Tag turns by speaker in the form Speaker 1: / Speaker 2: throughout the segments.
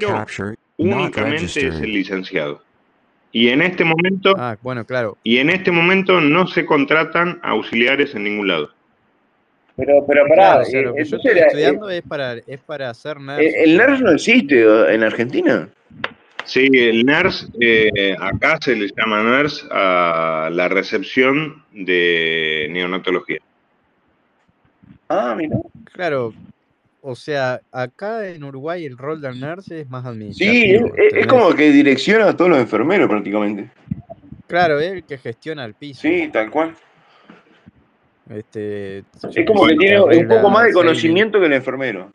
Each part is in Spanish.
Speaker 1: not
Speaker 2: únicamente es el licenciado. Y en este momento,
Speaker 3: Ah, bueno, claro.
Speaker 2: y en este momento no se contratan auxiliares en ningún lado.
Speaker 4: Pero, pero pará,
Speaker 3: Claro, o sea,
Speaker 4: eh,
Speaker 3: lo que yo estoy
Speaker 4: la-
Speaker 3: estudiando es para, es para hacer NERS.
Speaker 4: eh, el NERS no existe eh, en Argentina.
Speaker 2: Sí, el NERS, eh, acá se le llama NERS a la recepción de neonatología.
Speaker 4: Ah, mira.
Speaker 3: Claro, o sea, acá en Uruguay el rol del NERS es más
Speaker 4: Sí, es,
Speaker 3: administrativo.
Speaker 4: es- es como que direcciona a todos los enfermeros prácticamente.
Speaker 3: Claro, es el que gestiona el piso.
Speaker 4: Sí, tal cual.
Speaker 3: Este,
Speaker 4: Es como que tiene un poco más de conocimiento que el enfermero.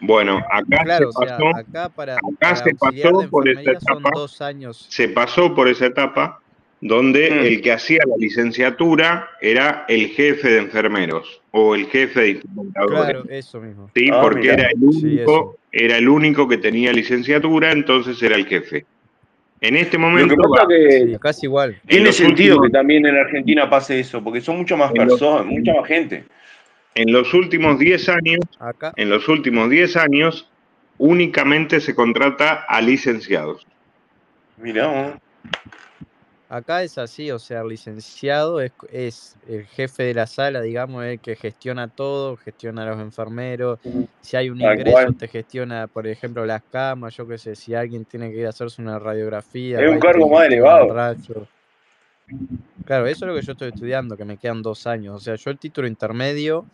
Speaker 2: Bueno, acá
Speaker 3: Claro, o
Speaker 2: se
Speaker 3: sea,
Speaker 2: pasó,
Speaker 3: acá para,
Speaker 2: acá
Speaker 3: para
Speaker 2: se pasó por esa etapa.
Speaker 3: dos años.
Speaker 2: se pasó por esa etapa donde
Speaker 4: Mm.
Speaker 2: el que hacía la licenciatura era el jefe de enfermeros o el jefe de.
Speaker 3: Claro, eso mismo.
Speaker 2: Sí,
Speaker 4: Ah,
Speaker 2: porque
Speaker 4: mirá.
Speaker 2: era el
Speaker 3: Sí,
Speaker 2: único, era el único que tenía licenciatura, entonces era el jefe. En este
Speaker 4: Lo que
Speaker 2: momento
Speaker 4: pasa
Speaker 2: va,
Speaker 4: que
Speaker 3: Sí, acá es igual.
Speaker 2: en
Speaker 4: tiene sentido
Speaker 2: últimos,
Speaker 4: que también en Argentina pase eso, porque son mucho más personas, mucha más gente.
Speaker 2: en los últimos 10 años,
Speaker 3: Acá,
Speaker 2: en los últimos 10 años, únicamente se contrata a licenciados.
Speaker 4: Mirá, vos.
Speaker 3: Acá es así, o sea, el licenciado es, es el jefe de la sala, digamos, el que gestiona todo, gestiona a los enfermeros. Si hay un ingreso, te gestiona, por ejemplo, las camas, yo qué sé, si alguien tiene que ir a hacerse una radiografía,
Speaker 4: Es un cargo más elevado.
Speaker 3: Claro, eso es lo que yo estoy estudiando, que me quedan dos años. O sea, yo el título intermedio,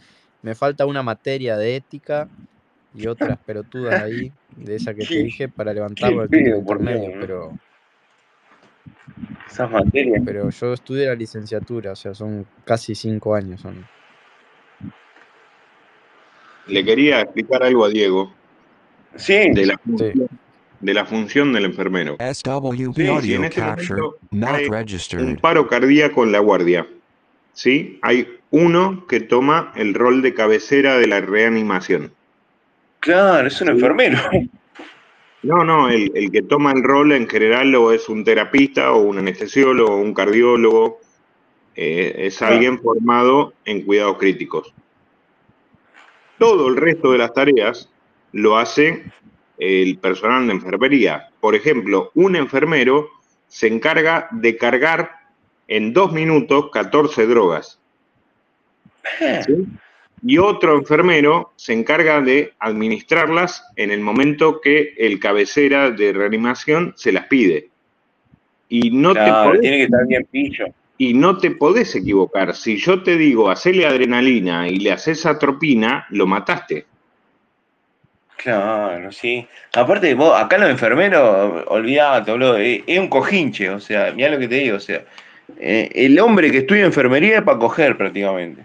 Speaker 3: me falta una materia de ética y otras pelotudas ahí, de esa que te dije, para levantarlo al título intermedio, pero,
Speaker 4: Esas materias.
Speaker 3: pero yo estudié la licenciatura, o sea, son casi cinco años. Son.
Speaker 2: Le quería explicar algo a Diego
Speaker 4: Sí,
Speaker 2: de la
Speaker 3: Sí,
Speaker 2: función, de la función del enfermero.
Speaker 1: SWB
Speaker 2: Sí, si
Speaker 1: audio
Speaker 2: en este
Speaker 1: capture
Speaker 2: momento
Speaker 1: not
Speaker 2: hay un paro cardíaco en la guardia, ¿sí? Hay uno que toma el rol de cabecera de la reanimación.
Speaker 4: claro, es un
Speaker 2: ¿sí?
Speaker 4: enfermero.
Speaker 2: No, no, el, el que toma el rol en general o es un terapista o un anestesiólogo o un cardiólogo, eh, es alguien formado en cuidados críticos. Todo el resto de las tareas lo hace el personal de enfermería. Por ejemplo, un enfermero se encarga de cargar en dos minutos 14 drogas. ¿sí? Y otro enfermero se encarga de administrarlas en el momento que el cabecera de reanimación se las pide. Y no te podés,
Speaker 4: tiene que estar bien pillo.
Speaker 2: y no te podés equivocar. Si yo te digo, hacele adrenalina y le haces atropina, lo mataste.
Speaker 4: Claro, sí. Aparte, vos, acá los enfermeros, olvidate, boludo, es, es un cojinche, o sea, mirá lo que te digo, o sea, eh, el hombre que estudia enfermería es para coger prácticamente.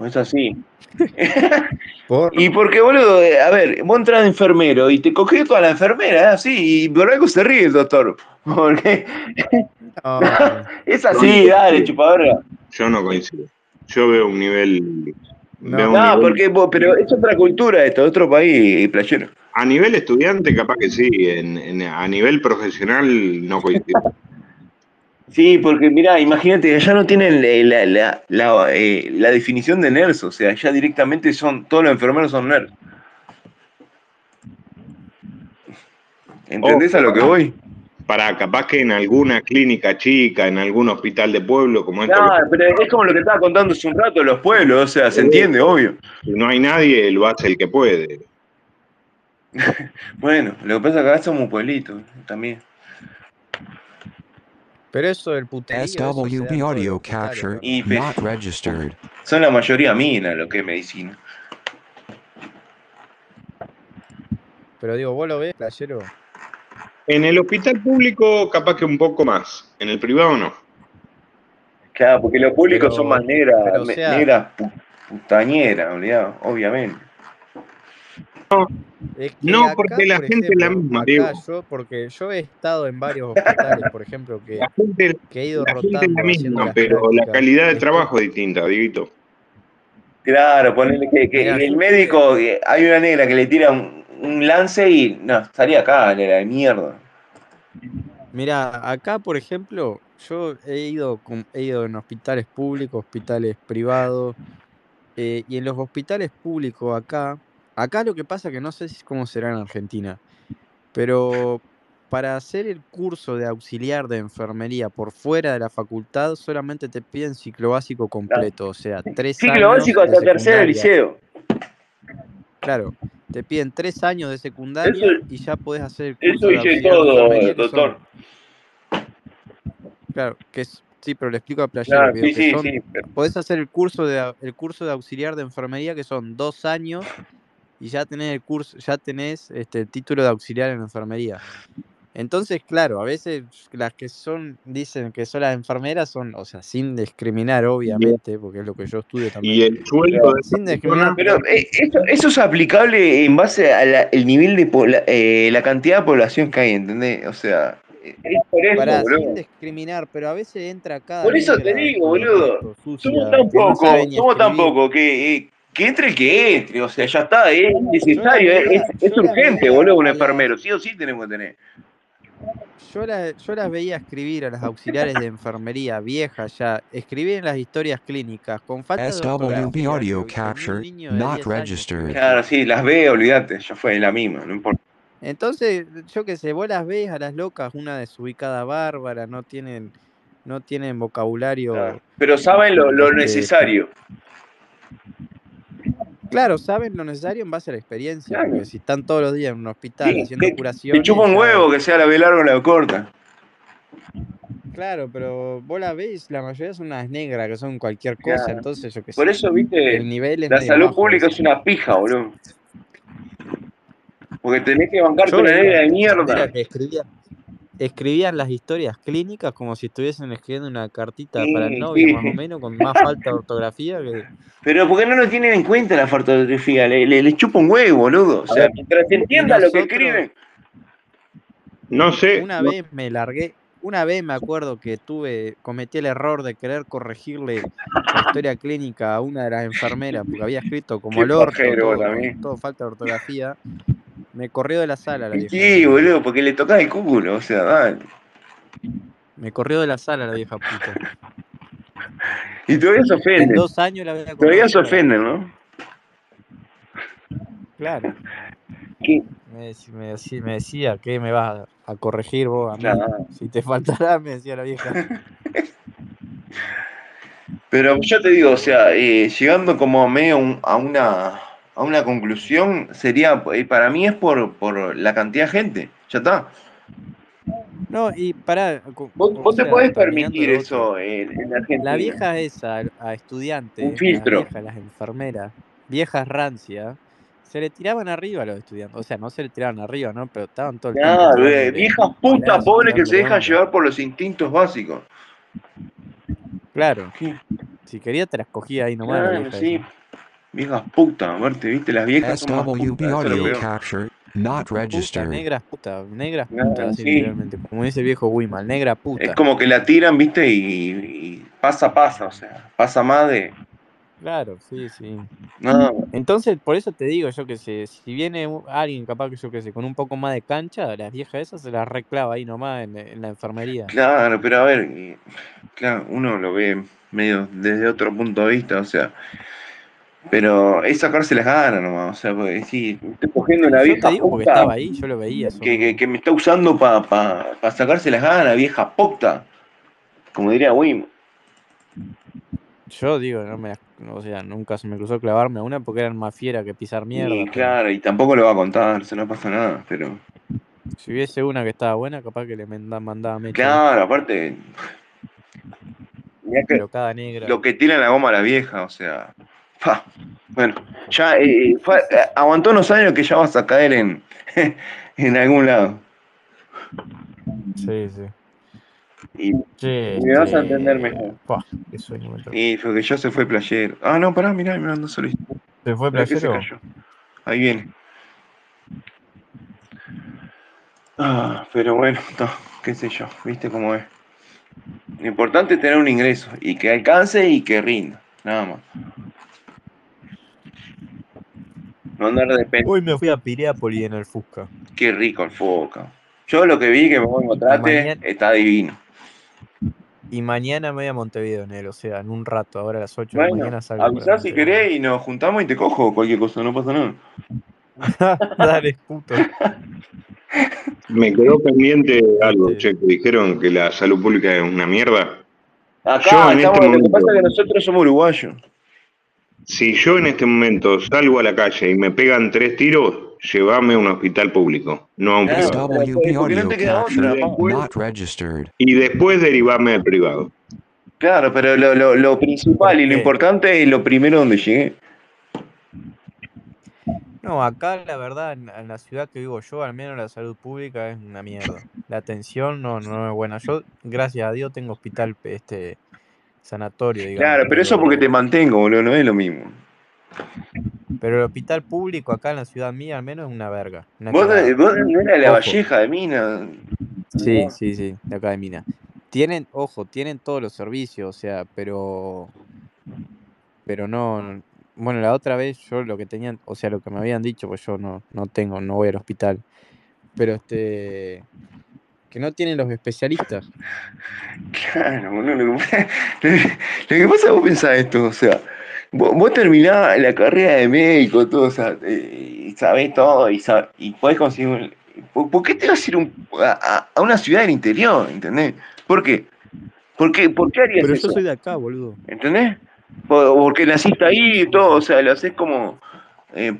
Speaker 4: Es así.
Speaker 3: por,
Speaker 4: Y porque, boludo, eh, a ver, vos entras de enfermero y te coges toda la enfermera, es así, y por algo se ríe el doctor. Porque
Speaker 3: no,
Speaker 4: es así, dale, chupadora.
Speaker 2: Yo no coincido. Yo veo un nivel.
Speaker 3: No.
Speaker 2: veo un
Speaker 4: No,
Speaker 2: nivel-
Speaker 4: porque, vos- pero es otra cultura esto, otro país, y playero.
Speaker 2: A nivel estudiante, capaz que sí. En, en- a nivel profesional, no coincido.
Speaker 4: Sí, porque mirá, imagínate, allá no tienen la, la, la, la, eh, la definición de NERS, o sea, ya directamente son, todos los enfermeros son NERS. ¿Entendés a lo que voy?
Speaker 2: Para capaz que en alguna clínica chica, en algún hospital de pueblo, como esto,
Speaker 4: Claro, pero es como lo que estaba contando hace un rato, los pueblos, o sea, se entiende, obvio.
Speaker 2: si no hay nadie, lo hace el que puede.
Speaker 4: Bueno, lo que pasa es que acá somos un pueblito también.
Speaker 3: Pero eso del puterío.
Speaker 1: SWB audio capture.
Speaker 4: Y
Speaker 1: not registered.
Speaker 4: son la mayoría minas lo que es medicina.
Speaker 3: Pero digo, vos lo ves, playero.
Speaker 2: En el hospital público, capaz que un poco más. En el privado, no.
Speaker 4: Claro, porque los públicos
Speaker 3: Pero-
Speaker 4: son más negras,
Speaker 3: o sea-
Speaker 4: negras pu- putañeras, olvidado, obviamente.
Speaker 3: Es que
Speaker 2: No,
Speaker 3: acá,
Speaker 2: porque la
Speaker 3: por
Speaker 2: gente es la misma,
Speaker 3: acá
Speaker 2: Diego.
Speaker 3: yo, porque yo he estado en varios hospitales, por ejemplo, que,
Speaker 2: La gente,
Speaker 3: que he ido
Speaker 2: la gente es
Speaker 3: rotando
Speaker 2: la misma, pero la calidad de
Speaker 3: Esto-
Speaker 2: trabajo es distinta, Dieguito.
Speaker 4: Claro, ponerle que, que el médico, que hay una negra que le tira un, un lance y no, estaría acá, negra de mierda.
Speaker 3: Mira, acá, por ejemplo, yo he ido, he ido en hospitales públicos, hospitales privados, eh, y en los hospitales públicos acá, acá lo que pasa que no sé si- cómo será en Argentina, Pero para hacer el curso de auxiliar de enfermería por fuera de la facultad, solamente te piden ciclo básico completo, o sea, tres
Speaker 4: Ciclo
Speaker 3: años
Speaker 4: básico
Speaker 3: de
Speaker 4: hasta tercero liceo.
Speaker 3: Claro, te piden tres años de secundaria
Speaker 4: Eso-
Speaker 3: y ya podés hacer el
Speaker 4: Eso
Speaker 3: curso de
Speaker 4: hice
Speaker 3: de
Speaker 4: todo,
Speaker 3: son-
Speaker 4: doctor.
Speaker 3: claro, que es, sí, pero le explico a Playero,
Speaker 4: Claro, sí, sí, sí.
Speaker 3: podés hacer el curso de el curso de auxiliar de enfermería que son dos años y ya tenés el curso, ya tenés este el título de auxiliar en enfermería. Entonces, claro, a veces las que son, dicen que son las enfermeras son, o sea, sin discriminar, obviamente, porque es lo que yo estudio
Speaker 2: Y
Speaker 3: también.
Speaker 2: el sueldo de
Speaker 3: Sin discriminar,
Speaker 4: Pero eh, eso, eso es aplicable en base al nivel de eh, la cantidad de población que hay, ¿entendés? O sea, es por eso,
Speaker 3: Pará, sin discriminar, pero a veces entra cada
Speaker 4: Por eso te digo, boludo.
Speaker 3: sucia,
Speaker 4: Somos tan
Speaker 3: no
Speaker 4: poco,
Speaker 3: ni
Speaker 4: somos tan
Speaker 3: escribir.
Speaker 4: poco que, eh, que entre el que entre, o sea, ya está, es necesario,
Speaker 3: la
Speaker 4: es, urgente,
Speaker 3: veía
Speaker 4: boludo, un enfermero, sí o sí tenemos que tener.
Speaker 3: Yo, la- yo las veía escribir a las auxiliares de enfermería viejas ya, escribir en las historias clínicas con falta ortografía,
Speaker 1: audio capture not
Speaker 3: 10 años
Speaker 1: registered.
Speaker 4: Claro, sí, las veo, olvídate, ya fue la misma, no importa.
Speaker 3: Entonces, yo qué sé, vos las ves a las locas, una desubicada bárbara, no tienen, no tienen vocabulario.
Speaker 4: Claro. Pero saben lo, lo
Speaker 3: Este,
Speaker 4: necesario.
Speaker 3: Claro, saben lo necesario en base a la experiencia,
Speaker 4: Claro.
Speaker 3: porque si están todos los días en un hospital
Speaker 4: Sí,
Speaker 3: haciendo
Speaker 4: te,
Speaker 3: curaciones.
Speaker 4: te chupa un huevo que sea la B larga o la corta.
Speaker 3: Claro, pero vos la ves, la mayoría son unas negras que son cualquier cosa,
Speaker 4: Claro.
Speaker 3: entonces yo sé.
Speaker 4: Por eso, viste,
Speaker 3: el nivel es
Speaker 4: la salud
Speaker 3: bajo
Speaker 4: pública es una pija, boludo. Porque tenés que bancarte
Speaker 3: Yo
Speaker 4: una negra de mierda.
Speaker 3: que escribían las historias clínicas como si estuviesen escribiendo una cartita
Speaker 4: Sí,
Speaker 3: para el novio,
Speaker 4: sí.
Speaker 3: más o menos, con más falta de ortografía que.
Speaker 4: Pero ¿por qué no lo tienen en cuenta la ortografía? Le, le, chupa un huevo, boludo. O sea,
Speaker 2: ver,
Speaker 4: mientras se entienda lo que escriben.
Speaker 2: no sé,
Speaker 3: Una
Speaker 2: no-
Speaker 3: vez me largué, una vez me acuerdo que tuve, cometí el error de querer corregirle la historia clínica a una de las enfermeras, porque había escrito como
Speaker 4: Qué
Speaker 3: el orto,
Speaker 4: pajero
Speaker 3: todo, todo falta de ortografía. Me corrió de la sala la vieja.
Speaker 4: Sí, boludo, porque le tocás el culo, o sea, dale.
Speaker 3: Me corrió de la sala la vieja puta.
Speaker 4: Y todavía se
Speaker 3: En
Speaker 4: ofenden.
Speaker 3: dos años la había
Speaker 4: Todavía se ofenden, ¿no?
Speaker 3: Claro.
Speaker 4: ¿Qué?
Speaker 3: Me, dec- me decía que me vas a, a corregir vos a mí.
Speaker 4: Claro.
Speaker 3: Si te faltará, me decía la vieja.
Speaker 4: Pero yo te digo, o sea, eh, llegando como medio a una, a una conclusión, sería, eh, para mí es por, por la cantidad de gente. Ya está.
Speaker 3: No, y pará.
Speaker 4: Vos, vos te
Speaker 3: sea,
Speaker 4: podés
Speaker 3: terminando
Speaker 4: permitir eso en, en Argentina.
Speaker 3: La vieja esa a estudiantes,
Speaker 4: Un
Speaker 3: las
Speaker 4: filtro.
Speaker 3: viejas, las enfermeras, viejas rancias, se le tiraban arriba a los estudiantes. O sea, no se le tiraban arriba, ¿no? Pero estaban todo el tiempo
Speaker 4: eh, viejas putas pobres que se dejan
Speaker 3: onda.
Speaker 4: llevar por los instintos básicos.
Speaker 3: Claro.
Speaker 4: ¿Qué?
Speaker 3: Si quería te las cogía ahí nomás la
Speaker 4: Claro,
Speaker 3: vieja
Speaker 4: sí.
Speaker 3: esa.
Speaker 4: Viejas putas, aparte, viste, las viejas son más putas, es
Speaker 1: audio capture not
Speaker 3: Puta,
Speaker 1: registered.
Speaker 3: negras puta, negras puta,
Speaker 4: sí.
Speaker 3: literalmente. Como dice el viejo Wimal, negra
Speaker 4: Es
Speaker 3: puta.
Speaker 4: como que la tiran, viste, y, y pasa, pasa, o sea, pasa más de...
Speaker 3: Claro, sí, sí.
Speaker 4: No,
Speaker 3: Entonces, por eso te digo, yo que sé, si viene alguien capaz que yo que sé, con un poco más de cancha, las viejas esas se las reclava ahí nomás en, en la enfermería.
Speaker 4: claro, pero a ver, claro, uno lo ve medio desde otro punto de vista, o sea, pero es sacarse las ganas nomás, o sea, porque sí, estoy cogiendo una
Speaker 3: Yo
Speaker 4: vieja
Speaker 3: te digo porque
Speaker 4: puta
Speaker 3: estaba ahí, yo lo veía eso.
Speaker 4: que, que, que me está usando para pa, pa sacarse las ganas, vieja puta, como diría Wim.
Speaker 3: Yo digo, no me, o sea, nunca se me cruzó clavarme a una porque eran más fiera que pisar mierda.
Speaker 4: Y
Speaker 3: pero
Speaker 4: claro, y tampoco lo va a contar, se no pasa nada, pero...
Speaker 3: Si hubiese una que estaba buena, capaz que le manda- mandaba mecha.
Speaker 4: Claro, aparte... mirá que-
Speaker 3: Pero cada negra.
Speaker 4: lo que tira la goma a la vieja, o sea. Pa. Bueno, ya eh, fue- eh, aguantó unos años que ya vas a caer en, en algún lado.
Speaker 3: Sí, sí.
Speaker 4: Y,
Speaker 3: Che,
Speaker 4: me vas a entender mejor.
Speaker 3: pa, qué sueño me
Speaker 4: y fue que ya se fue playero. Ah, no, pará, mirá, me mandó solicitud.
Speaker 3: ¿Se fue
Speaker 4: se
Speaker 3: playero?
Speaker 4: cayó. Ahí viene. Ah, pero bueno, no, qué sé yo, viste cómo es. Lo importante es tener un ingreso y que alcance y que rinda, nada más. No andar de pen-
Speaker 3: Hoy me fui a Piriápolis en el Fusca.
Speaker 4: Qué rico el foca. Yo lo que vi que me voy a mostrarte
Speaker 3: mañana-
Speaker 4: está divino.
Speaker 3: Y mañana me voy a Montevideo en él, o sea, en un rato, ahora a las 8 de la mañana salgo.
Speaker 4: avisá si querés y nos juntamos y te cojo cualquier cosa, no pasa nada.
Speaker 3: Dale, puto.
Speaker 2: Me quedó pendiente algo,
Speaker 3: Este,
Speaker 2: che, que dijeron que la salud pública es una mierda.
Speaker 4: Acá
Speaker 2: Yo en este
Speaker 4: estamos, lo que pasa es que nosotros somos uruguayos.
Speaker 2: Si yo en este momento salgo a la calle y me pegan tres tiros, llévame a un hospital público, no a un
Speaker 4: Claro,
Speaker 2: privado. Y después derivame al privado.
Speaker 4: Claro, pero lo, lo, lo principal y lo importante es lo primero donde llegué.
Speaker 3: No, acá la verdad, en, en la ciudad que vivo yo, al menos la salud pública es una mierda. La atención no, no es buena. Yo, gracias a Dios, tengo hospital, este, sanatorio, digamos,
Speaker 4: Claro, pero eso porque te mantengo, boludo, no es lo mismo.
Speaker 3: pero el hospital público acá en la ciudad mía, al menos, es una verga, una
Speaker 4: Vos, vos no era la
Speaker 3: Ojo.
Speaker 4: Valleja de Mina.
Speaker 3: Sí, sí, sí, de acá de Mina. Tienen, ojo, tienen todos los servicios, o sea, pero, pero no, no- bueno, la otra vez yo lo que tenían, o sea, lo que me habían dicho, pues yo no, no tengo, no voy al hospital, pero este, que no tienen los especialistas.
Speaker 4: Claro, boludo. Lo que, lo que pasa es que vos pensás esto, o sea, vos, vos terminás la carrera de médico, todo, o sea, eh, y sabés todo y, sab- y podés conseguir un... ¿Por, por qué te vas a ir un- a, una ciudad del interior, entendés? ¿Por qué? ¿Por qué, por qué harías
Speaker 3: Pero
Speaker 4: eso?
Speaker 3: yo soy de acá, boludo.
Speaker 4: ¿Entendés? Po- Porque naciste ahí y todo, o sea, lo haces como... eh,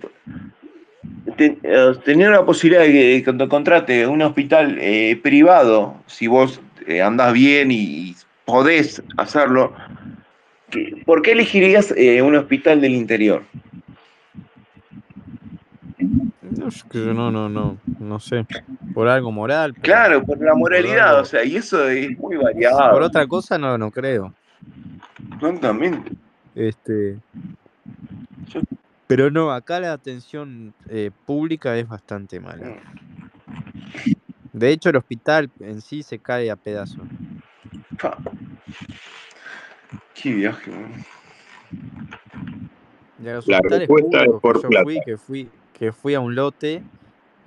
Speaker 4: te- eh, tener la posibilidad de que te contrate un hospital eh, privado, si vos eh, andás bien y, y podés hacerlo, ¿qué- ¿por qué elegirías eh, un hospital del interior?
Speaker 3: No, no, no, no, no sé, por algo moral, pero
Speaker 4: Claro, por la
Speaker 3: por
Speaker 4: moralidad, o sea, y eso es muy
Speaker 3: por
Speaker 4: variado,
Speaker 3: otra cosa no, no creo.
Speaker 4: francamente.
Speaker 3: Este,
Speaker 4: Yo-
Speaker 3: pero no, acá la atención eh, pública es bastante mala. De hecho, el hospital en sí se cae a pedazos.
Speaker 4: Pa. Qué viaje, man.
Speaker 3: Y a los
Speaker 2: La
Speaker 3: hospitales
Speaker 2: respuesta es
Speaker 3: públicos que
Speaker 2: por
Speaker 3: yo
Speaker 2: plata.
Speaker 3: fui, que fui, que fui a un lote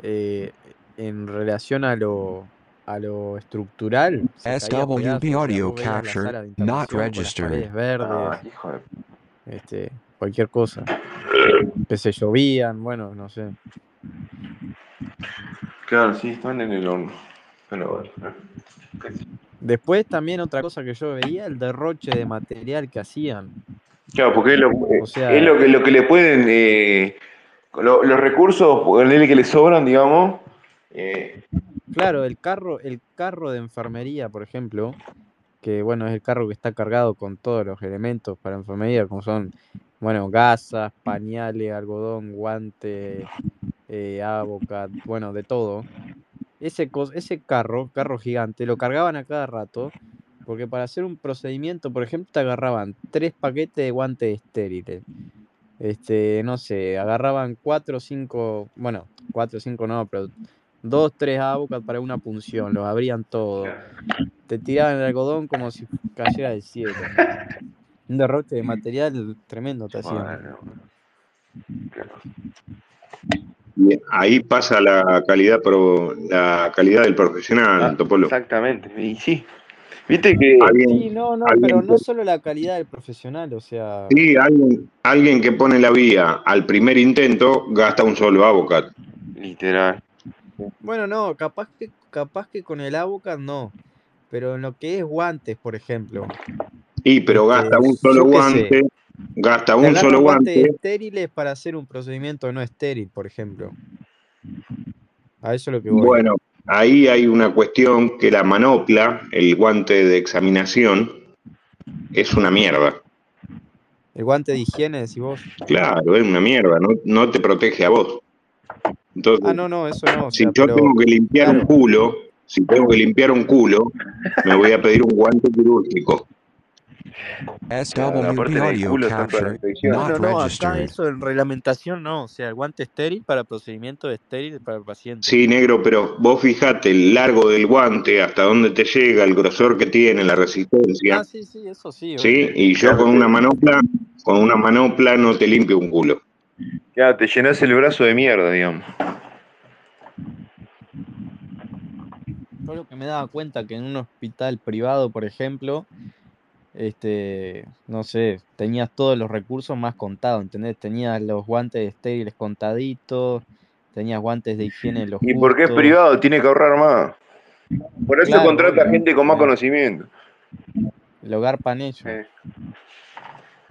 Speaker 3: eh, en relación a lo, a lo estructural,
Speaker 1: SWB audio capture not registered.
Speaker 3: verdes,
Speaker 4: Ah, hijo de...
Speaker 3: este, cualquier cosa. Que se llovían, bueno, no sé.
Speaker 4: Claro, sí, están en el horno. Pero bueno. yo.
Speaker 3: Después también otra cosa que yo veía, el derroche de material que hacían.
Speaker 4: Claro, porque es lo,
Speaker 3: O sea,
Speaker 4: es lo que, lo que le pueden, eh, lo- los recursos, que le sobran, digamos. eh,
Speaker 3: claro, el carro, el carro de enfermería, por ejemplo, que bueno, es el carro que está cargado con todos los elementos para enfermería, como son, bueno, gasas, pañales, algodón, guante, eh, Avocat, bueno, de todo. Ese, ese carro, carro gigante, lo cargaban a cada rato, porque para hacer un procedimiento, por ejemplo, te agarraban tres paquetes de guantes estériles. Este, no sé, agarraban cuatro o cinco, bueno, cuatro o cinco no, pero dos, tres Avocat para una punción, los abrían todo. Te tiraban el algodón como si cayera del cielo. Un derroche de material tremendo te
Speaker 4: bueno, claro.
Speaker 2: Y ahí pasa la calidad pro- la calidad del profesional,
Speaker 4: Ah,
Speaker 2: Topolo.
Speaker 4: exactamente. Y sí. Viste que.
Speaker 2: Alguien,
Speaker 3: Sí, no, no,
Speaker 2: alguien
Speaker 3: pero no solo la calidad del profesional, o sea,
Speaker 2: sí, alguien, alguien que pone la vía al primer intento gasta un solo avocat.
Speaker 4: Literal.
Speaker 3: bueno, no, capaz que, capaz que con el Avocat no, pero en lo que es guantes, por ejemplo,
Speaker 2: Y pero
Speaker 3: Este,
Speaker 2: gasta un solo guante, gasta un solo guante.
Speaker 3: estériles para hacer un procedimiento no estéril, por ejemplo. A eso es lo que voy.
Speaker 2: Bueno, ahí hay una cuestión que la manopla, el guante de examinación, es una mierda.
Speaker 3: El guante de higiene, decís vos.
Speaker 2: Claro, es una mierda, no, no te protege a vos. Entonces,
Speaker 3: Ah, no, no, eso no. o
Speaker 2: si yo
Speaker 3: pero
Speaker 2: tengo que limpiar un culo, si tengo que limpiar un culo, me voy a pedir un guante quirúrgico.
Speaker 1: SWB audio capture.
Speaker 3: No,
Speaker 1: not
Speaker 3: no, acá eso en reglamentación no. O sea, el guante estéril para procedimiento estéril para el paciente.
Speaker 2: Sí, negro, pero vos fijate el largo del guante, hasta dónde te llega, el grosor que tiene, la resistencia,
Speaker 3: Ah, sí, sí, eso sí.
Speaker 2: ¿sí? Y yo
Speaker 4: Claro,
Speaker 2: con una manopla, con una manopla no te limpio un culo.
Speaker 4: Claro, te llenas el brazo de mierda, digamos.
Speaker 3: Yo lo que me daba cuenta que en un hospital privado, por ejemplo, este, no sé, tenías todos los recursos más contados, ¿entendés? Tenías los guantes estériles contaditos, tenías guantes de higiene los
Speaker 4: Y porque es privado, tiene que ahorrar más. Por eso
Speaker 3: Claro,
Speaker 4: contrata gente con más conocimiento.
Speaker 3: El hogar pan ellos.
Speaker 4: Eh.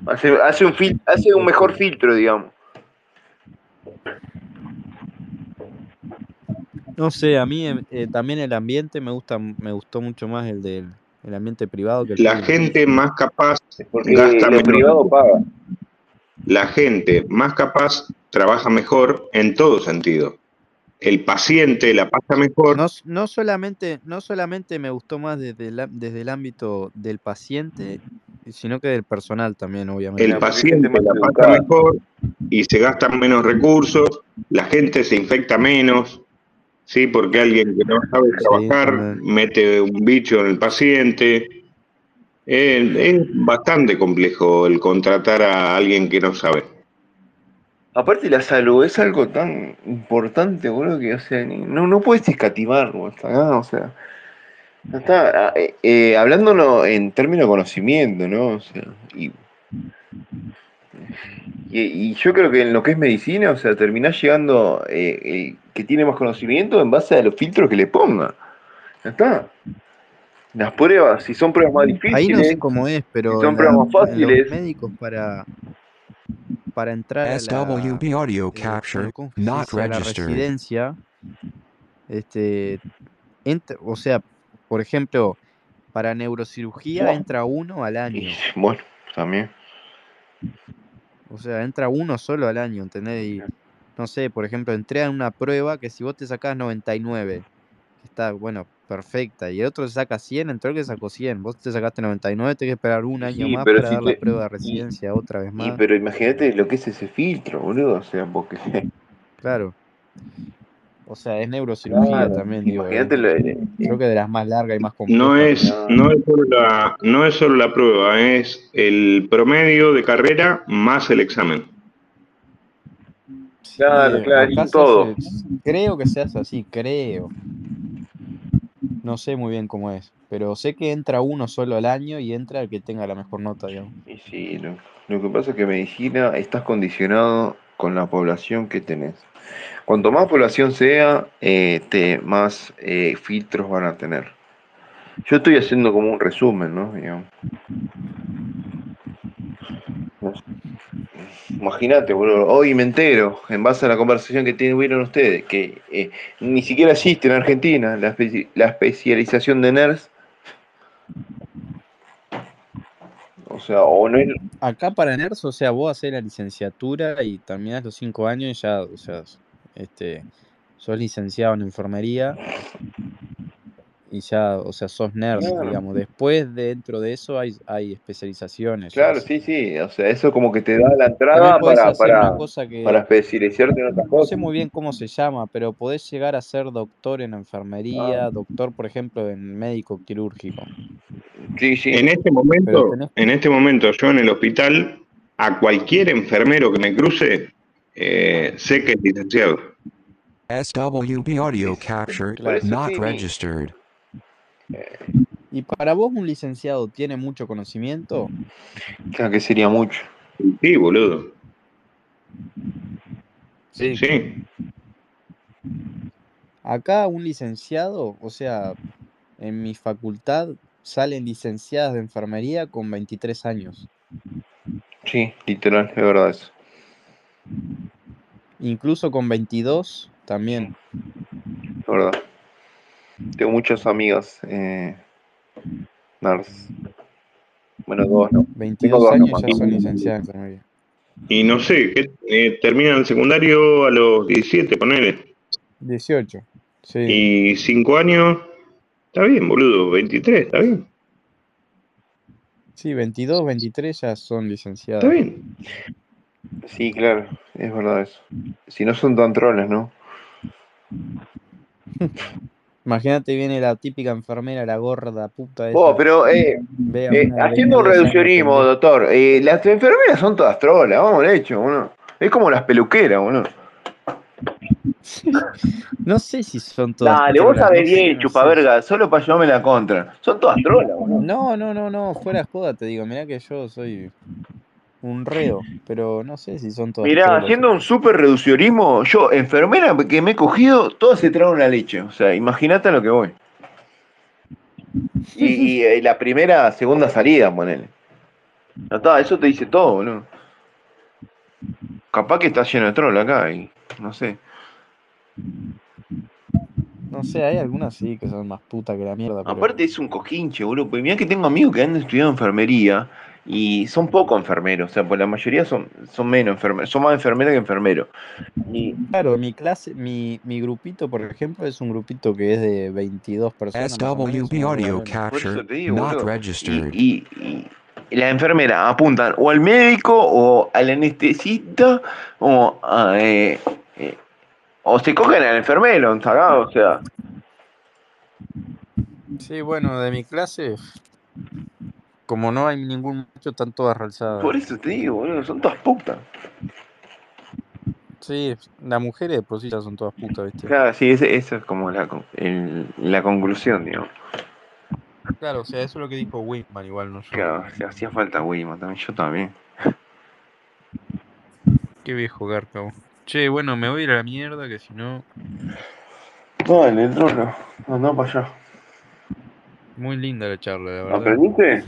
Speaker 4: Hace, hace, un fil- hace un mejor filtro, digamos.
Speaker 3: No sé, a mí eh, también el ambiente me gusta, me gustó mucho más el del el ambiente privado que
Speaker 2: La gente más capaz
Speaker 4: Porque
Speaker 2: gasta menos.
Speaker 4: privado paga.
Speaker 2: La gente más capaz trabaja mejor en todo sentido. El paciente la pasa mejor.
Speaker 3: No, no solamente, no solamente me gustó más desde el, desde el ámbito del paciente, sino que del personal también, obviamente.
Speaker 2: El paciente la pasa
Speaker 4: educada.
Speaker 2: mejor y se gastan menos recursos, la gente se infecta menos, ¿sí? Porque alguien que no sabe trabajar mete un bicho en el paciente. Eh, es bastante complejo el contratar a alguien que no sabe.
Speaker 4: Aparte la salud es algo tan importante, boludo, que o sea, ni- no, no puedes escatimar, boludo, o sea. Está, ah, eh, eh, hablándolo en términos de conocimiento, ¿no? O sea, y, y, y yo creo que en lo que es medicina, o sea, terminás llegando eh, el que tiene más conocimiento en base a los filtros que le ponga. Ya está. Las pruebas, si son pruebas más
Speaker 3: Ahí no
Speaker 4: difíciles,
Speaker 3: sé cómo es, pero
Speaker 4: son pruebas más
Speaker 3: los
Speaker 4: fáciles.
Speaker 3: médicos para, para entrar a la,
Speaker 1: SWB audio
Speaker 3: eh,
Speaker 1: capture
Speaker 3: ¿cómo se
Speaker 1: not
Speaker 3: a la residencia, este, entra- o sea, por ejemplo, para neurocirugía entra uno al
Speaker 4: Y,
Speaker 3: año.
Speaker 4: bueno, también.
Speaker 3: O sea, entra uno solo al año, ¿entendés? Y no sé, por ejemplo, entré a una prueba que si vos te sacás 99, que está, bueno, perfecta, y el otro se saca 100, entró el que sacó 100. Vos te sacaste 99, tenés que esperar un año
Speaker 4: Sí,
Speaker 3: más
Speaker 4: pero
Speaker 3: para
Speaker 4: si
Speaker 3: dar la prueba de
Speaker 4: y-
Speaker 3: residencia otra vez
Speaker 4: Y
Speaker 3: más.
Speaker 4: pero imagínate lo que es ese filtro, boludo. O sea, porque.
Speaker 3: Claro. O sea, es neurocirugía
Speaker 4: Claro,
Speaker 3: también, digo.
Speaker 4: imagínate
Speaker 3: es-
Speaker 4: lo- eh,
Speaker 3: creo que de las más largas y más complejas.
Speaker 2: No es, no, es solo la, no es solo la prueba, es el promedio de carrera más el examen.
Speaker 4: Claro,
Speaker 3: eh,
Speaker 4: claro, y todo.
Speaker 3: hace- creo que se hace así, creo. No sé muy bien cómo es, pero sé que entra uno solo al año y entra el que tenga la mejor nota, digamos.
Speaker 4: Y sí, lo, lo que pasa es que medicina estás condicionado con la población que tenés. Cuanto más población sea, eh, te, más eh, filtros van a tener. Yo estoy haciendo como un resumen, ¿no? Digamos. Imagínate, boludo, hoy me entero, en base a la conversación que tuvieron ustedes, que eh, ni siquiera existe en Argentina la, especi- la especialización de NERS. O sea, o no es,
Speaker 3: Acá para NERS, o sea, vos haces la licenciatura y terminás los cinco años y ya, o sea, este, sos licenciado en enfermería y ya, o sea, sos
Speaker 4: Claro.
Speaker 3: digamos. Después, dentro de eso, hay, hay especializaciones.
Speaker 4: Claro, sí, sí, o sea, eso como que te da la entrada para, para,
Speaker 3: una cosa que
Speaker 4: para especializarte en otras
Speaker 3: no
Speaker 4: cosas.
Speaker 3: sé muy bien cómo se llama, pero podés llegar a ser doctor en enfermería,
Speaker 4: Ah.
Speaker 3: doctor, por ejemplo, en médico quirúrgico.
Speaker 4: Sí, sí.
Speaker 2: En este momento,
Speaker 3: tenés-
Speaker 2: en este momento yo en el hospital, a cualquier enfermero que me cruce, eh, sé que es licenciado.
Speaker 1: SWB audio capture
Speaker 3: Claro.
Speaker 1: not
Speaker 4: sí.
Speaker 1: registered.
Speaker 3: ¿Y para vos un licenciado tiene mucho conocimiento?
Speaker 4: Claro que sería mucho.
Speaker 2: Sí, boludo.
Speaker 3: Sí.
Speaker 2: Sí.
Speaker 3: Acá un licenciado, o sea, en mi facultad salen licenciadas de enfermería con 23 años.
Speaker 4: Sí, literal, es verdad eso.
Speaker 3: Incluso con 22 también.
Speaker 4: Es verdad. Tengo muchas amigas eh, nurse. Bueno, dos, ¿no?
Speaker 3: 22
Speaker 4: dos
Speaker 3: años ya son licenciadas en.
Speaker 2: Y no sé, ¿qué, eh, terminan el secundario a los 17, ponele.
Speaker 3: 18. Sí.
Speaker 2: Y 5 años, está bien, boludo. 23, está bien.
Speaker 3: Sí, 22, 23 ya son licenciadas.
Speaker 2: Está bien.
Speaker 4: Sí, claro, es verdad eso. Si no son tan troles, ¿no?
Speaker 3: Imagínate, viene la típica enfermera, la gorda puta esa.
Speaker 4: Vos, pero eh, eh, haciendo un
Speaker 3: de 22 años
Speaker 4: reduccionismo, doctor, eh, las enfermeras son todas trolas, vamos al hecho, uno. Es como las peluqueras, uno.
Speaker 3: No sé si son todas.
Speaker 4: Dale, vos sabés
Speaker 3: no sé,
Speaker 4: bien,
Speaker 3: no
Speaker 4: chupa
Speaker 3: sé.
Speaker 4: verga, solo para llevarme la contra. Son todas trolas, uno.
Speaker 3: No, no, no, no, fuera de joda te digo, mirá que yo soy un reo, pero no sé si son todas.
Speaker 4: Mirá, haciendo un súper reduccionismo, yo, enfermera que me he cogido, todas se traen una leche. O sea, imagínate a lo que voy. Y, y, eh, la primera, segunda salida, ponele. No está, eso te dice todo, boludo. Capaz que está lleno de troll acá y no sé.
Speaker 3: No sé, hay algunas sí que son más putas que la mierda. pero-
Speaker 4: Aparte es un cojinche, boludo. Porque mirá que tengo amigos que han estudiado enfermería y son poco enfermeros. O sea, pues la mayoría son, son menos enfermeros. Son más enfermeros que enfermeros. Y
Speaker 3: Claro, mi clase, mi, mi grupito, por ejemplo, es un grupito que es de 22 personas.
Speaker 1: SWB audio capture
Speaker 4: digo,
Speaker 1: not registered.
Speaker 4: Y, y, y las enfermeras apuntan o al médico o al anestesista o a, eh, eh, o se cogen al enfermero, o sea.
Speaker 3: Sí, bueno, de mi clase, como no hay ningún macho, están todas realzadas.
Speaker 4: Por eso te digo, boludo, son todas putas.
Speaker 3: Sí, las mujeres de por sí ya son todas putas, ¿viste?
Speaker 4: Claro, sí, eso es como la, el- la conclusión, digamos.
Speaker 3: Claro, o sea, eso es lo que dijo Winkman, igual no yo.
Speaker 4: Claro, o sea, hacía falta Wilma también, yo también.
Speaker 3: Qué viejo garca. Che, bueno, me voy a ir a la mierda, que si no,
Speaker 4: No, en el trono, no, para allá.
Speaker 3: muy linda la charla, la verdad.
Speaker 4: ¿Aprendiste?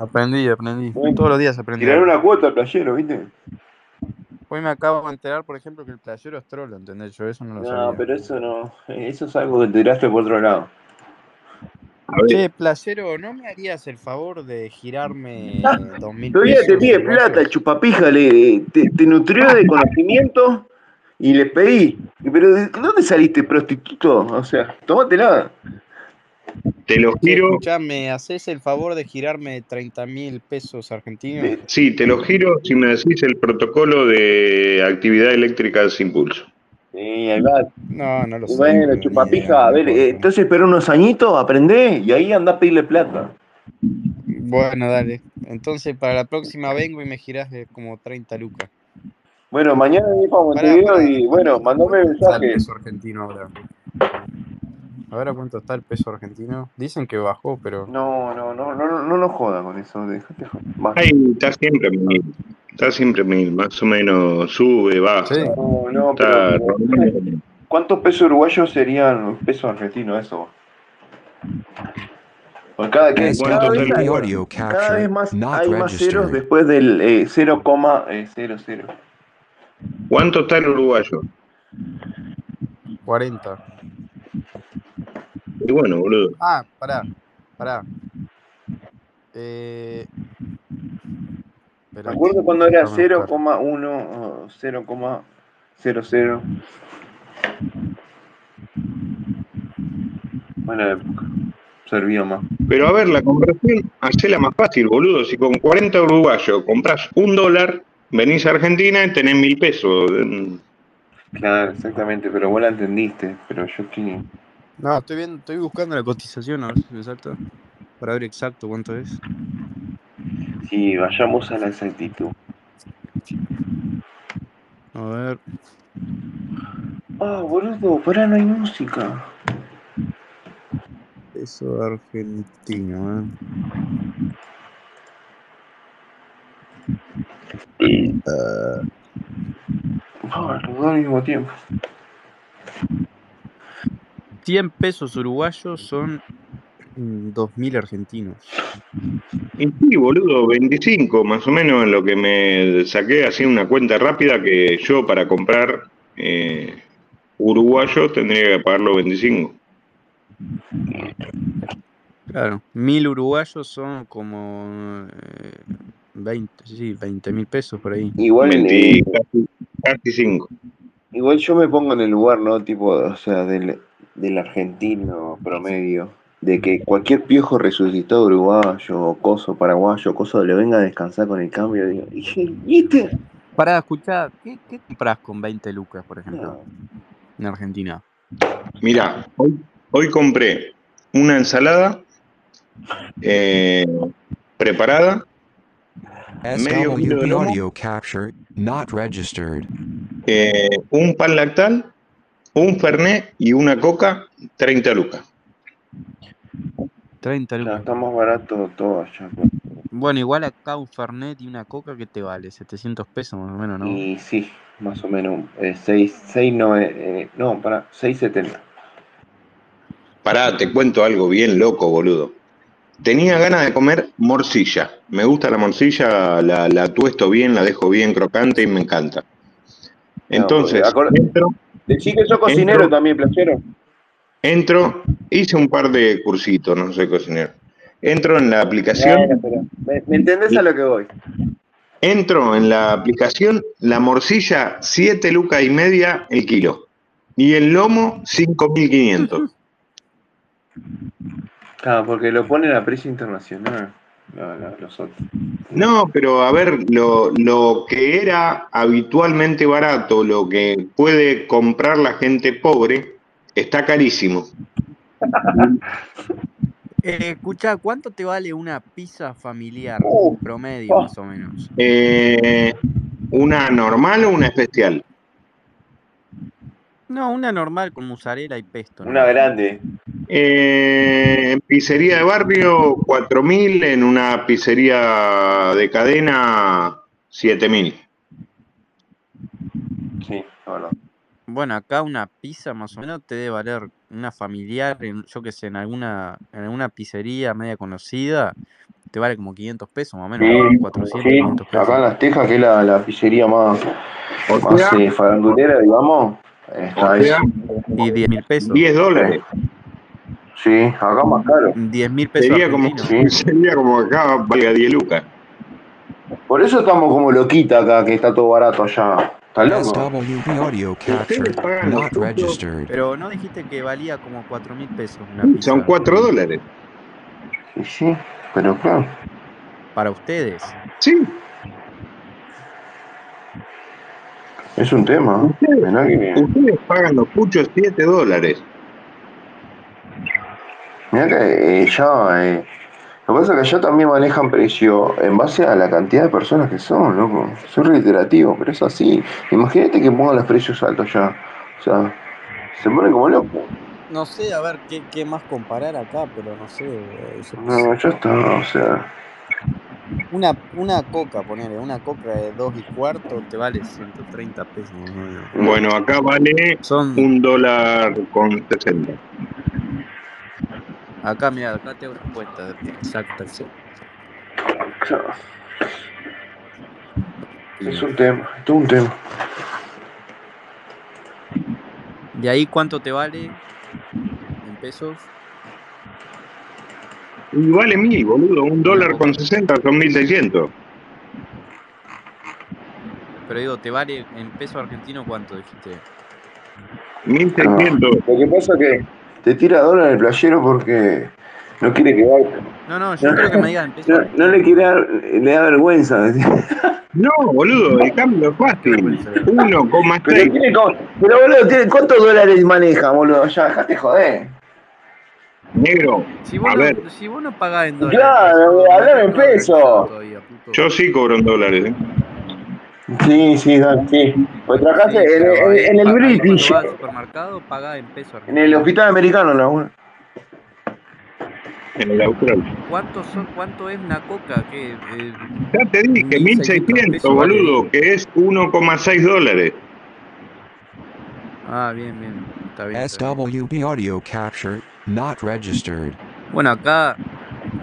Speaker 3: Aprendí, aprendí. Todos los días aprendí.
Speaker 4: Tirar una cuota al playero, ¿viste?
Speaker 3: Hoy me acabo de enterar, por ejemplo, que el playero es trolo, ¿entendés? Yo eso no lo
Speaker 4: No,
Speaker 3: sabía.
Speaker 4: pero eso no, eso es algo que te tiraste por otro lado.
Speaker 3: Che, playero, ¿no me harías el favor de girarme dos mil
Speaker 4: Todavía te pide plata, el chupapija, le, te, te nutrió de conocimiento y le pedí. Pero ¿de dónde saliste, prostituto? O sea, tómatela.
Speaker 2: Te lo giro,
Speaker 3: escuchá, ¿me haces el favor de girarme 30 mil pesos argentinos?
Speaker 2: Sí, te lo giro si me decís el protocolo de actividad eléctrica sin pulso.
Speaker 4: Sí, ahí va.
Speaker 3: No, no lo sé.
Speaker 4: Bueno, chupapija,
Speaker 3: idea,
Speaker 4: a ver, eh, entonces espera unos añitos, aprendé y ahí anda a pedirle plata.
Speaker 3: Bueno, dale. Entonces, para la próxima vengo y me girás de como 30 lucas.
Speaker 4: Bueno, mañana venís para Montevideo y bueno,
Speaker 3: ¿cuánto-
Speaker 4: mandame mensaje.
Speaker 3: argentino ahora? Ahora cuánto está el peso argentino. Dicen que bajó, pero
Speaker 4: No, no, no, no, no, no nos joda con eso, déjate joder. Va.
Speaker 2: Ahí está siempre mil, está siempre mil, más o menos sube, baja.
Speaker 3: Sí.
Speaker 4: No, no,
Speaker 2: Está
Speaker 4: pero ¿cuántos pesos uruguayos serían pesos argentinos eso? Por cada, que, cada,
Speaker 2: ¿Cuánto
Speaker 4: vez, hay-
Speaker 1: audio
Speaker 4: cada
Speaker 1: capture
Speaker 4: vez más hay más ceros después del eh, 0,00.
Speaker 2: ¿Cuánto está el uruguayo?
Speaker 3: 40.
Speaker 2: Y bueno, boludo.
Speaker 3: Ah, pará, pará. Eh...
Speaker 4: Me acuerdo cuando era
Speaker 3: déjame buscar.
Speaker 4: 0,1 o 0,00. Buena época. Servía más.
Speaker 2: Pero a ver, la conversión, hacela más fácil, boludo. Si con 40 uruguayos compras un dólar, venís a Argentina y tenés mil pesos.
Speaker 4: Claro, exactamente, pero vos la entendiste, pero yo estoy...
Speaker 3: No, estoy viendo, estoy buscando la cotización a ver si me salta. Para ver exacto cuánto es.
Speaker 4: Sí, vayamos a la exactitud.
Speaker 3: A ver.
Speaker 4: Ah, boludo, pará, no hay música.
Speaker 3: Peso argentino, eh. Ah,
Speaker 4: Ah, los dos al mismo tiempo.
Speaker 3: 100 pesos uruguayos son mm, 2.000 argentinos.
Speaker 2: Y sí, boludo, 25, más o menos en lo que me saqué así una cuenta rápida que yo para comprar eh, uruguayo tendría que pagar los 25.
Speaker 3: Claro, 1.000 uruguayos son como eh, 20, sí, 20 mil pesos por ahí.
Speaker 4: Igual,
Speaker 2: 20,
Speaker 4: eh,
Speaker 2: casi, casi 5.
Speaker 4: igual yo me pongo en el lugar, ¿no? Tipo, o sea, del, del argentino promedio. De que cualquier piojo resucitado uruguayo, coso paraguayo, coso le venga a descansar con el cambio. Digo, ¿y y este?
Speaker 3: Pará, escuchá, ¿qué, qué compras con 20 lucas, por ejemplo,
Speaker 4: No.
Speaker 3: en Argentina?
Speaker 2: Mira, hoy, hoy compré una ensalada eh, preparada, Medio kilo de lomo.
Speaker 1: audio capture not registered.
Speaker 2: eh, un pan lactal, un fernet y una coca, 30 lucas.
Speaker 3: 30
Speaker 4: Ya,
Speaker 3: lucas.
Speaker 4: está más barato todo allá. pues.
Speaker 3: Bueno, igual acá un Fernet y una Coca que te vale 700 pesos más o menos, ¿no?
Speaker 4: Y sí, más o menos. Eh, 6, 6, no, eh, no, para, 6.70.
Speaker 2: Pará, te cuento algo bien loco, boludo. Tenía ganas de comer morcilla. Me gusta la morcilla, la, la tuesto bien, la dejo bien crocante y me encanta. Entonces,
Speaker 4: acor-
Speaker 2: entro,
Speaker 4: De chico sos cocinero
Speaker 2: Entro.
Speaker 4: también, playero.
Speaker 2: entro, hice un par de cursitos, no soy cocinero. Entro en la aplicación,
Speaker 4: Bueno, pero ¿me, me entendés a lo que voy?
Speaker 2: entro en la aplicación, la morcilla 7 lucas y media el kilo. Y el lomo 5.500.
Speaker 4: Claro, porque lo ponen a precio internacional. No, no, los otros.
Speaker 2: No, pero a ver, lo, lo que era habitualmente barato, lo que puede comprar la gente pobre, está carísimo.
Speaker 3: Eh, escuchá, ¿cuánto te vale una pizza familiar
Speaker 4: Uh,
Speaker 3: promedio
Speaker 4: oh.
Speaker 3: más o menos?
Speaker 2: Eh, ¿Una normal o una especial?
Speaker 3: No, una normal con mozzarella y pesto. ¿no?
Speaker 4: Una grande.
Speaker 2: Eh, en pizzería de barrio, 4.000, en una pizzería de cadena, 7.000.
Speaker 4: Sí, no, no.
Speaker 3: Bueno, acá una pizza más o menos te debe valer una familiar, yo que sé, en alguna, en alguna pizzería media conocida, te vale como 500 pesos más o menos,
Speaker 4: Sí,
Speaker 3: ¿no? 400,
Speaker 4: sí,
Speaker 3: 500 pesos.
Speaker 4: acá en Las Tejas, que es la, la pizzería más,
Speaker 2: O
Speaker 4: más
Speaker 2: sea,
Speaker 4: eh, farandulera, digamos, está
Speaker 2: o sea,
Speaker 4: eso.
Speaker 3: Y 10 mil pesos.
Speaker 2: 10 dólares.
Speaker 4: Sí, acá más caro.
Speaker 3: 10 mil pesos
Speaker 2: Sería como.
Speaker 4: Sí.
Speaker 2: sería como acá valga 10 lucas.
Speaker 4: Por eso estamos como loquita acá, que está todo barato allá. ¿Estás loco?
Speaker 3: Pero no dijiste que valía como 4 mil pesos una pizza.
Speaker 2: Son 4 dólares.
Speaker 4: Sí, sí, pero claro.
Speaker 3: Para ustedes.
Speaker 2: Sí,
Speaker 4: Es un tema.
Speaker 2: Ustedes-
Speaker 4: que,
Speaker 2: ustedes pagan los puchos 7 dólares.
Speaker 4: mirá que eh, ya. eh, lo que pasa es que allá también manejan precio en base a la cantidad de personas que son, loco. Soy reiterativo, pero es así. Imagínate que pongan los precios altos ya. O sea, se ponen como locos.
Speaker 3: No sé, a ver qué, qué más comparar acá, pero no sé. eh, yo
Speaker 4: No, ya está, o sea.
Speaker 3: Una, una coca, ponele, una coca de 2 y cuarto te vale 130 pesos.
Speaker 2: Bueno, acá vale
Speaker 3: Son,
Speaker 2: un dólar con 60.
Speaker 3: acá, mira, acá te hago una cuenta de exacta.
Speaker 4: Es un tema, es un tema.
Speaker 3: ¿De ahí cuánto te vale en pesos?
Speaker 2: Y vale mil, boludo. Un dólar con 60 son 1600.
Speaker 3: Pero digo, ¿te vale en peso argentino cuánto dijiste?
Speaker 2: 1600.
Speaker 4: Lo que pasa es que te tira dólar el playero porque no quiere que vaya.
Speaker 3: No, no, yo creo que me digan en peso
Speaker 4: No,
Speaker 3: argentino.
Speaker 4: no le quiere dar, le da vergüenza.
Speaker 2: No, boludo, el cambio es fácil. 1,6.
Speaker 4: Pero, pero boludo, ¿cuántos dólares maneja, boludo? Ya, dejate joder.
Speaker 2: Negro,
Speaker 3: Si vos,
Speaker 2: a
Speaker 3: no,
Speaker 2: ver,
Speaker 3: si vos no pagás en dólares.
Speaker 4: Claro, hablame en
Speaker 3: no tenés
Speaker 4: peso.
Speaker 3: todavía, puto.
Speaker 2: yo sí cobro en dólares. ¿eh?
Speaker 4: Sí, sí, sí. Pues trabajaste
Speaker 3: Sí,
Speaker 4: en, en-
Speaker 3: ahí-
Speaker 4: en el British,
Speaker 3: vas al supermercado, pagás en peso
Speaker 4: en el hospital americano, ¿no?
Speaker 2: En el austral.
Speaker 3: ¿Cuánto, son, ¿Cuánto es una coca? ¿Qué? Eh,
Speaker 2: Ya te dije,
Speaker 3: 1600
Speaker 2: 1600,
Speaker 3: pesos vale
Speaker 2: boludo,
Speaker 3: ahí.
Speaker 2: que es 1,6 dólares.
Speaker 3: Ah, bien, bien. Está bien. está bien.
Speaker 1: SWB audio captured, not registered.
Speaker 3: Bueno, acá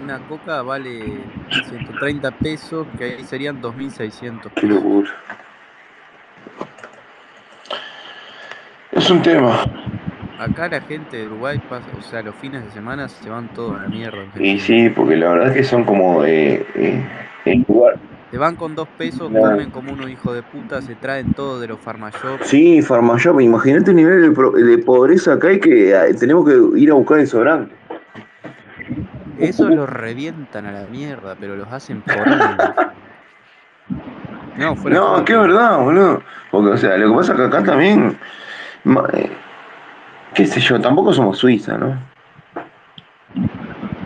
Speaker 3: una coca vale 130 pesos, que ahí serían 2.600
Speaker 4: Qué locura. Es un tema.
Speaker 3: Acá la gente de Uruguay pasa, o sea, los fines de semana se van todos a la mierda.
Speaker 4: Y sí, porque la verdad es que son como eh, eh, el lugar.
Speaker 3: Se van con dos pesos,
Speaker 4: Claro.
Speaker 3: comen como unos hijos de puta, se traen todo de los farmashops.
Speaker 4: Sí, Farmashop, imagínate el nivel de, pro- de pobreza acá y que eh, tenemos que ir a buscar el sobrante.
Speaker 3: Esos los revientan a la mierda, pero los hacen por No,
Speaker 4: No, es verdad, boludo. Porque, o sea, lo que pasa es que acá también, eh, qué sé yo, tampoco somos Suiza, ¿no?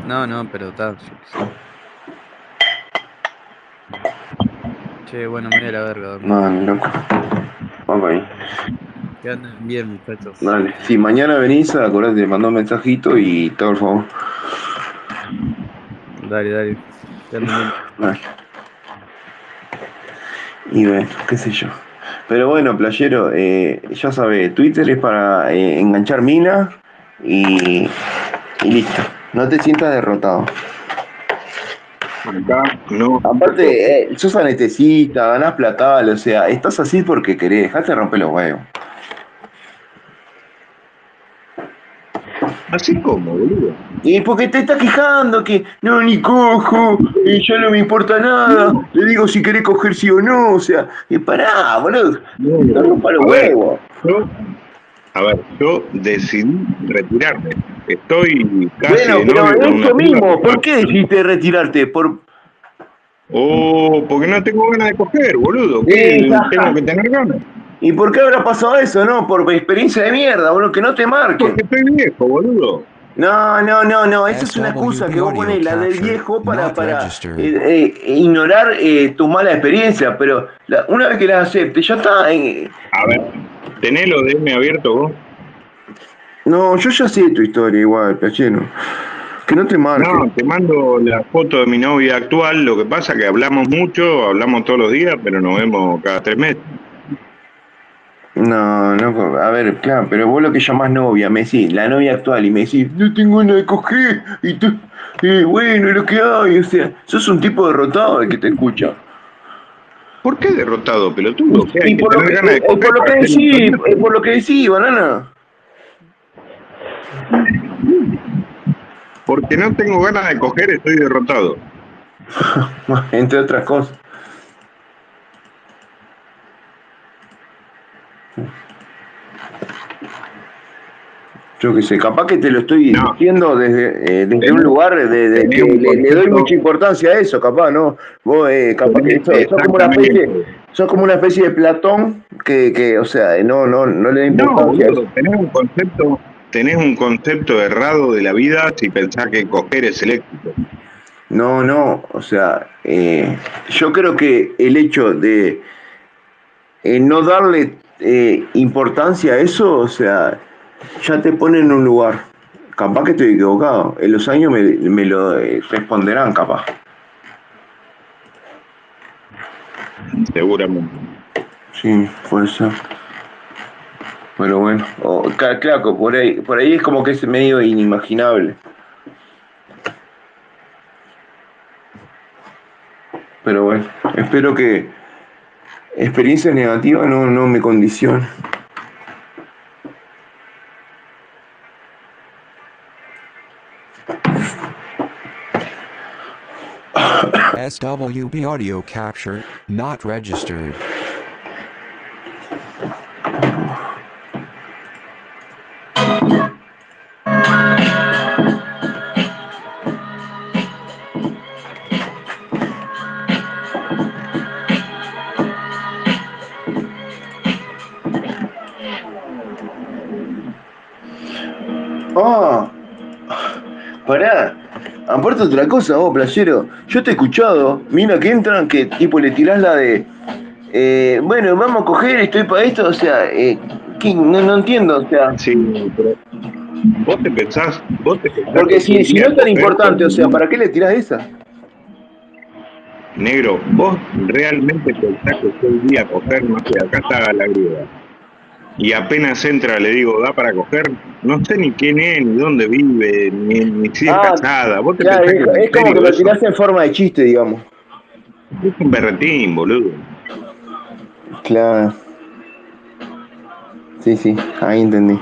Speaker 3: No, no, pero está. Che, bueno, me voy a la verga. dormir.
Speaker 4: No, ni loco. Vamos ahí.
Speaker 3: Que anden bien, muchachos.
Speaker 4: Dale. Si mañana venís, acordate, mandá un mensajito y todo, por favor.
Speaker 3: Dale, dale.
Speaker 4: Mal. Y bueno, qué sé yo. Pero bueno, playero, eh, ya sabes, Twitter es para eh, enganchar minas y, y listo. No te sientas derrotado.
Speaker 2: Acá no.
Speaker 4: Aparte, eh, sos anestesista, ganás platal, o sea, estás así porque querés, dejate de romper los huevos.
Speaker 2: Así como, boludo.
Speaker 4: Y porque te estás quejando que no, ni cojo, y ya no me importa nada. Le digo si querés coger sí o no, o sea, y pará, boludo, no rompa los huevos.
Speaker 2: Yo, a ver, yo decidí retirarme. Estoy casi
Speaker 4: Bueno, pero
Speaker 2: una
Speaker 4: eso mismo. ¿por qué decidiste retirarte? Por...
Speaker 2: Oh, porque no tengo ganas de coger, boludo. ¿Qué? Tengo que tener ganas.
Speaker 4: ¿Y por qué habrá pasado eso, no? Por experiencia de mierda, boludo, que no te marque.
Speaker 2: Porque estoy viejo, boludo.
Speaker 4: No, no, no, no, esa es una excusa que vos ponés, la del viejo, para, para eh, eh, ignorar eh, tu mala experiencia, pero la- una vez que la aceptes, ya está. eh,
Speaker 2: A ver, ¿tenés lo de M abierto vos?
Speaker 4: No, yo ya sé tu historia igual, Pacheno. Que no te marque.
Speaker 2: No, te mando la foto de mi novia actual. Lo que pasa que hablamos mucho, hablamos todos los días, pero nos vemos cada tres meses.
Speaker 4: No, no, a ver, claro, pero vos lo que llamás novia, me decís, la novia actual, y me decís, no tengo ganas de coger, y tú, eh, bueno, es lo que hay, o sea, sos un tipo derrotado el que te escucha.
Speaker 2: ¿Por qué derrotado, pelotudo? ¿Qué hay
Speaker 4: Y por lo que, por lo que decís, por lo que decís, banana.
Speaker 2: Porque no tengo ganas de coger, estoy derrotado.
Speaker 4: Entre otras cosas. Yo qué sé, capaz que te lo estoy
Speaker 2: No.
Speaker 4: diciendo desde, eh, desde un lugar de, de- de que le, le doy mucha importancia a eso, capaz, ¿no? Vos, eh, capaz que sos, sos como una especie, sos como una especie de Platón que, que o sea, no, no, no le da
Speaker 2: No,
Speaker 4: importancia
Speaker 2: boludo,
Speaker 4: eso.
Speaker 2: tenés un concepto, tenés un concepto errado de la vida si pensás que coger es el éxito.
Speaker 4: No, no, o sea, eh, yo creo que el hecho de eh, no darle eh, importancia a eso, o sea, ya te pone en un lugar. Capaz que estoy equivocado. En los años me, me lo responderán, capaz.
Speaker 2: Seguramente.
Speaker 4: Sí, puede ser. Pero bueno, o, ca- claro, por ahí, por ahí es como que es medio inimaginable. Pero bueno, espero que experiencias negativas no, no me condicionen.
Speaker 1: SWB audio capture, not registered.
Speaker 4: Ah, pará. Aparte otra cosa, vos, playero. Yo te he escuchado, mira que entran, que tipo le tirás la de. eh, bueno, vamos a coger, estoy para esto, o sea, eh, no, no entiendo, o sea.
Speaker 2: Sí, pero vos te pensás, vos te pensás
Speaker 4: Porque
Speaker 2: que
Speaker 4: si, no es tan importante, o sea, ¿para qué le tirás esa?
Speaker 2: Negro, vos realmente pensás que un día coger, no sé, acá está la griega. Y apenas entra, le digo, ¿da para coger? No sé ni quién es, ni dónde vive, ni, ni si es
Speaker 4: Ah,
Speaker 2: casada. ¿Vos te
Speaker 4: Claro, es,
Speaker 2: que
Speaker 4: es como que lo tirás en forma de chiste, digamos.
Speaker 2: Es un berretín, boludo.
Speaker 4: Claro. Sí, sí, ahí entendí.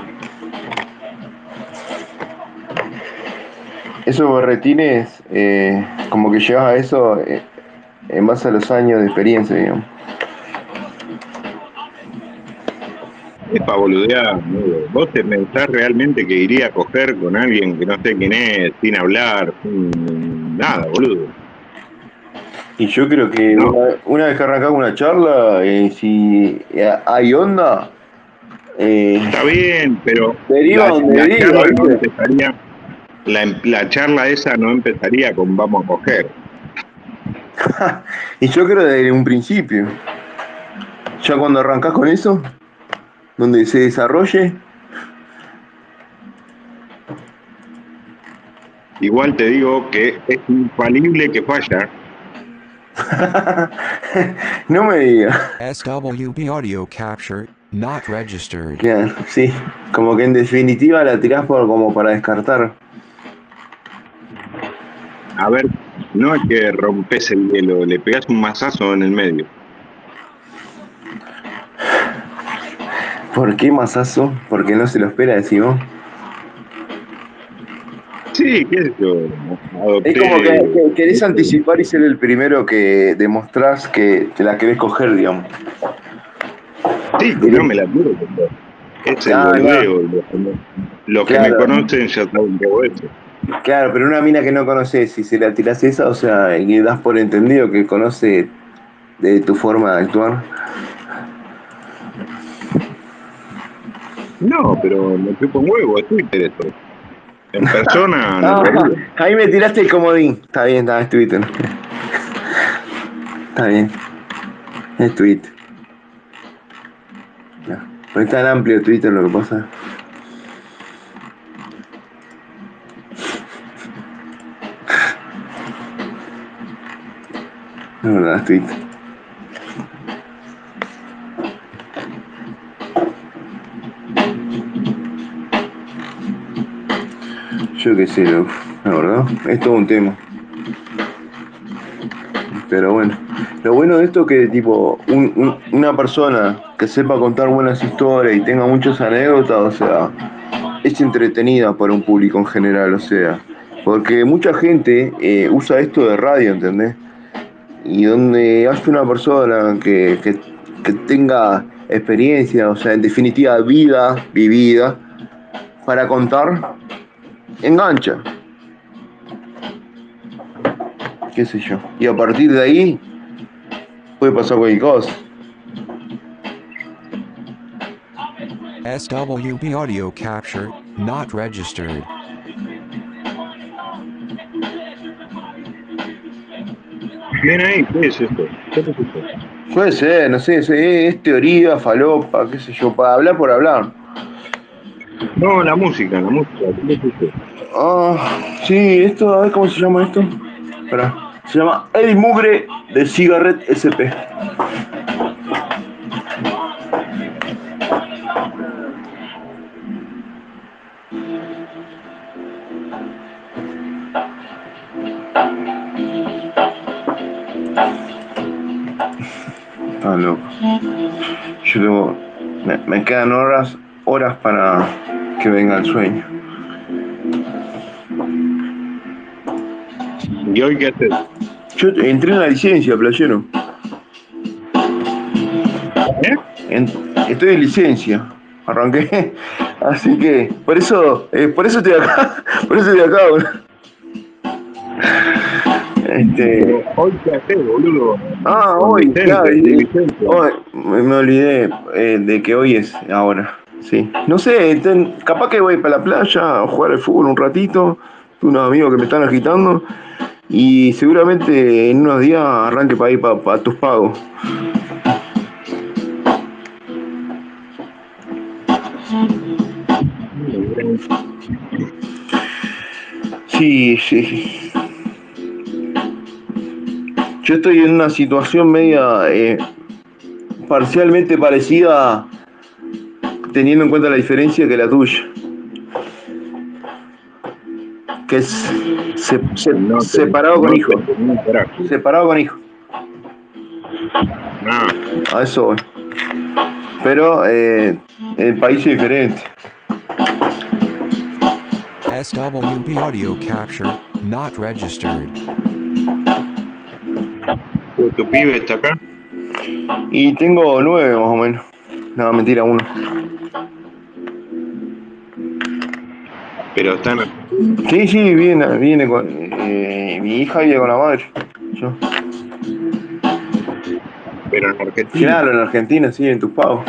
Speaker 4: Esos berretines, eh, como que llegas a eso eh, en base a los años de experiencia, digamos.
Speaker 2: Es para boludear. ¿Vos te pensás realmente que iría a coger con alguien que no sé quién es, sin hablar, sin nada, boludo?
Speaker 4: Y yo creo que
Speaker 2: No.
Speaker 4: una, una vez que arrancamos una charla, eh, si eh, hay onda, eh,
Speaker 2: Está bien, pero
Speaker 4: Deriva
Speaker 2: la,
Speaker 4: donde
Speaker 2: la
Speaker 4: deriva,
Speaker 2: charla no
Speaker 4: ¿viste?
Speaker 2: empezaría, la, la charla esa no empezaría con vamos a coger.
Speaker 4: y yo creo desde un principio. Ya cuando arrancás con eso, donde se desarrolle,
Speaker 2: Igual te digo que es infalible que falla,
Speaker 4: no me digas.
Speaker 1: SWB audio capture, not registered.
Speaker 4: Claro, sí. Como que en definitiva la tirás por como para descartar.
Speaker 2: A ver, no es que rompes el hielo, le pegas un mazazo en el medio.
Speaker 4: ¿Por qué masazo? Porque no se lo espera, decimos.
Speaker 2: Sí, qué sé yo.
Speaker 4: Es como que, que querés anticipar y ser el primero que demostrás que te la querés coger, digamos.
Speaker 2: Sí, que no me la quiero coger. Es el. Los, que me- conocen ya saben que hago eso.
Speaker 4: Claro, pero una mina que no conoces, si se la tirás esa, o sea, y das por entendido que conoce de tu forma de actuar.
Speaker 2: No, pero me chupo un huevo, es Twitter eso. En persona,
Speaker 4: Ah,
Speaker 2: no lo haría.
Speaker 4: ahí me tiraste el comodín. Está bien, está, es Twitter. Está bien. Es Twitter. No es tan amplio Twitter lo que pasa. No, verdad, Twitter. Yo qué sé, la verdad, es todo un tema. Pero bueno, lo bueno de esto es que tipo un- un- una persona que sepa contar buenas historias y tenga muchas anécdotas, o sea, es entretenida para un público en general, o sea, porque mucha gente eh, usa esto de radio, ¿entendés? Y donde hay una persona que, que- que tenga experiencia, o sea, en definitiva vida vivida, para contar, engancha. Qué sé yo. Y a partir de ahí puede pasar cualquier cosa.
Speaker 1: SWB audio capture, not registered.
Speaker 2: Bien ahí, ¿qué es esto? ¿Qué es esto?
Speaker 4: Puede ser, no sé, es, es teoría, falopa, qué sé yo, para hablar por hablar.
Speaker 2: No, la música, la música.
Speaker 4: Ah, sí, esto, a ver cómo se llama esto. Espera, se llama El Mugre de Cigarette SP. Está loco. Yo tengo. Me, me quedan horas, horas para que venga el sueño.
Speaker 2: ¿Y hoy qué haces?
Speaker 4: Yo entré en la licencia, playero.
Speaker 2: ¿Eh?
Speaker 4: En- estoy en licencia. Arranqué. Así que, por eso, eh, por eso estoy acá. Por eso estoy acá, boludo. Este.
Speaker 2: ¿Hoy qué haces, boludo?
Speaker 4: Ah, hoy, claro, hoy, me me olvidé eh, de que hoy es ahora. Sí. No sé, capaz que voy para la playa a jugar al fútbol un ratito. Unos amigos que me están agitando. Y seguramente en unos días arranque para ir para tus pagos. Sí, sí. Yo estoy en una situación media eh, parcialmente parecida, teniendo en cuenta la diferencia que la tuya. Que es se- se-
Speaker 2: No te-
Speaker 4: separado
Speaker 2: no
Speaker 4: con hijo. Separado con hijo.
Speaker 2: Ah,
Speaker 4: A eso voy. Pero eh, en países diferentes.
Speaker 1: SWB audio capture, not registered.
Speaker 2: ¿tu pibe está acá?
Speaker 4: Y tengo nueve más o menos. No, mentira, uno.
Speaker 2: Pero están...
Speaker 4: Sí, sí, viene, viene con. eh, mi hija vive con la madre. Yo.
Speaker 2: Pero en Argentina.
Speaker 4: Claro, en Argentina, sí, en tus pagos.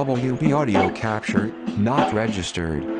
Speaker 1: SWB audio capture, not registered.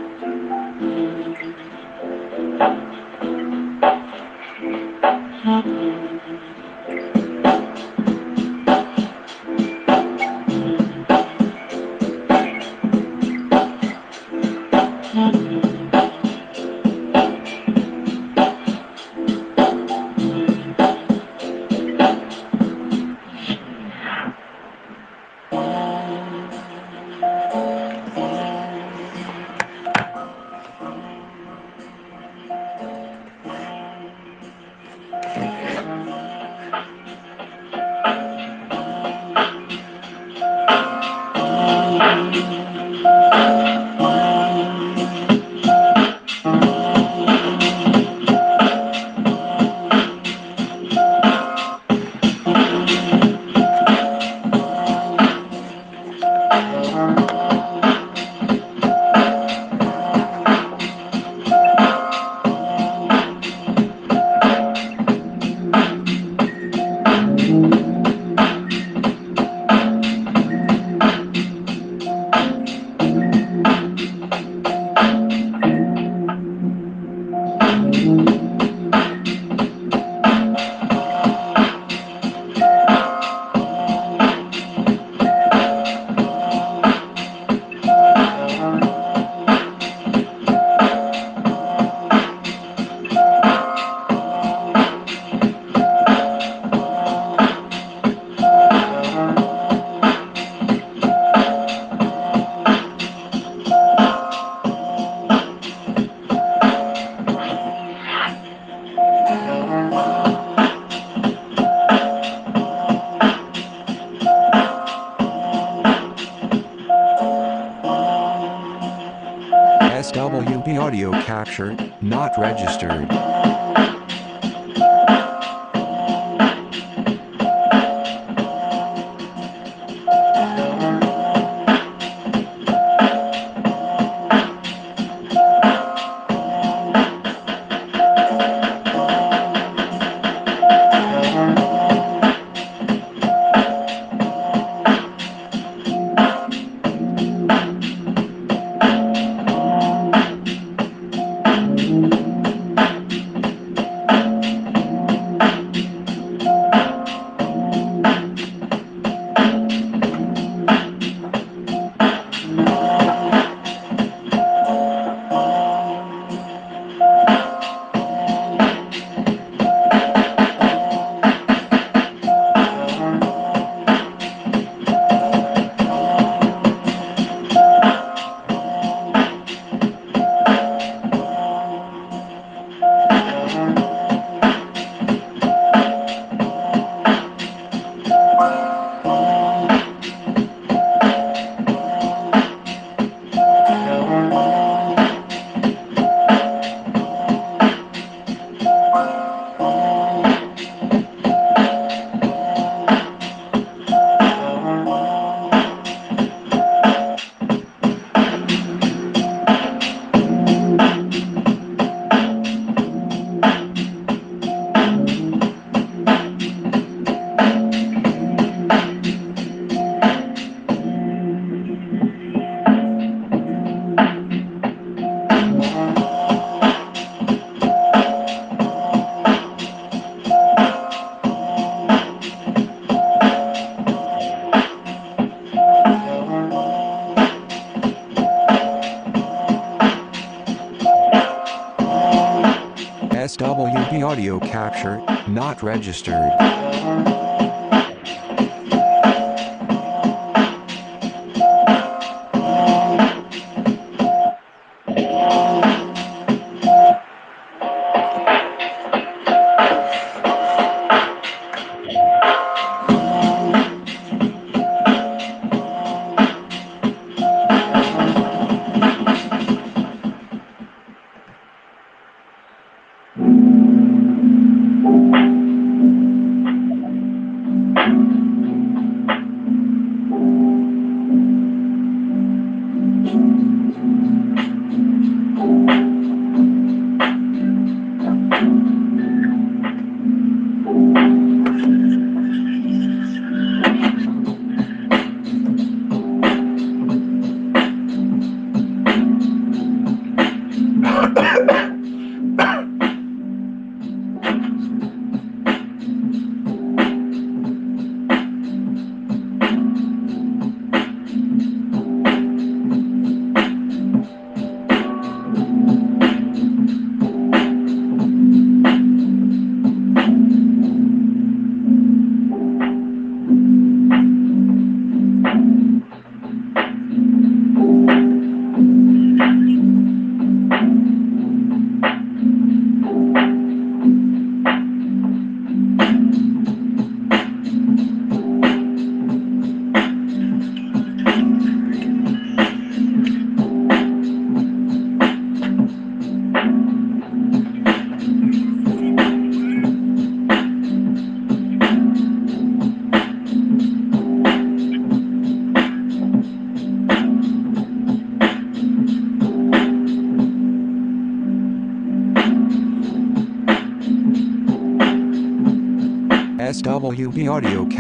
Speaker 1: Not registered.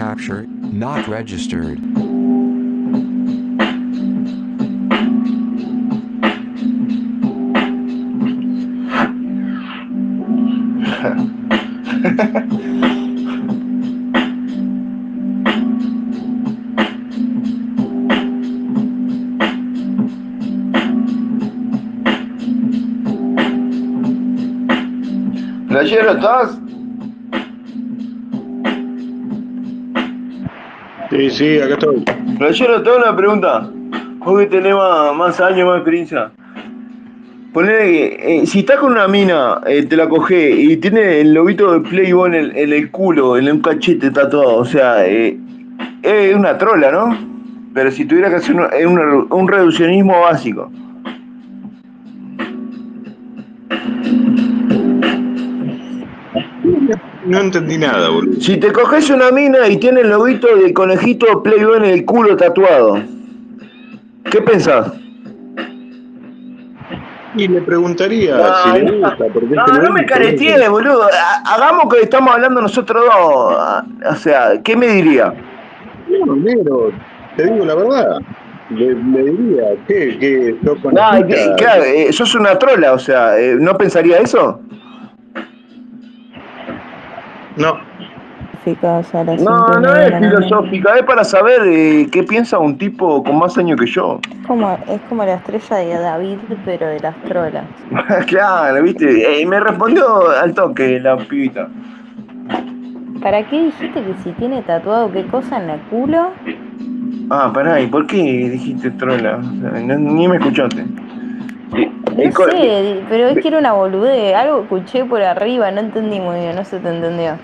Speaker 1: Capture, not registered.
Speaker 4: ¿Playero estás?
Speaker 2: Sí, sí, acá estoy.
Speaker 4: Playero, te hago una pregunta. Vos que tenés más, más años, más experiencia. Ponele que eh, si estás con una mina, eh, te la coge y tiene el lobito de Playboy en el, en el culo, en un cachete tatuado, o sea, eh, es una trola, ¿no? Pero si tuviera que hacer un, un, un reduccionismo básico.
Speaker 2: No entendí nada, boludo.
Speaker 4: Si te coges una mina y tiene el lobito del conejito Playboy en el culo tatuado, ¿qué pensás?
Speaker 2: Y le preguntaría
Speaker 4: No,
Speaker 2: si le
Speaker 4: no,
Speaker 2: gusta. Porque
Speaker 4: No,
Speaker 2: es que
Speaker 4: no
Speaker 2: lo
Speaker 4: me caretees, boludo. Ha- Hagamos que estamos hablando nosotros dos. O sea, ¿qué me diría?
Speaker 2: No, negro, te digo la verdad. Le, le diría, ¿qué? ¿Qué? ¿Sos
Speaker 4: No, que- claro, eh, sos una trola, o sea, eh, ¿no pensaría eso?
Speaker 2: No,
Speaker 5: filosóficas a las
Speaker 4: No, no es filosófica, es para saber eh, qué piensa un tipo con más años que yo.
Speaker 5: Es como, es como la estrella de David, pero de las trolas.
Speaker 4: claro, viste, Eh, me respondió al toque la pibita.
Speaker 5: ¿Para qué dijiste que si tiene tatuado qué cosa en el culo?
Speaker 4: Ah, pará, ¿y por qué dijiste trola? O sea, no- ni me escuchaste.
Speaker 5: No sé, pero es que era una boludez. Algo escuché por arriba, no entendí muy bien, no se te entendió.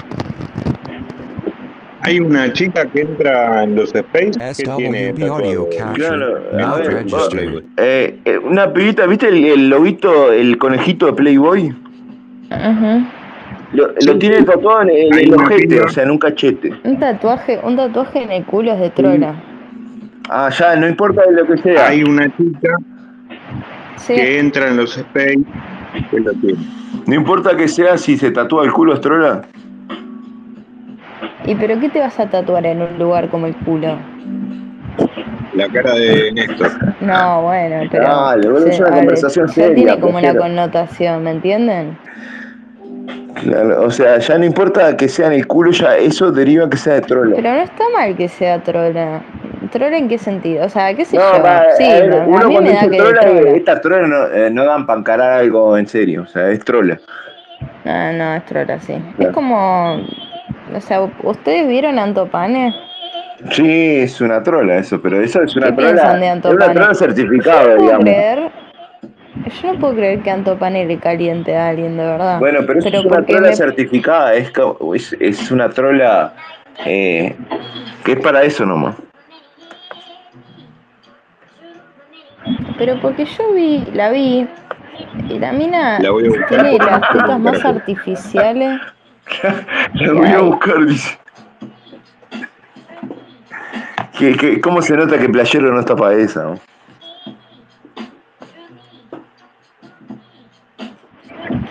Speaker 2: hay una chica que entra en los space que tiene
Speaker 1: audio
Speaker 4: Claro, a ver. Eh, eh, una pibita, ¿viste el, el lobito, el conejito de Playboy?
Speaker 5: Ajá.
Speaker 4: Lo,
Speaker 2: Sí,
Speaker 4: lo tiene
Speaker 2: sí.
Speaker 4: tatuado en, el ojete, o sea, en un cachete.
Speaker 5: Un tatuaje, un tatuaje en el culo es de trola.
Speaker 4: Ah, ya, no importa lo que sea.
Speaker 2: Hay una chica
Speaker 5: Sí.
Speaker 2: que entra en los space que lo tiene.
Speaker 4: No importa que sea si se tatúa el culo estrola.
Speaker 5: ¿Y pero qué te vas a tatuar en un lugar como el culo?
Speaker 2: La cara de Néstor.
Speaker 5: No, bueno, pero.
Speaker 4: Dale, es una
Speaker 5: ver, ya tiene como una connotación, ¿me entienden?
Speaker 4: Claro, o sea, ya no importa que sea en el culo, ya eso deriva que sea de trola.
Speaker 5: Pero no está mal que sea trola. ¿Trola en qué sentido? O sea, qué sé
Speaker 4: No,
Speaker 5: yo.
Speaker 4: va,
Speaker 5: sí,
Speaker 4: ver,
Speaker 5: no, a
Speaker 4: uno
Speaker 5: mí
Speaker 4: cuando
Speaker 5: me da
Speaker 4: dice
Speaker 5: que
Speaker 4: trola,
Speaker 5: trola.
Speaker 4: estas trolas no, eh, no dan para encarar algo en serio, o sea, es trola.
Speaker 5: No, no, es trola, sí.
Speaker 4: Claro.
Speaker 5: Es como. O sea, ¿ustedes vieron Antopane?
Speaker 4: Sí, es una trola eso, pero eso es una
Speaker 5: ¿Qué
Speaker 4: trola. Es una trola certificada, digamos.
Speaker 5: creer. Yo no puedo creer que Antopane le caliente a alguien, de verdad.
Speaker 4: Bueno, pero
Speaker 5: Pero
Speaker 4: es una trola
Speaker 5: me-
Speaker 4: certificada, es, es, es una trola eh, que es para eso nomás.
Speaker 5: Pero porque yo vi, la vi, y la mina
Speaker 2: La voy a buscar
Speaker 5: tiene las tetas más artificiales.
Speaker 4: La voy a buscar, dice. ¿Qué, qué, cómo se nota que Playero no está para esa? no?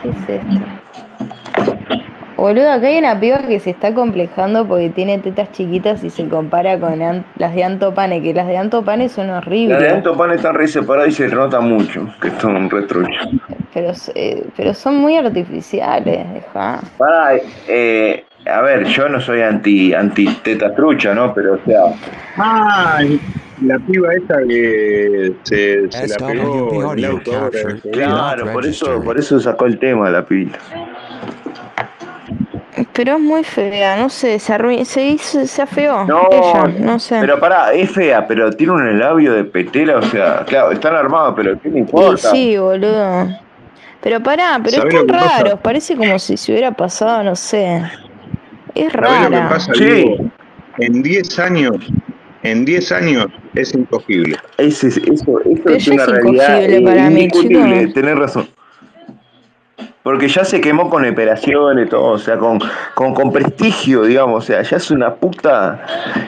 Speaker 5: ¿Qué es esto? Boludo, acá hay una piba que se está complejando porque tiene tetas chiquitas y se compara con las de Antopane, que las de Antopane son
Speaker 4: La de
Speaker 5: horribles.
Speaker 4: Antopan están re separadas y se nota mucho que son retruchos.
Speaker 5: Pero, eh, pero son muy artificiales, deja.
Speaker 4: Pará, eh, a ver, yo no soy anti, anti teta trucha, ¿no? Pero, o sea,
Speaker 2: Ah, la piba esta que se, se la pegó en el auto
Speaker 4: claro, por eso, por eso sacó el tema la pila.
Speaker 5: Pero es muy fea, no sé, se, arrui- se hizo, se afeó
Speaker 4: No,
Speaker 5: ella, no sé.
Speaker 4: Pero pará, es fea, pero tiene un labio de petela, o sea, claro, están armados, pero ¿qué le importa?
Speaker 5: sí, boludo. Pero pará, pero
Speaker 2: ¿Sabés
Speaker 5: están raros, parece como si se hubiera pasado, no sé. Es
Speaker 2: ¿Sabés lo que
Speaker 5: rara.
Speaker 2: pasa,
Speaker 4: Sí.
Speaker 2: En 10 años, en 10 años es incogible.
Speaker 4: Ese, eso, eso
Speaker 5: Pero
Speaker 4: es una
Speaker 5: es
Speaker 4: realidad
Speaker 5: incogible para mí,
Speaker 4: tenés razón. Porque ya se quemó con operaciones, todo, o sea, con, con, con prestigio, digamos, o sea, ya es una puta...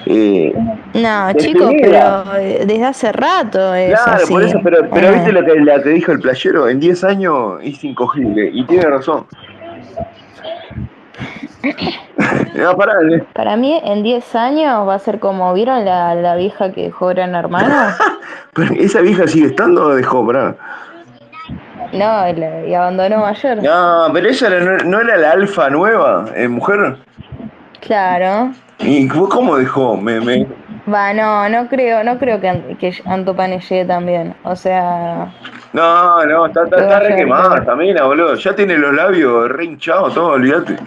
Speaker 4: eh,
Speaker 5: No, chicos, pero eh, desde hace rato es
Speaker 4: claro,
Speaker 5: así.
Speaker 4: por eso, pero, pero
Speaker 5: Ah.
Speaker 4: viste lo que, la que dijo el playero, en 10 años es incogible, y tiene razón. No, eh.
Speaker 5: Para mí, en 10 años va a ser como, ¿vieron la, la vieja que dejó Gran Hermano?
Speaker 4: pero esa vieja sigue estando o dejó, pará.
Speaker 5: No, la- y abandonó Mayor.
Speaker 4: No, pero ella era- no, no era la alfa nueva, eh, mujer.
Speaker 5: Claro.
Speaker 4: ¿Y vos cómo dejó? Me, me...
Speaker 5: Va, no, no creo, no creo que, que Antopane llegue también. O sea,
Speaker 4: No, no, está, está, está re quemada también, boludo. Ya tiene los labios re hinchados, todo, olvídate.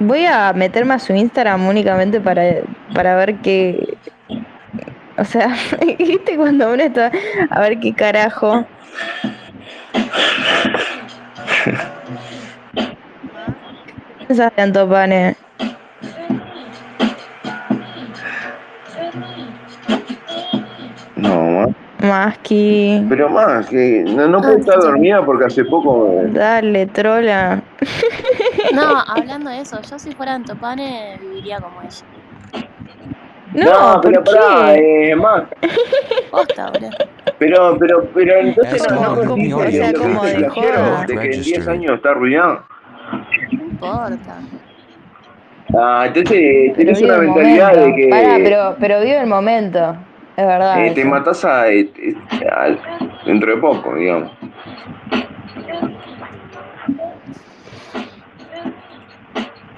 Speaker 5: voy a meterme a su Instagram únicamente para, para ver qué. O sea, ¿viste cuando uno está a ver qué carajo? ¿Qué pensás de Antopane? Maski.
Speaker 4: Pero más, que no, no puede estar dormida porque hace poco. eh,
Speaker 5: Dale, trola.
Speaker 6: No, hablando de eso, yo si fuera Antopane viviría como ella.
Speaker 5: No,
Speaker 4: pero
Speaker 5: ¿por
Speaker 4: pará,
Speaker 5: qué?
Speaker 4: eh, más.
Speaker 6: Posta, boludo.
Speaker 4: Pero, pero, pero entonces no,
Speaker 1: como-
Speaker 4: no
Speaker 1: como-
Speaker 4: consiste
Speaker 1: o
Speaker 4: en
Speaker 1: sea,
Speaker 4: lo que
Speaker 5: como
Speaker 4: dice
Speaker 5: de
Speaker 4: el de que en 10
Speaker 1: Registered.
Speaker 4: años está arruinado.
Speaker 6: No importa.
Speaker 4: Ah, entonces
Speaker 5: Pero
Speaker 4: tenés
Speaker 5: vive
Speaker 4: una
Speaker 5: el
Speaker 4: mentalidad
Speaker 5: momento.
Speaker 4: de que
Speaker 5: Pará, pero, pero vive el momento. Es verdad.
Speaker 4: eh, te
Speaker 5: eso.
Speaker 4: matás a, eh, eh, dentro de poco, digamos.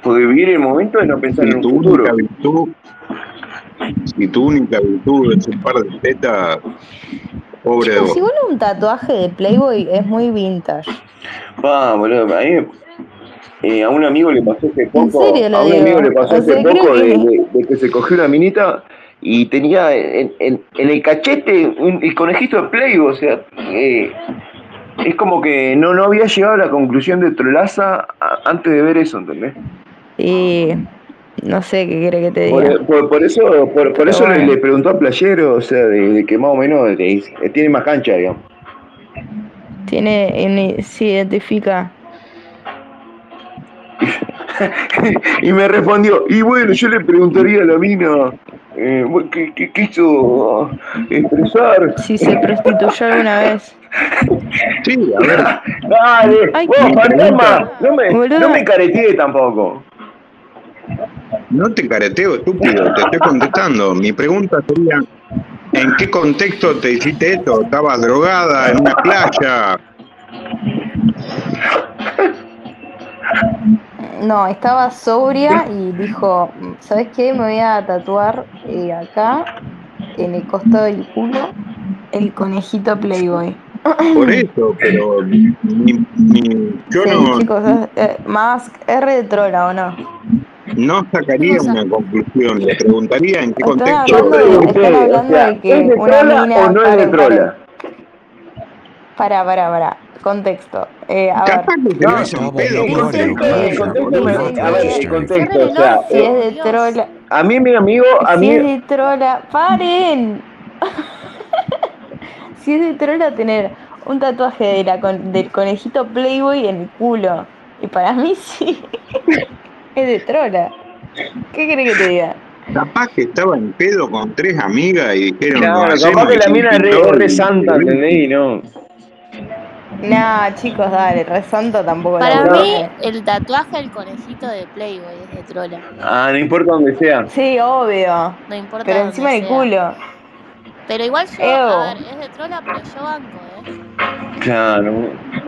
Speaker 4: Porque vivir el momento es no pensar
Speaker 2: Si
Speaker 4: en un
Speaker 2: tu
Speaker 4: futuro.
Speaker 2: única virtud, si tu única virtud es un par de tetas, pobre de
Speaker 5: Chicos,
Speaker 2: vos.
Speaker 5: un tatuaje de Playboy es muy vintage.
Speaker 4: Ah, boludo, a mí me- eh, a un amigo le pasó hace poco,
Speaker 5: serio lo
Speaker 4: a un
Speaker 5: digo?
Speaker 4: amigo le pasó
Speaker 5: O
Speaker 4: hace
Speaker 5: sea,
Speaker 4: poco de,
Speaker 5: que-
Speaker 4: de- de que se cogió una minita y tenía en, en- en el cachete un, el conejito de Playboy, o sea, eh, es como que no, no había llegado a la conclusión de Trolaza antes de ver eso, ¿entendés?
Speaker 5: Y no sé qué quiere que te diga.
Speaker 4: Por, por- por eso, por, eso le,
Speaker 5: bueno.
Speaker 4: le preguntó a Playero, o sea, de, de que más o menos le- tiene más cancha, digamos.
Speaker 5: Tiene, en- se identifica.
Speaker 4: y me respondió, y bueno, yo le preguntaría a la mina eh, ¿qué, qué quiso expresar.
Speaker 5: Si se prostituyó alguna vez.
Speaker 2: Sí, a ver,
Speaker 4: Dale,
Speaker 5: Ay,
Speaker 4: vos, no me,
Speaker 5: Boludo.
Speaker 4: no me careteé tampoco.
Speaker 2: no te careteo, estúpido, te estoy contestando. Mi pregunta sería, ¿en qué contexto te hiciste esto? ¿Estabas drogada en una playa?
Speaker 5: No, estaba sobria y dijo, ¿sabes qué? Me voy a tatuar eh, acá, en el costado del culo, el conejito Playboy.
Speaker 2: Por eso, pero ni- ni- yo
Speaker 5: sí,
Speaker 2: no,
Speaker 5: chicos, es- eh, Musk es re de trola, ¿o no?
Speaker 2: no sacaría
Speaker 6: O sea-
Speaker 2: una conclusión. Le preguntaría en qué
Speaker 5: Están
Speaker 2: contexto.
Speaker 5: hablando están
Speaker 4: o
Speaker 5: hablando
Speaker 4: sea,
Speaker 5: de que
Speaker 4: ¿es de
Speaker 5: una
Speaker 4: trola
Speaker 5: mina.
Speaker 4: o no es de trola?
Speaker 5: Para, para, para. Contexto. Eh, a ver.
Speaker 2: Que
Speaker 4: No,
Speaker 1: no,
Speaker 2: pedo.
Speaker 1: no, no,
Speaker 2: el
Speaker 1: no,
Speaker 4: el contexto
Speaker 2: boludo.
Speaker 4: me-
Speaker 5: Dicen
Speaker 4: a ver,
Speaker 5: que-
Speaker 4: el contexto, o
Speaker 6: Re
Speaker 4: sea,
Speaker 6: loco.
Speaker 5: Si es de trola.
Speaker 4: a mí mi amigo, a
Speaker 5: Si
Speaker 4: mí,
Speaker 5: es de trola. ¡Paren! si es de trola tener un tatuaje de la con- del conejito Playboy en el culo. Y para mí sí. es de trola. ¿Qué querés que te diga?
Speaker 2: Capaz que estaba en pedo con tres amigas y dijeron.
Speaker 4: claro,
Speaker 2: "Nos
Speaker 4: capaz que la mina es re, santa, ¿entendés? Y no.
Speaker 5: Nah, chicos, dale, re santo tampoco
Speaker 6: Para mí, el tatuaje del conejito de Playboy es de trola.
Speaker 4: Ah, no importa donde sea.
Speaker 5: Sí, obvio.
Speaker 6: No importa.
Speaker 5: Pero encima del culo.
Speaker 6: Pero igual yo, a ver, es de trola, pero yo banco, ¿eh?
Speaker 4: Claro.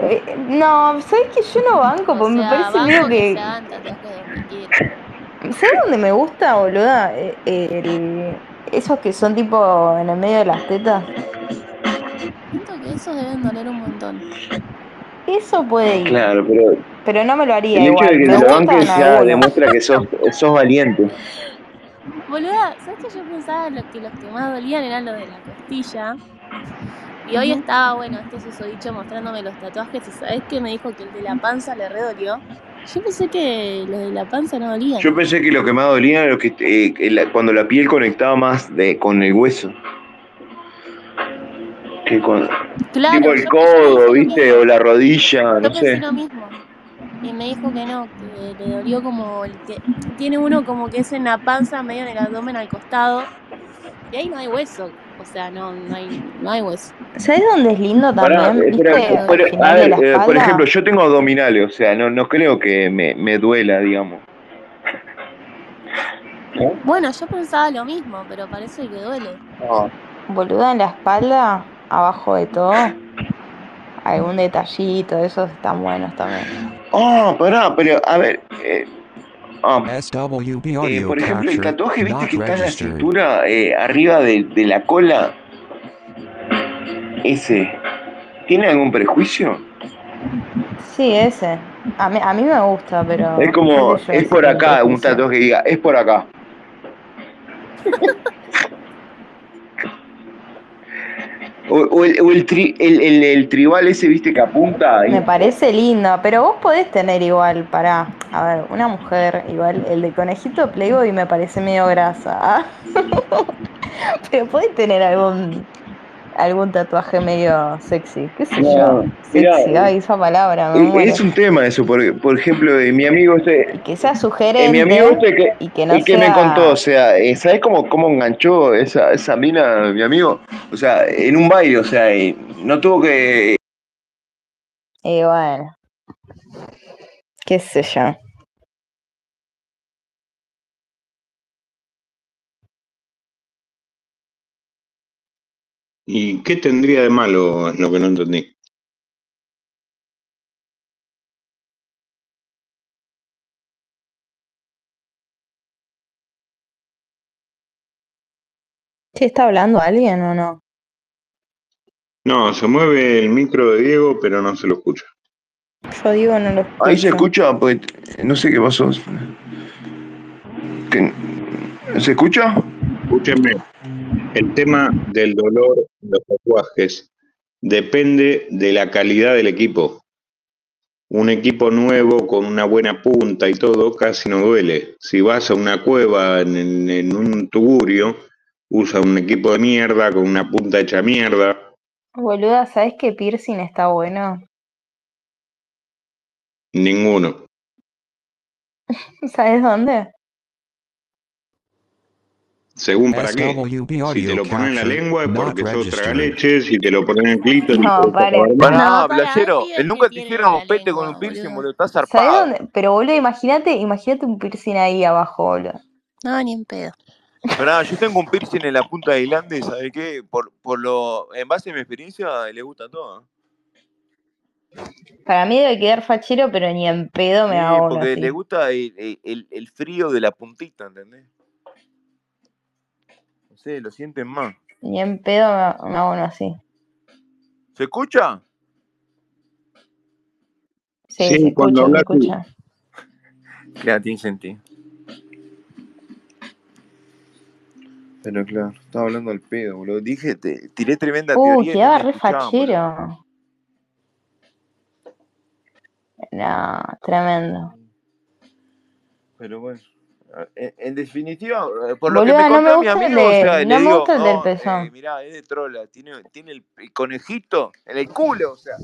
Speaker 5: Eh, No, ¿sabes que yo no banco?
Speaker 6: O
Speaker 5: Porque me parece medio
Speaker 6: que.
Speaker 5: ¿Sabes dónde me gusta, boluda? Eh, el- Esos que son tipo en el medio de las tetas.
Speaker 6: Esos deben doler un montón.
Speaker 5: Eso puede ir.
Speaker 4: Claro, pero
Speaker 5: Pero no me lo haría
Speaker 4: el hecho
Speaker 5: igual.
Speaker 4: de que
Speaker 5: me
Speaker 4: te lo
Speaker 5: gustan
Speaker 4: banques ya demuestra que sos, sos valiente.
Speaker 6: Boluda, ¿sabes que yo pensaba lo- que los que más dolían eran los de la costilla? Y hoy estaba, bueno, este susodicho mostrándome los tatuajes y ¿sabes que me dijo que el de la panza le redolió? Yo pensé que los de la panza no dolían.
Speaker 4: Yo pensé que lo que más dolía era lo que, eh, que la- cuando la piel conectaba más de, con el hueso. Que con,
Speaker 6: claro,
Speaker 4: tipo el codo, ¿viste? O la rodilla,
Speaker 6: Yo
Speaker 4: no
Speaker 6: pensé
Speaker 4: sé.
Speaker 6: lo mismo. Y me dijo que no, que le dolió como el que tiene uno como que es en la panza, medio en el abdomen al costado. Y ahí no hay hueso. O sea, no, no hay, no hay hueso.
Speaker 5: ¿Sabes dónde es lindo
Speaker 4: Pará,
Speaker 5: también? la
Speaker 4: eh, por ejemplo, yo tengo abdominales, o sea, no, no creo que me, me duela, digamos.
Speaker 6: Bueno, yo pensaba lo mismo, pero parece que duele.
Speaker 5: Boluda en la espalda, abajo de todo. Algún detallito, esos están buenos también.
Speaker 4: Ah, pará, pero a ver. eh,
Speaker 1: SWB
Speaker 4: eh, por ejemplo, el tatuaje, viste que está en la cintura, eh, arriba de, de la cola. Ese. ¿Tiene algún prejuicio?
Speaker 5: Sí, ese. A mí, a mí me gusta, pero.
Speaker 4: Es como, es por acá, un tatuaje que diga, es por acá. O, el, o el, tri- el, el- el tribal ese, viste, que apunta.
Speaker 5: Me parece lindo, pero vos podés tener igual, para, a ver, una mujer, igual, el de conejito Playboy me parece medio grasa. ¿ah? pero podés tener algún algún tatuaje medio sexy, qué sé
Speaker 4: No,
Speaker 5: yo.
Speaker 4: mirá,
Speaker 5: Sexy, ay, esa palabra me
Speaker 4: Eh,
Speaker 5: muero.
Speaker 4: Es un tema eso, por, por ejemplo, eh, mi amigo este,
Speaker 5: Y que sea
Speaker 4: eh,
Speaker 5: sugerente
Speaker 4: mi amigo este que,
Speaker 5: y que no
Speaker 4: el que
Speaker 5: sea...
Speaker 4: me contó, o sea, eh, ¿sabes cómo, cómo enganchó esa, esa mina, mi amigo? O sea, en un baile, o sea, eh, no tuvo que...
Speaker 5: Y bueno, qué sé yo.
Speaker 2: ¿Y qué tendría de malo? Es lo que no entendí.
Speaker 5: ¿Sí está hablando alguien o no?
Speaker 2: No, se mueve el micro de Diego, pero no se lo escucha.
Speaker 5: Yo digo no lo escucho.
Speaker 4: Ahí se escucha, pues, no sé qué pasó. ¿Qué- ¿Se escucha?
Speaker 2: Escúchenme, el tema del dolor en los tatuajes depende de la calidad del equipo. Un equipo nuevo con una buena punta y todo casi no duele. Si vas a una cueva en, un tugurio, usa un equipo de mierda con una punta hecha mierda.
Speaker 5: Boluda, ¿sabes qué piercing está bueno?
Speaker 2: Ninguno.
Speaker 5: ¿Sabes dónde?
Speaker 2: Según para qué. Si te lo pones en la lengua es porque sos tragaleche, si te lo pones en el clítoris
Speaker 5: No, pare.
Speaker 6: No,
Speaker 7: playero. Él nunca te hicieron un pete con un piercing,
Speaker 6: boludo.
Speaker 7: boludo. Está
Speaker 5: ¿Sabes
Speaker 7: zarpado.
Speaker 5: dónde? Pero boludo, imagínate, imagínate un piercing ahí abajo, boludo.
Speaker 6: No, ni en pedo.
Speaker 7: Pará, yo tengo un piercing en la punta de glande, ¿sabes qué? Por, por lo, en base a mi experiencia, le gusta todo.
Speaker 5: Para mí debe quedar fachero, pero ni en pedo me
Speaker 7: Sí,
Speaker 5: hago
Speaker 7: porque le gusta el, el- el- el frío de la puntita, ¿entendés? Lo sienten más.
Speaker 5: Ni en pedo me, me hago uno así.
Speaker 7: ¿Se escucha?
Speaker 5: Sí,
Speaker 2: Sí,
Speaker 5: se
Speaker 2: cuando
Speaker 5: escucha, se
Speaker 2: hablas tú.
Speaker 5: escucha.
Speaker 7: Claro, tiene sentido. Pero claro, estaba hablando al pedo, boludo. Dije, te, tiré tremenda
Speaker 5: Uh,
Speaker 7: teoría no
Speaker 5: quedaba re fachero. No, tremendo.
Speaker 7: Pero bueno. En, en definitiva, eh, por lo que me
Speaker 5: no me
Speaker 7: contó mi
Speaker 5: gusta el
Speaker 7: amigo, o sea,
Speaker 5: de.
Speaker 7: le
Speaker 5: No me
Speaker 7: digo,
Speaker 5: gusta el del
Speaker 7: no, eh,
Speaker 5: pezón.
Speaker 7: mirá, es de trola, tiene, tiene el, el conejito en el culo, o sea,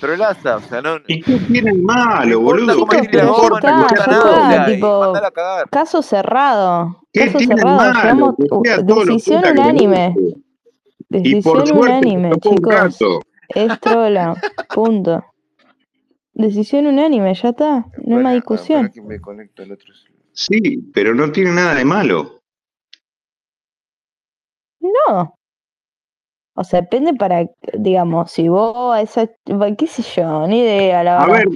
Speaker 7: trolaza, o sea, no,
Speaker 2: ¿Y qué tiene malo, boludo?
Speaker 7: cómo
Speaker 2: ¿Qué
Speaker 5: Chicos,
Speaker 7: tire la goma, no
Speaker 2: importa
Speaker 7: nada,
Speaker 5: está. Tipo,
Speaker 7: mandala a cagar.
Speaker 5: caso cerrado.
Speaker 2: ¿Qué
Speaker 5: Caso
Speaker 2: tiene
Speaker 5: cerrado.
Speaker 2: malo?
Speaker 5: Uh, decisión unánime. Decisión unánime, chicos. Es trola. Punto. Decisión unánime, ya está. No hay más
Speaker 7: Para, para
Speaker 5: discusión.
Speaker 7: que me conecto al otro celular.
Speaker 2: Sí, pero no tiene nada de malo.
Speaker 5: No. O sea, depende para, digamos, si vos a esa, qué sé yo, ni idea, la
Speaker 2: A
Speaker 5: verdad.
Speaker 2: ver,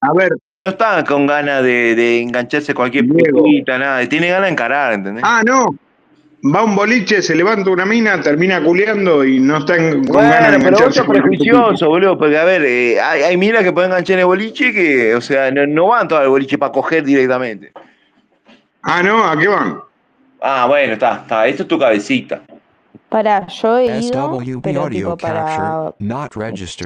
Speaker 2: a ver,
Speaker 4: No está con ganas de, de engancharse a cualquier
Speaker 2: Diego.
Speaker 4: putita, nada. Tiene ganas de encarar, ¿entendés?
Speaker 2: Ah, no. Va un boliche, se levanta una mina, termina culeando y no está en- con ganas de
Speaker 4: Bueno, pero vos sos prejuicioso, boludo, porque a ver, eh, hay, hay minas que pueden enganchar en el boliche que, o sea, no, no van todas al boliche para coger directamente.
Speaker 2: Ah, no, ¿a qué van?
Speaker 4: Ah, bueno, está, está, esto es tu cabecita.
Speaker 5: Para, yo he ido, pero
Speaker 1: audio
Speaker 5: tipo para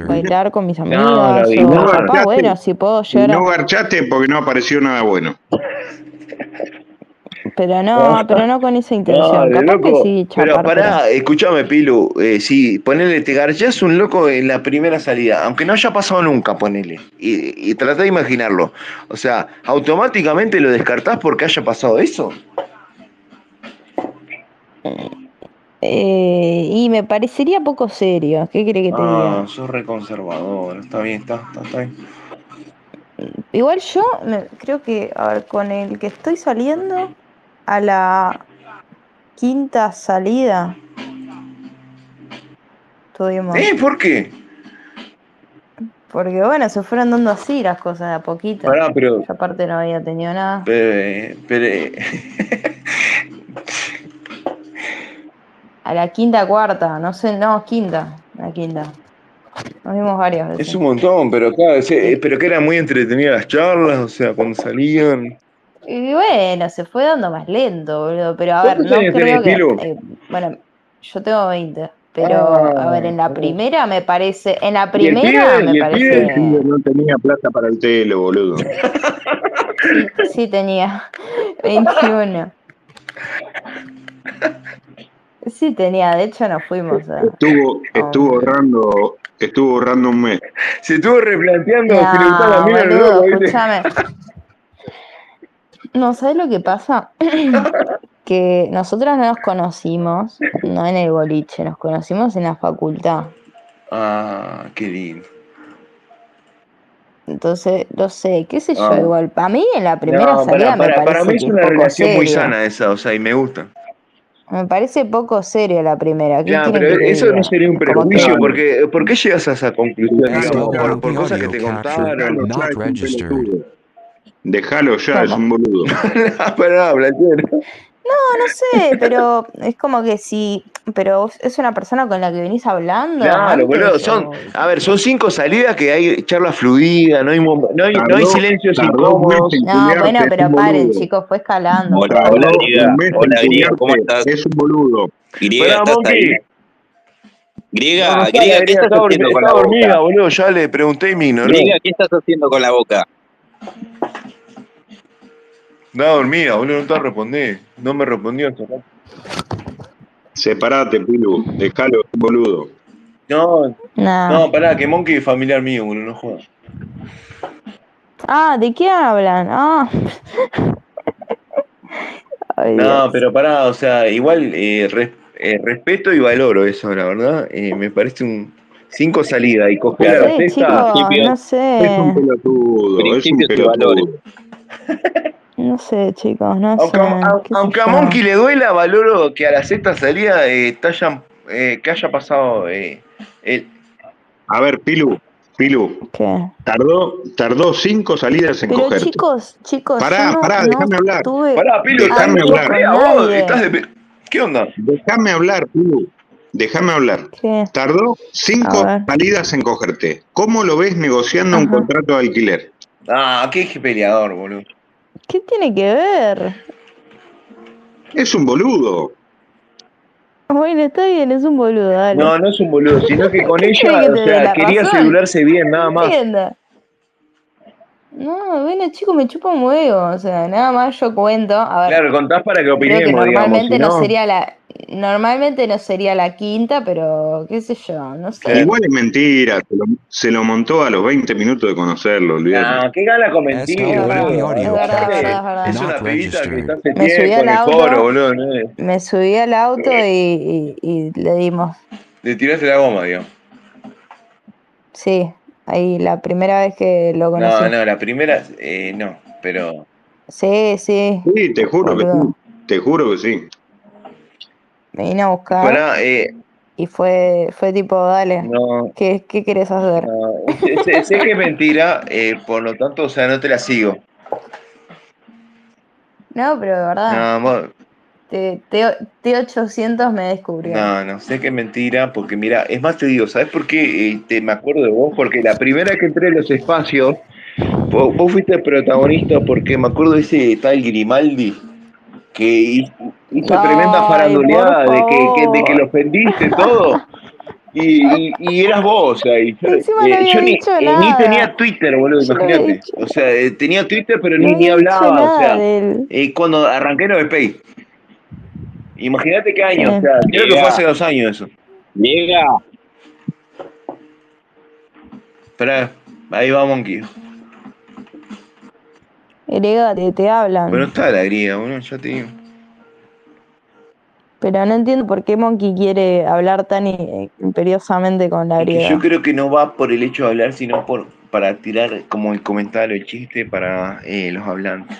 Speaker 5: bailar con mis
Speaker 4: No, la vi,
Speaker 5: o
Speaker 4: no,
Speaker 2: garchaste.
Speaker 5: bueno, si puedo llegar
Speaker 2: no garchaste porque no apareció nada bueno.
Speaker 5: Pero no, pero no con esa intención. Capaz que sí, chapar, pero...
Speaker 4: pará, escúchame, Pilu. Eh, sí, ponele, te garchás un loco en la primera salida, aunque no haya pasado nunca, ponele. Y, y tratá de imaginarlo. O sea, automáticamente lo descartás porque haya pasado eso.
Speaker 5: Eh, y me parecería poco serio. ¿Qué quiere que te diga?
Speaker 4: Ah, sos reconservador. Está bien, está, está, está bien.
Speaker 5: Igual yo me- creo que, a ver, con el que estoy saliendo a la quinta salida, tuvimos.
Speaker 4: ¿Eh? ¿Por qué?
Speaker 5: Porque bueno, se fueron dando así las cosas de a poquito.
Speaker 4: Pará, pero.
Speaker 5: Yo aparte no había tenido nada.
Speaker 4: Pero, pero,
Speaker 5: A la quinta, cuarta, no sé, no, quinta, la quinta. Nos vimos varias veces.
Speaker 4: es un montón, pero claro, eh, pero que eran muy entretenidas las charlas, o sea, cuando salían.
Speaker 5: Y bueno, se fue dando más lento, boludo. Pero a ver,
Speaker 4: ¿Cuántos
Speaker 5: no
Speaker 4: años
Speaker 5: creo
Speaker 4: tenés,
Speaker 5: que.
Speaker 4: Pilu?
Speaker 5: eh, bueno, yo tengo 20. Pero, a ver, en la
Speaker 4: Ah,
Speaker 5: primera me parece. En la
Speaker 4: ¿Y el
Speaker 5: primera
Speaker 4: pibe?
Speaker 5: me
Speaker 4: ¿Y el pibe?
Speaker 2: El pibe
Speaker 5: parece.
Speaker 2: no tenía plata para el telo, boludo.
Speaker 5: Sí, sí tenía 21. Sí tenía, de hecho nos fuimos a.
Speaker 2: Estuvo,
Speaker 5: a
Speaker 2: estuvo ahorrando, estuvo ahorrando un mes.
Speaker 4: Se estuvo replanteando
Speaker 5: No, boludo, escúchame. No, ¿sabes lo que pasa? Que nosotros no nos conocimos, no en el boliche, nos conocimos en la facultad.
Speaker 4: Ah, qué lindo.
Speaker 5: Entonces, no sé, qué sé yo,
Speaker 4: Ah.
Speaker 5: igual. Para mí en la primera
Speaker 4: No,
Speaker 5: salida
Speaker 4: para, para,
Speaker 5: me
Speaker 4: para
Speaker 5: parece
Speaker 4: mí es una
Speaker 5: poco
Speaker 4: relación muy sana esa, o sea, y me gusta.
Speaker 5: Me parece poco serio la primera. ¿Qué
Speaker 4: Ya,
Speaker 5: quieren
Speaker 4: pero
Speaker 5: que
Speaker 4: eso no sería un prejuicio, porque ¿por qué llegas a esa conclusión, digamos? ¿Por, por cosas que te contaron?
Speaker 1: Not
Speaker 2: ya, es un
Speaker 1: registered.
Speaker 2: pelotudo. Dejalo ya, es
Speaker 5: ¿Cómo?
Speaker 2: un boludo.
Speaker 4: no, pero no.
Speaker 5: No, no sé, pero es como que si. Pero es una persona con la que venís hablando
Speaker 4: Claro, boludo, son, a ver, son cinco salidas que hay charla fluida, no hay, no hay, no hay
Speaker 2: Tardó,
Speaker 4: silencios incómodos.
Speaker 2: en
Speaker 5: No, bueno, pero paren, chicos, fue escalando,
Speaker 8: Hola, hola. Griega. Hola, Griega, ¿cómo estás?
Speaker 2: es un boludo.
Speaker 8: Griega, ¿estás ahí?
Speaker 4: No,
Speaker 8: Griega,
Speaker 4: no
Speaker 8: Griega, ¿qué
Speaker 4: Griega,
Speaker 8: estás
Speaker 4: está,
Speaker 8: haciendo con la
Speaker 4: dormida,
Speaker 8: boca?
Speaker 4: boludo, ya le pregunté y me ignoró.
Speaker 8: Griega, ¿qué estás haciendo con la boca?
Speaker 4: Está dormida, boludo, no está respondiendo. No me respondió.
Speaker 2: Separate, Pilu. Dejalo, boludo.
Speaker 4: No,
Speaker 5: Nah.
Speaker 4: no, pará, que Monkey es familiar mío, boludo, no jodas.
Speaker 5: Ah, ¿de qué hablan? Ah. Ay,
Speaker 4: No,
Speaker 5: Dios.
Speaker 4: pero pará, o sea, igual eh, res- eh, respeto y valoro eso, la verdad. Eh, me parece un cinco salidas y
Speaker 5: No
Speaker 4: coger la
Speaker 5: sé, chicos,
Speaker 8: Principio,
Speaker 5: no
Speaker 2: Es un
Speaker 5: sé.
Speaker 2: pelotudo, es un
Speaker 8: principios y valores.
Speaker 2: pelotudo.
Speaker 5: No sé, chicos, no
Speaker 4: Aunque,
Speaker 5: sé.
Speaker 4: a-
Speaker 5: ¿Qué sé
Speaker 4: aunque a? Monkey le duela, valoro que a la sexta salida eh, te hayan, eh, que haya pasado eh, el,
Speaker 2: A ver, Pilu, Pilu,
Speaker 5: ¿Qué?
Speaker 2: tardó, tardó cinco salidas en
Speaker 5: Pero
Speaker 2: cogerte.
Speaker 5: chicos, chicos,
Speaker 2: Pará,
Speaker 5: no,
Speaker 2: pará,
Speaker 5: no
Speaker 2: déjame hablar.
Speaker 5: tuve
Speaker 4: Pará, Pilu,
Speaker 5: algo
Speaker 2: hablar.
Speaker 4: vos, estás de ¿Qué onda?
Speaker 2: Déjame hablar, Pilu. déjame hablar.
Speaker 5: ¿Qué?
Speaker 2: Tardó cinco salidas en cogerte. ¿Cómo lo ves negociando un
Speaker 5: Ajá.
Speaker 2: contrato de alquiler?
Speaker 4: Ah, qué peleador, boludo.
Speaker 5: ¿Qué tiene que ver?
Speaker 2: Es un boludo.
Speaker 5: Bueno, está bien, es un boludo, dale.
Speaker 4: No, no es un boludo, sino que con
Speaker 5: ¿Qué
Speaker 4: ella, o sea, quería celularse bien, nada más.
Speaker 5: Entienda. No, bueno, chicos, me chupa un huevo. O sea, nada más yo cuento. A ver,
Speaker 4: Claro, contás para que
Speaker 5: creo que
Speaker 4: opinemos, digamos.
Speaker 5: normalmente
Speaker 4: Si
Speaker 5: no
Speaker 4: no,
Speaker 5: sería la. Normalmente no sería la quinta, pero qué sé yo, no sé.
Speaker 2: Igual es mentira, se lo, se lo montó a los 20 minutos de conocerlo, olvídate.
Speaker 4: Ah, qué gana con mentir,
Speaker 5: Es verdad,
Speaker 4: boludo.
Speaker 5: es verdad, verdad,
Speaker 4: una pibita que está hace
Speaker 5: Me subí
Speaker 4: tiempo
Speaker 5: al
Speaker 4: en el
Speaker 5: auto.
Speaker 4: foro, boludo.
Speaker 5: Me subí al auto y, y- y le dimos.
Speaker 4: Le tiraste la goma, digamos.
Speaker 5: Sí, ahí la primera vez que lo conocí.
Speaker 4: No, no, la primera, eh, no, pero.
Speaker 5: Sí, sí,
Speaker 2: Sí, te juro que sí. Te juro que sí.
Speaker 5: Me vine a buscar
Speaker 4: Pará, eh,
Speaker 5: y fue, fue tipo, dale,
Speaker 4: no.
Speaker 5: ¿qué, qué querés hacer?
Speaker 4: no, sé, que es mentira, eh, por lo tanto, o sea, no te la sigo.
Speaker 5: No, pero de verdad,
Speaker 4: No,
Speaker 5: T, T- T800 me descubrió.
Speaker 4: no, no, sé es mentira, porque mira, es más te digo, ¿sabes por qué eh, te, me acuerdo de vos? Porque la primera que entré en los espacios, vos, vos fuiste el protagonista, porque me acuerdo de ese tal Grimaldi, que hizo, tremenda faranduleada de que, que- de que lo ofendiste todo. Y, y, y eras vos, o sea, y yo, eh, yo ni, eh, ni tenía Twitter, boludo,
Speaker 5: Yo
Speaker 4: imagínate. O sea, eh, tenía Twitter, pero
Speaker 5: No
Speaker 4: ni, ni hablaba, o sea, cuando arranqué en Pay. Imagínate qué año,
Speaker 5: Sí.
Speaker 4: o sea, creo que fue hace dos años eso.
Speaker 8: Llega.
Speaker 4: Esperá, ahí va Monkey.
Speaker 5: Erega, te, te hablan.
Speaker 4: Pero no está la griega, boludo, ya te digo.
Speaker 5: Pero no entiendo por qué Monkey quiere hablar tan i- imperiosamente con la griega.
Speaker 4: yo creo que no va por el hecho de hablar, sino por para tirar como el comentario, el chiste para eh, los hablantes.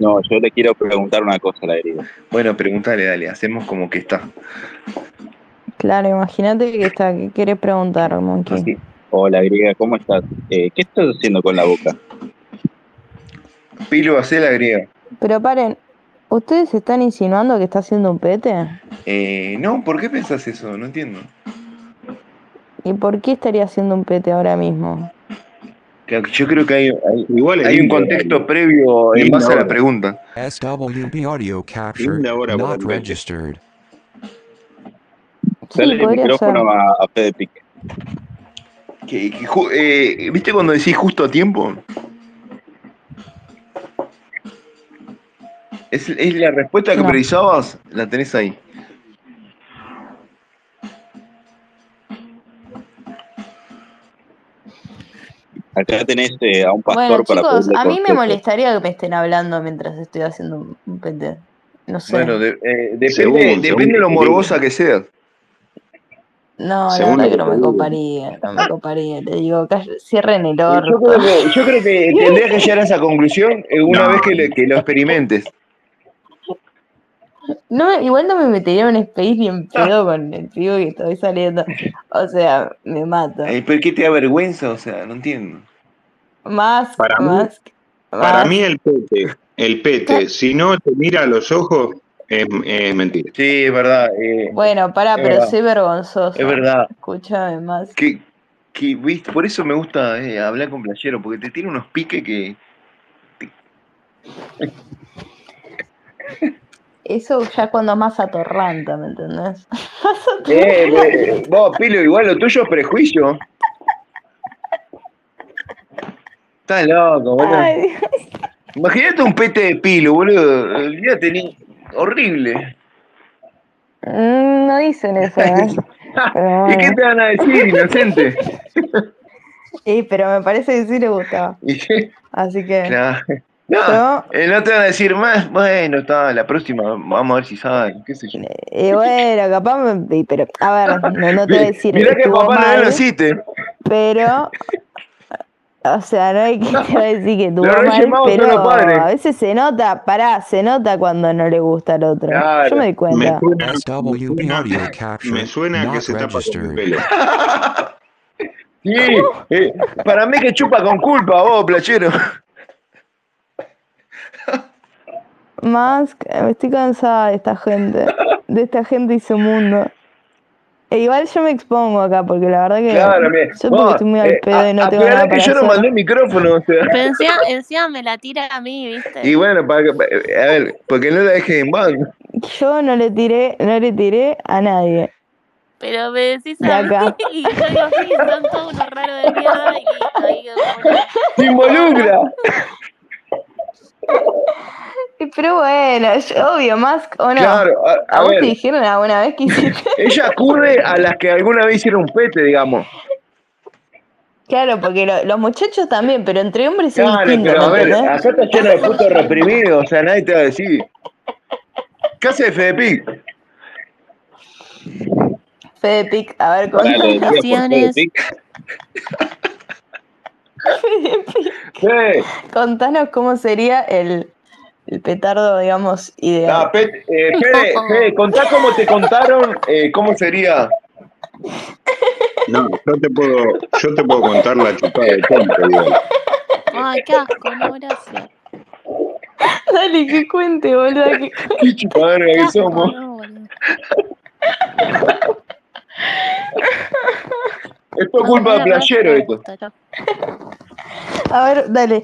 Speaker 8: No, yo le quiero preguntar una cosa a la griega.
Speaker 4: Bueno, pregúntale, dale, hacemos como que está.
Speaker 5: Claro, imagínate que está, ¿qué quieres preguntar, Monkey?
Speaker 4: Así.
Speaker 8: Hola griega, ¿cómo estás? Eh, ¿Qué estás haciendo con la boca?
Speaker 4: Pilo, hacé la griega.
Speaker 5: Pero paren, ¿ustedes están insinuando que está haciendo un pete?
Speaker 4: Eh, no, ¿por qué pensás eso? No entiendo.
Speaker 5: ¿Y por qué estaría haciendo un pete ahora mismo?
Speaker 4: Yo creo que hay, hay,
Speaker 2: Igual
Speaker 4: hay un
Speaker 2: lindo,
Speaker 4: contexto previo en base a la pregunta.
Speaker 1: SWB audio capture
Speaker 2: Linda hora para
Speaker 1: not registered.
Speaker 5: Sí,
Speaker 8: Dale el micrófono a, a Fede Pique.
Speaker 4: Que- que ju- eh, ¿Viste cuando decís justo a tiempo? Es, es la respuesta que
Speaker 5: No.
Speaker 4: precisabas, la tenés ahí.
Speaker 8: Acá tenés eh, a un pastor
Speaker 5: Bueno,
Speaker 8: para
Speaker 5: chicos, a mí me molestaría que me estén hablando mientras estoy haciendo un- pete. No sé.
Speaker 4: Bueno, de- eh, depende,
Speaker 2: Según,
Speaker 4: depende
Speaker 2: según
Speaker 4: de lo
Speaker 2: te
Speaker 4: morbosa que seas.
Speaker 5: no, la
Speaker 2: según
Speaker 5: verdad
Speaker 2: lo
Speaker 5: que no
Speaker 2: te
Speaker 5: me coparía, no me coparía. Le digo, cierren el
Speaker 4: Yo
Speaker 5: orto.
Speaker 4: creo que, yo creo que tendrías que llegar a esa conclusión una
Speaker 2: No.
Speaker 4: vez que, le- que lo experimentes.
Speaker 5: No, me- igual no me metería en un space ni en pedo con el pibe que estoy saliendo. O sea, me mato.
Speaker 4: ¿Pero qué te da vergüenza? O sea, no entiendo.
Speaker 5: Más,
Speaker 2: Para mí-
Speaker 5: más,
Speaker 2: Para
Speaker 5: más.
Speaker 2: mí el pete, el pete, si no te mira a los ojos, es, es mentira.
Speaker 4: Sí, es verdad. eh,
Speaker 5: Bueno, pará, pero
Speaker 4: verdad.
Speaker 5: soy vergonzosa.
Speaker 4: es verdad.
Speaker 5: Escúchame más.
Speaker 4: Que, que, ¿viste? Por eso me gusta eh, hablar con playero, porque te tiene unos piques que.
Speaker 5: Eso ya cuando más atorranta, ¿me entendés?
Speaker 4: Eh, eh, vos, Pilo, igual lo tuyo es prejuicio. Estás loco, boludo.
Speaker 5: Ay.
Speaker 4: Imagínate un pete de Pilo, boludo. El día tenía. Horrible.
Speaker 5: Mm, No dicen eso, ¿eh?
Speaker 4: ¿Y qué te van a decir, inocente?
Speaker 5: Sí, pero me parece que sí le gustaba. Así que.
Speaker 4: No,
Speaker 5: yo,
Speaker 4: eh, no te van a decir más. Bueno, está, la próxima, vamos a ver si saben, qué sé yo.
Speaker 5: y bueno, capaz me. Pero, a ver, no, no te voy a decir
Speaker 4: Mirá que papá
Speaker 5: mal,
Speaker 4: no existe.
Speaker 5: pero. O sea, no hay que te va a decir que
Speaker 4: los
Speaker 5: pero a veces se nota, pará, se nota cuando no le gusta al otro.
Speaker 4: Claro.
Speaker 5: Yo me doy
Speaker 2: Me
Speaker 5: cuenta.
Speaker 2: suena, me suena-
Speaker 1: audio capture
Speaker 2: me suena que
Speaker 1: not
Speaker 2: se tapa con el
Speaker 1: registered.
Speaker 2: pelo.
Speaker 4: Sí, eh, para mí que chupa con culpa vos, plachero.
Speaker 5: Más, estoy cansada de esta gente, de esta gente y su mundo. E igual yo me expongo acá, porque la verdad que
Speaker 4: Claro, me-
Speaker 5: yo porque
Speaker 4: vos,
Speaker 5: estoy muy al
Speaker 4: eh,
Speaker 5: pedo y no
Speaker 4: a-
Speaker 5: tengo
Speaker 4: aclará
Speaker 5: nada
Speaker 4: que
Speaker 5: para
Speaker 4: yo no mandé micrófono, o sea.
Speaker 6: Pero encima, encima me la tira a mí, ¿viste?
Speaker 4: Y bueno, para que, a ver, porque no la dejes en banda.
Speaker 5: Yo no le tiré, no le tiré a nadie.
Speaker 6: Pero me decís
Speaker 5: De
Speaker 6: a mí
Speaker 5: acá.
Speaker 6: y yo digo, sí, son todos unos raros de mierda y ahí como una-
Speaker 4: ¡Se involucra!
Speaker 5: Pero bueno, obvio, más o no.
Speaker 4: Claro, a,
Speaker 5: ¿A
Speaker 4: a
Speaker 5: vos te
Speaker 4: ver,
Speaker 5: dijeron alguna vez que hiciste?
Speaker 4: ella acude a las que alguna vez hicieron un pete, digamos.
Speaker 5: Claro, porque lo- los muchachos también, pero entre hombres es
Speaker 4: Claro,
Speaker 5: distinto,
Speaker 4: pero a
Speaker 5: ¿me
Speaker 4: ver, acá está lleno de putos reprimidos, o sea, nadie te va a decir. ¿Qué hace Fedepic?
Speaker 5: Fede Pic, a ver,
Speaker 8: Dale,
Speaker 5: contanos. cómo sería el, el petardo, digamos,
Speaker 4: no,
Speaker 5: ideal.
Speaker 4: Pe- eh, Fede, Fede, contá cómo te contaron, eh, cómo sería.
Speaker 2: No, yo te puedo, yo te puedo contar la chupada de tonto, digo.
Speaker 6: Ay, qué asco, no, gracias.
Speaker 5: Dale, que cuente, boludo. Que...
Speaker 4: Qué chupadera
Speaker 6: Qué
Speaker 4: que
Speaker 6: asco,
Speaker 4: somos.
Speaker 6: no, boludo.
Speaker 4: Es por culpa de playero esto.
Speaker 5: A ver, dale,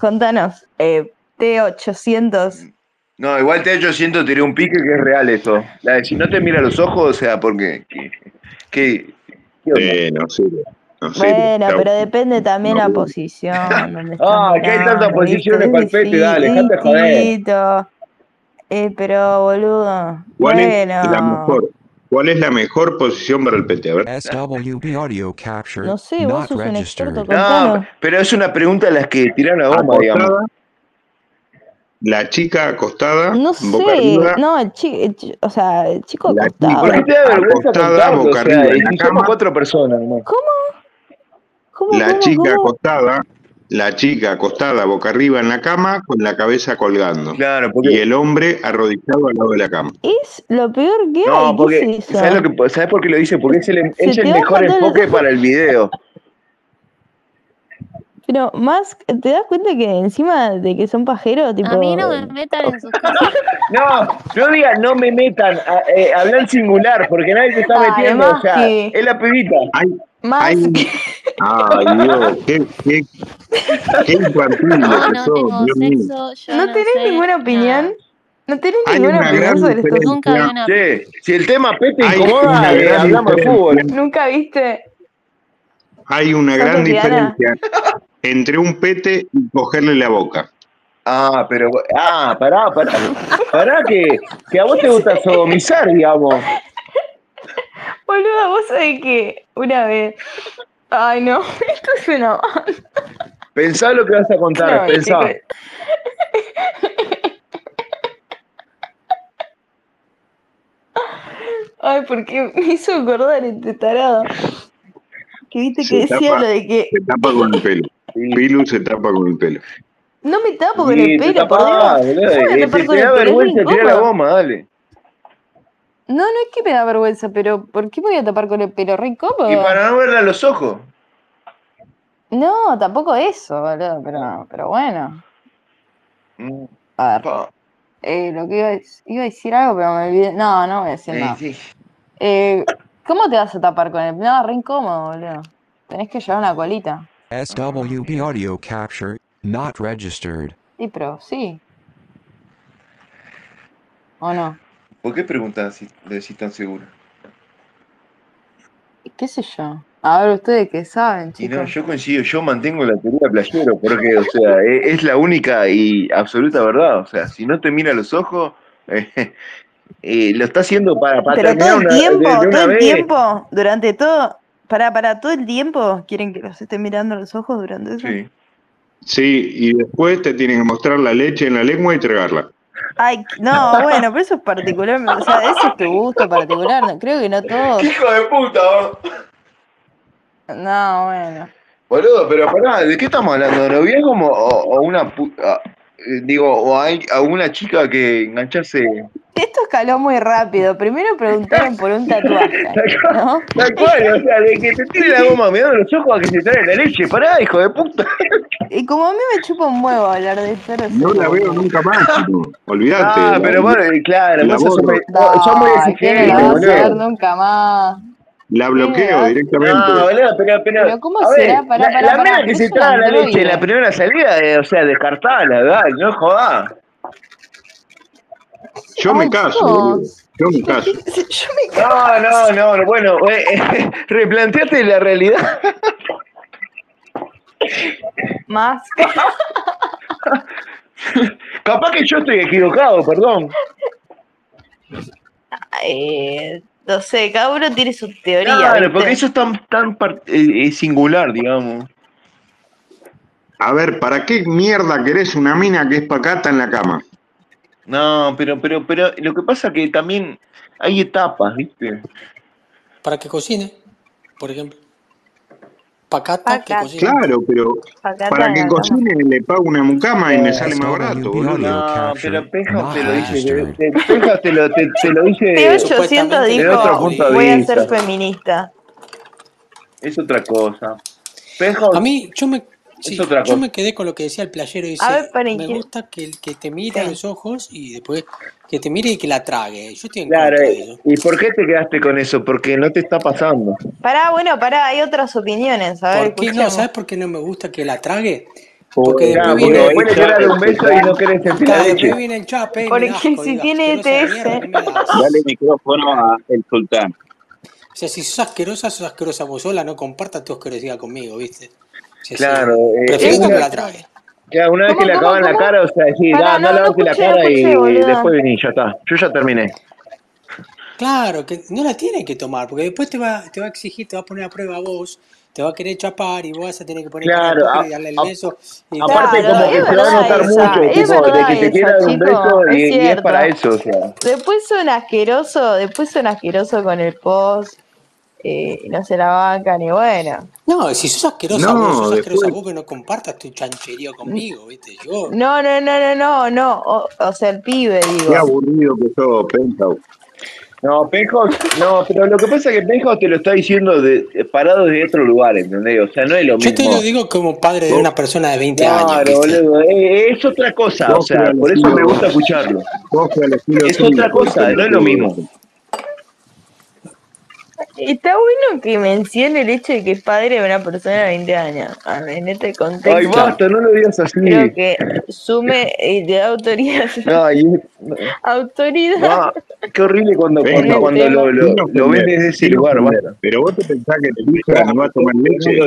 Speaker 5: contanos. Eh, T800.
Speaker 4: No, igual te hecho siento tiré un pique que es real eso. La de si no te mira a los ojos, o sea, porque. ¿Qué? qué- qué onda?
Speaker 2: Eh, no.
Speaker 5: Bueno, pero depende también
Speaker 2: No,
Speaker 5: la
Speaker 2: bueno.
Speaker 5: posición. donde
Speaker 4: Ah, que hay tantas
Speaker 5: mirando,
Speaker 4: posiciones pa'l pete, dale, dejate joder.
Speaker 5: Eh, pero, boludo.
Speaker 2: ¿Cuál es la
Speaker 5: Bueno.
Speaker 2: mejor? ¿Cuál es la mejor posición para el pete? A ver.
Speaker 1: SWB audio capture
Speaker 5: No sé, vos sos un experto.
Speaker 4: No, pero es una pregunta a las que tiran a goma, digamos.
Speaker 2: La chica acostada,
Speaker 5: No
Speaker 2: boca
Speaker 5: sé,
Speaker 2: arriba,
Speaker 5: no, el chi- el chi- o sea, el chico
Speaker 2: La
Speaker 5: acostado.
Speaker 4: ¿Por qué te da vergüenza
Speaker 2: Acostada,
Speaker 4: contarlo? O
Speaker 2: boca
Speaker 4: sea,
Speaker 2: arriba en la cama.
Speaker 4: cuatro personas, ¿no?
Speaker 5: ¿Cómo,
Speaker 2: la
Speaker 5: cómo,
Speaker 2: chica
Speaker 5: cómo?
Speaker 2: acostada, la chica acostada boca arriba en la cama con la cabeza colgando.
Speaker 4: Claro,
Speaker 2: Y
Speaker 4: porque.
Speaker 2: el hombre arrodillado al lado de la cama.
Speaker 5: Es lo peor que hay.
Speaker 4: No,
Speaker 5: ¿Qué
Speaker 4: porque.
Speaker 5: es?
Speaker 4: ¿Sabes, lo que, ¿Sabes por qué lo dice? Porque es el,
Speaker 5: Se
Speaker 4: es el mejor enfoque para el video.
Speaker 5: Pero más, ¿te das cuenta que encima de que son pajeros, tipo...
Speaker 6: A mí no me metan en sus cosas.
Speaker 4: No, no digas no me metan, eh, habla en singular, porque nadie te está
Speaker 5: Ay,
Speaker 4: metiendo. O sea,
Speaker 5: que-
Speaker 4: es la pibita.
Speaker 2: Hay,
Speaker 5: Más
Speaker 2: hay,
Speaker 5: que...
Speaker 2: ay Dios, qué, qué, qué infantil
Speaker 6: No, no tengo sexo, yo
Speaker 5: ¿No
Speaker 6: no
Speaker 5: tenés
Speaker 6: sé
Speaker 5: ninguna opinión?
Speaker 6: nada.
Speaker 5: ¿No tenés
Speaker 2: Hay
Speaker 5: ninguna
Speaker 2: una
Speaker 5: opinión sobre esto?
Speaker 6: Nunca vi una
Speaker 4: Che, si el tema pete incomoda, eh, hablamos de fútbol.
Speaker 5: ¿Nunca viste?
Speaker 2: Hay una
Speaker 5: ¿Sos
Speaker 2: gran diferencia entre un pete y cogerle la boca.
Speaker 4: Ah, pero. Ah, pará, pará. Pará que, que a vos te gusta sodomizar, digamos.
Speaker 5: Boluda, vos sabés que una vez... Ay, no, esto es una...
Speaker 4: Pensá lo que vas a contar,
Speaker 5: No,
Speaker 4: pensá.
Speaker 5: Ay, porque me hizo acordar este tarado. Que viste que
Speaker 2: Se
Speaker 5: decía
Speaker 2: tapa-
Speaker 5: lo de que
Speaker 2: Se tapa con el pelo. Pilu se tapa con el pelo.
Speaker 5: no me tapo con
Speaker 4: Sí,
Speaker 5: el pelo, por Dios.
Speaker 4: boludo,
Speaker 5: ¿Cómo voy a
Speaker 4: eh,
Speaker 5: tapar con el pelo?
Speaker 4: Vergüenza, tira la goma, dale.
Speaker 5: No, no es que me da vergüenza, pero ¿por qué me voy a tapar con el pelo? Re incómodo.
Speaker 4: Y para no verla a los ojos.
Speaker 5: No, tampoco eso, boludo, pero, pero bueno.
Speaker 4: Mm,
Speaker 5: A ver, eh, lo que iba a, iba a decir algo, pero me olvidé. No, no voy a decir
Speaker 4: Eh,
Speaker 5: nada.
Speaker 4: sí.
Speaker 5: Eh, ¿Cómo te vas a tapar con el No, re incómodo, boludo. Tenés que llevar una colita.
Speaker 1: SWB audio capture not registered.
Speaker 5: Sí, pero sí. ¿O no?
Speaker 4: ¿Por qué preguntas si lo decís tan seguro?
Speaker 5: ¿Qué sé yo? A ver, ustedes qué saben,
Speaker 4: Y no,
Speaker 5: chicos.
Speaker 4: yo coincido, yo mantengo la teoría playero, porque, o sea, e- es, la única y absoluta verdad. O sea, si no te mira a los ojos, eh, eh, lo está haciendo para, para
Speaker 5: Pero todo el
Speaker 4: una, de-
Speaker 5: tiempo,
Speaker 4: de
Speaker 5: todo el
Speaker 4: vez.
Speaker 5: tiempo, durante todo, para, para todo el tiempo, ¿quieren que los esté mirando a los ojos durante eso?
Speaker 4: Sí.
Speaker 2: Sí, y después te tienen que mostrar la leche en la lengua y tragarla.
Speaker 5: Ay, no, bueno, pero eso es particular, o sea, ese es tu gusto particular, no, creo que no todos.
Speaker 4: ¡Qué hijo de puta! vos!
Speaker 5: No, bueno.
Speaker 4: Boludo, pero pará, ¿de qué estamos hablando? ¿De noviazgo o, o una pu- eh, digo, o hay alguna chica que engancharse
Speaker 5: Esto escaló muy rápido. Primero preguntaron por un tatuaje, ¿no?
Speaker 4: Tal cual, o sea, de que te tire la goma mirando los ojos a que se trae la leche. Pará, hijo de puta.
Speaker 5: Y como a mí me chupa un huevo hablar de esto, no
Speaker 2: la veo nunca más, chico. Olvídate.
Speaker 4: Ah, pero bueno, y claro,
Speaker 2: la
Speaker 4: vos sos muy,
Speaker 5: ¿qué no la
Speaker 4: exigente,
Speaker 5: vas a ver nunca más?
Speaker 2: La bloqueo directamente.
Speaker 4: No, boludo, pero, pero,
Speaker 5: Pero ¿cómo
Speaker 4: a
Speaker 5: será?
Speaker 4: ver,
Speaker 5: Pará,
Speaker 4: la,
Speaker 5: pará,
Speaker 4: la
Speaker 5: pará,
Speaker 4: que se traga la leche en la primera salida, eh, o sea, descartala, dale, no jodás.
Speaker 2: Yo me caso. Yo me caso.
Speaker 5: Yo me
Speaker 4: No, no, no, no, bueno, eh, eh, replanteate la realidad.
Speaker 5: más.
Speaker 4: Capaz que yo estoy equivocado, perdón.
Speaker 5: Eh, no sé, cada uno tiene su teoría.
Speaker 4: Claro,
Speaker 5: ¿viste?
Speaker 4: porque eso es tan, tan eh, eh, singular, digamos.
Speaker 2: A ver, ¿para qué mierda querés una mina que es pacata en la cama?
Speaker 4: No, pero, pero, pero lo que pasa que también hay etapas, ¿viste?
Speaker 9: Para que cocine, por ejemplo. Pacata, que
Speaker 5: Pacata.
Speaker 9: cocine.
Speaker 2: Claro, pero
Speaker 5: Pacata
Speaker 2: para que cocine le pago una mucama y me sale más barato, boludo.
Speaker 4: No, pero Peja
Speaker 1: not
Speaker 4: te lo dice,
Speaker 1: registered.
Speaker 4: te- Peja te lo, te, te lo dice,
Speaker 5: T800
Speaker 9: Supuestamente
Speaker 4: desde otro
Speaker 5: dijo,
Speaker 4: punto de
Speaker 5: voy a ser feminista.
Speaker 4: Es otra cosa. Peja,
Speaker 9: A mí, yo me, sí,
Speaker 4: Es otra
Speaker 9: yo me quedé con lo que decía el playero. Dice,
Speaker 5: A ver, paren,
Speaker 9: me
Speaker 5: ¿quién-
Speaker 9: gusta que, el que te mire a
Speaker 5: Sí.
Speaker 9: los ojos y después que te mire y que la trague. Yo estoy en
Speaker 4: claro,
Speaker 9: eso.
Speaker 4: ¿y por qué te quedaste con eso? Porque no te está pasando.
Speaker 5: Pará, bueno, pará, hay otras opiniones. A ver,
Speaker 9: ¿Por qué no? ¿Sabes por qué no me gusta que la trague? Porque
Speaker 4: Claro,
Speaker 9: después
Speaker 4: porque
Speaker 9: viene,
Speaker 4: después le quieres dar un beso y no querés sentir la
Speaker 9: Claro,
Speaker 4: leche.
Speaker 9: después viene el chape
Speaker 5: Porque
Speaker 9: asco,
Speaker 5: si tiene ETS.
Speaker 9: mierda, ¿qué me das?
Speaker 8: Dale micrófono a el sultán.
Speaker 9: O sea, si sos asquerosa, sos asquerosa vos sola, no compartas tu asquerosidad conmigo, ¿viste?
Speaker 4: Claro,
Speaker 9: sí.
Speaker 4: eh,
Speaker 9: Prefiero que la trague.
Speaker 4: Ya, una vez
Speaker 5: ¿Cómo,
Speaker 4: que le acaban la cara, o sea, decir,
Speaker 5: Pará,
Speaker 4: da,
Speaker 5: no,
Speaker 4: no
Speaker 5: no
Speaker 4: levante la
Speaker 5: no
Speaker 4: cara y después vení, ya está. Yo ya terminé.
Speaker 9: Claro, que no la tiene que tomar, porque después te va, te va a exigir, te va a poner a prueba a vos, te va a querer chapar y vos vas a tener que poner
Speaker 4: Claro, a-
Speaker 9: y darle el
Speaker 4: a-
Speaker 9: beso. Y
Speaker 4: Aparte,
Speaker 5: Claro,
Speaker 4: como que se va a notar
Speaker 5: esa,
Speaker 4: mucho,
Speaker 5: es
Speaker 4: tipo, de que te quiera un beso
Speaker 5: es
Speaker 4: y, y es para eso, o sea.
Speaker 5: Después son asquerosos, después son asquerosos con el post, eh, no se la bancan y bueno.
Speaker 9: No, si sos asquerosa
Speaker 2: No,
Speaker 9: vos, sos asquerosa vos que no compartas tu chanchería conmigo, ¿viste? Yo.
Speaker 5: No, no, no, no, no, no, o, o sea, el pibe,
Speaker 2: Qué
Speaker 5: digo.
Speaker 2: aburrido que sos, Penthouse.
Speaker 4: No, Penjo, no, pero lo que pasa es que Penjo te lo está diciendo de, parado desde otro lugar, ¿entendés? O sea, no es lo
Speaker 9: Yo te
Speaker 4: mismo.
Speaker 9: lo digo como padre de una persona de 20 años,
Speaker 4: Claro, boludo, eh, es otra cosa, o sea, por eso me gusta escucharlo. Es otra cosa, no es lo mismo.
Speaker 5: Está bueno que mencione el hecho de que es padre de una persona de 20 años. A ver, en este
Speaker 4: Ay,
Speaker 5: contexto,
Speaker 4: basta, no lo digas así.
Speaker 5: creo que sume eh, de autoridad.
Speaker 4: Ay,
Speaker 5: autoridad.
Speaker 4: no, qué horrible cuando, cuando, cuando lo, lo, lo ves
Speaker 2: ofender,
Speaker 4: desde ese lugar.
Speaker 2: Pero vos te pensás que tu hija no va a tomar leche.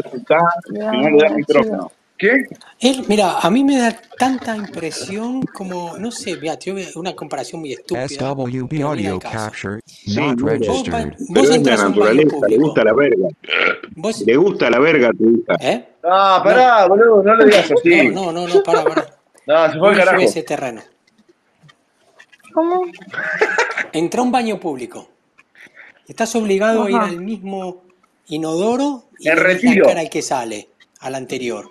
Speaker 8: No le das micrófono.
Speaker 4: ¿Qué?
Speaker 9: Él, mira, a mí me da tanta impresión como, no sé, mira, te voy a- una comparación muy estúpida,
Speaker 1: SWB audio capture
Speaker 2: Sí,
Speaker 1: not.
Speaker 9: Vos,
Speaker 1: registered.
Speaker 9: vos
Speaker 2: Pero es la naturaleza, le gusta la verga.
Speaker 9: Vos,
Speaker 2: Le gusta la verga a tu hija.
Speaker 9: ¿eh?
Speaker 4: Ah, pará, boludo, no lo digas así.
Speaker 9: No, no, no, no, para, para.
Speaker 4: No, se fue
Speaker 9: No
Speaker 4: al carajo.
Speaker 9: ese terreno.
Speaker 5: ¿Cómo?
Speaker 9: Entra a un baño público. Estás obligado a ir al mismo inodoro y le
Speaker 4: retiro.
Speaker 9: cara al que sale, al anterior.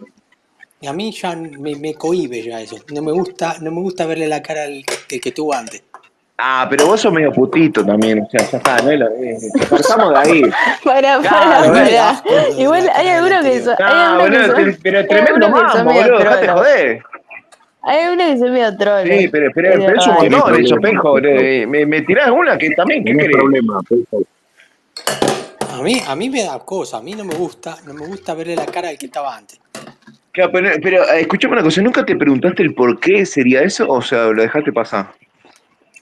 Speaker 9: Y a mí ya me, me cohíbe ya eso. No me gusta, no me gusta verle la cara al que, que tuvo antes.
Speaker 4: Ah, pero vos sos medio putito también, o sea, ya está, no es lo de ahí.
Speaker 5: Para, para,
Speaker 4: Claro,
Speaker 5: para. Igual hay algunos que son. Hay
Speaker 4: No,
Speaker 5: algunos que
Speaker 4: boludo,
Speaker 5: son.
Speaker 4: te- pero tremendo mambo, boludo, dejate joder.
Speaker 5: Hay algunos que son medio trolos.
Speaker 4: Sí, pero, pero,
Speaker 5: Es
Speaker 4: pero es un montón eso, penjo. Me, me tirás una que también, ¿qué querés?
Speaker 2: problema.
Speaker 9: A mí, a mí me da cosa, a mí no me gusta, no me gusta verle la cara al que estaba antes.
Speaker 4: Pero, pero eh, escuchame una cosa, ¿nunca te preguntaste el por qué sería eso? O sea, lo dejaste pasar.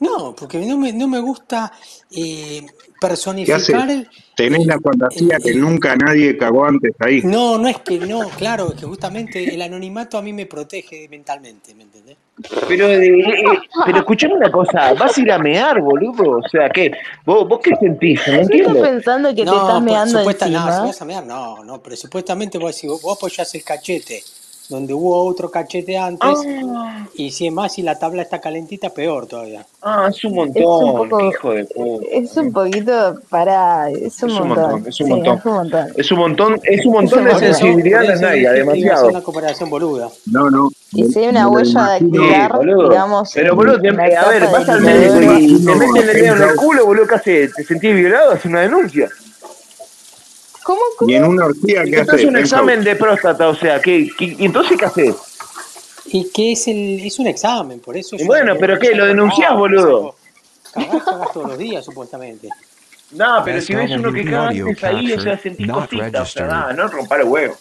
Speaker 9: No, porque no me, no me gusta eh. Personificar el,
Speaker 2: Tenés la fantasía
Speaker 9: el-
Speaker 2: que nunca nadie cagó antes ahí.
Speaker 9: No, no es que no, claro, es que justamente el anonimato a mí me protege mentalmente, ¿me entendés?
Speaker 4: Pero, eh, eh, pero escuchame una cosa, vas a ir a mear, boludo. O sea, ¿qué? ¿Vos, vos qué sentís? No
Speaker 5: ¿Qué estás
Speaker 4: entiendo.
Speaker 5: pensando que te estás
Speaker 9: No,
Speaker 5: meando
Speaker 9: supuesta, no, si
Speaker 5: encima?
Speaker 9: vas a mear, no, no, pero supuestamente vos, si vos, vos apoyás el cachete donde hubo otro cachete antes,
Speaker 4: Ah,
Speaker 9: y si es más, si la tabla está calentita, peor todavía.
Speaker 4: ah, es un
Speaker 5: Es un
Speaker 4: montón.
Speaker 5: Poco,
Speaker 4: hijo de puta.
Speaker 5: es un poquito para, es un
Speaker 4: Es un
Speaker 5: montón.
Speaker 4: montón, es un
Speaker 5: Sí,
Speaker 4: montón.
Speaker 5: es un montón.
Speaker 4: Es un montón, es un
Speaker 5: Es un
Speaker 4: montón de
Speaker 5: montón.
Speaker 4: sensibilidad
Speaker 9: por
Speaker 4: en las
Speaker 9: eso
Speaker 4: nalgas,
Speaker 9: dije que iba a hacer
Speaker 4: demasiado.
Speaker 9: una comparación boluda.
Speaker 2: No, no.
Speaker 5: Y si hay una
Speaker 2: lo
Speaker 5: huella.
Speaker 4: Sí,
Speaker 5: dactilar,
Speaker 4: boludo.
Speaker 5: digamos,
Speaker 4: Pero boludo, te- a ver, vas al médico y te meten el dedo en el culo, boludo, ¿qué haces? ¿Te sentís violado? ¿Haces una denuncia?
Speaker 5: ¿Cómo,
Speaker 2: y
Speaker 5: cómo?
Speaker 2: en una orgía,
Speaker 4: Y
Speaker 2: ¿qué
Speaker 4: te haces un examen de próstata, o sea, ¿qué, qué- y entonces qué haces?
Speaker 9: Y que es el, es un examen, por eso
Speaker 4: Y
Speaker 9: es,
Speaker 4: bueno, pero ¿qué? ¿Lo denunciás, boludo?
Speaker 9: Cagás, cagás todos los días, supuestamente.
Speaker 4: No, pero si ves uno que
Speaker 1: SWB
Speaker 4: caga
Speaker 1: audio
Speaker 4: antes ahí, o sea, sentís cositas, o sea, nada, no rompar el huevo.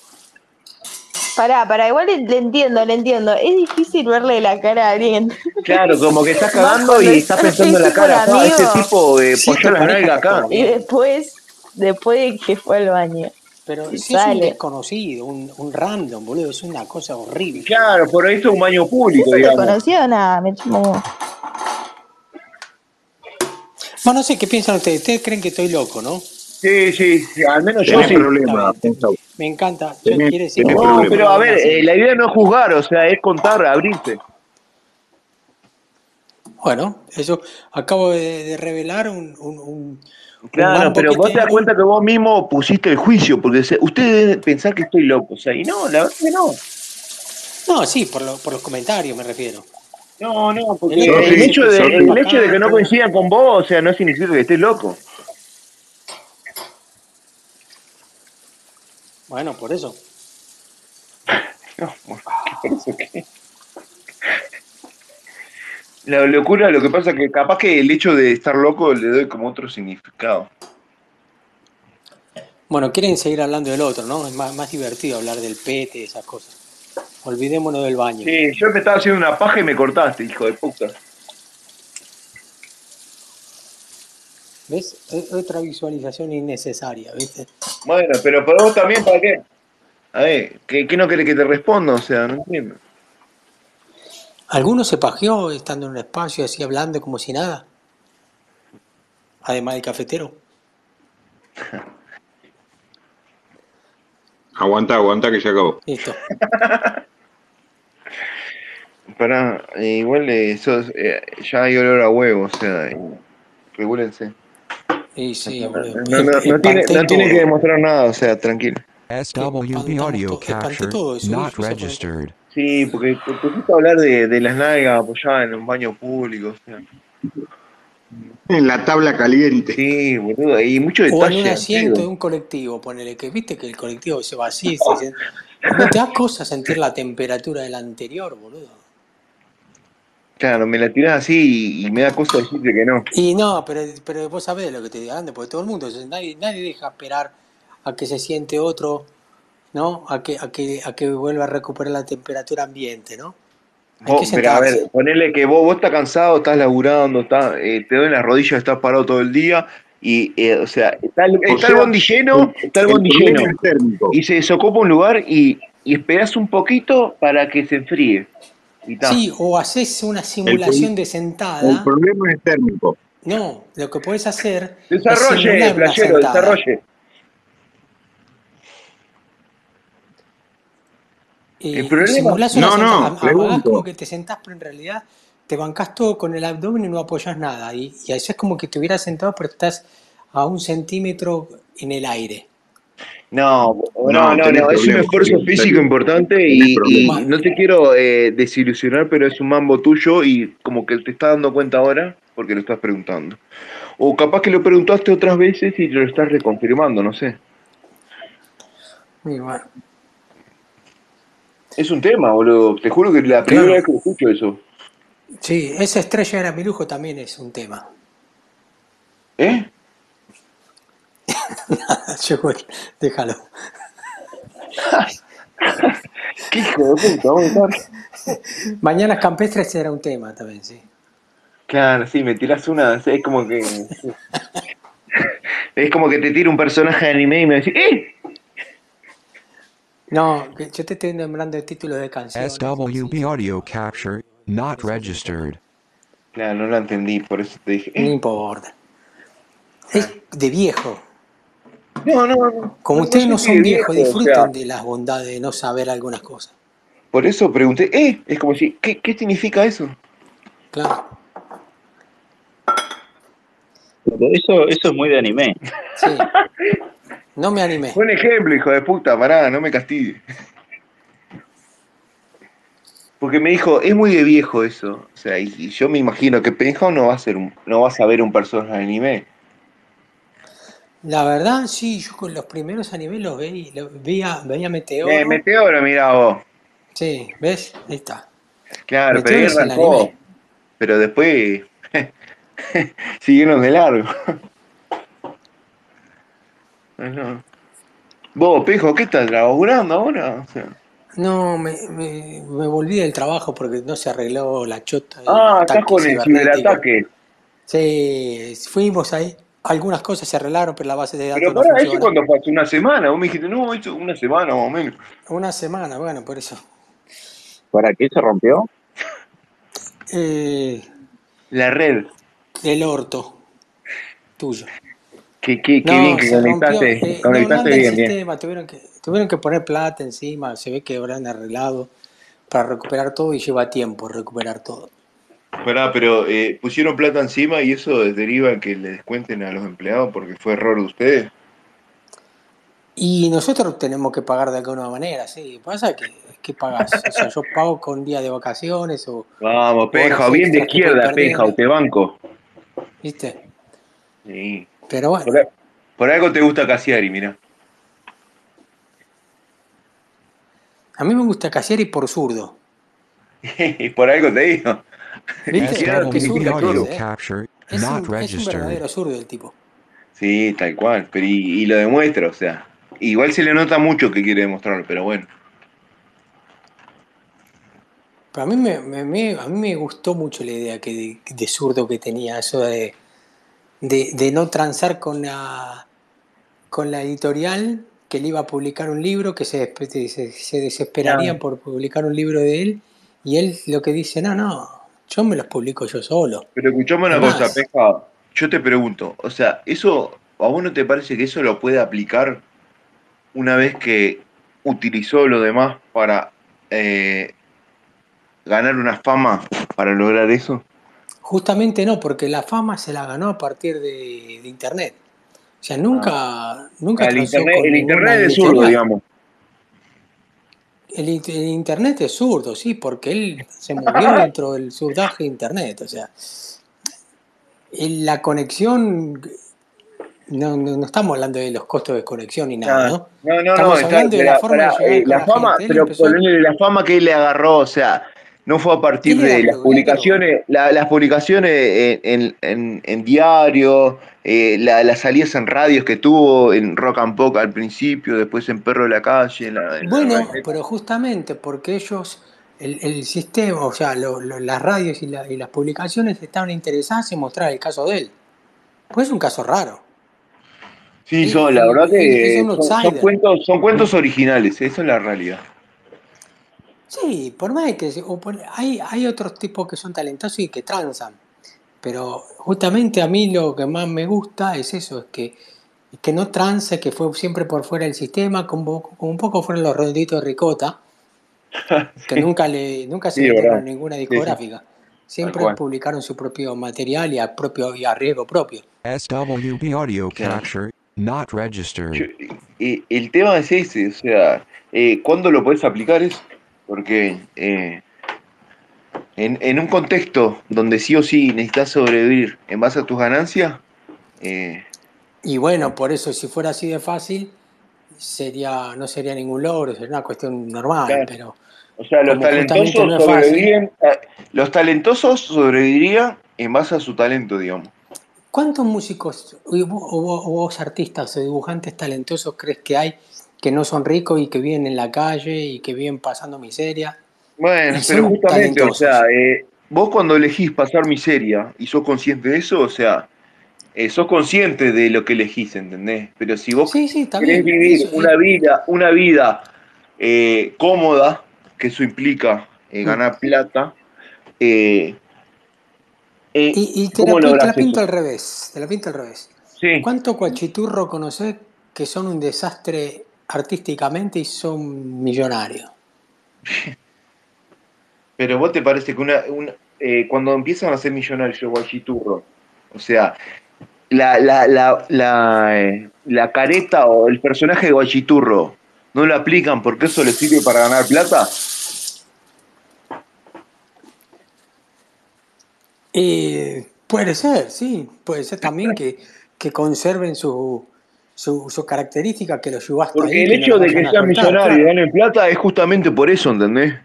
Speaker 5: Pará, pará, igual le, le entiendo, le entiendo. Es difícil verle la cara a alguien.
Speaker 4: Claro, como que estás cagando y
Speaker 5: es,
Speaker 4: estás pensando en la cara, pa, ese tipo eh, polló nalgas
Speaker 9: está todo
Speaker 4: acá.
Speaker 5: y después, después de que fue al baño.
Speaker 9: Pero si es un
Speaker 5: sale.
Speaker 9: desconocido, un, un random, boludo, es una cosa horrible.
Speaker 4: Claro, por eso es un baño público,
Speaker 5: es un
Speaker 4: digamos.
Speaker 5: desconocido, nada, me chumo.
Speaker 9: Bueno, no sé qué piensan ustedes. Ustedes creen que estoy loco, ¿no?
Speaker 4: Sí, sí, sí, al menos yo sí.
Speaker 2: Penthouse.
Speaker 9: me encanta. Yo
Speaker 2: Tenés,
Speaker 9: decir
Speaker 4: No, pero a ver, eh, la idea no es juzgar, o sea, es contar, abrirse.
Speaker 9: Bueno, eso acabo de, de revelar un, un, un, un
Speaker 4: Claro, pero
Speaker 9: que
Speaker 4: vos te das cuenta que vos mismo pusiste el juicio, porque se- ustedes deben pensar que estoy loco, o sea, y no, la verdad que no.
Speaker 9: No, sí, por, lo- por los comentarios me refiero.
Speaker 4: No, no,
Speaker 9: El
Speaker 4: porque el hecho
Speaker 9: que
Speaker 4: de, el hecho que no coincidan con vos, o sea, no significa que estés loco.
Speaker 9: Bueno, por eso.
Speaker 4: No, ¿por eso qué? La locura, lo que pasa es que capaz que el hecho de estar loco le doy como otro significado.
Speaker 9: Bueno, quieren seguir hablando del otro, ¿no? Es más, más divertido hablar del pete, esas cosas. Olvidémonos del baño.
Speaker 4: Sí, yo me estaba haciendo una paja y me cortaste, hijo de puta.
Speaker 9: ¿Ves? Es otra visualización innecesaria, ¿viste?
Speaker 4: Bueno, pero para vos también, ¿para qué? A ver, ¿qué, qué no querés que te responda? O sea, no entiendo.
Speaker 9: ¿Alguno se pajeó estando en un espacio así hablando como si nada? Además del cafetero.
Speaker 2: Aguanta, aguanta que ya acabó.
Speaker 9: Listo.
Speaker 4: Pará, eh, igual eh, eso, eh, ya hay olor a huevo, o sea, eh, regúlense.
Speaker 9: Sí,
Speaker 4: No, no, no, no tiene,
Speaker 9: Espanté
Speaker 4: no tiene que demostrar nada, o sea, tranquilo.
Speaker 1: SWB audio capture not registered.
Speaker 4: Sí, porque te pusiste a hablar de, de las nalgas apoyadas en un baño público, o sea.
Speaker 2: En la tabla caliente.
Speaker 4: Sí, boludo, y mucho
Speaker 9: O en
Speaker 4: detalle.
Speaker 9: un asiento de un colectivo, ponele, que viste que el colectivo se vacía y se ¿no te da cosa sentir la temperatura del anterior, boludo?
Speaker 4: Claro, me la tirás así y, y me da cosa decirte que no.
Speaker 9: Y no, pero, pero vos sabés de lo que te digo, porque todo el mundo, nadie, nadie deja esperar a que se siente otro, ¿no? A que, a que, a que vuelva a recuperar la temperatura ambiente, ¿no? Hay que
Speaker 4: Vos, pero a ver, ponele que vos, vos estás cansado, estás laburando, estás, eh, te duelen las rodillas, estás parado todo el día y, eh, o sea, está el, está el bondi lleno,
Speaker 2: el,
Speaker 4: está el
Speaker 2: el
Speaker 4: bondi lleno
Speaker 2: es
Speaker 4: y se desocupa un lugar y, y esperás un poquito para que se enfríe. Y.
Speaker 9: Sí, o haces una
Speaker 2: El,
Speaker 9: simulación de
Speaker 2: el
Speaker 9: sentada.
Speaker 2: problema es térmico.
Speaker 9: No, lo que podés hacer es
Speaker 4: Desarrolle,
Speaker 9: una
Speaker 4: playero,
Speaker 9: sentada.
Speaker 4: desarrolle.
Speaker 9: Y, y
Speaker 4: problema,
Speaker 9: simulás una
Speaker 2: No,
Speaker 9: sentada,
Speaker 2: no,
Speaker 9: como que te sentás, pero en realidad te bancás todo con el abdomen y no apoyas nada. Y, y eso es como que te hubieras sentado, pero estás a un centímetro en el aire.
Speaker 4: No, no,
Speaker 2: No,
Speaker 4: no, es un esfuerzo físico importante y, no te quiero eh, desilusionar, pero es un mambo tuyo y como que te estás dando cuenta ahora porque lo estás preguntando. O capaz que lo preguntaste otras veces y lo estás reconfirmando, no sé.
Speaker 9: Y bueno,
Speaker 4: Es un tema, boludo. Te juro que la primera
Speaker 9: claro.
Speaker 4: vez que escucho eso.
Speaker 9: Sí, esa estrella era mi lujo también es un tema.
Speaker 4: ¿Eh?
Speaker 9: Yo, bueno, déjalo.
Speaker 4: ¿Qué hijo de puta? Vamos a estar.
Speaker 9: Mañanas campestres era un tema también, sí.
Speaker 4: Claro, sí, me tiras una, es como que... Es como que te tira un personaje de anime y me decís, ¡eh!
Speaker 9: No, yo te estoy nombrando el título de canciones.
Speaker 1: SWB audio capture not registered.
Speaker 4: Claro, no lo entendí, por eso te dije,
Speaker 9: No importa. Es de viejo.
Speaker 4: No, no, no.
Speaker 9: Como
Speaker 4: No,
Speaker 9: ustedes
Speaker 4: no
Speaker 9: son viejos,
Speaker 4: viejo, o sea,
Speaker 9: disfrutan de las bondades de no saber algunas cosas.
Speaker 4: por eso pregunté, eh, es como si, ¿qué, qué significa eso?
Speaker 9: Claro.
Speaker 8: Pero Eso, eso es muy de anime.
Speaker 9: Sí. No me animé.
Speaker 4: Buen ejemplo, hijo de puta, pará, no me castigue. Porque me dijo, es muy de viejo eso. O sea, y, y yo me imagino que Penjao no va a ser un, no va a saber un personaje de anime.
Speaker 9: La verdad, sí, yo con los primeros animes los veía, los veía, veía Meteoro.
Speaker 4: Eh, Meteoro, mirá vos.
Speaker 9: Sí, ¿ves? Ahí está.
Speaker 4: Claro, pero ahí
Speaker 9: Meteoro
Speaker 4: arrancó.
Speaker 9: anime.
Speaker 4: Pero después siguieron de largo. Vos, Pejo, ¿qué estás laburando ahora? O sea,
Speaker 9: No, me, me, me volví del trabajo porque no se arregló la chota.
Speaker 4: ah, estás con el ciberataque.
Speaker 9: Sí, fuimos ahí. Algunas cosas se arreglaron, pero la base de datos
Speaker 4: Pero
Speaker 9: no
Speaker 4: para eso
Speaker 9: funciona.
Speaker 4: cuando hace una semana, vos me dijiste, no, eso una semana más o menos.
Speaker 9: Una semana, bueno, por eso.
Speaker 8: ¿Para qué se rompió?
Speaker 9: Eh,
Speaker 4: La red.
Speaker 9: el orto tuyo.
Speaker 4: Qué, qué, qué
Speaker 9: No,
Speaker 4: bien que
Speaker 9: se rompió.
Speaker 4: conectaste,
Speaker 9: eh, no, no
Speaker 4: conectaste
Speaker 9: el
Speaker 4: bien, bien.
Speaker 9: sistema, tuvieron que, tuvieron que poner plata encima, se ve que habrán arreglado para recuperar todo y lleva tiempo recuperar todo.
Speaker 4: Pará, pero eh, pusieron plata encima y eso deriva en que le descuenten a los empleados porque fue error de ustedes.
Speaker 9: Y nosotros tenemos que pagar de alguna manera, sí. Pasa que, que pagás. O sea, yo pago con día de vacaciones o
Speaker 4: Vamos,
Speaker 9: horas
Speaker 4: bien de izquierda,
Speaker 9: perdiendo,
Speaker 4: te banco.
Speaker 9: ¿viste?
Speaker 4: Sí.
Speaker 9: Pero bueno,
Speaker 4: Por, por algo te gusta Casiari, mirá.
Speaker 9: a mí me gusta Casieri por zurdo.
Speaker 4: y por algo te digo.
Speaker 9: ¿Viste?
Speaker 4: Izquierda
Speaker 9: Qué
Speaker 4: te
Speaker 9: zurdo. ¿eh? Es
Speaker 1: not
Speaker 9: un, es un
Speaker 1: registered.
Speaker 9: verdadero zurdo el tipo.
Speaker 4: Sí, tal cual. Pero y, y lo demuestra, o sea. Igual se le nota mucho que quiere demostrarlo, pero bueno.
Speaker 9: Pero a mí me, me- me- a mí me gustó mucho la idea que de, de zurdo que tenía, eso de, de, de no transar con la, con la editorial que le iba a publicar un libro, que se, se, se desesperarían por publicar un libro de él, y él lo que dice, no, no, yo me los publico yo solo.
Speaker 4: Pero escuchame una
Speaker 9: Además-
Speaker 4: cosa, Peja. Yo te pregunto, o sea, ¿eso a vos no te parece que eso lo puede aplicar una vez que utilizó lo demás para eh, ganar una fama para lograr eso?
Speaker 9: Justamente no, porque la fama se la ganó a partir de, de internet. O sea, nunca, nunca
Speaker 4: Ah. El
Speaker 9: transó
Speaker 4: internet, el internet es zurdo, digamos.
Speaker 9: El, int- el internet es zurdo, sí, porque él se movió dentro del surdaje de internet. O sea, el- la conexión, no, no, no estamos hablando de los costos de conexión ni nada,
Speaker 4: Ah,
Speaker 9: ¿no?
Speaker 4: No, no,
Speaker 9: Estamos
Speaker 4: no, está-
Speaker 9: hablando de la forma de
Speaker 4: pará,
Speaker 9: llegar
Speaker 4: eh, la
Speaker 9: la
Speaker 4: fama,
Speaker 9: gente.
Speaker 4: Pero ponele la fama que él le agarró, o sea, no fue a partir de las publicaciones, la- las publicaciones en, en, en- en diario, eh, la- las salidas en radios que tuvo en Rock and Pop al principio, después en Perro de la Calle, en la,
Speaker 9: Bueno, pero justamente porque ellos, el, el sistema, o sea, lo- lo- las radios y, la- y las publicaciones estaban interesadas en mostrar el caso de él. Pues es un caso raro.
Speaker 4: Sí, son, la verdad que son, cuentos, son cuentos originales, eso es la realidad.
Speaker 9: Sí, por más de que o por- hay, hay otros tipos que son talentosos y que transan. Pero justamente a mí lo que más me gusta es eso, es que, que no transe, que fue siempre por fuera del sistema, como, como un poco fueron los redonditos de ricota, que nunca le nunca se
Speaker 4: Sí,
Speaker 9: a ninguna
Speaker 4: Sí, sí.
Speaker 9: discográfica. Siempre publicaron su propio material y a, propio, y a riesgo propio.
Speaker 1: SWB audio capture not registered.
Speaker 4: Yo- el tema es ese, o sea, eh, ¿cuándo lo podés aplicar eso? Porque eh, en, en un contexto donde sí o sí necesitas sobrevivir en base a tus ganancias, eh,
Speaker 9: Y bueno, por eso si fuera así de fácil, sería no sería ningún logro, sería una cuestión normal,
Speaker 4: Claro.
Speaker 9: pero
Speaker 4: o sea, los talentosos
Speaker 9: no
Speaker 4: sobrevivirían, eh, los talentosos sobrevivirían en base a su talento, digamos.
Speaker 9: ¿Cuántos músicos o vos, o vos- o vos artistas o dibujantes talentosos crees que hay que no son ricos y que viven en la calle y que viven pasando miseria?
Speaker 4: Bueno, pero justamente, o sea, eh, vos cuando elegís pasar miseria y sos consciente de eso, o sea, eh, sos consciente de lo que elegís, ¿entendés? Pero si vos
Speaker 9: Sí,
Speaker 4: querés
Speaker 9: bien.
Speaker 4: vivir
Speaker 9: Eso,
Speaker 4: una vida, una vida eh, cómoda, que eso implica
Speaker 9: Mm.
Speaker 4: ganar plata,
Speaker 9: y, y te, la,
Speaker 4: ¿cómo
Speaker 9: pi- te
Speaker 4: lográs
Speaker 9: la pinto al revés, te la pinto al revés. ¿Cuánto cuachiturro conocés que son un desastre artísticamente y son millonarios?
Speaker 4: Pero vos te parece que una, una- eh, cuando empiezan a ser millonarios Guachiturro, o sea, la, la, la, la, eh, la careta o el personaje de Guachiturro no lo aplican porque eso les sirve para ganar plata?
Speaker 9: Eh, puede ser, sí, puede ser también que, que conserven su, su, su característica que lo ayudaste
Speaker 4: Porque
Speaker 9: ahí,
Speaker 4: el
Speaker 9: no
Speaker 4: hecho de que sean
Speaker 9: cortar,
Speaker 4: millonarios y ganen plata es justamente por eso, ¿entendés?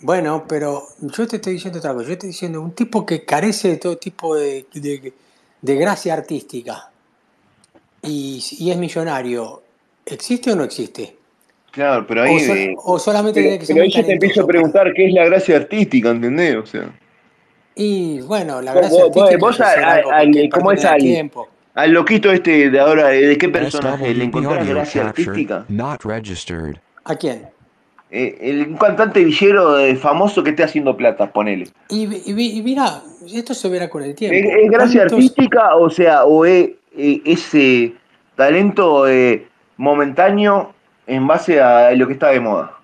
Speaker 9: Bueno, pero yo te estoy diciendo otra cosa. Yo estoy diciendo un tipo que carece de todo tipo de, de- de gracia artística y, y es millonario, ¿existe o no existe?
Speaker 4: Claro, pero ahí.
Speaker 9: O, sol-
Speaker 4: eh,
Speaker 9: o solamente
Speaker 4: pero,
Speaker 9: tiene que ser
Speaker 4: pero ahí yo te empiezo a preguntar qué es la gracia artística, ¿entendés? O sea.
Speaker 9: Y bueno, la gracia
Speaker 4: vos-
Speaker 9: artística
Speaker 4: vos al- ¿cómo es al,
Speaker 9: tiempo.
Speaker 4: Al loquito este de ahora, de qué personaje? ¿Le encontrás gracia artística?
Speaker 1: not registered.
Speaker 9: ¿A quién?
Speaker 4: Eh, el, un cantante villero famoso que esté haciendo plata, ponele.
Speaker 9: Y, y, y mira, esto se verá con el
Speaker 4: ¿Es,
Speaker 9: tiempo.
Speaker 4: es gracia
Speaker 9: ¿Cuántos-
Speaker 4: artística o sea, o es eh, ese talento eh, momentáneo en base a lo que está de moda?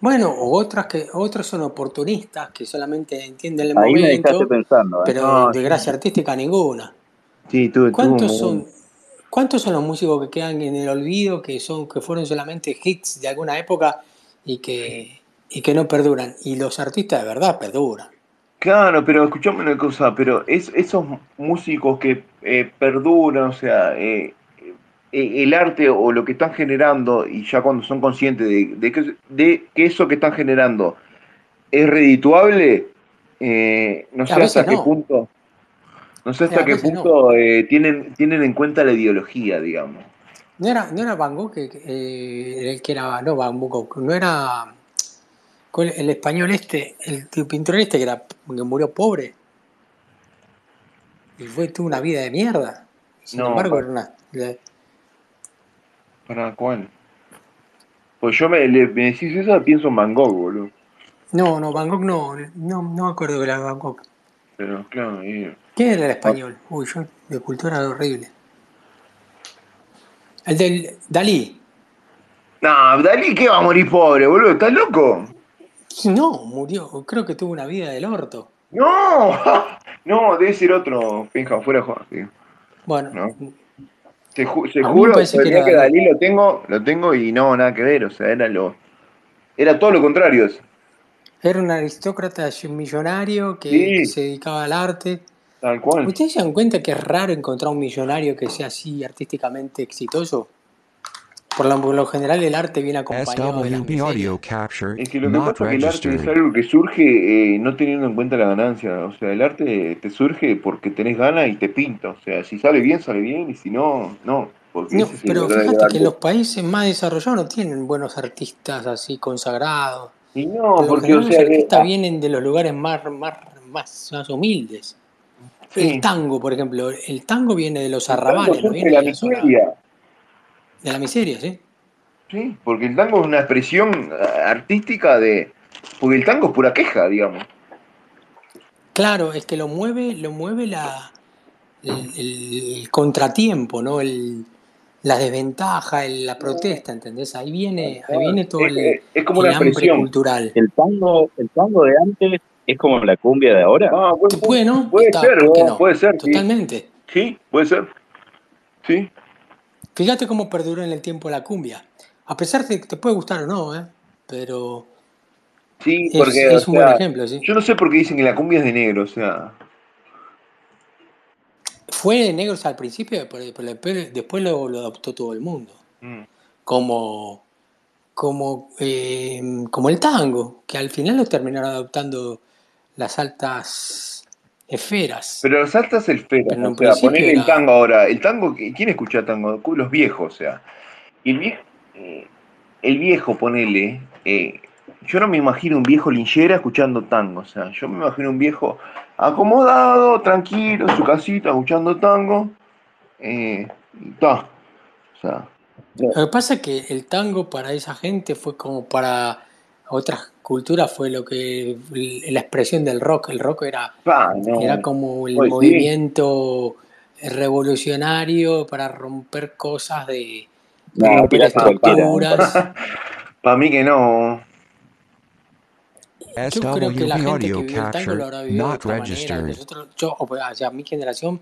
Speaker 9: Bueno, o otras que otros son oportunistas que solamente entienden el
Speaker 8: Ahí me dejaste
Speaker 9: momento,
Speaker 8: pensando. ¿eh?
Speaker 9: pero
Speaker 4: No,
Speaker 9: de
Speaker 4: sí.
Speaker 9: gracia artística ninguna.
Speaker 4: Sí,
Speaker 9: ¿Cuántos son, ¿Cuántos son los músicos que quedan en el olvido, que son, que fueron solamente hits de alguna época y que, y que no perduran? Y los artistas de verdad perduran.
Speaker 4: Claro, pero escuchame una cosa, pero es, esos músicos que eh, perduran, o sea, eh, eh, el arte o lo que están generando, y ya cuando son conscientes de, de que, de que eso que están generando es redituable, eh, no sé hasta qué
Speaker 9: no.
Speaker 4: punto, no sé hasta qué
Speaker 9: no.
Speaker 4: punto eh, tienen, tienen en cuenta la ideología, digamos.
Speaker 9: No era, no era Van Gogh eh, el que era, no Van Gogh, no era ¿cuál- el español este, el, el pintor este que, era, que murió pobre y fue tuvo una vida de mierda. Sin
Speaker 4: No,
Speaker 9: embargo,
Speaker 4: pa-
Speaker 9: era una, le-
Speaker 4: ¿Para cuál? Pues yo me, le- me decís eso, pienso en Van Gogh, boludo.
Speaker 9: no, no, Van Gogh no, no, no me acuerdo que era Van Gogh.
Speaker 4: Pero claro, y-
Speaker 9: ¿Quién era el español? Uy, yo de cultura horrible. El del Dalí.
Speaker 4: No, Dalí, ¿qué va a morir pobre, boludo? ¿Estás loco?
Speaker 9: No, murió. Creo que tuvo una vida del orto.
Speaker 4: No, no, debe ser otro, Penja, fuera de sí.
Speaker 9: Bueno,
Speaker 4: No. Se, ju- juro,
Speaker 9: que
Speaker 4: día
Speaker 9: era
Speaker 4: que
Speaker 9: Dalí.
Speaker 4: Dalí lo tengo, lo tengo y no, nada que ver, o sea, era lo, era todo lo contrario. eso.
Speaker 9: era un aristócrata millonario que,
Speaker 4: Sí.
Speaker 9: que se dedicaba al arte.
Speaker 4: Tal cual.
Speaker 9: ¿Ustedes se dan cuenta que es raro encontrar un millonario que sea así artísticamente exitoso? Por lo, por lo general el arte viene acompañado de las
Speaker 1: audio capture
Speaker 4: Es que lo que pasa es que el arte es algo que surge eh, no teniendo en cuenta la ganancia. O sea, el arte te surge porque tenés ganas y te pinta. O sea, si sale bien, sale bien, y si no, no. Porque
Speaker 9: pero fíjate que los países más desarrollados no tienen buenos artistas así consagrados.
Speaker 4: Y no, porque, o
Speaker 9: los artistas vienen de los lugares más, más, más, más humildes.
Speaker 4: Sí,
Speaker 9: El tango, por ejemplo, el tango viene de los arrabales, no viene
Speaker 4: de la
Speaker 9: de
Speaker 4: miseria.
Speaker 9: de la miseria, ¿sí?
Speaker 4: Sí, porque el tango es una expresión eh, artística de. Porque el tango es pura queja, digamos.
Speaker 9: Claro, es que lo mueve, lo mueve la, el, el- el contratiempo, ¿no? El, la desventaja, el- la protesta, ¿entendés? Ahí viene, ahí viene todo el,
Speaker 4: es- es como
Speaker 9: el
Speaker 4: una
Speaker 9: hambre
Speaker 4: expresión.
Speaker 9: cultural.
Speaker 8: El tango, el tango de antes es como la cumbia de ahora.
Speaker 4: Ah.
Speaker 9: Bueno,
Speaker 4: Puede
Speaker 9: está,
Speaker 4: ser,
Speaker 9: ¿por qué
Speaker 4: vos,
Speaker 9: no?
Speaker 4: puede ser.
Speaker 9: Totalmente.
Speaker 4: Sí, puede ser. Sí.
Speaker 9: Fíjate cómo perduró en el tiempo la cumbia. A pesar de que te puede gustar o no, ¿eh? Pero
Speaker 4: Sí,
Speaker 9: es,
Speaker 4: porque,
Speaker 9: es un buen ejemplo, ¿sí?
Speaker 4: yo no sé por qué dicen que la cumbia es de negro, o sea.
Speaker 9: Fue de negros al principio, pero después, después lo, lo adoptó todo el mundo.
Speaker 4: mm.
Speaker 9: Como, como, eh, como el tango, que al final lo terminaron adoptando las altas esferas.
Speaker 4: Pero los altas esferas, o sea, poner el tango ahora. El tango, ¿quién escucha tango? Los viejos, o sea. Y el viejo, eh, el viejo ponele. eh, yo no me imagino un viejo linchera escuchando tango, o sea, yo me imagino un viejo acomodado, tranquilo, en su casita, escuchando tango. Eh, y ta. O sea.
Speaker 9: Lo que pasa es que el tango para esa gente fue como para otras culturas fue lo que la expresión del rock. El rock era,
Speaker 4: no.
Speaker 9: era como el
Speaker 4: Pues sí.
Speaker 9: movimiento revolucionario para romper cosas de
Speaker 8: No,
Speaker 9: romper
Speaker 8: tirate cualquiera.
Speaker 9: estructuras.
Speaker 4: Para mí que no.
Speaker 9: yo creo que la gente que vivió el tango lo habrá vivido de esta manera. Nosotros, yo, o sea, mi generación,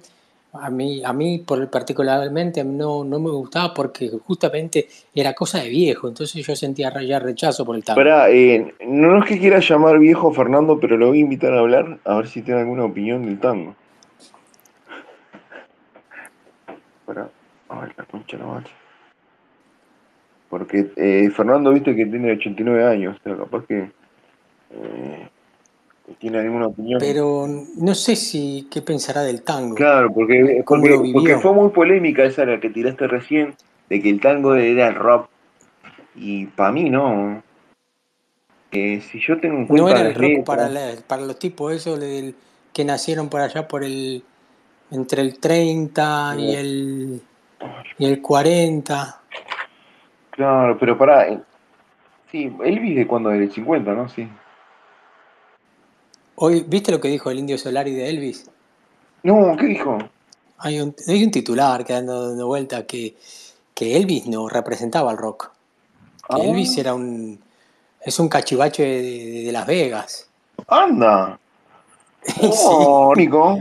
Speaker 9: a mí, a mí particularmente no, no me gustaba porque justamente era cosa de viejo, entonces yo sentía ya rechazo por el tango.
Speaker 4: Eh, no es que quiera llamar viejo Fernando, pero lo voy a invitar a hablar a ver si tiene alguna opinión del tango. Pará, a ver la concha la madre. Porque eh, Fernando, viste que tiene 89 años, o sea, capaz que eh, tiene alguna opinión.
Speaker 9: Pero no sé si qué pensará del tango,
Speaker 4: Claro, porque, porque, fue muy polémica esa la que tiraste recién, de que el tango era el rock. Y para mí no. Eh, si yo tengo en
Speaker 9: No era el rock para, la- para los tipos esos del- que nacieron por allá por el entre el 30 y el y el 40.
Speaker 4: claro, pero pará, eh, sí, Elvis de cuando del 50, ¿no? Sí.
Speaker 9: Hoy, ¿viste lo que dijo el Indio Solari de Elvis?
Speaker 4: No, ¿qué dijo?
Speaker 9: Hay un, hay un titular que anda dando vuelta que, que Elvis no representaba al rock.
Speaker 4: Ah.
Speaker 9: Elvis era un es un cachivache de, de- de Las Vegas.
Speaker 4: ¡Anda!
Speaker 9: Sí.
Speaker 4: ¡Oh, Nico!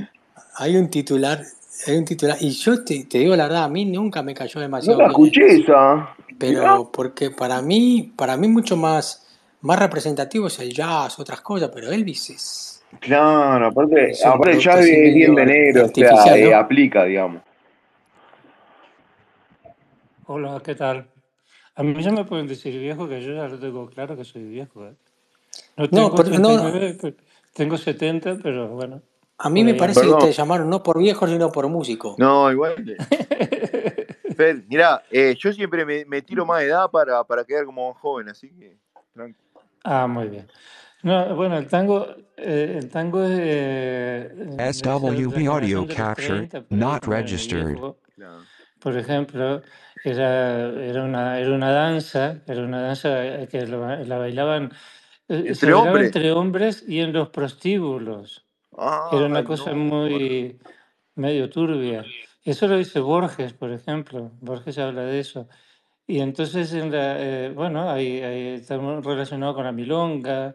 Speaker 9: Hay un titular, hay un titular, y yo te, te digo la verdad, a mí nunca me cayó
Speaker 4: No
Speaker 9: demasiado
Speaker 4: la
Speaker 9: bien
Speaker 4: escuché esa.
Speaker 9: Pero porque para mí, para mí mucho más, más representativo es el jazz, otras cosas, pero Elvis es,
Speaker 4: Claro, aparte,
Speaker 9: es
Speaker 4: aparte ya
Speaker 9: producto así
Speaker 4: es bien de negro, o sea,
Speaker 9: artificial,
Speaker 4: eh,
Speaker 9: ¿no?
Speaker 4: aplica, digamos.
Speaker 10: Hola, ¿qué tal? A mí ya me pueden decir viejo, que yo ya lo tengo claro que soy viejo. ¿eh? No
Speaker 9: No,
Speaker 10: tengo
Speaker 9: pero no,
Speaker 10: 39, pe- tengo 70, pero bueno,
Speaker 9: a mí me parece que te llamaron no por viejo, sino por músico.
Speaker 7: No, igual. Fer, mirá, eh, yo siempre me, me tiro más de edad para, para quedar como joven, así que. tranqui.
Speaker 10: Ah, muy bien. No, bueno, el tango, eh, el tango es eh,
Speaker 1: SWB audio capture
Speaker 10: 30, por ahí,
Speaker 1: not registered.
Speaker 10: viejo, por ejemplo, era, era una, era una danza, era una danza que la, la bailaban, eh, se
Speaker 7: Entre
Speaker 10: bailaba
Speaker 7: hombres.
Speaker 10: entre hombres y en los prostíbulos. Era una
Speaker 7: Ay,
Speaker 10: cosa
Speaker 7: no.
Speaker 10: muy medio turbia. Eso lo dice Borges, por ejemplo. Borges habla de eso. Y entonces, en la, eh, bueno, ahí, ahí está muy relacionado con la milonga.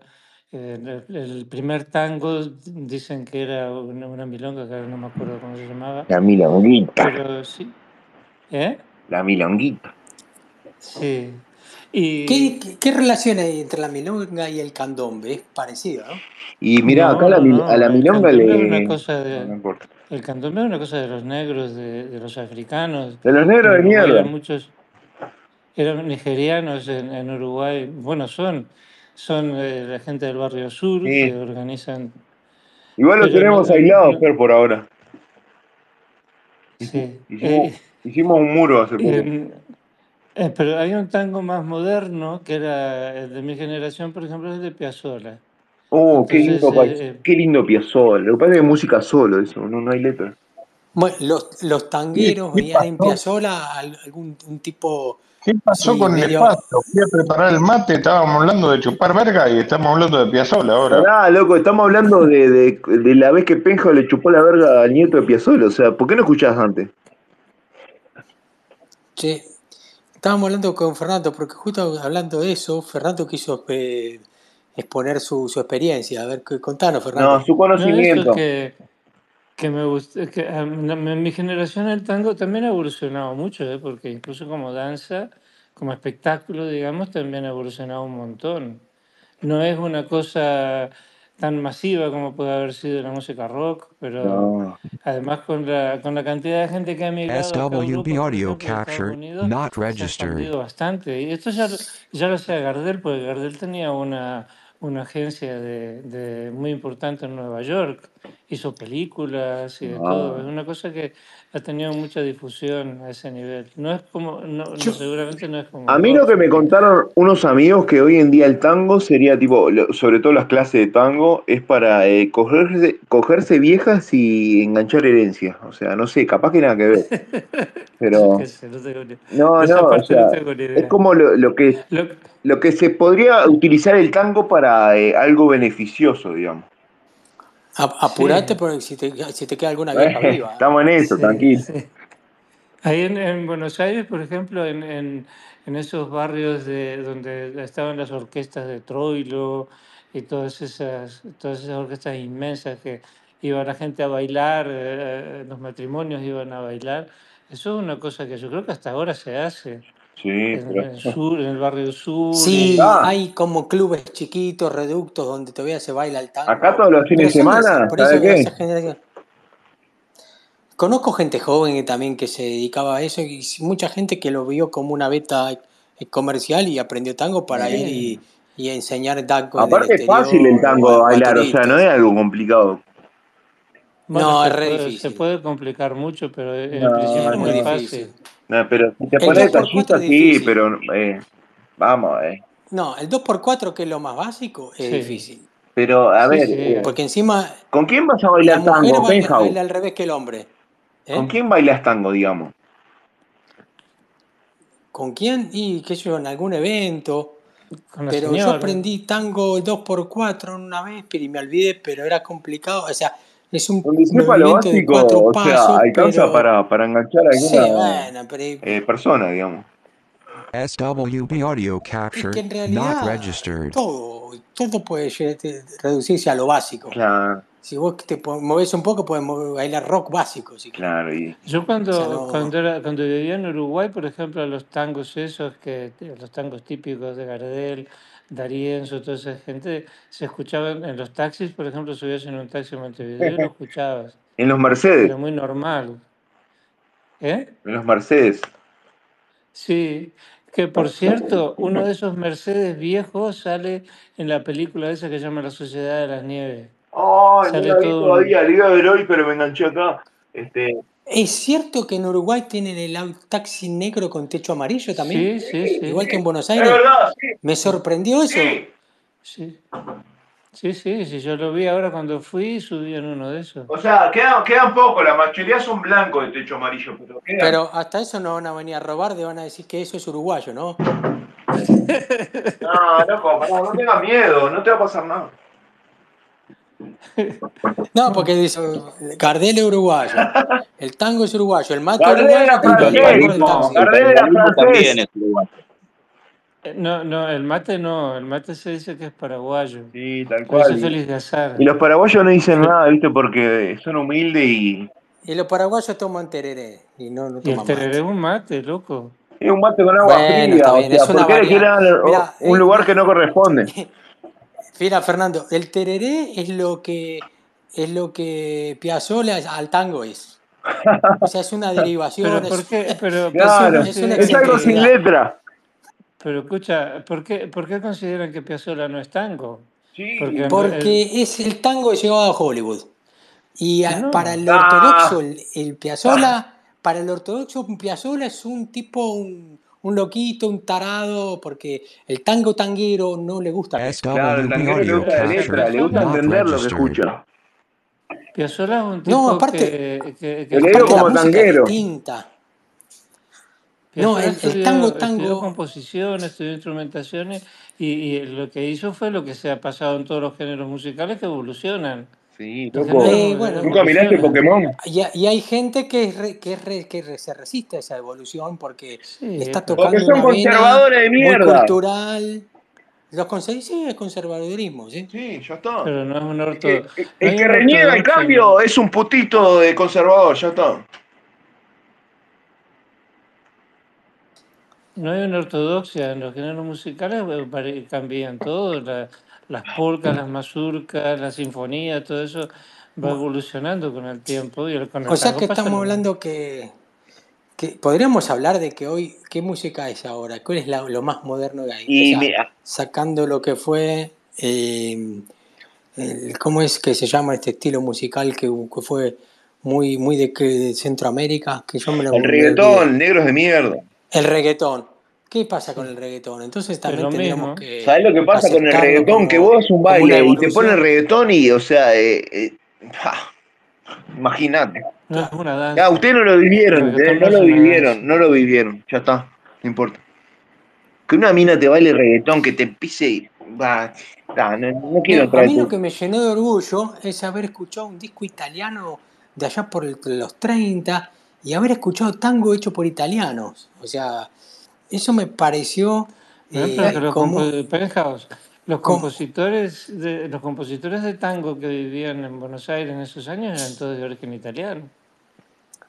Speaker 10: Eh, el, el primer tango dicen que era una, una milonga, que ahora no me acuerdo cómo se llamaba.
Speaker 4: La milonguita,
Speaker 10: Pero sí. ¿Eh?
Speaker 4: la milonguita.
Speaker 10: Sí.
Speaker 9: ¿Qué,
Speaker 10: Y
Speaker 9: qué, qué relación hay entre la milonga y el candombe? Es parecido, ¿no?
Speaker 4: Y mirá, acá la,
Speaker 10: no,
Speaker 4: a la.
Speaker 10: El
Speaker 4: milonga
Speaker 10: es una
Speaker 4: le...
Speaker 10: cosa
Speaker 4: no
Speaker 10: el candombe es una cosa de los negros, de, de los africanos.
Speaker 4: De los negros de mierda.
Speaker 10: muchos, eran nigerianos en, en Uruguay. Bueno, son, son eh, la gente del barrio sur que organizan,
Speaker 4: Igual lo tenemos
Speaker 10: no-
Speaker 4: aislado,
Speaker 10: no-
Speaker 4: Fer, por ahora.
Speaker 10: Sí.
Speaker 4: Hicimos,
Speaker 10: Eh,
Speaker 4: hicimos un muro hace poco.
Speaker 10: en- eh, pero hay un tango más moderno que era el de mi generación, por ejemplo, es el de Piazzolla.
Speaker 4: Oh, qué lindo,
Speaker 10: eh, eh,
Speaker 4: qué lindo Piazzolla. Lo que pasa es que es música solo, eso, no, no hay letra.
Speaker 9: Bueno, los, los
Speaker 11: ¿Qué,
Speaker 9: tangueros veían en? Piazzolla al- algún un tipo
Speaker 11: ¿Qué pasó con el
Speaker 9: medio...
Speaker 11: espacio? Fui a preparar el mate, estábamos hablando de chupar verga y estamos hablando de Piazzolla ahora.
Speaker 4: Pará, loco, estamos hablando de, de, de la vez que Penjo le chupó la verga al nieto de Piazzolla. O sea, ¿por qué no escuchás antes?
Speaker 9: Che, estábamos hablando con Fernando, porque justo hablando de eso, Fernando quiso eh, exponer su, su experiencia. A ver, contanos,
Speaker 4: No,
Speaker 9: Fernando.
Speaker 4: su
Speaker 10: no, eso
Speaker 4: conocimiento.
Speaker 10: Que me gusta, que a mí- en mi generación el tango también ha evolucionado mucho, ¿eh? porque incluso como danza, como espectáculo, digamos, también ha evolucionado un montón. No es una cosa tan masiva como puede haber sido la música rock, pero
Speaker 4: No.
Speaker 10: además con la, con la cantidad de gente que ha migrado acá a
Speaker 1: SWB
Speaker 10: por
Speaker 1: audio capture
Speaker 10: Unidos,
Speaker 1: not
Speaker 10: se ha
Speaker 1: registered.
Speaker 10: bastante. Y esto ya, lo- ya lo hacía Gardel, porque Gardel tenía una, una agencia de, de muy importante en Nueva York, hizo películas y de todo.
Speaker 4: Ah.
Speaker 10: Es una cosa que ha tenido mucha difusión a ese nivel. No es como, no, seguramente no es como
Speaker 4: A mí lo que me contaron unos amigos que hoy en día el tango sería tipo, sobre todo las clases de tango, es para eh, cogerse, cogerse viejas y enganchar herencias. O sea, no sé, capaz que nada que ver. Pero
Speaker 10: no
Speaker 4: no, o sea, es como lo, lo que
Speaker 10: Lo,
Speaker 4: lo que se podría utilizar el tango para eh, algo beneficioso, digamos.
Speaker 9: Apurate
Speaker 10: sí,
Speaker 9: porque si te, si te queda alguna vieja viva. ¿eh?
Speaker 4: Estamos en eso,
Speaker 10: sí,
Speaker 4: tranquilo.
Speaker 10: sí. Ahí en, en Buenos Aires, por ejemplo, en, en, en esos barrios de, donde estaban las orquestas de Troilo y todas esas, todas esas orquestas inmensas que iba la gente a bailar, eh, los matrimonios iban a bailar. Eso es una cosa que yo creo que hasta ahora se hace
Speaker 4: Sí,
Speaker 10: en,
Speaker 4: pero.
Speaker 10: en el sur, en el barrio sur.
Speaker 9: Sí,
Speaker 4: Ah,
Speaker 9: hay como clubes chiquitos, reductos, donde todavía se baila el tango.
Speaker 4: acá todos los fines de semana,
Speaker 9: por eso
Speaker 4: ¿sabes qué?
Speaker 9: esa generación. Conozco gente joven que también que se dedicaba a eso y mucha gente que lo vio como una beta eh, comercial y aprendió tango para ir y, y enseñar tango
Speaker 4: Aparte es fácil el tango bailar, o sea, no es algo complicado.
Speaker 10: Bueno,
Speaker 9: No,
Speaker 10: se
Speaker 9: es re
Speaker 10: puede, se
Speaker 9: difícil.
Speaker 10: puede complicar mucho, pero en
Speaker 4: No,
Speaker 10: principio
Speaker 9: Es muy
Speaker 10: muy
Speaker 9: difícil.
Speaker 10: fácil.
Speaker 4: No, pero si te pones
Speaker 9: 2x4
Speaker 4: detallista,
Speaker 9: es
Speaker 4: sí, pero eh, vamos, eh.
Speaker 9: No, el 2x4, que es lo más básico, es
Speaker 10: Sí,
Speaker 9: difícil.
Speaker 4: Pero, a
Speaker 10: sí,
Speaker 4: ver,
Speaker 10: sí.
Speaker 4: eh,
Speaker 9: Porque encima
Speaker 4: ¿con quién vas a
Speaker 9: la
Speaker 4: bailar
Speaker 9: mujer
Speaker 4: tango,
Speaker 9: baila,
Speaker 4: Penjau?
Speaker 9: baila al revés que el hombre.
Speaker 4: ¿Con
Speaker 9: ¿Eh?
Speaker 4: quién bailas tango, digamos?
Speaker 9: ¿Con quién? Y qué sé yo, en algún evento.
Speaker 10: Con la
Speaker 9: Pero yo aprendí tango 2x4 una vez, pero y me olvidé, pero era complicado. O sea, es un
Speaker 4: lo
Speaker 9: movimiento de
Speaker 4: básico,
Speaker 9: cuatro
Speaker 4: o sea,
Speaker 9: pasos,
Speaker 4: alcanza
Speaker 9: pero
Speaker 4: para, para enganchar a
Speaker 9: sí,
Speaker 4: alguna
Speaker 9: bueno, pero
Speaker 4: eh, persona, digamos.
Speaker 1: SWB audio
Speaker 9: es que
Speaker 1: captured,
Speaker 9: en
Speaker 1: not
Speaker 9: realidad
Speaker 1: registered.
Speaker 9: todo, todo puede reducirse a lo básico.
Speaker 4: Claro,
Speaker 9: Si vos te movés un poco, puedes mover- bailar rock básico, si
Speaker 4: claro. Y,
Speaker 10: Yo
Speaker 9: O sea,
Speaker 10: cuando,
Speaker 9: no.
Speaker 10: cuando, era, cuando vivía en Uruguay, por ejemplo, los tangos esos, que los tangos típicos de Gardel, D'Arienzo, toda esa gente, se escuchaban en los taxis, por ejemplo, subías en un taxi en Montevideo y lo escuchabas.
Speaker 4: en los Mercedes,
Speaker 10: Era muy normal. ¿Eh?
Speaker 4: en los Mercedes.
Speaker 10: Sí, que por cierto, uno de esos Mercedes viejos sale en la película esa que se llama La Sociedad de las Nieves.
Speaker 4: Ay, no
Speaker 10: Sale
Speaker 4: la vi todavía, la iba a ver hoy, pero me enganché acá. Este,
Speaker 9: ¿Es cierto que en Uruguay tienen el taxi negro con techo amarillo también?
Speaker 10: Sí, sí, sí.
Speaker 9: Igual que en Buenos
Speaker 4: es
Speaker 9: Aires.
Speaker 4: verdad, sí,
Speaker 9: Me sorprendió eso.
Speaker 4: sí.
Speaker 10: Sí, sí, sí, yo lo vi ahora cuando fui, subí en uno de esos.
Speaker 4: O sea, quedan, quedan pocos, la mayoría son blancos de techo amarillo, pero quedan.
Speaker 9: Pero hasta eso no van a venir a robar, te van a decir que eso es uruguayo, ¿no?
Speaker 4: No, loco, pará, no tengas miedo, no te va a pasar nada.
Speaker 9: No, porque dice, Gardel es uruguayo, el tango es uruguayo, el mate
Speaker 4: Gardel
Speaker 9: uruguayo
Speaker 4: francés,
Speaker 9: el
Speaker 8: el
Speaker 4: Gardel era francés.
Speaker 8: es uruguayo.
Speaker 10: Eh, No, no, el mate no, el mate se dice que es paraguayo.
Speaker 4: Sí, tal cual. Y, los paraguayos no dicen nada, ¿viste? Porque son humildes y.
Speaker 9: Y los paraguayos toman tereré y no, no
Speaker 10: Y el
Speaker 9: toman
Speaker 10: tereré
Speaker 9: mate.
Speaker 10: es un mate, loco.
Speaker 4: Es un mate con agua
Speaker 9: Bueno,
Speaker 4: fría, o sea,
Speaker 9: es una
Speaker 4: ¿por qué le quieren
Speaker 9: variante.
Speaker 4: dar
Speaker 9: Mira,
Speaker 4: un
Speaker 9: eh,
Speaker 4: lugar que no corresponde?
Speaker 9: mira, Fernando, el tereré es lo que es lo que Piazzolla al tango es. O sea, es una derivación,
Speaker 10: Pero ¿por
Speaker 9: es,
Speaker 10: qué? Pero ¿por qué
Speaker 9: es, un-
Speaker 4: Claro,
Speaker 9: es una
Speaker 10: consideran
Speaker 4: es algo sin letra.
Speaker 10: Pero escucha, ¿por qué, por qué consideran que Piazzolla no es tango?
Speaker 4: Sí.
Speaker 10: Porque re- el-
Speaker 9: Porque es el tango llevado a Hollywood. Y a- para
Speaker 10: no.
Speaker 9: el ortodoxo,
Speaker 4: Ah,
Speaker 9: el, el Piazzolla, para el ortodoxo, un Piazzolla es un tipo, un, un loquito, un tarado, porque el tango tanguero no le gusta
Speaker 4: claro, el tanguero le gusta la letra, le gusta entender lo que escucha.
Speaker 10: Piazzolla es un
Speaker 9: No,
Speaker 10: tipo
Speaker 9: aparte,
Speaker 10: que, que, que
Speaker 9: aparte la
Speaker 4: como
Speaker 9: música es
Speaker 4: tanguero.
Speaker 9: distinta. No, el, el
Speaker 10: estudió,
Speaker 9: tango,
Speaker 10: estudió
Speaker 9: tango,
Speaker 10: composición, estudió instrumentaciones y, y lo que hizo fue lo que se ha pasado en todos los géneros musicales que evolucionan.
Speaker 4: Sí, loco.
Speaker 9: eh, bueno,
Speaker 4: ¿Nunca miraste. Pokémon?
Speaker 9: y, ha- y hay gente que, re- que, es re- que re- se resiste a esa evolución porque
Speaker 10: Sí,
Speaker 9: está
Speaker 10: pero
Speaker 4: Porque
Speaker 9: tocando
Speaker 4: son
Speaker 9: una
Speaker 4: conservadores de
Speaker 9: muy
Speaker 4: mierda.
Speaker 9: cultural. ¿Los conseguís? Sí, es conservadurismo, ¿sí?
Speaker 4: Sí, ya está.
Speaker 10: pero no es un
Speaker 4: El
Speaker 10: orto,
Speaker 4: el- que reniega el cambio es un putito de conservador, ya está.
Speaker 10: no hay una ortodoxia en los géneros musicales, eh, cambian todo, la- las polcas, las mazurcas, la sinfonía, todo eso va evolucionando con el tiempo y el- con el
Speaker 9: O sea que estamos
Speaker 10: lo
Speaker 9: hablando que, que podríamos hablar de que hoy, ¿qué música es ahora? ¿Cuál es la- lo más moderno que hay? O
Speaker 4: Y
Speaker 9: sea,
Speaker 4: mira,
Speaker 9: sacando lo que fue, eh, el- ¿cómo es que se llama este estilo musical que, que fue muy, muy de, que- de Centroamérica? Que yo me lo
Speaker 4: el
Speaker 9: me
Speaker 4: reggaetón, negros de mierda.
Speaker 9: El reggaetón. ¿Qué pasa con el reggaetón? Entonces
Speaker 10: Es
Speaker 9: también
Speaker 10: lo
Speaker 9: tendríamos
Speaker 10: mismo.
Speaker 9: que
Speaker 4: ¿Sabes lo que pasa con el reggaetón? Que vos haces un baile y te ponen reggaetón y, o sea, eh, eh, ja, imagínate.
Speaker 10: No es una
Speaker 4: Ya,
Speaker 10: danza.
Speaker 4: ustedes no lo vivieron, ¿entendés?
Speaker 10: no es
Speaker 4: lo vivieron,
Speaker 10: danza.
Speaker 4: no lo vivieron, ya está, no importa. Que una mina te baile reggaetón, que te pise y... Va, nah, no, no quiero
Speaker 9: a mí lo que me llenó de orgullo es haber escuchado un disco italiano de allá por el- los 30 y haber escuchado tango hecho por italianos. O sea, eso me pareció
Speaker 10: No,
Speaker 9: eh,
Speaker 10: lo
Speaker 9: como...
Speaker 10: compo- Los compositores de, los compositores de tango que vivían en Buenos Aires en esos años eran todos de origen italiano.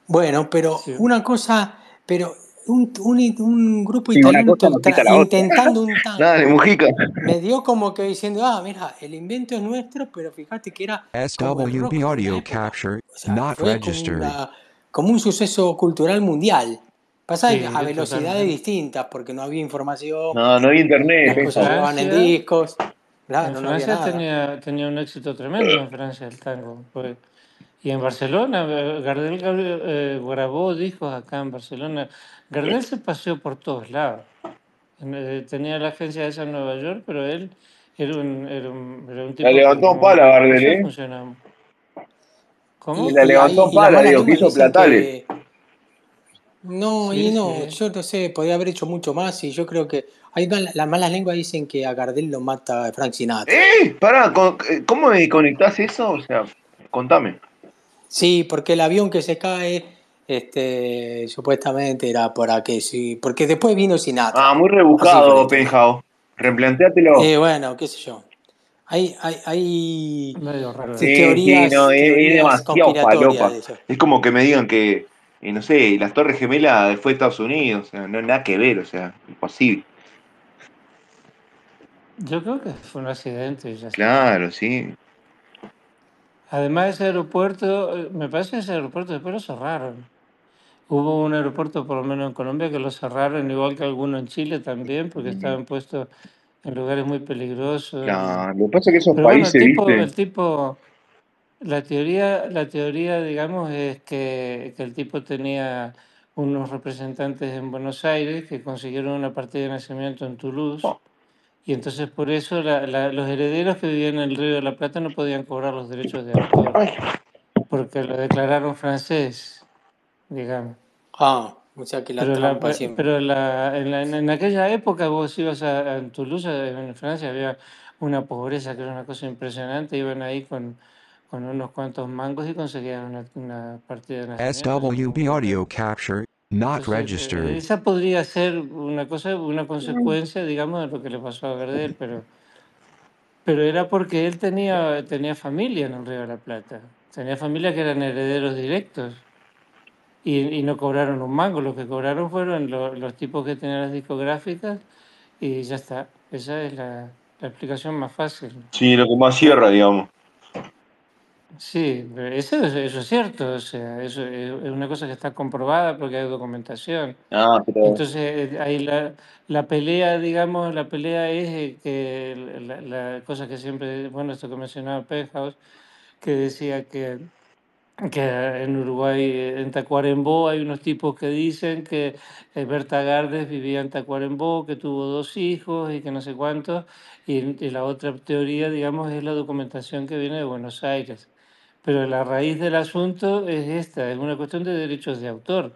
Speaker 9: Bueno, pero
Speaker 10: Sí.
Speaker 9: una cosa, pero un, un- un grupo
Speaker 8: Sí, una
Speaker 9: italiano intentando un tango.
Speaker 4: Dale, Mujica.
Speaker 9: Me dio como que diciendo, ah, mira, el invento es nuestro, pero fíjate que era como el rock
Speaker 1: SWB
Speaker 9: de
Speaker 1: audio capture
Speaker 9: O sea,
Speaker 1: not
Speaker 9: fue como,
Speaker 1: registered.
Speaker 9: una- como un suceso cultural mundial. Pasa
Speaker 10: Sí,
Speaker 9: a velocidades distintas, porque no había información,
Speaker 4: No, no había internet,
Speaker 9: las cosas en discos,
Speaker 10: en
Speaker 9: claro, no había
Speaker 10: Francia
Speaker 9: nada.
Speaker 10: tenía, tenía un éxito tremendo en Francia el tango. pues. Y en Barcelona, eh, Gardel eh, grabó discos acá en Barcelona. Gardel se paseó por todos lados. Eh, Tenía la agencia esa en Nueva York, pero él era un, era un, era un
Speaker 4: La
Speaker 10: tipo que
Speaker 4: levantó
Speaker 10: como
Speaker 4: pala, Gardel, ¿eh?
Speaker 10: funcionaba.
Speaker 9: Y,
Speaker 10: ¿Cómo?
Speaker 4: La
Speaker 9: y
Speaker 4: levantó
Speaker 9: y
Speaker 4: pala,
Speaker 9: malas
Speaker 4: digo, que hizo platales.
Speaker 9: que no,
Speaker 10: Sí,
Speaker 9: y no,
Speaker 10: sí.
Speaker 9: yo no sé, podía haber hecho mucho más, y yo creo que hay mal- las malas lenguas dicen que a Gardel lo mata Frank Sinatra.
Speaker 4: ¡Eh! Pará, ¿cómo me conectás eso? O sea, contame.
Speaker 9: Sí, porque el avión que se cae, este, supuestamente era para que sí, porque después vino Sinatra,
Speaker 4: Ah, muy rebuscado. Penjao. Replanteátelo.
Speaker 9: Eh, bueno, qué sé yo. Hay, hay, hay
Speaker 10: Medio raro.
Speaker 4: Sí,
Speaker 9: teorías,
Speaker 4: no, es, demasiado
Speaker 9: de eso.
Speaker 4: Es como que me digan que, eh, no sé, las Torres Gemelas fue Estados Unidos. O sea, no nada que ver, o sea, imposible.
Speaker 10: Yo creo que fue un accidente y ya.
Speaker 4: Claro, sí.
Speaker 10: Además, ese aeropuerto, eh, me parece que ese aeropuerto después lo cerraron. Hubo un aeropuerto, por lo menos en Colombia, que lo cerraron, igual que alguno en Chile también, porque estaban puestos en lugares muy peligrosos. y-
Speaker 4: Claro, lo que pasa es que esos
Speaker 10: Pero bueno, el
Speaker 4: países,
Speaker 10: tipo,
Speaker 4: viste,
Speaker 10: el tipo, la teoría, la teoría, digamos, es que, que el tipo tenía unos representantes en Buenos Aires que consiguieron una partida de nacimiento en Toulouse.
Speaker 4: Oh.
Speaker 10: Y entonces por eso la- la- los herederos que vivían en el Río de la Plata no podían cobrar los derechos de autor,
Speaker 4: Ay,
Speaker 10: porque lo declararon francés, digamos.
Speaker 9: Ah, o sea que la
Speaker 10: Pero, la,
Speaker 9: trampa
Speaker 10: pe-
Speaker 9: siempre.
Speaker 10: pero la, en, la- en- en aquella época vos ibas a, Toulouse, en Francia, había una pobreza que era una cosa impresionante. Iban ahí con, con unos cuantos mangos y conseguían una, una partida de nacimiento.
Speaker 1: SWB audio capture not
Speaker 10: Entonces, eh,
Speaker 1: registered.
Speaker 10: esa podría ser una cosa, una consecuencia, digamos, de lo que le pasó a Gardel, pero, pero era porque él tenía, tenía familia en el Río de la Plata. Tenía familia que eran herederos directos y, y no cobraron un mango. Lo que cobraron fueron lo- los tipos que tenían las discográficas y ya está. Esa es la, la explicación más fácil.
Speaker 4: sí, lo que más cierra, digamos.
Speaker 10: Sí, eso, es- eso es cierto. O sea, eso es una cosa que está comprobada porque hay documentación.
Speaker 4: Ah, pero
Speaker 10: Entonces, eh, ahí la, la pelea, digamos, la pelea es eh, que la, la cosa que siempre, bueno, esto que mencionaba Penthouse, que decía que, que en Uruguay, eh, en Tacuarembó, hay unos tipos que dicen que Berta Gardes vivía en Tacuarembó, que tuvo dos hijos y que no sé cuántos, y, y la otra teoría, digamos, es la documentación que viene de Buenos Aires. Pero la raíz del asunto es esta, es una cuestión de derechos de autor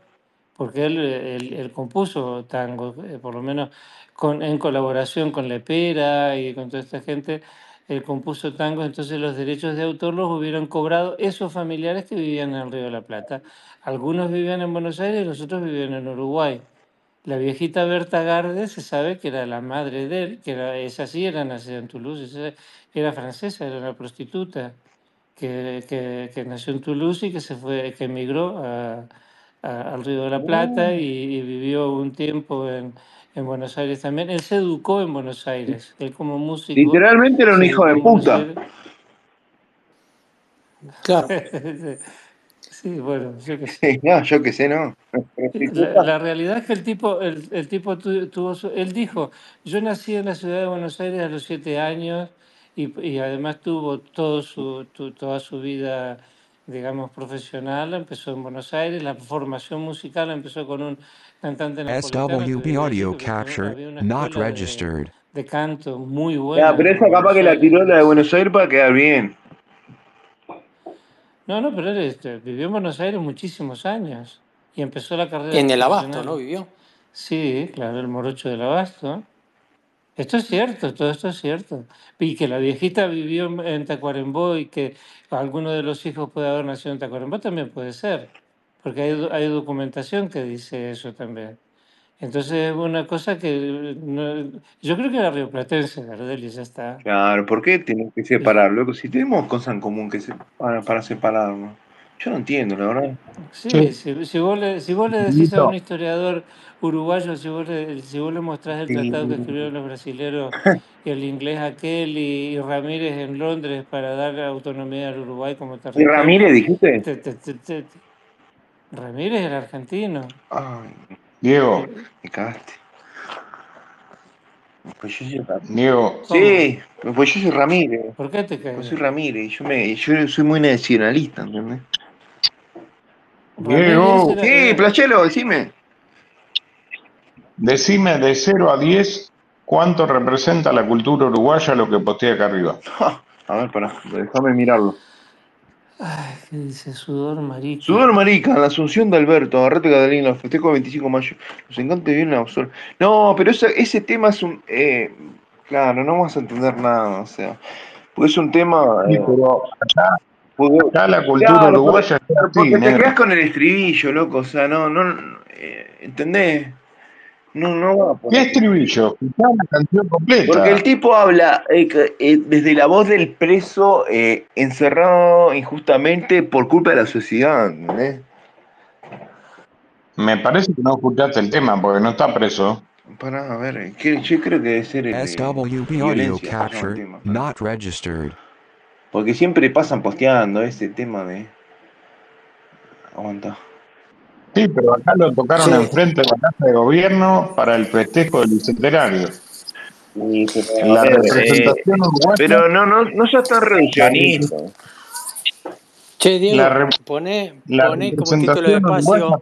Speaker 10: porque él, compuso tango, eh, por lo menos con, en colaboración con Lepera y con toda esta gente, él compuso tango, entonces los derechos de autor los hubieran cobrado esos familiares que vivían en el Río de la Plata. Algunos vivían en Buenos Aires los otros vivían en Uruguay. La viejita Berta Garde se sabe que era la madre de él, que era, esa sí era nacida en Toulouse, era francesa, era una prostituta que, que, que nació en Toulouse y que se fue, que emigró a, a- al Río de la Plata y, y vivió un tiempo en, en Buenos Aires también. Él se educó en Buenos Aires. Él como músico
Speaker 4: literalmente era un hijo de puta.
Speaker 9: Claro.
Speaker 10: Sí, bueno, yo qué sé.
Speaker 4: Sí, no, yo qué sé, ¿no?
Speaker 10: La, realidad es que el tipo, el, el tipo tu- tuvo, su- él dijo, yo nací en la ciudad de Buenos Aires a los siete años y, y además tuvo todo su, tu- toda su vida, digamos, profesional, empezó en Buenos Aires, la formación musical empezó con un cantante
Speaker 1: SWB audio capture not
Speaker 10: de,
Speaker 1: registered.
Speaker 10: de canto muy
Speaker 4: Ya,
Speaker 10: buena
Speaker 4: pero
Speaker 10: en
Speaker 4: esa capaz
Speaker 10: Buenos
Speaker 4: que la tiró la de Buenos Aires para quedar bien.
Speaker 10: No, no, pero él este, vivió en Buenos Aires muchísimos años y empezó la carrera
Speaker 9: En el abasto, ¿no? Vivió.
Speaker 10: Sí, claro, el morocho del abasto. Esto es cierto, todo esto es cierto. Y que la viejita vivió en en Tacuarembó y que alguno de los hijos puede haber nacido en Tacuarembó también puede ser, porque hay, hay documentación que dice eso también. Entonces es una cosa que no- yo creo que era rioplatense, Gardel, y ya está.
Speaker 4: Claro, ¿por qué tenemos que separar, loco? Si tenemos cosas en común que se, para, para separarnos. Yo no entiendo, la verdad.
Speaker 10: Sí, si, si vos le, si vos le decís a un historiador uruguayo, si vos le, si vos le mostrás el tratado que escribieron los brasileros y el inglés aquel y, y Ramírez en Londres para dar autonomía al Uruguay como
Speaker 4: ¿Y
Speaker 10: territorio,
Speaker 4: Ramírez dijiste?
Speaker 10: te- te- te- te- Ramírez era argentino.
Speaker 4: Ay,
Speaker 2: Diego,
Speaker 4: me cagaste. Pues yo soy Ramírez.
Speaker 2: Diego.
Speaker 4: Sí, pues yo soy Ramírez.
Speaker 10: ¿Por qué te
Speaker 4: Pues
Speaker 10: caes?
Speaker 4: soy Ramírez. Yo, me, yo soy muy nacionalista, ¿entendés?
Speaker 2: Diego,
Speaker 4: Sí, Playelo, decime.
Speaker 2: decime de 0 a 10 cuánto representa la cultura uruguaya lo que posteé acá arriba.
Speaker 4: A ver, pará, déjame mirarlo.
Speaker 10: Ay, ¿qué dice? Sudor marica.
Speaker 4: Sudor marica, la asunción de Alberto, agarrate Catalina, festejo del 25 de mayo. Nos encanta vivir en la Absor- No, pero ese, ese tema es un. eh, claro, no vas a entender nada, o sea. Porque es un tema.
Speaker 2: Sí,
Speaker 4: eh,
Speaker 2: pero acá,
Speaker 4: porque-
Speaker 2: acá la cultura
Speaker 4: claro, porque,
Speaker 2: uruguaya está así,
Speaker 4: porque te quedas con el estribillo, loco, o sea, no, no. eh, ¿Entendés? No, no va por
Speaker 2: ¿Qué estribillo? Escuchá la canción
Speaker 4: Porque el
Speaker 2: completa.
Speaker 4: tipo habla eh, eh, desde la voz del preso eh, encerrado injustamente por culpa de la sociedad.
Speaker 2: Me parece que no escuchaste el tema porque no está preso.
Speaker 4: Pará, a ver, ¿qué- yo creo que debe ser el
Speaker 1: SWB audio capture not registered.
Speaker 4: Porque siempre pasan posteando ese tema de... Aguanta.
Speaker 2: Sí, pero acá lo tocaron
Speaker 9: Sí.
Speaker 2: enfrente de la Casa de Gobierno para el festejo del bicentenario.
Speaker 4: Sí, pero, a
Speaker 2: La
Speaker 4: eh,
Speaker 2: representación uruguaya,
Speaker 4: pero no, no, no seas tan
Speaker 2: la,
Speaker 4: reduccionista.
Speaker 9: Che,
Speaker 2: la
Speaker 9: Diego,
Speaker 2: re-
Speaker 9: poné,
Speaker 2: la
Speaker 9: poné como título de espacio.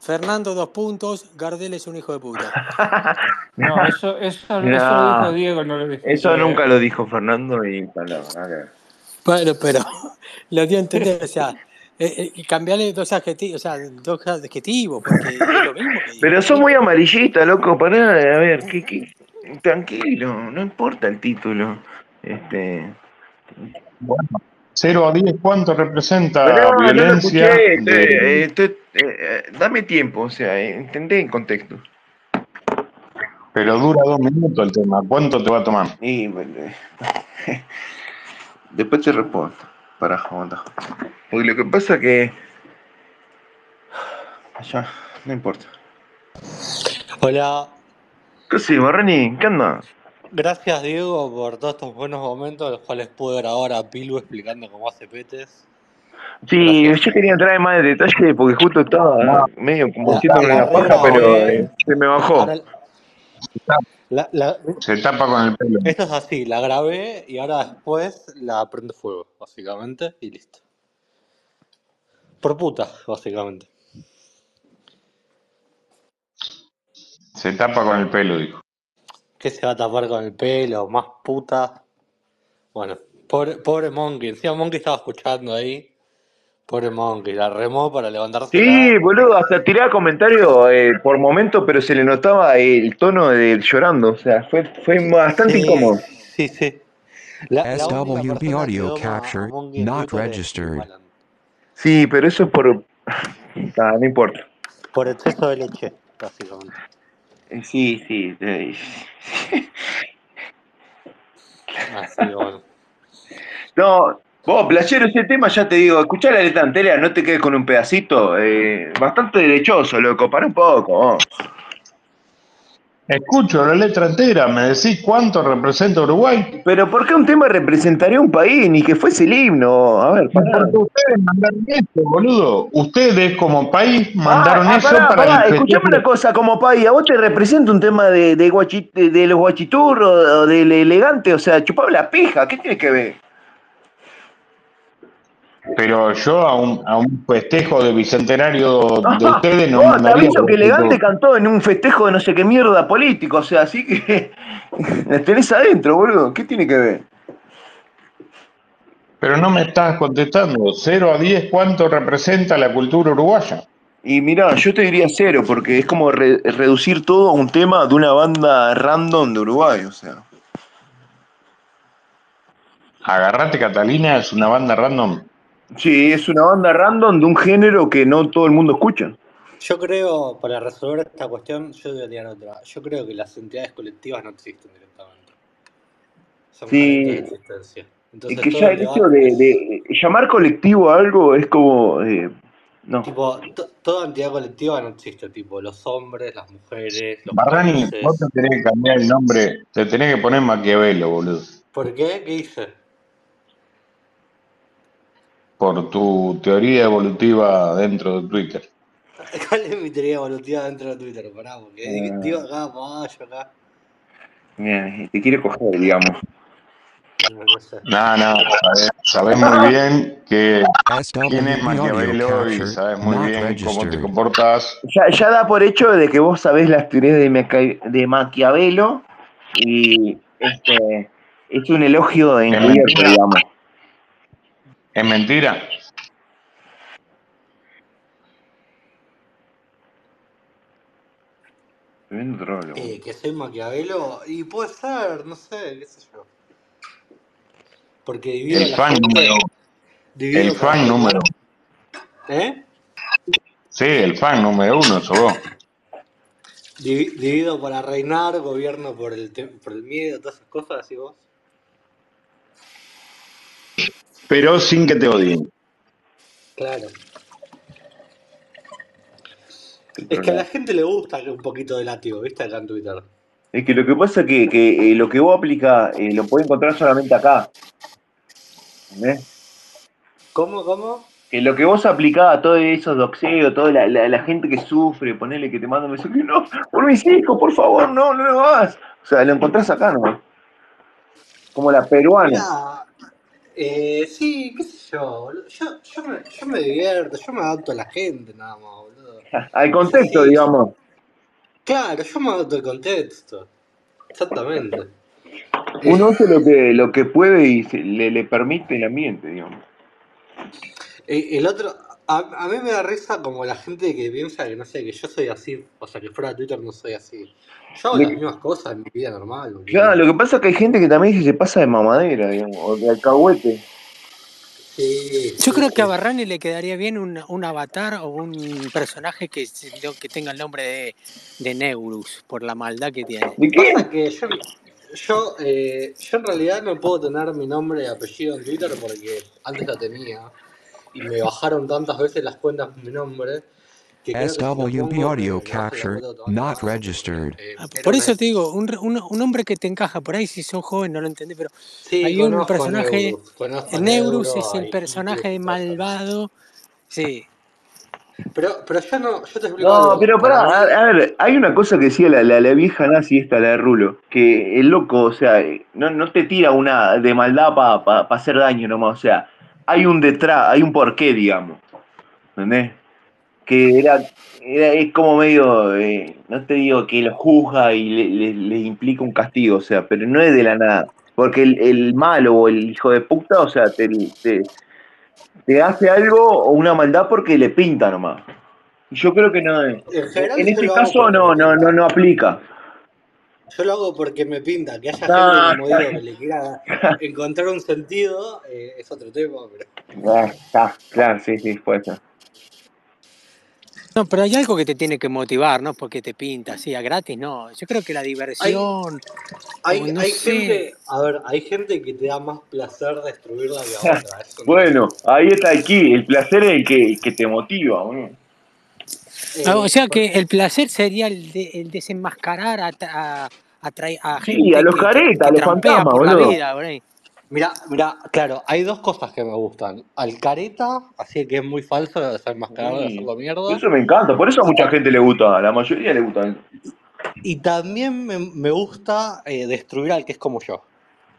Speaker 9: Fernando dos puntos, Gardel es un hijo de puta.
Speaker 10: No, eso, eso, eso lo dijo
Speaker 4: No,
Speaker 10: Diego, no lo dije
Speaker 4: eso nunca lo dijo Fernando y bueno, nada
Speaker 9: pero lo dio a entender, o sea, eh, eh, cambiarle dos adjetivos, o sea, dos adjetivos, porque es lo mismo que
Speaker 4: Pero
Speaker 9: dijo.
Speaker 4: son muy amarillistas, loco, pará, a ver, ¿qué, qué? tranquilo, no importa el título. Este,
Speaker 2: Bueno, 0 a 10, ¿cuánto representa
Speaker 4: no lo
Speaker 2: violencia
Speaker 4: escuché, estoy-
Speaker 2: de...
Speaker 4: eh, estoy- eh, dame tiempo, o sea, eh, entendé el contexto.
Speaker 2: Pero dura dos minutos el tema. ¿Cuánto te va a tomar?
Speaker 4: Y bueno, después te respondo. Para, aguanta. Porque lo que pasa que. Ya, no importa.
Speaker 12: Hola,
Speaker 4: ¿Qué sé, Barreni? ¿Qué anda?
Speaker 12: Gracias Diego por todos estos buenos momentos, los cuales pude grabar a Pilu explicando cómo hace petes.
Speaker 4: Sí,
Speaker 12: Gracias.
Speaker 4: yo quería entrar en más de detalle porque justo estaba medio como
Speaker 12: La, la
Speaker 4: la paja, pero
Speaker 12: regrabé,
Speaker 4: eh, se me bajó.
Speaker 12: la-
Speaker 2: Se tapa con el pelo.
Speaker 12: esto es así, la grabé y ahora después la prendo fuego, básicamente, y listo. Por puta, básicamente.
Speaker 2: Se tapa con el pelo, dijo.
Speaker 12: ¿Qué se va a tapar con el pelo? Más puta. Bueno, pobre, pobre Monkey. Encima Monkey estaba escuchando ahí. Pobre Monkey, la remó para levantársela.
Speaker 4: Sí, boludo, hasta tiraba comentarios eh, por momento, pero se le notaba el tono de llorando, o sea, fue, fue bastante
Speaker 12: Sí,
Speaker 4: incómodo.
Speaker 12: sí, sí. La, la
Speaker 1: SWB
Speaker 12: que
Speaker 1: audio capture not registered.
Speaker 4: Sí, pero eso es por... Ah, no importa.
Speaker 12: Por exceso de leche, básicamente.
Speaker 4: Eh, Sí, sí. eh,
Speaker 12: Así, bueno.
Speaker 4: No, vos, playero, ese tema ya te digo, escuchá la letra entera, no te quedes con un pedacito. eh, bastante derechoso, loco, para un poco. vos.
Speaker 2: Escucho la letra entera, me decís cuánto representa Uruguay.
Speaker 4: Pero ¿por qué un tema representaría un país? Ni que fuese el himno. A ver, pará.
Speaker 2: Porque ustedes mandaron eso, boludo. Ustedes como país
Speaker 4: Ah,
Speaker 2: mandaron
Speaker 4: ah,
Speaker 2: eso
Speaker 4: pará,
Speaker 2: para
Speaker 4: pará,
Speaker 2: el
Speaker 4: escuchame una cosa, como país, ¿a vos te representa un tema de, de, guachi- de- de los guachiturros o del elegante? O sea, chupame la pija, ¿qué tiene que ver?
Speaker 2: Pero yo a un, a un festejo de bicentenario de
Speaker 4: Ajá,
Speaker 2: ustedes no mandaría
Speaker 4: aviso que elegante cantó en un festejo de no sé qué mierda político, o sea, así que la tenés adentro, boludo, ¿qué tiene que ver?
Speaker 2: Pero no me estás contestando. 0 a 10, ¿cuánto representa la cultura uruguaya?
Speaker 4: Y mirá, yo te diría cero, porque es como re- reducir todo a un tema de una banda random de Uruguay, o sea.
Speaker 2: Agarrate Catalina es una banda random.
Speaker 4: Sí, es una banda random de un género que no todo el mundo escucha.
Speaker 12: Yo creo, para resolver esta cuestión, yo voy a tirar otra. Yo creo que las entidades colectivas no existen directamente. Son carentes de
Speaker 4: Sí,
Speaker 12: existencia.
Speaker 4: es
Speaker 12: Entonces
Speaker 4: que ya
Speaker 12: el
Speaker 4: hecho de, llamar colectivo a algo es como. eh, no.
Speaker 12: tipo, to- toda entidad colectiva no existe, tipo, los hombres, las mujeres, los
Speaker 11: Barrani, vos te tenés que cambiar el nombre, te tenés que poner Maquiavelo, boludo.
Speaker 12: ¿Por qué? ¿Qué hice?
Speaker 11: Por tu teoría evolutiva dentro de Twitter.
Speaker 12: ¿Cuál es mi teoría evolutiva dentro de Twitter? Pará, porque di- digo acá, paballo acá.
Speaker 4: bien, te quiere coger, digamos.
Speaker 12: No, no
Speaker 11: sabés muy bien que quién es Maquiavelo y sabés muy bien cómo te comportás.
Speaker 4: Ya, ya da por hecho de que vos sabés las teorías de, de Maquiavelo y este es un elogio
Speaker 11: ¿Es
Speaker 4: encubierto,
Speaker 11: mentira?
Speaker 4: digamos.
Speaker 11: ¿Es mentira?
Speaker 12: Eh, que soy Maquiavelo, y puede ser, no sé, qué sé yo. Porque divido a
Speaker 11: El
Speaker 12: la
Speaker 11: fan
Speaker 12: gente,
Speaker 11: número,
Speaker 12: divido
Speaker 11: el fan número,
Speaker 12: ¿Eh?
Speaker 11: sí, el fan número uno sos vos.
Speaker 12: Divi- divido para reinar, gobierno por el, te- por el miedo, todas esas cosas, así vos.
Speaker 2: Pero sin que te odien.
Speaker 12: Claro. Es que a la gente le gusta un poquito de látigo, ¿viste? Acá en Twitter.
Speaker 4: Es que lo que pasa es que, que, eh, lo que vos aplicás eh, lo podés encontrar solamente acá. ¿entendés?
Speaker 12: ¿Cómo, cómo?
Speaker 4: Que lo que vos aplicás a todos esos doxeos, toda la, la, la gente que sufre, ponele que te manda un mensaje, no, por mis hijos, por favor, no, no lo hagas. O sea, lo encontrás acá, ¿no? Como la peruana.
Speaker 12: Mira, eh, sí, qué sé yo, boludo. Yo, yo, me, yo me divierto, yo me adapto a la gente nada más, boludo.
Speaker 4: Al contexto, digamos.
Speaker 12: claro, yo me adapto al contexto. Exactamente.
Speaker 4: Uno hace lo que, lo que puede y se- le, le permite el ambiente, digamos.
Speaker 12: Eh, El otro, a, a mí me da risa como la gente que piensa que no sé, que yo soy así, o sea, que fuera de Twitter no soy así. Yo hago las mismas cosas en mi vida normal, boludo.
Speaker 4: Claro, lo que pasa es que hay gente que también se pasa de mamadera, digamos, o de alcahuete.
Speaker 12: Sí,
Speaker 9: Yo
Speaker 12: sí,
Speaker 9: creo que a. Barrani le quedaría bien un, un avatar o un personaje que, que tenga el nombre de, de Neurus, por la maldad que tiene.
Speaker 4: ¿De qué?
Speaker 12: Pasa que yo, yo, eh, yo en realidad no puedo tener mi nombre y apellido en Twitter porque antes lo tenía y me bajaron tantas veces las cuentas con mi nombre me,
Speaker 1: audio
Speaker 12: la
Speaker 1: capture not registered.
Speaker 12: eh,
Speaker 9: Ah, Por eso te digo, un, un, un hombre que te encaja por ahí, si sos joven no lo entendés, pero
Speaker 12: Sí,
Speaker 9: hay un personaje,
Speaker 12: Neurus,
Speaker 9: Neurus es el personaje
Speaker 12: y
Speaker 9: malvado, sí.
Speaker 12: Pero, pero yo no, yo te explico
Speaker 4: No,
Speaker 12: algo.
Speaker 4: pero
Speaker 12: Para
Speaker 4: pará, a, a ver, hay una cosa que decía la, la, la vieja nazi esta, la de Rulo, que el loco, o sea, eh, no, no te tira una de maldad para pa, pa hacer daño nomás, o sea, hay un detrás, hay un porqué, digamos, ¿entendés? Que era, era es como medio, eh, no te digo que lo juzga y le, le- le implica un castigo, o sea, pero no es de la nada, porque el, el malo o el hijo de puta, o sea, te, te, te hace algo o una maldad porque le pinta nomás. Y Yo creo que no, en
Speaker 12: en
Speaker 4: en este caso no, no, no, no aplica.
Speaker 12: Yo lo hago porque me pinta. Que haya gente,
Speaker 4: No,
Speaker 12: como digo, que le quiera encontrar un sentido, eh, es otro tema, pero...
Speaker 4: ah, está, claro, sí, sí, puede ser.
Speaker 9: No, pero hay algo que te tiene que motivar, ¿no? Porque te pinta, así, a gratis, no. Yo creo que la diversión,
Speaker 12: hay,
Speaker 9: no
Speaker 12: gente, a ver, hay gente que te da más placer destruirla que a otra, no.
Speaker 4: Bueno, ahí está aquí, el placer es el que, el que te motiva, boludo.
Speaker 9: Ah, O
Speaker 12: Eh,
Speaker 9: sea que el placer sería el, de- el desenmascarar a, a, a, a
Speaker 4: Sí, a
Speaker 9: gente
Speaker 4: los caretas, a los fantasmas,
Speaker 9: por la
Speaker 4: boludo.
Speaker 9: vida, por ahí.
Speaker 12: Mira, mira, claro, hay dos cosas que me gustan. Al careta, así que es muy falso de desenmascararlo, de hacerlo mierda.
Speaker 4: Eso me encanta, por eso a mucha gente le gusta, a la mayoría le gusta
Speaker 12: y también me, me gusta eh, destruir al que es como yo.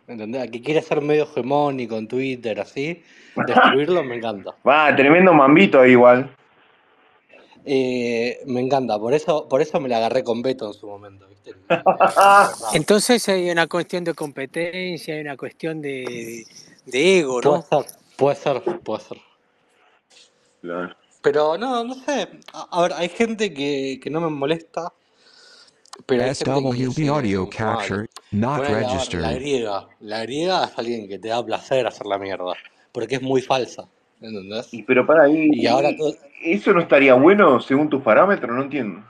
Speaker 12: ¿Entendés? Al que quiere ser medio hegemónico en Twitter, así. Destruirlo me encanta.
Speaker 4: Va, tremendo mambito ahí igual.
Speaker 12: Eh, me encanta, por eso, por eso me la agarré con Beto en su momento, ¿viste?
Speaker 9: Entonces hay una cuestión de competencia, hay una cuestión de, de ego,
Speaker 12: Puede
Speaker 9: ¿no?
Speaker 12: ser, puede ser, puede ser.
Speaker 4: Claro.
Speaker 12: Pero no, no sé. A, a ver, hay gente que, que no me molesta, pero hay gente sí,
Speaker 1: audio capture not
Speaker 12: ver, la
Speaker 1: registered.
Speaker 12: griega. La griega es alguien que te da placer hacer la mierda, porque es muy falsa. ¿entendés?
Speaker 4: Y pero para ahí,
Speaker 12: Y ahora todo...
Speaker 4: ¿eso no estaría bueno según tus parámetros? No entiendo.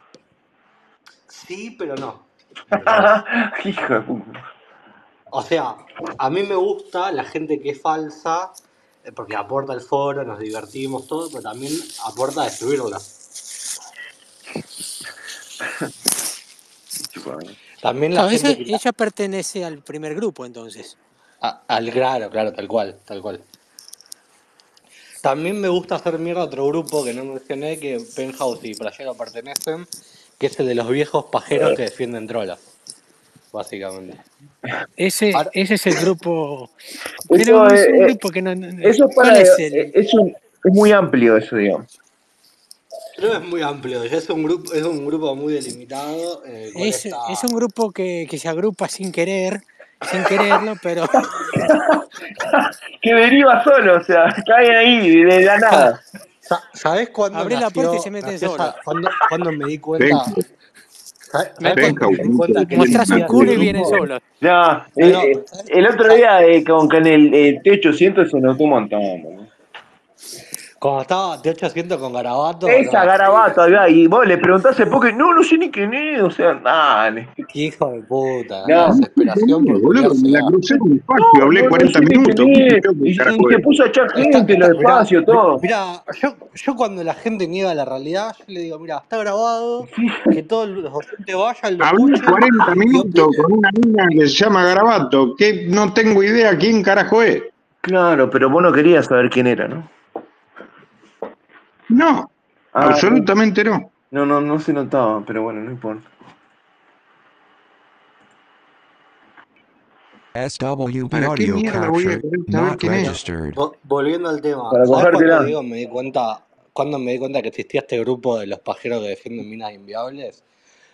Speaker 12: Sí, pero no.
Speaker 4: Hijo de puta.
Speaker 12: O sea, a mí me gusta la gente que es falsa, eh, porque aporta el foro, nos divertimos, todo, pero también aporta a destruirla. También la
Speaker 9: Claro, ese-
Speaker 12: gente que...
Speaker 9: ella pertenece al primer grupo, entonces.
Speaker 12: a- al claro, claro, tal cual, tal cual. También me gusta hacer mierda a otro grupo que no mencioné, que Penthouse y Playero pertenecen, que es el de los viejos pajeros que defienden trolas, básicamente.
Speaker 9: Ese,
Speaker 12: Ahora-
Speaker 9: ese es el grupo.
Speaker 4: Eso,
Speaker 9: Pero es un
Speaker 4: eh,
Speaker 9: grupo que no. no- no-
Speaker 4: Eso es
Speaker 9: ¿Cuál
Speaker 4: para.
Speaker 9: es el.?
Speaker 4: eh, Es, un- es muy amplio eso, digamos.
Speaker 12: No es muy amplio, es un grupo, es un grupo muy delimitado cual
Speaker 9: Es,
Speaker 12: está...
Speaker 9: es un grupo que, que se agrupa sin querer, sin quererlo, pero.
Speaker 4: Que deriva solo, o sea, cae ahí de la nada.
Speaker 12: Sa- ¿Sabes cuándo
Speaker 9: Abre la puerta y se mete solo.
Speaker 12: cuándo me di cuenta?
Speaker 2: Penthouse.
Speaker 12: ¿Sabes
Speaker 9: Me-
Speaker 12: sabes cuándo me di cuenta que
Speaker 9: Mostrás un culo y viene solo.
Speaker 4: No, eh, eh, el otro día eh, con, con el, el T800 se notó un montón.
Speaker 12: Cuando estaba T800 con Garabato,
Speaker 4: Esa garabato acá, y vos le preguntás hace poco, y no, no sé ni quién es, o sea, dale.
Speaker 12: qué hijo de puta,
Speaker 4: No.
Speaker 12: la desesperación
Speaker 2: Boludo, me la crucé en un espacio, hablé
Speaker 4: no, no
Speaker 2: 40
Speaker 4: sé ni
Speaker 2: minutos.
Speaker 4: quién
Speaker 2: ¿qué
Speaker 4: es.
Speaker 2: creo que
Speaker 4: Y, se puso a echar gente, los
Speaker 12: está, mirá,
Speaker 4: espacios, todo.
Speaker 12: Mira, yo, yo cuando la gente niega la realidad, yo le digo, mira, está grabado, que todos los docentes vayan, lo
Speaker 2: Hablé
Speaker 12: escuchen
Speaker 2: 40
Speaker 12: y
Speaker 2: minutos con una niña que se llama Garabato, que no tengo idea quién carajo es.
Speaker 4: Claro, pero vos no querías saber quién era, ¿no?
Speaker 2: No,
Speaker 4: Ah,
Speaker 2: absolutamente no.
Speaker 4: no, no, no se notaba, pero bueno, no importa.
Speaker 1: SWB
Speaker 2: ¿Para qué
Speaker 1: audio
Speaker 2: mierda voy a querer saber
Speaker 1: not
Speaker 2: quién es?
Speaker 12: Volviendo al tema,
Speaker 4: Para
Speaker 12: ¿sabes cuándo
Speaker 4: cogértela.
Speaker 12: digo me di cuenta, cuándo me di cuenta que existía este grupo de los pajeros que defienden minas inviables?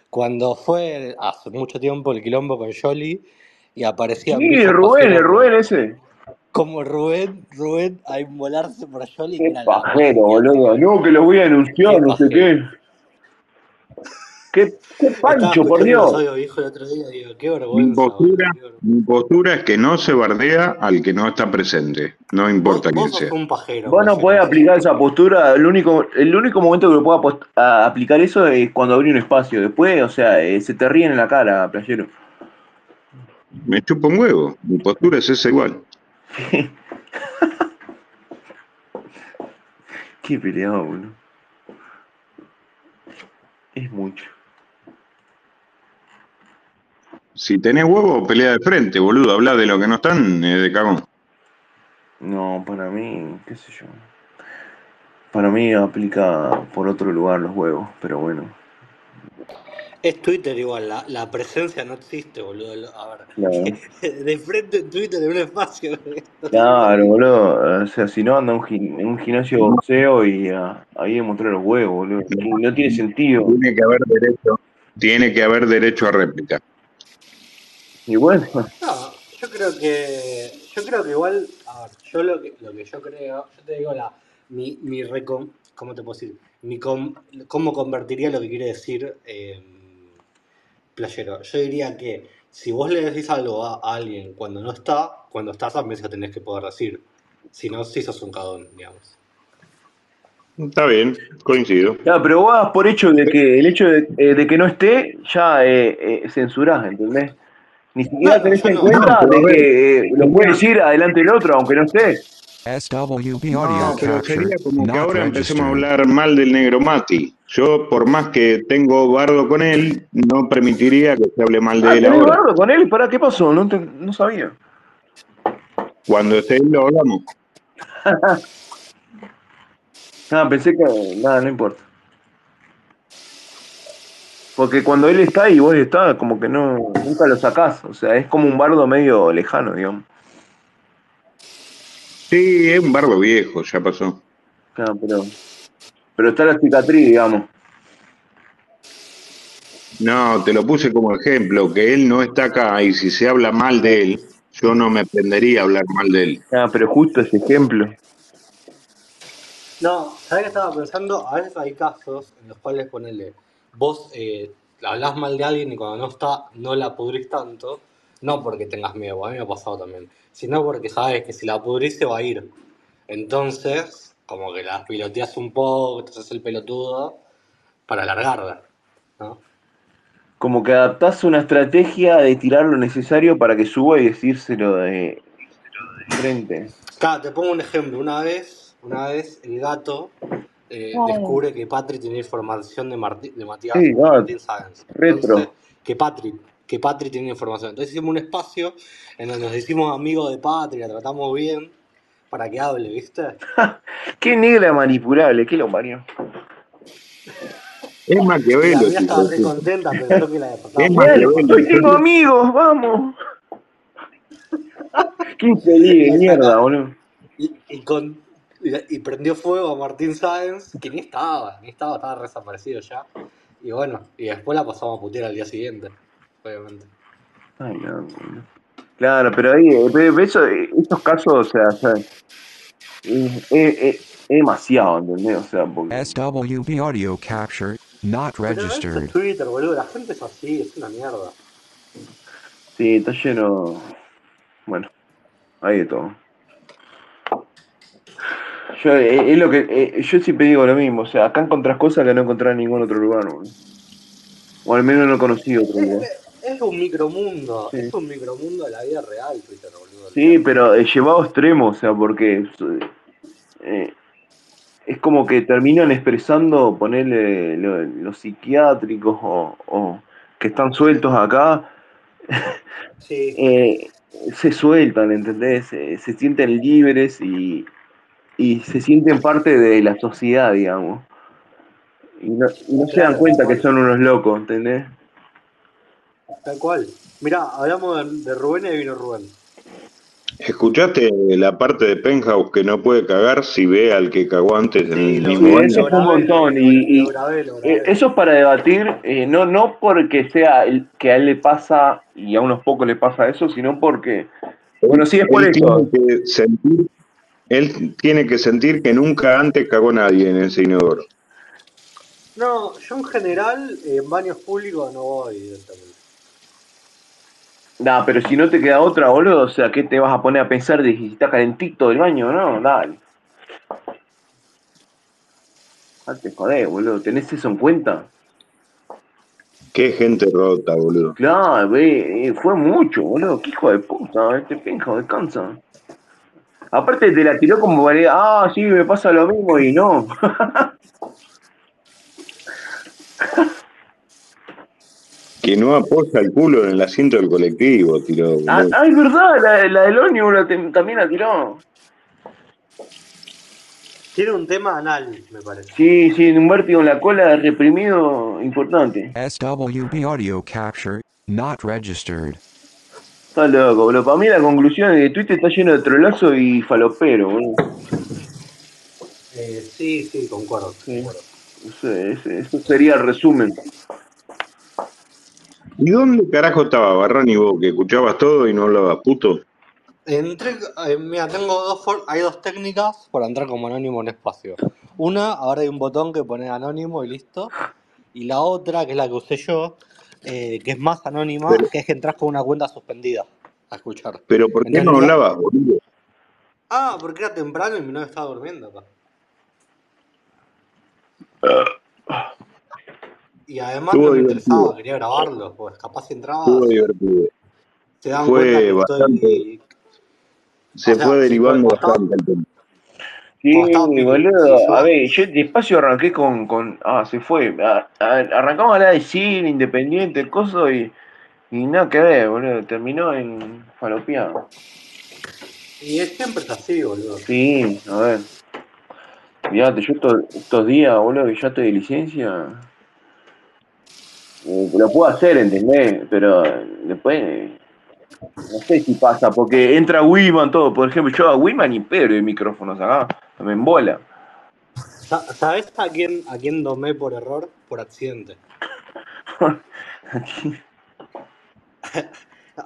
Speaker 12: Cuando fue hace mucho tiempo el quilombo con Yoli y aparecían
Speaker 4: Sí, Rubén, el Rubén ese.
Speaker 12: Como Rubén, Rubén a inmolarse por Yoli,
Speaker 4: Qué pajero, boludo. No, que lo voy a denunciar, no sé qué. Qué, qué pancho, por Dios.
Speaker 12: los audios viejos el otro día y digo, qué
Speaker 2: Mi postura,
Speaker 12: qué vergüenza.
Speaker 2: mi postura es que no se bardea al que no está presente, no
Speaker 12: Vos,
Speaker 2: importa quién
Speaker 12: vos
Speaker 2: sea.
Speaker 12: un pajero,
Speaker 4: Vos no podés aplicar esa postura. El único, el único momento que lo puedo aplicar eso es cuando abrí un espacio. Después, o sea, eh, se te ríen en la cara, playero.
Speaker 2: Me chupa un huevo, mi postura es esa igual.
Speaker 4: Qué peleado, boludo. Es mucho.
Speaker 2: Si tenés huevo, pelea de frente, boludo. Habla de lo que no están, es de cagón.
Speaker 4: No, para mí, qué sé yo. Para mí aplica por otro lugar los huevos, pero bueno.
Speaker 12: Es Twitter igual, la, la presencia no existe, boludo. A ver, de frente en Twitter en un espacio.
Speaker 4: claro, boludo. O sea, si no anda a un, gim- en un gimnasio de boxeo y ah, ahí demostrar los huevos, boludo. No, no tiene sentido.
Speaker 2: Tiene que haber derecho, tiene que haber derecho a réplica.
Speaker 4: Y bueno,
Speaker 12: No, yo creo que. Yo creo que igual. A ver, yo lo que, lo que yo creo. Yo te digo la. Mi, mi recom, ¿Cómo te puedo decir? Mi com- ¿Cómo convertiría lo que quiere decir eh, playero? Yo diría que si vos le decís algo a, a alguien cuando no está, cuando estás también se lo tenés que poder decir. Si no, si sos un cagón, digamos.
Speaker 2: Está bien, coincido.
Speaker 4: ya, pero vos das por hecho de que el hecho de, eh, de que no esté, ya eh, eh, censurás, ¿entendés? Ni siquiera
Speaker 12: No,
Speaker 4: tenés en
Speaker 12: no.
Speaker 4: Cuenta de que eh, lo puede decir adelante del otro, aunque no esté.
Speaker 1: SWB
Speaker 2: no,
Speaker 1: audio
Speaker 2: pero
Speaker 1: capture
Speaker 2: sería como que ahora empecemos a hablar mal del negro Mati. Yo, por más que tengo bardo con él, no permitiría que se hable mal de
Speaker 4: Ah,
Speaker 2: él
Speaker 4: ¿tenés
Speaker 2: ahora.
Speaker 4: bardo con él? ¿Para qué pasó? No, te- no sabía.
Speaker 2: Cuando esté él lo hablamos.
Speaker 4: Nada, pensé que. Nada, no importa. Porque cuando él está y vos estás, como que no. Nunca lo sacás. O sea, es como un bardo medio lejano, digamos.
Speaker 2: Sí, es un bardo viejo, ya pasó.
Speaker 4: Claro, pero. Pero está la cicatriz, digamos.
Speaker 2: No, te lo puse como ejemplo, que él no está acá y si se habla mal de él, yo no me aprendería a hablar mal de él.
Speaker 4: Ah, pero justo ese ejemplo.
Speaker 12: No, ¿sabés qué estaba pensando? A veces hay casos en los cuales ponele, vos eh, hablas mal de alguien y cuando no está, no la pudrís tanto, no porque tengas miedo, a mí me ha pasado también, sino porque sabes que si la pudrís se va a ir. Entonces, como que las piloteas un poco, te haces el pelotudo para alargarla, ¿no?
Speaker 4: Como que adaptás una estrategia de tirar lo necesario para que suba y decírselo de frente.
Speaker 12: Claro, te pongo un ejemplo. Una vez, una vez el gato eh, descubre que Patrick tiene información de, Martí- de Matías
Speaker 4: Sí,
Speaker 12: Martín Sáenz.
Speaker 4: retro.
Speaker 12: Entonces, que Patrick, que Patrick tiene información. Entonces hicimos un espacio en donde nos hicimos amigos de Patrick, la tratamos bien para que hable, ¿viste?
Speaker 4: Qué negra manipulable, qué lo parió.
Speaker 2: Es
Speaker 12: la
Speaker 2: Maquiavelo.
Speaker 12: mía estaba re contenta, pensó que la
Speaker 2: Es
Speaker 12: despertábamos.
Speaker 2: Maquiavelo.
Speaker 4: Hoy tengo amigos, vamos. Qué infeliz de mierda, boludo.
Speaker 12: Y, y con, y, y prendió fuego a Martín Sáenz, que ni estaba, ni estaba, estaba desaparecido ya. Y bueno, y después la pasamos a putear al día siguiente, obviamente.
Speaker 4: Ay, no, boludo. Claro, pero ahí, eh, pero eso, eh, estos casos, o sea, es, es- es- es demasiado, ¿entendés? O sea, porque...
Speaker 1: SWV audio capture not
Speaker 12: Pero esto es
Speaker 1: registered.
Speaker 12: Twitter, boludo, la gente es así, es una mierda.
Speaker 4: Sí, está lleno. Bueno, hay de todo. Yo, eh, es lo que, eh, yo siempre digo lo mismo, o sea, acá encontrás cosas que no encontrás en ningún otro lugar, boludo. O al menos no conocí otro lugar.
Speaker 12: Es- un micromundo,
Speaker 4: Sí.
Speaker 12: es un micromundo de la vida real, Twitter, boludo.
Speaker 4: Sí, pero eh, llevado a extremo, o sea, porque eh, es como que terminan expresando, ponerle lo- los psiquiátricos o, o que están sueltos acá,
Speaker 12: Sí,
Speaker 4: eh, se sueltan, ¿entendés? Se, se sienten libres y, y se sienten parte de la sociedad, digamos. Y no, y no se dan cuenta que son unos locos, ¿entendés?
Speaker 12: Tal cual. Mirá, hablamos de, de Rubén y vino Rubén.
Speaker 2: ¿Escuchaste la parte de Penthouse que no puede cagar si ve al que cagó antes en
Speaker 12: Sí,
Speaker 2: el
Speaker 12: lo
Speaker 2: mismo
Speaker 4: Sí, eso fue un montón. Y, y, eh, eso es para debatir, eh, no, no porque sea el, que a él le pasa y a unos pocos le pasa eso, sino porque, bueno, sí es por
Speaker 2: Él tiene que sentir, él tiene que sentir que nunca antes cagó nadie en ese inodoro.
Speaker 12: No, yo en general en baños públicos no voy directamente.
Speaker 4: Nah, pero si no te queda otra, boludo, o sea, ¿qué te vas a poner a pensar de si está calentito el baño? No, dale. No te jodés, boludo, ¿tenés eso en cuenta?
Speaker 2: Qué gente rota, boludo.
Speaker 4: Claro, ve, eh, fue mucho, boludo, qué hijo de puta, este penjo descansa. Aparte te la tiró como ah, sí, me pasa lo mismo y no.
Speaker 2: Que no apoya el culo en el asiento del colectivo, tiró,
Speaker 4: Ah, ah, es verdad, la, la del ómnibus también la tiró.
Speaker 12: Tiene un tema anal, me parece.
Speaker 4: Sí, sí, un vértigo en la cola reprimido importante.
Speaker 1: SWV audio capture not registered.
Speaker 4: Está loco, boludo. Para mí la conclusión es que Twitter está lleno de trolazo y falopero, boludo.
Speaker 12: Eh, sí, sí, concuerdo,
Speaker 4: Sí.
Speaker 12: concuerdo.
Speaker 4: Eso, ese- eso sería el resumen.
Speaker 2: ¿Y dónde carajo estaba Barrani vos? Que escuchabas todo y no hablabas, puto.
Speaker 12: Entré, eh, mira, tengo dos, for- hay dos técnicas para entrar como anónimo en espacio. Una, ahora hay un botón que pone anónimo y listo. Y la otra, que es la que usé yo, eh, que es más anónima,
Speaker 2: Pero,
Speaker 12: que es que entras con una cuenta suspendida a escuchar.
Speaker 2: pero ¿por qué no hablabas, boludo?
Speaker 12: ah, porque era temprano y mi novia estaba durmiendo acá. Y además no me
Speaker 2: divertido.
Speaker 12: interesaba, quería grabarlo, pues capaz entrabas,
Speaker 2: divertido.
Speaker 12: se dan cuenta
Speaker 2: Fue
Speaker 12: que
Speaker 2: bastante.
Speaker 12: estoy.
Speaker 2: Se
Speaker 12: O sea,
Speaker 2: fue derivando bastante el tema.
Speaker 4: Sí, boludo. A ver, yo despacio arranqué con, con. Ah, se fue. A- a- arrancamos a hablar de cine, independiente, coso y. Y nada que ver, boludo. Terminó en falopeado.
Speaker 12: Y es siempre es así, boludo.
Speaker 4: Sí, a ver. Fíjate, yo estos, estos días, boludo, que ya estoy de licencia. Eh, lo puedo hacer, ¿entendés? Pero después. No sé si pasa, porque entra Wiman todo. Por ejemplo, yo a Wiman y Pedro de micrófonos acá. Me embola.
Speaker 12: Sa- ¿Sabes a quién, a quién domé por error? Por accidente.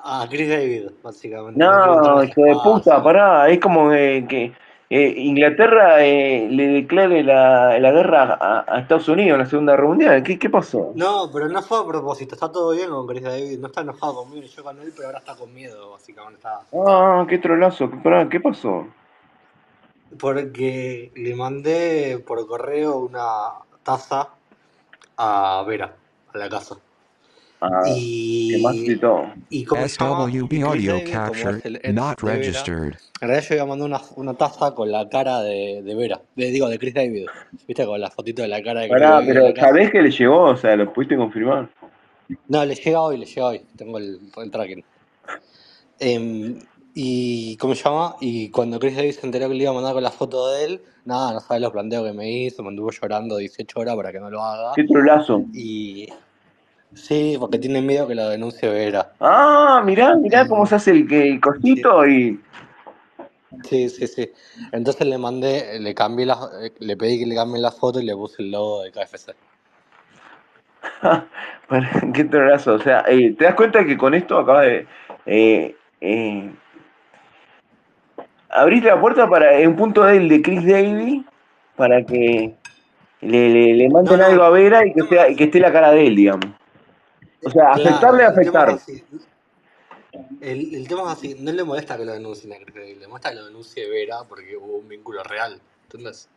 Speaker 12: A Chris David, básicamente.
Speaker 4: No, hijo de puta,
Speaker 12: espacio.
Speaker 4: pará. Es como eh, que eh, Inglaterra eh, le declare la, la guerra a, a Estados Unidos en la Segunda Guerra Mundial. ¿Qué, qué pasó?
Speaker 12: No, pero no fue a propósito. Está todo bien con Chris David. No está enojado conmigo yo con él, pero ahora está con miedo, básicamente. Está...
Speaker 4: Ah, qué trolazo. ¿qué pasó?
Speaker 12: Porque le mandé por correo una taza a Vera, a la casa.
Speaker 4: Ah, ¿qué más y
Speaker 12: Y, y ¿cómo?
Speaker 1: SWB
Speaker 12: Y
Speaker 1: audio capture
Speaker 12: el
Speaker 1: not registered.
Speaker 12: en realidad yo iba a mandar una, una taza con la cara de, de Vera, de, digo, de Chris David. ¿Viste? Con la fotito de la cara de Chris
Speaker 4: Pará, pero. ¿sabés que le llegó? O sea, ¿lo pudiste confirmar?
Speaker 12: No, le llega hoy, le llega hoy. Tengo el, el tracking. Em, y, ¿cómo se llama? Y cuando Chris Davis se enteró que le iba a mandar con la foto de él, nada, no sabes los planteos que me hizo, me anduvo llorando 18 horas para que no lo haga.
Speaker 4: Qué trolazo.
Speaker 12: Y sí, porque tiene miedo que lo denuncie Vera.
Speaker 4: Ah, mirá, mirá cómo se hace el, que- el cosito y...
Speaker 12: sí, sí, sí. Entonces le mandé, le cambié la, le pedí que le cambie la foto y le puse el logo de KFC.
Speaker 4: Bueno, Qué trolazo. O sea, eh, ¿te das cuenta que con esto acabas de... Eh, eh, abriste la puerta para un punto débil de Chris Davis para que le, le, le
Speaker 12: No,
Speaker 4: manden algo a Vera y que, sea, y que esté la cara de él, digamos. O sea, afectarle,
Speaker 12: claro,
Speaker 4: afectar.
Speaker 12: El, el tema es así, no le molesta que lo denuncien a le molesta que lo denuncie Vera porque hubo un vínculo real. ¿Entendés?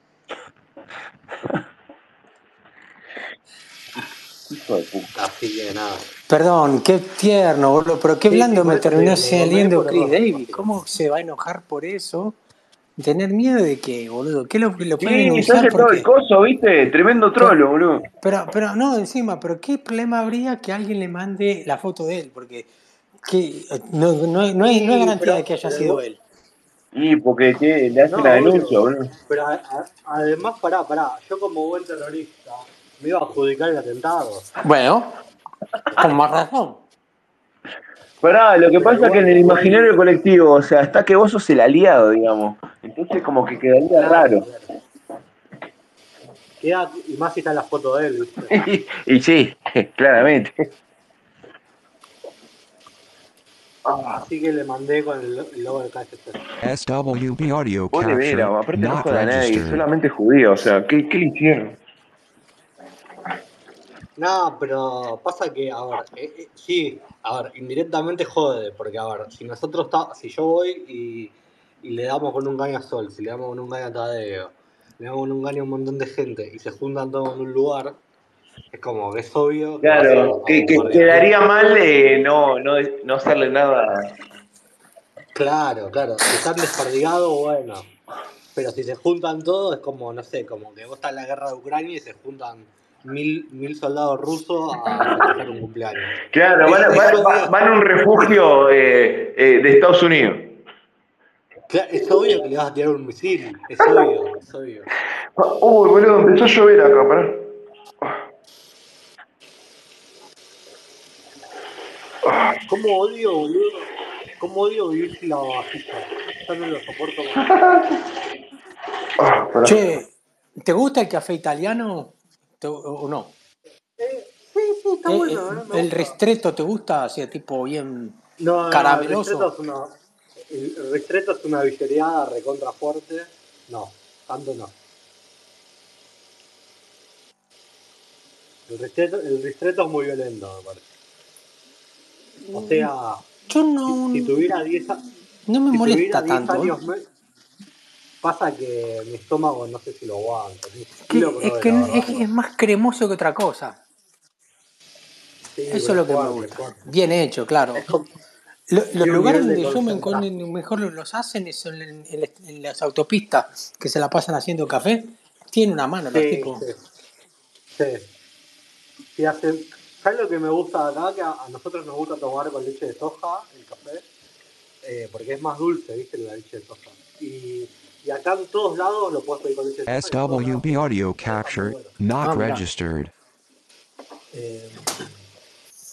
Speaker 4: Hijo de puta.
Speaker 12: Así que nada.
Speaker 9: Perdón, qué tierno, boludo, pero qué
Speaker 12: sí,
Speaker 9: blando me terminó saliendo Chris. Davis. ¿Cómo se va a enojar por eso? ¿Tener miedo de qué, boludo? ¿Qué lo, lo pueden
Speaker 4: Sí, todo el coso, ¿viste? Tremendo
Speaker 9: Pero,
Speaker 4: trolo, boludo.
Speaker 9: pero, pero no, encima, pero ¿qué problema habría que alguien le mande la foto de él? Porque que, no, no, no, hay, no hay garantía
Speaker 12: pero,
Speaker 9: de que haya
Speaker 12: pero
Speaker 9: sido él.
Speaker 4: Y porque que le hace
Speaker 12: no,
Speaker 4: la denuncia, boludo.
Speaker 12: Pero a- a- además, pará, pará. Yo como buen terrorista me iba a adjudicar el atentado.
Speaker 9: Bueno, con más razón.
Speaker 4: Pará, lo que pasa es que en el imaginario colectivo, o sea, está que vos sos el aliado, digamos. Entonces como que quedaría raro.
Speaker 12: Queda, y más si está la foto de él, ¿viste?
Speaker 4: y, sí, claramente. Ah,
Speaker 12: Así que le mandé con el, el logo de KFC.
Speaker 1: SWB audio
Speaker 4: pobre Vera,
Speaker 1: capture
Speaker 4: aparte no joda a nadie, solamente judío, o sea, ¿qué, qué le hicieron?
Speaker 12: No, pero pasa que, a ver, eh, eh, sí, a ver, indirectamente jode, porque a ver, si nosotros, ta- si yo voy y, y le damos con un caño a Sol, si le damos con un caño a Tadeo, le damos con un caño a un montón de gente y se juntan todos en un lugar, es como que es obvio que
Speaker 4: Claro, que, que
Speaker 12: bombardear.
Speaker 4: quedaría mal eh, no, no, no hacerle nada.
Speaker 12: Claro, claro, si están desperdigados, bueno, pero si se juntan todos, es como, no sé, como que vos estás en la guerra de Ucrania y se juntan mil, mil soldados rusos a festejar un cumpleaños.
Speaker 4: Claro, van, a-
Speaker 12: es
Speaker 4: van-
Speaker 12: obvio,
Speaker 4: van- van a un refugio eh, eh, de Estados Unidos.
Speaker 12: Cla- Es obvio que le vas a tirar un misil, es obvio, es obvio.
Speaker 4: Uy, boludo, empezó a llover acá, pará.
Speaker 12: ¿Cómo odio, boludo? ¿Cómo odio vivir sin la vajilla? Ya no lo soporto más.
Speaker 4: Ah.
Speaker 9: Che, ¿te gusta el café italiano ¿Te- o no?
Speaker 12: Eh, sí, sí, está
Speaker 9: Eh,
Speaker 12: bueno, ¿eh?
Speaker 9: ¿El
Speaker 12: gusta.
Speaker 9: ristretto te gusta? Así, tipo bien
Speaker 12: No, no, el
Speaker 9: carameloso.
Speaker 12: ristretto es una, el ristretto es una villeriada recontra fuerte. No, tanto no. El ristretto, el ristretto es muy violento, me parece. O sea,
Speaker 9: Yo no,
Speaker 12: si, si tuviera 10 a-
Speaker 9: no me
Speaker 12: si
Speaker 9: molesta
Speaker 12: tuviera 10
Speaker 9: tanto. ¿eh?
Speaker 12: años pasa que mi estómago no sé si lo aguanta.
Speaker 9: Es que es, más cremoso que otra cosa.
Speaker 12: Sí,
Speaker 9: Eso es lo que me gusta. Bien hecho, claro.
Speaker 12: Es como,
Speaker 9: Lo- los
Speaker 12: tiene
Speaker 9: lugares donde yo me encuentro mejor los hacen es en, en- en- en las autopistas que se la pasan haciendo café. Tienen una mano los tipos.
Speaker 12: sí, sí. Hacen- ¿Sabes lo que me gusta acá? Que a, a nosotros nos gusta tomar con leche de soja el café, eh, porque es más dulce, ¿viste? La leche de soja. Y, y acá en todos lados lo puedes pedir con lados
Speaker 1: SWB audio capture
Speaker 12: bueno.
Speaker 1: not
Speaker 9: Ah,
Speaker 1: registered.
Speaker 12: Eh,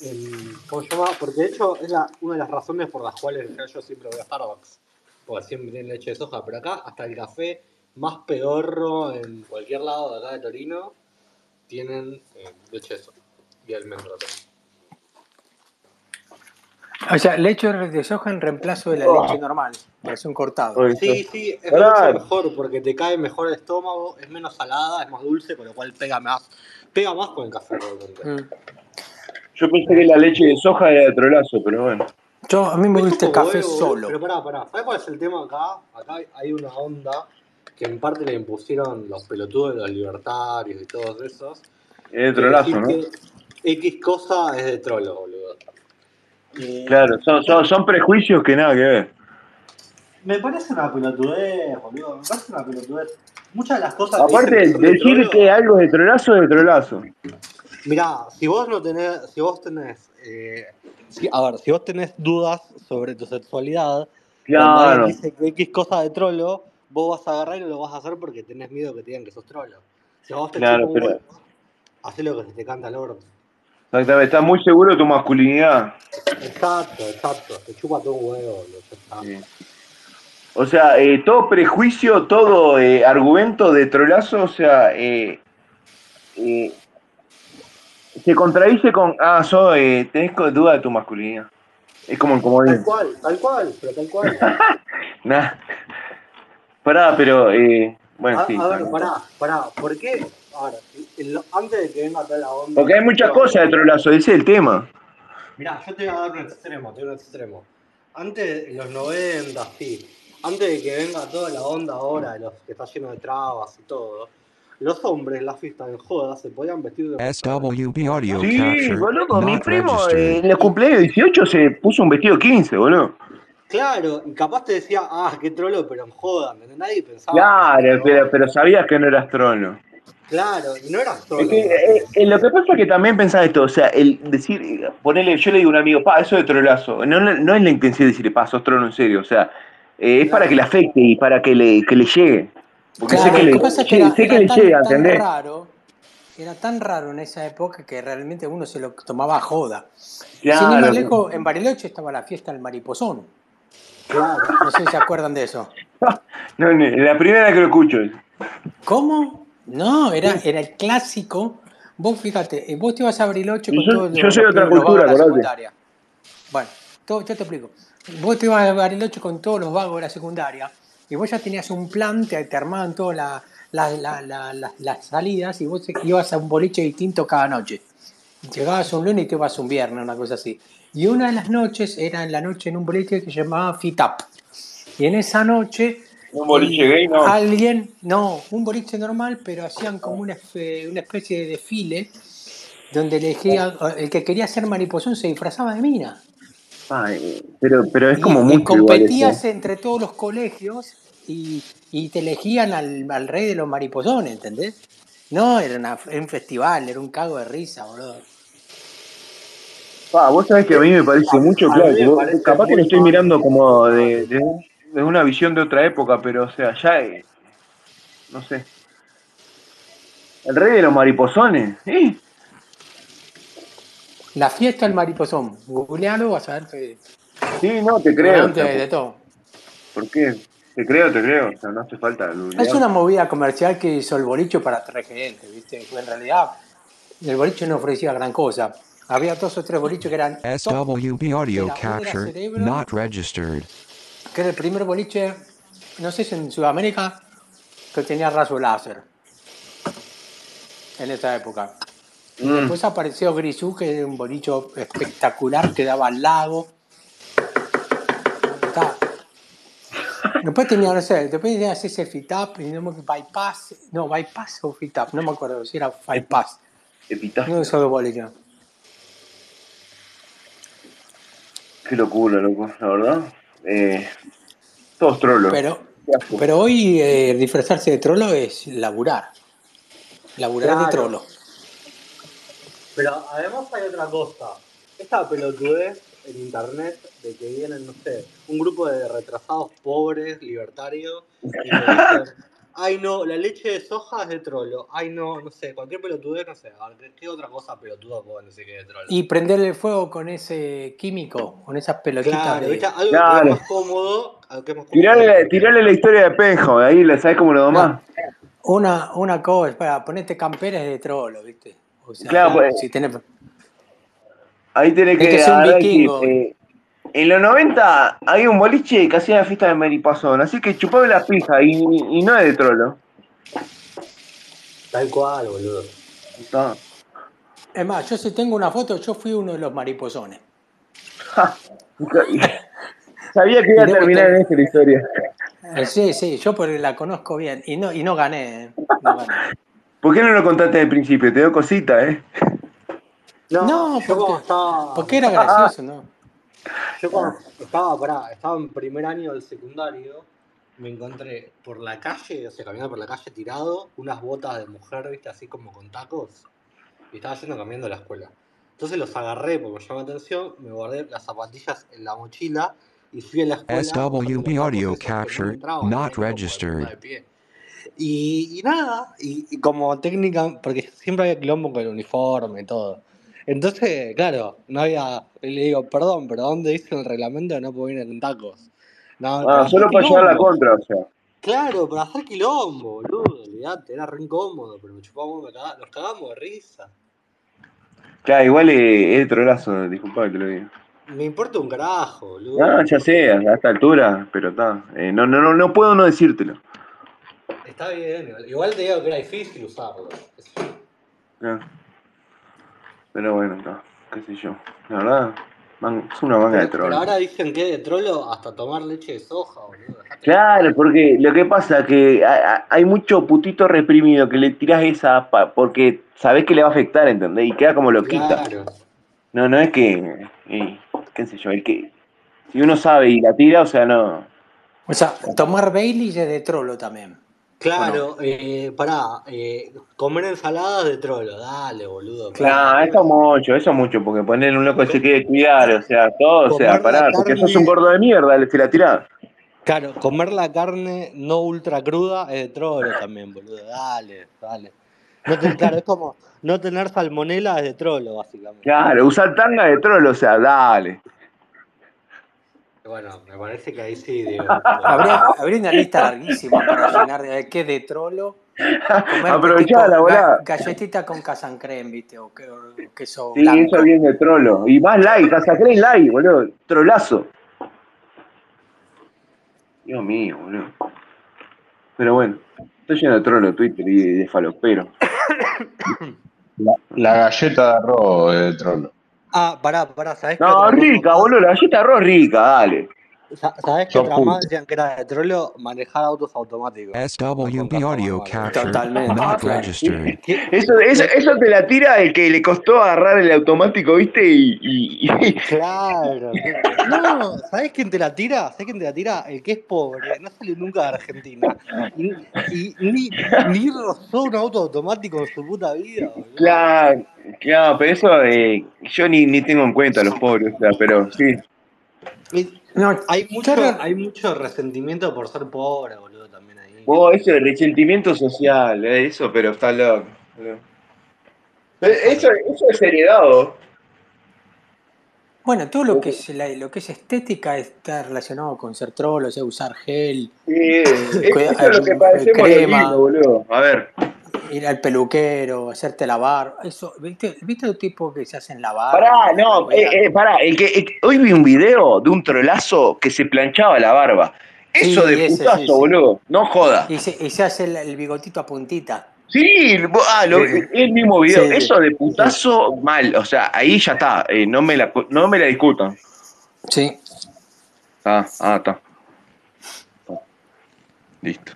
Speaker 12: el- ¿Cómo se llama? Porque de hecho es la, una de las razones por las cuales yo siempre voy a Starbucks. Porque siempre tienen leche de soja. Pero acá, hasta el café más pedorro en cualquier lado de acá de Torino, tienen eh, leche de soja. Y almendra también.
Speaker 9: O sea, leche de soja en reemplazo de la leche normal. Parece un cortado.
Speaker 4: Uy,
Speaker 12: Sí, sí, es mucho mejor porque te cae mejor el estómago, es menos salada, es más dulce, con lo cual pega más, pega más con el café.
Speaker 9: Mm.
Speaker 4: Yo pensé que la leche de soja era de trolazo, pero bueno.
Speaker 9: Yo, a mí me gusta el café
Speaker 12: huevo,
Speaker 9: solo.
Speaker 12: Pero pará, pará. ¿Sabes cuál es el tema acá? Acá hay una onda que en parte le impusieron los pelotudos de los libertarios y todos esos.
Speaker 4: Es de trolazo, ¿no?
Speaker 12: que X cosa es de trolo,
Speaker 4: Claro, son, son, son prejuicios que nada que ver.
Speaker 12: me parece una pelotudez, boludo. Me parece una pelotudez. Muchas de las cosas que
Speaker 4: Aparte,
Speaker 12: dicen que de
Speaker 4: decir
Speaker 12: trolo.
Speaker 4: que algo es de trolazo es de trolazo.
Speaker 12: Mirá, si vos no tenés, si vos tenés, eh, si- a ver, si vos tenés dudas sobre tu sexualidad,
Speaker 4: Claro.
Speaker 12: dice que X cosa de trolo, vos vas a agarrar y no lo vas a hacer porque tenés miedo que te digan que sos trolo. Si vos te
Speaker 4: Claro, pero
Speaker 12: hacé lo que se te canta al orto.
Speaker 4: Exactamente, estás muy seguro de tu masculinidad.
Speaker 12: Exacto, exacto, te chupa todo un huevo.
Speaker 4: O sea, eh, todo prejuicio, todo eh, argumento de trolazo, o sea, eh, se contradice con, ah, so, tenés duda de tu masculinidad. Es como el
Speaker 12: Tal
Speaker 4: comodín.
Speaker 12: cual, tal cual, pero tal cual.
Speaker 4: Nah. Pará, pero, bueno,
Speaker 12: A,
Speaker 4: sí.
Speaker 12: a ver, pará, pará, ¿por qué? A antes de que venga toda la onda.
Speaker 4: Porque hay muchas cosas de trolazo, ese es el tema.
Speaker 12: Mirá, yo te voy a dar un extremo, te doy un extremo. Antes, en los 90, sí. Antes de que venga toda la onda ahora, de los que está lleno de trabas y todo, los hombres en la fiesta en joda se podían vestir de
Speaker 1: SWB audio
Speaker 4: Sí, boludo, mi primo eh, en el cumpleaños 18 se puso un vestido 15, boludo.
Speaker 12: Claro, y capaz te decía, ah, qué trolo, pero en joda, ¿entendés? Nadie pensaba.
Speaker 4: Claro, pero, pero sabías que no eras trono.
Speaker 12: Claro, y no eras trolo.
Speaker 4: Es que, eh, eh, lo que pasa es que también pensás esto, o sea, el decir, ponerle, yo le digo a un amigo, pa, eso de trolazo, no, no, no es la intención de decirle, pa, sos trono en serio, o sea, eh, es para que le afecte y para que le, que le llegue. Porque
Speaker 9: Claro,
Speaker 4: sé que le,
Speaker 9: que
Speaker 4: sé-
Speaker 9: era,
Speaker 4: sé que
Speaker 9: era
Speaker 4: le
Speaker 9: tan,
Speaker 4: llega, ¿entendés?
Speaker 9: raro, era tan raro en esa época que realmente uno se lo tomaba a joda. Sin ir
Speaker 4: Claro.
Speaker 9: más lejos, en Bariloche estaba la fiesta del mariposón.
Speaker 12: Claro.
Speaker 9: No sé si se acuerdan de eso.
Speaker 4: No, no, la primera que lo escucho.
Speaker 9: ¿Cómo? No, era, era el clásico. Vos fíjate, eh, vos te ibas a Bariloche con
Speaker 4: Yo,
Speaker 9: todos
Speaker 4: yo
Speaker 9: los,
Speaker 4: soy otra cultura,
Speaker 9: de la secundaria. Bueno, todo, yo te explico. Vos te ibas a Bariloche con todos los vagos de la secundaria y vos ya tenías un plan, te, te armaban todas la- la- la- la- la- las salidas y vos ibas a un boliche distinto cada noche. Llegabas un lunes y te ibas un viernes, una cosa así. Y una de las noches era en la noche en un boliche que se llamaba Fitap. Y en esa noche
Speaker 4: Un boliche gay, no.
Speaker 9: alguien, no, un boliche normal, pero hacían como una, una especie de desfile donde elegía, el que quería ser mariposón se disfrazaba de mina.
Speaker 4: Ay, pero, pero es
Speaker 9: Y,
Speaker 4: como
Speaker 9: y
Speaker 4: mucho igual
Speaker 9: competías entre todos los colegios y, y te elegían al, al rey de los mariposones, ¿entendés? No, era, una- era un festival, era un cago de risa, boludo.
Speaker 4: Pa, vos sabés que a mí me parece mucho, claro, capaz que lo
Speaker 12: muy
Speaker 4: estoy mirando como de, de, de una visión de otra época, pero o sea, ya, eh, no sé. El rey de los mariposones, ¿eh?
Speaker 9: La fiesta del mariposón, googlealo, vas a ver que
Speaker 4: Sí, no, te creo. o
Speaker 9: antes
Speaker 4: sea,
Speaker 9: de todo.
Speaker 4: ¿Por qué? Te creo, te creo, o sea, no hace falta
Speaker 9: Es una movida comercial que hizo el bolicho para atraer gente, ¿viste? En realidad, el bolicho no ofrecía gran cosa. Había dos o tres bolichos que eran
Speaker 1: SWB audio capture
Speaker 9: Cerebro.
Speaker 1: not registered.
Speaker 9: Que era el primer boliche, no sé si en Sudamérica, que tenía raso láser. En esa época. Y
Speaker 4: Mm.
Speaker 9: después apareció Grisú, que era un bolicho espectacular que daba al lago. Después tenía, no sé, después tenía ese Fitap, y no me- Bypass, no, Bypass o Fitap, no me acuerdo si era Bypass.
Speaker 4: Epitafio.
Speaker 9: No solo boliche.
Speaker 4: Qué locura, loco, la verdad. Eh, todos trolos.
Speaker 9: Pero, pero hoy eh, disfrazarse de trolo es laburar. Laburar de trolo.
Speaker 12: Pero además hay otra cosa. Esta pelotudez en internet de que vienen, no sé, un grupo de retrasados pobres, libertarios, y te dicen, ay no, la leche de soja es de trolo, ay no, no sé, cualquier pelotudez, no sé, a ver, ¿qué otra cosa pelotuda puedo decir que es de trolo?
Speaker 9: Y prenderle fuego con ese químico, con esas pelotitas
Speaker 12: Claro,
Speaker 9: de...
Speaker 12: algo que
Speaker 4: Claro.
Speaker 12: es más cómodo, algo que es más cómodo.
Speaker 4: Tirale, tirale la historia de Penjo, ahí la sabes cómo lo domás.
Speaker 9: Una, una cosa, para ponerte camperas de trolo, ¿viste? O sea,
Speaker 4: Claro, pues,
Speaker 9: si tenés...
Speaker 4: Ahí tenés
Speaker 9: Hay
Speaker 4: que,
Speaker 9: que ser un vikingo.
Speaker 4: eh, en los 90 había un boliche que hacía la fiesta de Maripazón, así que chupame la pija y, y no es de trolo.
Speaker 12: Tal cual, boludo.
Speaker 4: Está.
Speaker 9: Es más, yo si tengo una foto, yo fui uno de los mariposones.
Speaker 4: Sabía que iba a terminar en esta la historia.
Speaker 9: Eh, Sí, sí, yo porque la conozco bien y no, y no gané. ¿eh? No gané.
Speaker 4: ¿Por qué no lo contaste al principio? Te dio cosita, ¿eh?
Speaker 12: No,
Speaker 9: No, porque,
Speaker 12: estaba.
Speaker 9: porque era gracioso, ¿no?
Speaker 12: Yo cuando estaba, pará, estaba en primer año del secundario, me encontré por la calle, o sea, caminando por la calle tirado, unas botas de mujer, viste, así como con tacos, y estaba yendo caminando a la escuela. Entonces los agarré porque me llamó la atención, me guardé las zapatillas en la mochila y fui a la escuela
Speaker 1: SWB audio
Speaker 12: entraban,
Speaker 1: not registered.
Speaker 12: y nada, y, y como técnica, porque siempre había quilombo con el uniforme y todo. Entonces, claro, no había. le digo, perdón, pero ¿dónde dice el reglamento que no puedo ir en tacos? No,
Speaker 4: Ah, solo para llevar la contra, o sea.
Speaker 12: Claro, para hacer quilombo, boludo, olvidate, era re incómodo, pero me chupamos, me caga- nos cagamos de risa.
Speaker 4: Claro, igual es trolazo, disculpa que te lo diga.
Speaker 12: Me importa un carajo, boludo.
Speaker 4: Ah, ya sé, a esta altura, pero está. Eh, no, no, no, no puedo no decírtelo.
Speaker 12: Está bien, igual- te digo que era difícil usarlo.
Speaker 4: Ya. Pero bueno. Qué sé yo. La verdad, man- es una manga de
Speaker 12: Pero, pero
Speaker 4: troll.
Speaker 12: ahora dicen que de trolo hasta tomar leche de soja, boludo.
Speaker 4: Claro, porque lo que pasa es que hay mucho putito reprimido que le tiras esa pa- porque sabés que le va a afectar, ¿entendés? Y queda como loquita.
Speaker 12: Claro.
Speaker 4: No, no es que, eh, qué sé yo, el que, si uno sabe y la tira, o sea, no.
Speaker 9: O sea, tomar Bailey es de trolo también.
Speaker 12: Claro, eh, pará, eh, comer ensaladas de trolo, dale, boludo.
Speaker 4: Claro, eso es mucho, eso es mucho, porque poner un loco que se quiere cuidar, o sea, todo, o sea, pará, porque sos
Speaker 12: carne-
Speaker 4: un gordo de mierda, se la tirás.
Speaker 12: Claro, comer la carne no ultra cruda es de trolo también, boludo. Dale, dale. No te- claro, es como no tener salmonela es de trolo, básicamente.
Speaker 4: Claro, usar tanga de troll, o sea, dale.
Speaker 12: Bueno, me parece que ahí sí, digo.
Speaker 9: Habría, habría una lista larguísima para llenar de qué de trolo. Comer
Speaker 4: Aprovechá la
Speaker 9: tipo
Speaker 4: volada.
Speaker 9: ga- galletita con casancrem, ¿viste? O, que- o queso
Speaker 4: Sí,
Speaker 9: blanco.
Speaker 4: eso viene de trolo. Y más like, hasta crees like, boludo. Trolazo. Dios mío, boludo. Pero bueno, estoy lleno de trolo Twitter y de, falopero.
Speaker 11: La, la galleta de arroz es de trolo.
Speaker 12: Ah, pará, pará, ¿sabés
Speaker 4: No, rica, boludo, la galleta de arroz rica, dale.
Speaker 12: Sa- ¿Sabés qué
Speaker 11: Sos
Speaker 12: otra
Speaker 11: puto.
Speaker 12: más decían que era de trolo? Manejar autos automáticos.
Speaker 1: SWB audio
Speaker 12: manual.
Speaker 1: captured,
Speaker 9: Totalmente.
Speaker 4: Eso, eso, eso te la tira el que le costó agarrar el automático, ¿viste? Y, y- y-
Speaker 12: Claro. No, ¿sabés quién te la tira? ¿Sabés quién te la tira? El que es pobre, no sale nunca de Argentina. Y, y ni, ni rozó un auto automático en su puta vida, boludo.
Speaker 4: Claro, claro, pero eso eh, yo ni, ni tengo en cuenta a los pobres, o sea, pero sí.
Speaker 9: No,
Speaker 12: Hay mucho, hay mucho resentimiento por ser pobre, boludo, también ahí.
Speaker 4: Oh, eso de resentimiento social, eh, eso, pero está loco. Pero Eso, eso es heredado.
Speaker 9: Bueno, todo lo que es la- lo que es estética está relacionado con ser trolo, o sea, usar gel,
Speaker 4: Sí, eso, es lo que
Speaker 9: eh,
Speaker 4: padecemos los
Speaker 9: crema.
Speaker 4: boludo. A ver,
Speaker 9: ir al peluquero, hacerte lavar. Eso, ¿viste, ¿viste los tipos que se hacen lavar?
Speaker 4: pará, no, eh, eh, pará, el que, el que- hoy vi un video de un trolazo que se planchaba la barba. Eso
Speaker 9: Sí,
Speaker 4: de
Speaker 9: ese,
Speaker 4: putazo,
Speaker 9: sí, sí.
Speaker 4: boludo, no joda.
Speaker 9: Y se, y se hace el, el bigotito a puntita.
Speaker 4: Sí, ah, lo- el mismo video, eso de putazo, mal, o sea, ahí ya está, eh, no, me la, no me la discutan.
Speaker 9: Sí.
Speaker 4: Ah, ah, está. Está. Listo.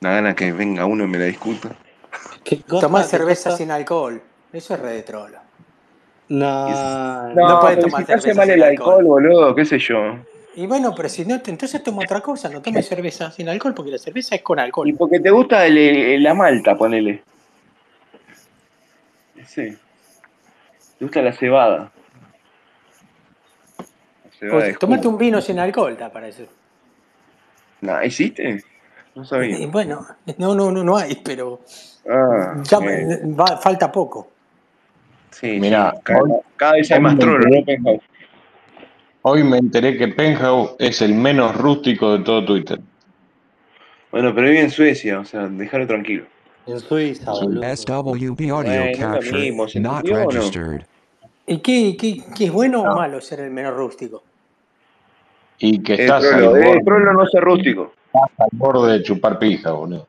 Speaker 4: Una gana que venga uno y me la discuta.
Speaker 12: ¿Qué cosa?
Speaker 9: Tomar
Speaker 12: ¿Qué
Speaker 9: cerveza sin alcohol. Eso es re de trolo.
Speaker 12: No,
Speaker 4: No,
Speaker 9: No puede
Speaker 4: pero
Speaker 9: tomar
Speaker 4: si te hace
Speaker 9: cerveza
Speaker 4: mal
Speaker 9: sin
Speaker 4: el
Speaker 9: alcohol.
Speaker 4: alcohol, boludo, qué sé yo.
Speaker 9: Y bueno, pero si no, te- entonces toma otra cosa, no tomes cerveza sin alcohol, porque la cerveza es con
Speaker 4: Y
Speaker 9: alcohol.
Speaker 4: porque te gusta el- el- la malta, ponele. Sí. Te gusta la cebada. La cebada jugo.
Speaker 9: un vino sin alcohol, te parece.
Speaker 4: No, ¿existe? No
Speaker 9: Y
Speaker 4: sabía.
Speaker 9: bueno, no, no, no, no hay, pero
Speaker 4: Ah,
Speaker 9: ya
Speaker 4: eh,
Speaker 9: va- falta poco.
Speaker 4: sí,
Speaker 11: Mirá,
Speaker 4: sí. Cada,
Speaker 11: hoy,
Speaker 4: cada vez hay más
Speaker 11: me
Speaker 4: trolos,
Speaker 11: hoy me enteré que Penthouse es el menos rústico de todo Twitter.
Speaker 4: Bueno, pero vive en Suecia, o sea, déjalo tranquilo.
Speaker 12: en Suiza, boludo.
Speaker 1: SWB audio
Speaker 4: Bueno, es lo
Speaker 1: captured,
Speaker 4: mismo, ¿se
Speaker 1: not
Speaker 4: entendió o no?
Speaker 1: registered.
Speaker 9: ¿Y qué, qué, qué es bueno o
Speaker 11: No.
Speaker 9: malo ser el menos rústico?
Speaker 11: Y que
Speaker 4: El
Speaker 11: estás al
Speaker 4: el
Speaker 11: borde,
Speaker 4: trolo no es rústico.
Speaker 11: estás al borde de chupar pija, boludo.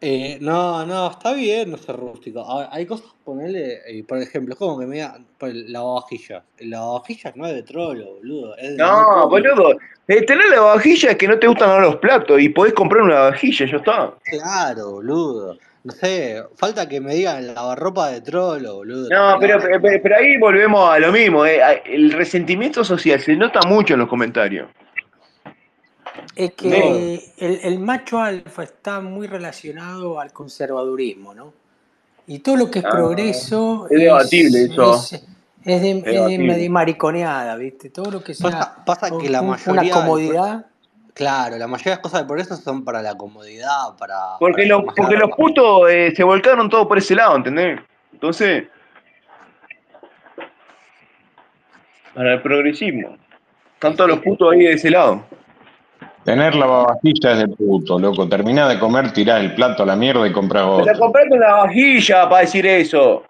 Speaker 12: Eh, no, no, está bien no ser rústico. Hay cosas, ponerle, por ejemplo, es como que me digan, por el lavavajillas. El lavavajillas no es de trolo, boludo. Es de muy
Speaker 4: No, boludo. Eh, tener la vajilla es que no te gustan los platos y podés comprar una vajilla, ya está.
Speaker 12: Claro, boludo. No sé, falta que me digan lavarropa de trolo, boludo.
Speaker 4: No, pero, pero, pero ahí volvemos a lo mismo. eh. El resentimiento social se nota mucho en los comentarios.
Speaker 9: Es que el, el macho alfa está muy relacionado al conservadurismo, ¿no? Y todo lo que es
Speaker 4: Ah,
Speaker 9: progreso
Speaker 4: es debatible
Speaker 9: es,
Speaker 4: eso.
Speaker 9: es, es de, es de
Speaker 4: Debatible.
Speaker 9: mari- mariconeada, ¿viste? Todo lo que sea
Speaker 12: Pasa, pasa que la mayoría.
Speaker 9: una comodidad.
Speaker 12: Claro, la mayoría de las cosas del progreso son para la comodidad, para,
Speaker 4: Porque,
Speaker 12: para
Speaker 4: porque los putos eh, se volcaron todo por ese lado, ¿entendés? Entonces, para el progresismo. Están todos los putos ahí de ese lado.
Speaker 11: Tener lavavajillas es de puto, loco. Terminás de comer, tirás el plato a la mierda y compras
Speaker 4: Pero
Speaker 11: otro.
Speaker 4: comprate una vajilla para decir eso.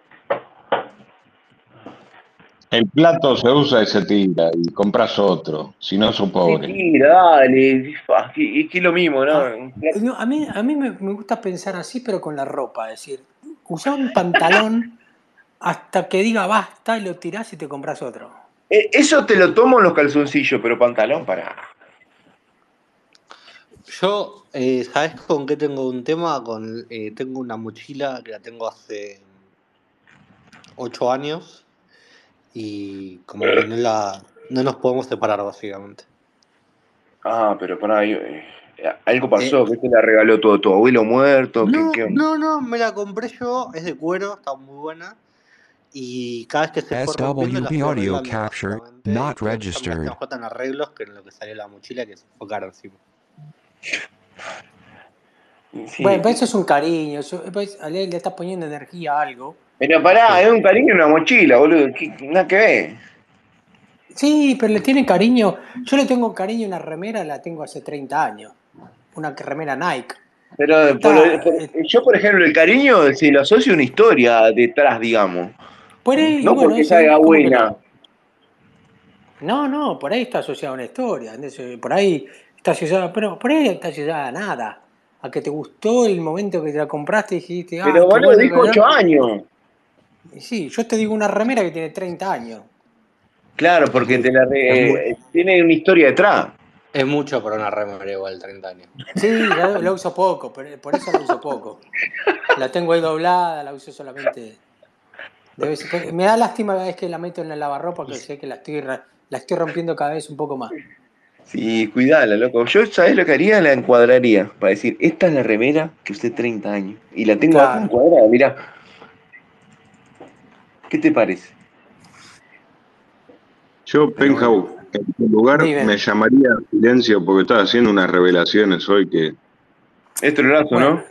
Speaker 11: El plato se usa y se tira y compras otro. Si no, sos
Speaker 4: Sí,
Speaker 11: pobre.
Speaker 4: tira, dale. Es que es lo mismo, ¿no?
Speaker 9: Ah, no, a mí, a mí me, me gusta pensar así, pero con la ropa. Es decir, usá un pantalón hasta que diga basta y lo tirás y te compras otro.
Speaker 4: Eh, Eso te lo tomo en los calzoncillos, pero pantalón para.
Speaker 12: Yo, eh, ¿sabes con qué tengo un tema? Con, eh, tengo una mochila que la tengo hace ocho años y como que no la, no nos podemos separar básicamente.
Speaker 4: Ah, pero pará, yo, eh, algo pasó, ¿qué te la regaló todo? ¿Tu abuelo muerto? ¿Qué,
Speaker 12: No,
Speaker 4: qué onda?
Speaker 12: no, no, me la compré yo, es de cuero, está muy buena y cada vez que se
Speaker 1: SWB audio capture not
Speaker 12: que
Speaker 1: registered.
Speaker 12: arreglos que en lo que salió la mochila que se caro encima.
Speaker 4: Sí.
Speaker 9: Bueno, pero eso es un cariño. Eso, pues, a él le estás poniendo energía a algo.
Speaker 4: Pero pará, es un cariño en una mochila, boludo. ¿qué- Nada que ver.
Speaker 9: Sí, pero le tiene cariño. Yo le tengo cariño a una remera, la tengo hace 30 años. Una remera Nike.
Speaker 4: Pero
Speaker 9: Está-
Speaker 4: por lo- por- yo, por ejemplo, el cariño se lo asocio a una historia detrás, digamos.
Speaker 9: Por ahí,
Speaker 4: No
Speaker 9: bueno,
Speaker 4: porque salga
Speaker 9: ¿cómo que
Speaker 4: buena.
Speaker 9: No, no, por ahí está asociada a una historia. ¿entendés? Por ahí está asociada, pero por ahí está asociada a nada. A que te gustó el momento que te la compraste y dijiste, ah,
Speaker 4: Pero boludo,
Speaker 9: buena
Speaker 4: dijo
Speaker 9: remera.
Speaker 4: 8 años.
Speaker 9: Y Sí, yo te digo una remera que tiene 30 años.
Speaker 4: Claro, porque te la re- eh, tiene una historia detrás.
Speaker 12: Es mucho para una remera igual, 30 años.
Speaker 9: Sí, la, la uso poco, pero por eso la uso poco. La tengo ahí doblada, la uso solamente. de vez. Me da lástima cada vez que la meto en la lavarropa, que sé que la estoy, ra- la estoy rompiendo cada vez un poco más.
Speaker 4: Sí, cuidala, loco. Yo, ¿sabés lo que haría? La encuadraría. Para decir, esta es la remera que usted 30 años. Y la tengo acá encuadrada, mirá. ¿Qué te parece?
Speaker 2: Yo, Penhau, en tu lugar
Speaker 9: Dime.
Speaker 2: me llamaría a silencio porque estás haciendo unas revelaciones hoy que.
Speaker 4: Es trolazo,
Speaker 9: Bueno,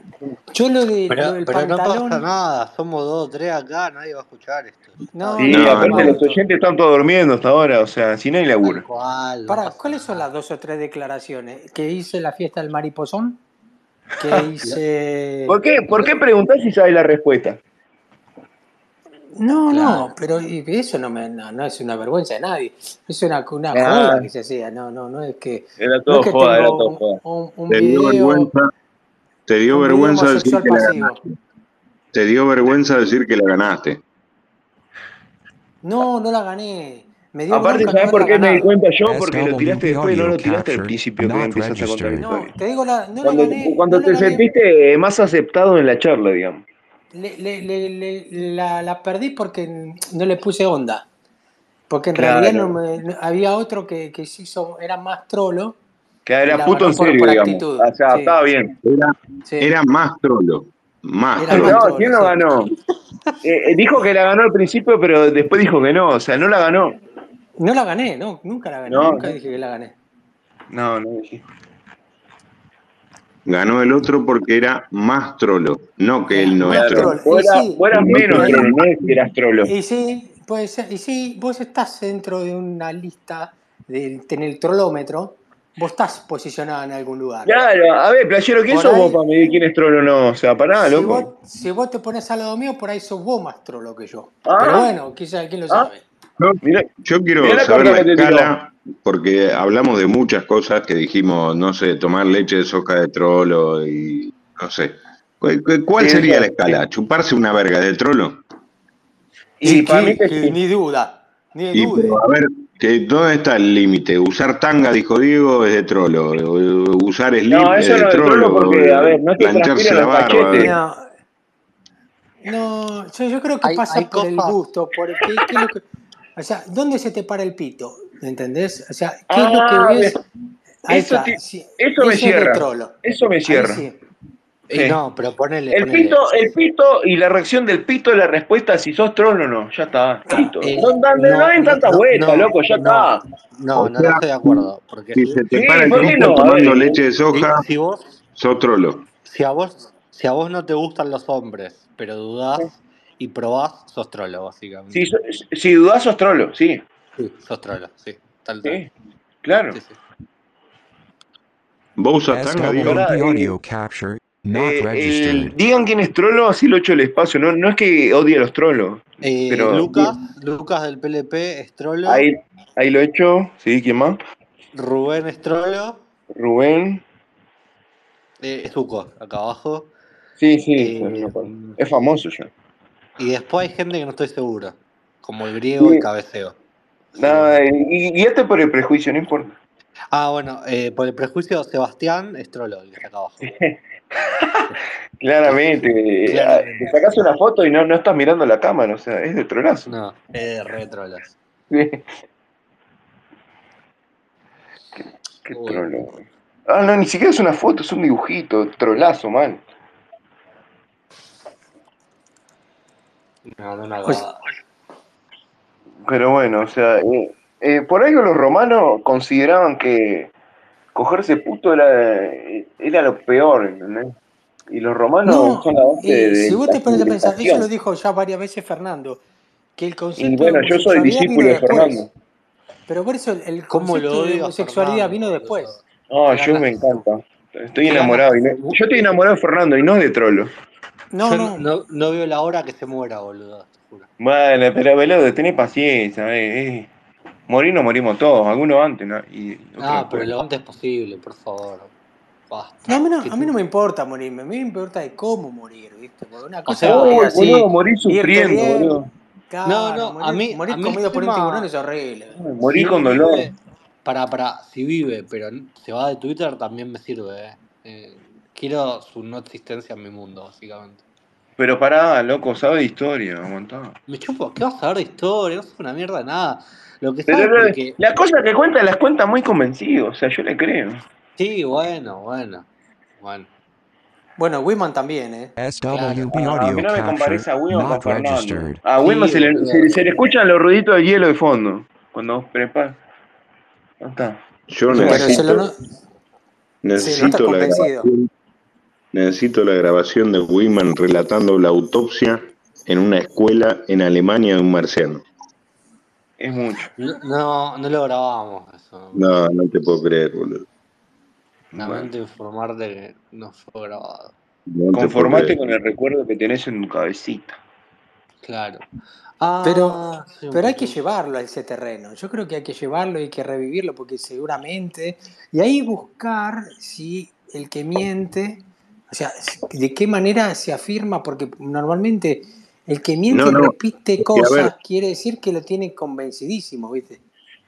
Speaker 9: yo lo, de, lo
Speaker 12: Pero,
Speaker 9: del
Speaker 12: pero no pasa nada, somos dos o tres acá, nadie va a escuchar esto.
Speaker 9: No,
Speaker 4: Sí,
Speaker 2: No,
Speaker 4: aparte
Speaker 2: no.
Speaker 4: los oyentes están todos durmiendo hasta ahora, o sea, si no hay laburo.
Speaker 12: ¿Cuál? No
Speaker 9: Para, ¿cuáles son las dos o tres declaraciones? Que hice la fiesta del mariposón, que hice...
Speaker 4: ¿Por qué, ¿Por qué preguntás si sabes la respuesta?
Speaker 9: No, no, pero y eso no, me, no, no es una vergüenza de nadie. Es una, una
Speaker 4: Ah.
Speaker 9: joda que se hacía. No, no, no es que,
Speaker 4: Era
Speaker 9: no
Speaker 4: todo
Speaker 9: es que
Speaker 4: joda, era todo
Speaker 9: un,
Speaker 4: joda.
Speaker 9: un- un video,
Speaker 2: vergüenza. Te dio vergüenza decir que la ganaste. Te dio vergüenza decir que la ganaste.
Speaker 9: No, no la gané. Me dio
Speaker 4: Aparte,
Speaker 9: no
Speaker 4: ¿sabes por qué me di cuenta yo? Porque lo tiraste después, no
Speaker 1: audio
Speaker 4: lo tiraste al principio que empezaste a contar la.
Speaker 9: No, te digo, la, no la
Speaker 4: Cuando,
Speaker 9: gané,
Speaker 4: cuando
Speaker 9: no
Speaker 4: te
Speaker 9: la gané.
Speaker 4: sentiste más aceptado en la charla, digamos.
Speaker 9: Le, le- le- le- la, la perdí porque no le puse onda. Porque en
Speaker 4: Claro.
Speaker 9: realidad no me, no- había otro que, que se hizo, era más trolo
Speaker 4: Que era puto en serio,
Speaker 9: por
Speaker 4: digamos.
Speaker 9: actitud.
Speaker 4: O sea,
Speaker 9: Sí,
Speaker 4: estaba bien.
Speaker 2: Era,
Speaker 9: sí.
Speaker 2: era más trolo. Más
Speaker 9: Era más
Speaker 2: trolo.
Speaker 4: No, ¿quién lo
Speaker 9: sí.
Speaker 4: ganó? Eh, eh, dijo que la ganó al principio, pero después dijo que no. O sea, no la ganó.
Speaker 9: No la gané, no, nunca la gané,
Speaker 4: No,
Speaker 9: nunca
Speaker 4: no.
Speaker 9: dije que la gané.
Speaker 4: No, no dije.
Speaker 2: Ganó el otro porque era más trolo. No que él no es
Speaker 9: Más
Speaker 2: trolo.
Speaker 4: eras,
Speaker 9: sí,
Speaker 2: No
Speaker 4: menos trolo, no es que eras trolo.
Speaker 9: y sí, puede ser, y sí, vos estás dentro de una lista del, en el trolómetro, vos estás posicionada en algún lugar.
Speaker 4: Claro, a ver, playero, ¿quién
Speaker 9: Por
Speaker 4: sos vos para medir quién es trolo o no? O sea, pará,
Speaker 9: si
Speaker 4: loco.
Speaker 9: vos, si vos te pones al lado mío, por ahí sos vos más trolo que yo. Pero
Speaker 4: Ah,
Speaker 9: bueno, quizá, quién lo
Speaker 4: ah,
Speaker 9: sabe.
Speaker 2: Yo,
Speaker 4: mirá,
Speaker 2: yo quiero
Speaker 4: mirá
Speaker 2: saber la escala porque hablamos de muchas cosas que dijimos, no sé, tomar leche de soja de trolo y no sé. ¿Cuál sería la escala? ¿Chuparse una verga de trolo?
Speaker 4: Y
Speaker 9: Sí,
Speaker 4: para mí
Speaker 9: que,
Speaker 4: que
Speaker 9: que
Speaker 4: sí.
Speaker 9: ni duda, ni
Speaker 2: Y pero a ver, ¿dónde está el límite? Usar tanga, dijo Diego, es de trolo. Usar slip
Speaker 4: No,
Speaker 2: es
Speaker 4: eso
Speaker 2: de
Speaker 4: no es de trolo
Speaker 2: trolo.
Speaker 4: porque, a ver, no te
Speaker 2: Plancharse la barba.
Speaker 4: cachetes.
Speaker 9: No, no, yo, yo creo que
Speaker 12: Hay,
Speaker 9: pasa
Speaker 12: hay
Speaker 9: por el gusto, por qué, qué es lo que, o sea, ¿dónde se te para el pito? ¿Entendés? O sea, ¿qué es lo que
Speaker 4: Ah,
Speaker 9: ves?
Speaker 4: Eso,
Speaker 9: sí,
Speaker 4: me
Speaker 9: eso es de
Speaker 4: cierra.
Speaker 9: trolo.
Speaker 4: Eso me cierra.
Speaker 9: Sí.
Speaker 12: No, pero ponele,
Speaker 4: El
Speaker 12: ponele.
Speaker 4: pito, el pito y la reacción del pito es la respuesta si sos troll o no. Ya está, listo.
Speaker 12: Eh,
Speaker 4: No, dan- no,
Speaker 12: no,
Speaker 4: den
Speaker 12: no,
Speaker 4: tanta
Speaker 12: no,
Speaker 4: vuelta,
Speaker 12: no,
Speaker 4: loco, ya
Speaker 12: no,
Speaker 4: está.
Speaker 12: no, no, estoy de acuerdo. Porque
Speaker 2: si
Speaker 12: si,
Speaker 2: se te
Speaker 4: Sí,
Speaker 2: para el
Speaker 4: ¿por qué
Speaker 2: pito tomando
Speaker 4: ver.
Speaker 2: leche de soja,
Speaker 12: si vos,
Speaker 2: sos trolo.
Speaker 12: si a vos, si a vos no te gustan los hombres, pero dudás y probás, sos trolo, básicamente.
Speaker 4: Si, si dudás, sos trolo, sí.
Speaker 12: Sí, sos trolo, sí, tal tal.
Speaker 4: Sí, claro.
Speaker 12: Sí, sí.
Speaker 2: ¿Vos usás tanga,
Speaker 1: audio capture
Speaker 4: Eh, digan quién es trolo, así lo echo el espacio. No, no es que odie a los trolos,
Speaker 12: Eh,
Speaker 4: pero
Speaker 12: Lucas, Lucas del PLP es trolo,
Speaker 4: ahí, ahí lo echo. Sí, ¿quién más?
Speaker 12: Rubén es trolo,
Speaker 4: Rubén.
Speaker 12: eh, es Zuko, acá abajo.
Speaker 4: Sí, sí,
Speaker 12: Eh,
Speaker 4: es famoso ya.
Speaker 12: y después hay gente que no estoy seguro, como el griego
Speaker 4: Sí.
Speaker 12: y cabeceo.
Speaker 4: Nada, y, y este por el prejuicio, no importa.
Speaker 12: Ah, bueno, eh, por el prejuicio, Sebastián es trolo, el que está acá abajo.
Speaker 4: Claramente. eh,
Speaker 12: Claramente.
Speaker 4: Te sacas una foto y no, no estás mirando la cámara, o sea, es de trolazo.
Speaker 12: No, es re trolas.
Speaker 4: Sí. Qué trolo. Ah, no, ni siquiera es una foto, es un dibujito, trolazo, man.
Speaker 12: No, no una
Speaker 9: Pues-.
Speaker 4: Pero bueno, o sea, eh, eh, por algo los romanos consideraban que cogerse puto era, era lo peor, ¿entendés? Y los romanos
Speaker 9: No,
Speaker 4: son la base
Speaker 9: eh,
Speaker 4: de,
Speaker 9: si vos te pones a pensar, eso lo dijo ya varias veces Fernando, que el concepto
Speaker 4: Y bueno,
Speaker 9: de
Speaker 4: yo soy discípulo de. Fernando.
Speaker 9: Pero por eso el, el
Speaker 12: ¿Cómo lo
Speaker 9: concepto de homosexualidad
Speaker 12: Fernando,
Speaker 9: vino
Speaker 12: boludo?
Speaker 9: después.
Speaker 12: Qué
Speaker 4: yo me encanta. Estoy enamorado. y no- yo estoy enamorado de Fernando y no de trolo.
Speaker 9: No,
Speaker 12: Yo
Speaker 9: no,
Speaker 12: no, no, no veo la hora que se muera, boludo.
Speaker 4: Bueno, pero velodo, tenés paciencia. Eh, eh. Morir no morimos todos, algunos antes, ¿no? Y otros
Speaker 12: Ah, pero
Speaker 4: después.
Speaker 12: lo antes posible, por favor. Basta.
Speaker 9: No, a mí no, a mí no me importa morirme, a mí me importa de cómo morir, ¿viste? Porque una
Speaker 12: O
Speaker 9: cosa
Speaker 12: sea,
Speaker 9: así,
Speaker 4: boludo, morir sufriendo,
Speaker 9: bien,
Speaker 4: boludo.
Speaker 9: claro,
Speaker 12: No, no,
Speaker 9: morir,
Speaker 12: a mí,
Speaker 9: morir
Speaker 12: a mí
Speaker 9: comido por un tiburón es horrible.
Speaker 4: Morir
Speaker 12: si
Speaker 4: con dolor.
Speaker 12: vive, para, para, si vive, pero se va de Twitter, también me sirve, eh. Eh, quiero su no existencia en mi mundo, básicamente.
Speaker 4: Pero pará, loco, sabe de historia, aguantá.
Speaker 12: Me chupo, ¿qué vas a saber de historia? No sé una mierda de nada. Lo que
Speaker 4: Pero la cosa que cuenta las cuenta muy convencido, o sea, yo le creo.
Speaker 12: Sí, bueno, bueno, bueno.
Speaker 9: Bueno, Wiman también, ¿eh?
Speaker 1: SWB
Speaker 4: a mí
Speaker 1: audio
Speaker 4: no me compares
Speaker 1: capture
Speaker 4: a Wiman con
Speaker 1: not
Speaker 4: Fernando.
Speaker 1: registered.
Speaker 4: A Wiman
Speaker 12: Sí,
Speaker 4: se, le,
Speaker 12: boludo.
Speaker 4: se, se le escuchan los ruiditos del hielo de fondo. Cuando prepara. Ahí está.
Speaker 2: Yo
Speaker 9: se
Speaker 2: necesito,
Speaker 9: lo no... Sí, no estás
Speaker 2: necesito la grabación, necesito la grabación de Wiman relatando la autopsia en una escuela en Alemania de un marciano.
Speaker 4: Es mucho.
Speaker 12: No, no, lo grabamos eso.
Speaker 2: No, no te puedo creer, boludo.
Speaker 4: Bueno,
Speaker 12: Lamento informarte que no fue grabado.
Speaker 2: No
Speaker 4: conformate con el recuerdo que tenés en tu cabecita.
Speaker 12: Claro.
Speaker 9: Pero,
Speaker 12: Ah, sí,
Speaker 9: pero hay que llevarlo a ese terreno. Yo creo que hay que llevarlo y hay que revivirlo porque seguramente... Y ahí buscar si el que miente, o sea, de qué manera se afirma, porque normalmente el que miente
Speaker 2: No,
Speaker 9: repite cosas
Speaker 2: ver,
Speaker 9: quiere decir que lo tiene convencidísimo, ¿viste?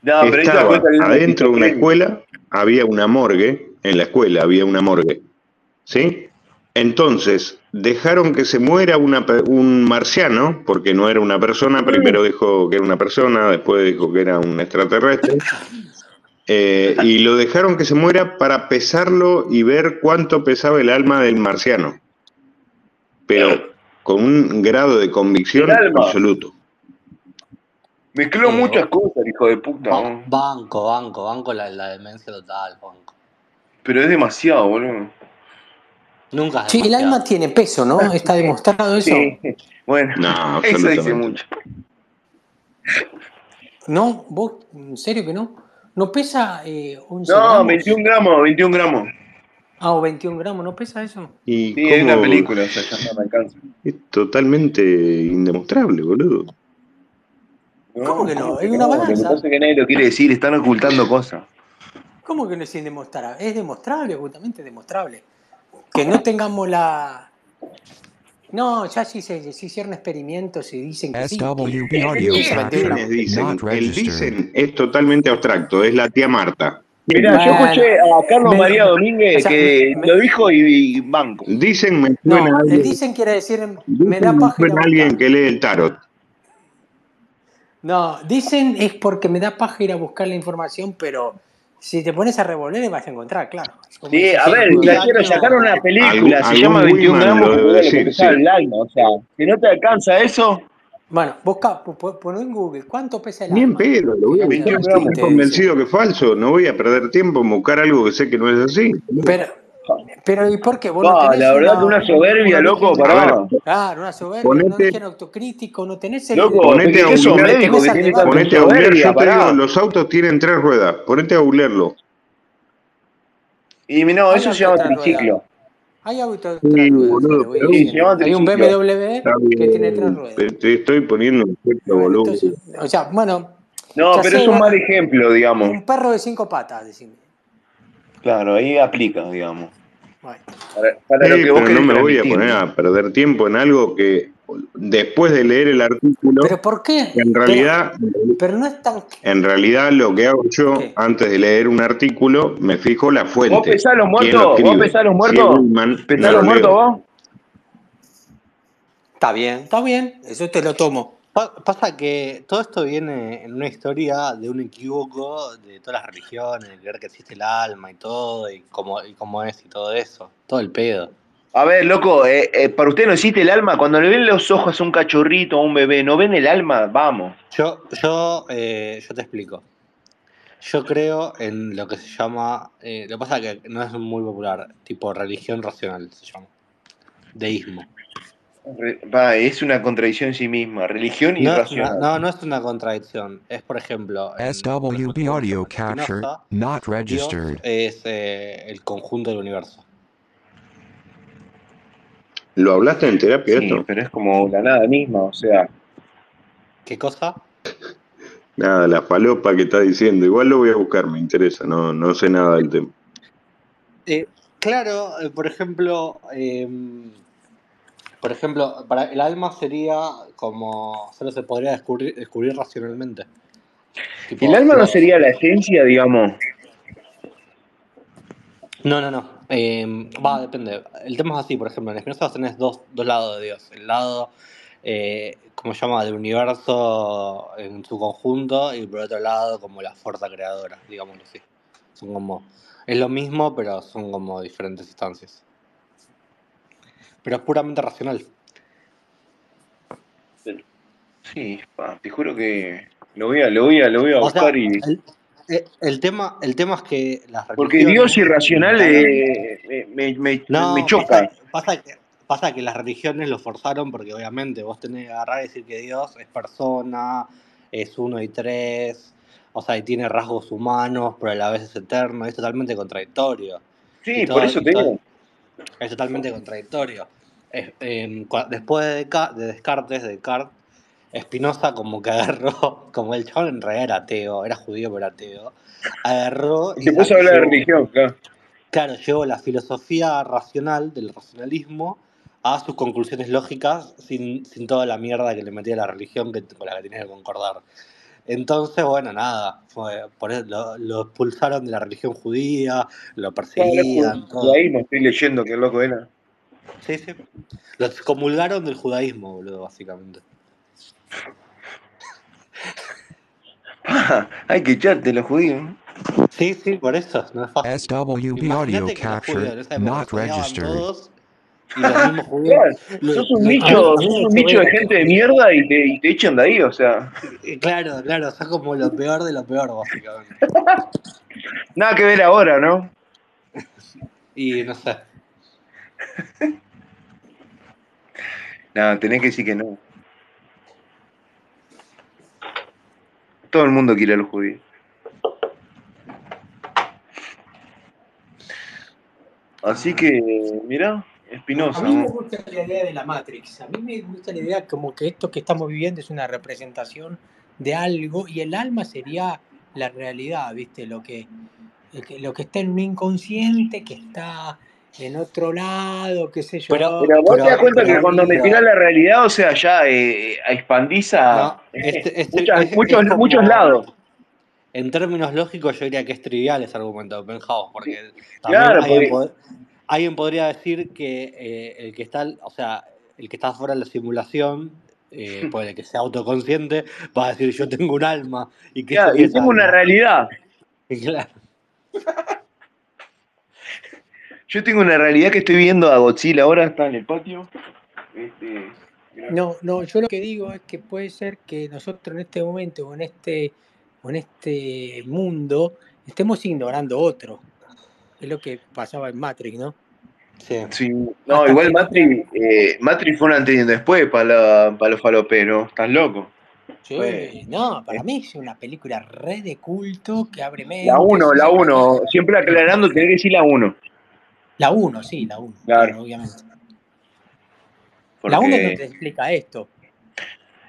Speaker 4: No, pero
Speaker 2: estaba adentro de una escuela, había una morgue, en la escuela había una morgue, ¿sí? Entonces, dejaron que se muera una un marciano, porque no era una persona, primero dijo que era una persona, después dijo que era un extraterrestre, eh, y lo dejaron que se muera para pesarlo y ver cuánto pesaba el alma del marciano, pero con un grado de convicción absoluto.
Speaker 4: Mezcló muchas cosas, hijo de puta.
Speaker 12: banco, banco, banco la, la demencia total, banco.
Speaker 4: Pero es demasiado, boludo.
Speaker 12: Nunca
Speaker 9: Sí, el alma tiene peso, ¿no? Está demostrado eso.
Speaker 4: Sí. Bueno,
Speaker 2: No,
Speaker 4: eso dice
Speaker 2: absolutamente.
Speaker 4: mucho.
Speaker 9: ¿No? ¿Vos, en serio que no? ¿No pesa eh, 11
Speaker 4: No,
Speaker 9: gramos?
Speaker 4: 21 gramos, 21 gramos.
Speaker 9: Ah, o 21 gramos, ¿no pesa eso?
Speaker 2: ¿Y
Speaker 4: Sí, es una película, o sea, ya no me alcanza.
Speaker 2: Es totalmente indemostrable, boludo.
Speaker 9: ¿Cómo que no?
Speaker 4: ¿cómo
Speaker 9: Hay
Speaker 4: que
Speaker 9: una
Speaker 4: no? Lo
Speaker 9: balanza.
Speaker 4: es que nadie lo quiere decir, están ocultando cosas.
Speaker 9: ¿Cómo que no es indemostrable? Es demostrable, justamente demostrable. Que no tengamos la, No, ya sí se, se hicieron experimentos y dicen que sí.
Speaker 1: SWB audio
Speaker 9: que se vendieron
Speaker 1: capture
Speaker 9: a-
Speaker 2: ¿Quiénes dicen? El dicen es totalmente abstracto, es la tía Marta.
Speaker 4: Mirá, yo escuché a Carlos
Speaker 9: me-
Speaker 4: María
Speaker 9: o
Speaker 4: Domínguez
Speaker 9: sea,
Speaker 4: que
Speaker 9: me-
Speaker 4: lo dijo y, y banco.
Speaker 2: Dicen me suena
Speaker 9: no,
Speaker 2: a
Speaker 9: el
Speaker 2: alguien,
Speaker 9: dicen quiere decir me
Speaker 2: dicen
Speaker 9: da
Speaker 2: me
Speaker 9: paja ir a
Speaker 2: suena a alguien que lee el tarot.
Speaker 9: No, dicen es porque me da paja ir a buscar la información, pero si te pones a revolver vas a encontrar, claro. Como
Speaker 4: Sí, a ver. Glaciero, sacaron una película,
Speaker 2: Algún,
Speaker 4: se llama
Speaker 2: algún
Speaker 4: 21
Speaker 2: Wiman
Speaker 4: gramos,
Speaker 2: decir, sí.
Speaker 4: el alma. O sea, si no te alcanza eso,
Speaker 9: Bueno, busca, po- po- pon en Google, ¿cuánto pesa el
Speaker 2: Ni en pedo, lo voy a buscar
Speaker 4: 21
Speaker 2: si
Speaker 4: gramos.
Speaker 2: estoy
Speaker 9: te dice.
Speaker 2: convencido que es falso. No voy a perder tiempo en buscar algo que sé que no es así.
Speaker 9: Pero, pero ¿y por qué? ¿Vos no
Speaker 4: No,
Speaker 9: tenés
Speaker 4: la verdad que
Speaker 9: una,
Speaker 4: una soberbia, loco,
Speaker 9: origen,
Speaker 2: A ver,
Speaker 4: pará.
Speaker 9: claro, una soberbia, un
Speaker 2: ponete,
Speaker 9: origen autocrítico, no tenés el,
Speaker 4: Loco,
Speaker 2: ponete
Speaker 4: ¿qué
Speaker 2: a googlear,
Speaker 9: tenés
Speaker 2: ponete a googlear, yo te digo, los autos tienen tres ruedas, ponete a googlearlo.
Speaker 4: Y no, eso se llama triciclo.
Speaker 9: Hay auto
Speaker 2: Sí,
Speaker 9: otra rueda, te
Speaker 2: boludo,
Speaker 9: lo voy
Speaker 2: pero
Speaker 4: Sí, se
Speaker 9: diciendo.
Speaker 4: llama
Speaker 9: Hay un. BMW que tiene tres ruedas.
Speaker 2: te, te estoy poniendo un volumen.
Speaker 9: entonces, o sea, bueno,
Speaker 4: No, pero es un mal ejemplo, digamos.
Speaker 9: un perro de cinco patas, decime.
Speaker 4: Claro, ahí aplica, digamos.
Speaker 9: Bueno,
Speaker 4: Para, para lo
Speaker 2: Sí,
Speaker 4: que vos
Speaker 2: pero no me voy a poner a perder tiempo en algo que después de leer el artículo,
Speaker 9: pero ¿por qué?
Speaker 2: en realidad,
Speaker 9: pero no es tan...
Speaker 2: en realidad lo que hago yo
Speaker 9: ¿Qué?
Speaker 2: antes de leer un artículo, me fijo la
Speaker 4: ¿Vos
Speaker 2: fuente,
Speaker 4: pesás los muertos? ¿Vos pesás los
Speaker 2: Si
Speaker 4: muertos?
Speaker 2: Wiman, no
Speaker 4: ¿Pesás
Speaker 2: lo
Speaker 4: los muertos vos?
Speaker 9: Está bien, está bien, eso te lo tomo.
Speaker 12: Pa- Pasa que todo esto viene en una historia de un equívoco de todas las religiones, de creer que existe el alma y todo, y cómo, y cómo es y todo eso. Todo el pedo.
Speaker 4: A ver, loco, eh, eh, para usted no existe el alma. Cuando le ven los ojos a un cachorrito, a un bebé, ¿no ven el alma? Vamos.
Speaker 12: Yo, yo, eh, yo te explico. Yo creo en lo que se llama, eh, lo que pasa es que no es muy popular, tipo religión racional se llama, deísmo.
Speaker 4: Re- va, es una contradicción en sí misma. Religión
Speaker 12: No, no,
Speaker 4: irracional.
Speaker 12: no, no es una contradicción, es por ejemplo, ejemplo,
Speaker 1: audio capture not
Speaker 12: Dios
Speaker 1: registered.
Speaker 12: es eh, el conjunto del universo.
Speaker 2: ¿Lo hablaste en terapia
Speaker 4: Sí,
Speaker 2: esto?
Speaker 4: pero es como la nada misma, o sea.
Speaker 12: ¿Qué cosa?
Speaker 2: Nada, la falopa que está diciendo. Igual lo voy a buscar, me interesa, no, no sé nada del tema.
Speaker 12: Eh, claro, eh, por ejemplo, em, por ejemplo, para el alma sería como solo se podría descubrir, descubrir racionalmente.
Speaker 4: ¿El alma no sería la esencia, digamos?
Speaker 12: No, no, no. Eh, va, depende. El tema es así, por ejemplo, en Spinoza tenés dos, dos lados de Dios. El lado, eh, ¿cómo se llama?, del universo en su conjunto y por otro lado como la fuerza creadora, digámoslo así. Son como... Es lo mismo, pero son como diferentes instancias. Pero es puramente racional.
Speaker 4: Sí, pa, te juro que lo voy a, lo voy a, lo voy a
Speaker 12: sea,
Speaker 4: buscar y.
Speaker 12: el, eh, el tema, el tema es que las
Speaker 4: Porque Dios irracional eh, me, me,
Speaker 12: pasa,
Speaker 4: choca.
Speaker 12: pasa, que, pasa que las religiones lo forzaron porque obviamente vos tenés que agarrar y decir que Dios es persona, es uno y tres, o sea, y tiene rasgos humanos, pero a la vez es eterno, es totalmente contradictorio.
Speaker 4: Sí, por eso
Speaker 12: y
Speaker 4: te
Speaker 12: todo- es totalmente contradictorio. Es- em, después de, de Descartes, de Descartes, Spinoza como que agarró, como el chabón en realidad era ateo, era judío pero ateo, agarró
Speaker 4: Y se puso a hablar de religión, claro.
Speaker 12: Claro, llevó la filosofía racional del racionalismo a sus conclusiones lógicas sin, sin toda la mierda que le metía la religión que, con la que tenía que concordar. Entonces, bueno, nada, fue, por eso lo, lo expulsaron de la religión judía, lo
Speaker 4: Claro,
Speaker 12: perseguían, todo.
Speaker 4: ahí me estoy leyendo que el loco era.
Speaker 12: Sí, sí. Lo excomulgaron del judaísmo, boludo, básicamente.
Speaker 4: Hay que echarte los judíos. ¿no?
Speaker 12: Sí, sí, por eso, no es fácil.
Speaker 1: SWB audio
Speaker 12: Imagínate que los judíos
Speaker 1: capture
Speaker 12: en esa época
Speaker 1: not
Speaker 12: se odiaban
Speaker 1: registered.
Speaker 12: todos y los mismos judíos.
Speaker 4: Claro, sos un
Speaker 9: a
Speaker 4: sos un bicho de gente de mierda y te, y te echan de ahí, o sea.
Speaker 12: Eh, Claro, claro, son como lo peor de lo peor, básicamente.
Speaker 4: Nada que ver ahora, ¿no?
Speaker 12: Y no sé.
Speaker 4: Nada, tenés que decir que no. Todo el mundo quiere a los judíos. Así que, mirá,
Speaker 9: A
Speaker 4: Espinosa.
Speaker 9: mí me gusta la idea de la Matrix. A mí me gusta la idea como que esto que estamos viviendo es una representación de algo y el alma sería la realidad, ¿viste? Lo que, lo que está en un inconsciente, que está en otro lado, qué sé yo.
Speaker 12: Pero,
Speaker 4: Pero vos te das cuenta que cuando me tirás la realidad, o sea, ya eh, expandís a
Speaker 12: no, este, este
Speaker 4: muchas-
Speaker 12: es,
Speaker 4: muchos,
Speaker 12: es
Speaker 4: muchos lados.
Speaker 12: en términos lógicos, yo diría que es trivial ese argumento de Penhouse, porque también
Speaker 4: Claro,
Speaker 12: alguien,
Speaker 4: porque,
Speaker 12: pod- alguien podría decir que eh, el que está, o sea, el que está fuera de la simulación, eh, puede que sea autoconsciente, va a decir yo tengo un alma y
Speaker 4: claro,
Speaker 12: sería
Speaker 4: y
Speaker 12: esa
Speaker 4: tengo una realidad.
Speaker 12: Y claro,
Speaker 4: Yo tengo una realidad que estoy viendo a Godzilla ahora, está en el patio. Este,
Speaker 9: No, no, yo lo que digo es que puede ser que nosotros en este momento o en este, o en este mundo estemos ignorando otro. Es lo que pasaba en Matrix, ¿no?
Speaker 12: sí.
Speaker 4: sí, no,
Speaker 9: Hasta
Speaker 4: igual Matrix, eh, Matrix fue un antes y un después para los faloperos, estás loco.
Speaker 9: Sí, no, para mí es una película re de culto que abre
Speaker 4: la
Speaker 9: mentes,
Speaker 4: 1, la
Speaker 9: saca
Speaker 4: 1, siempre aclarando, tenés que decir la 1.
Speaker 9: La 1, sí, la 1,
Speaker 4: Claro,
Speaker 9: claro, obviamente. La 1 es donde te explica esto.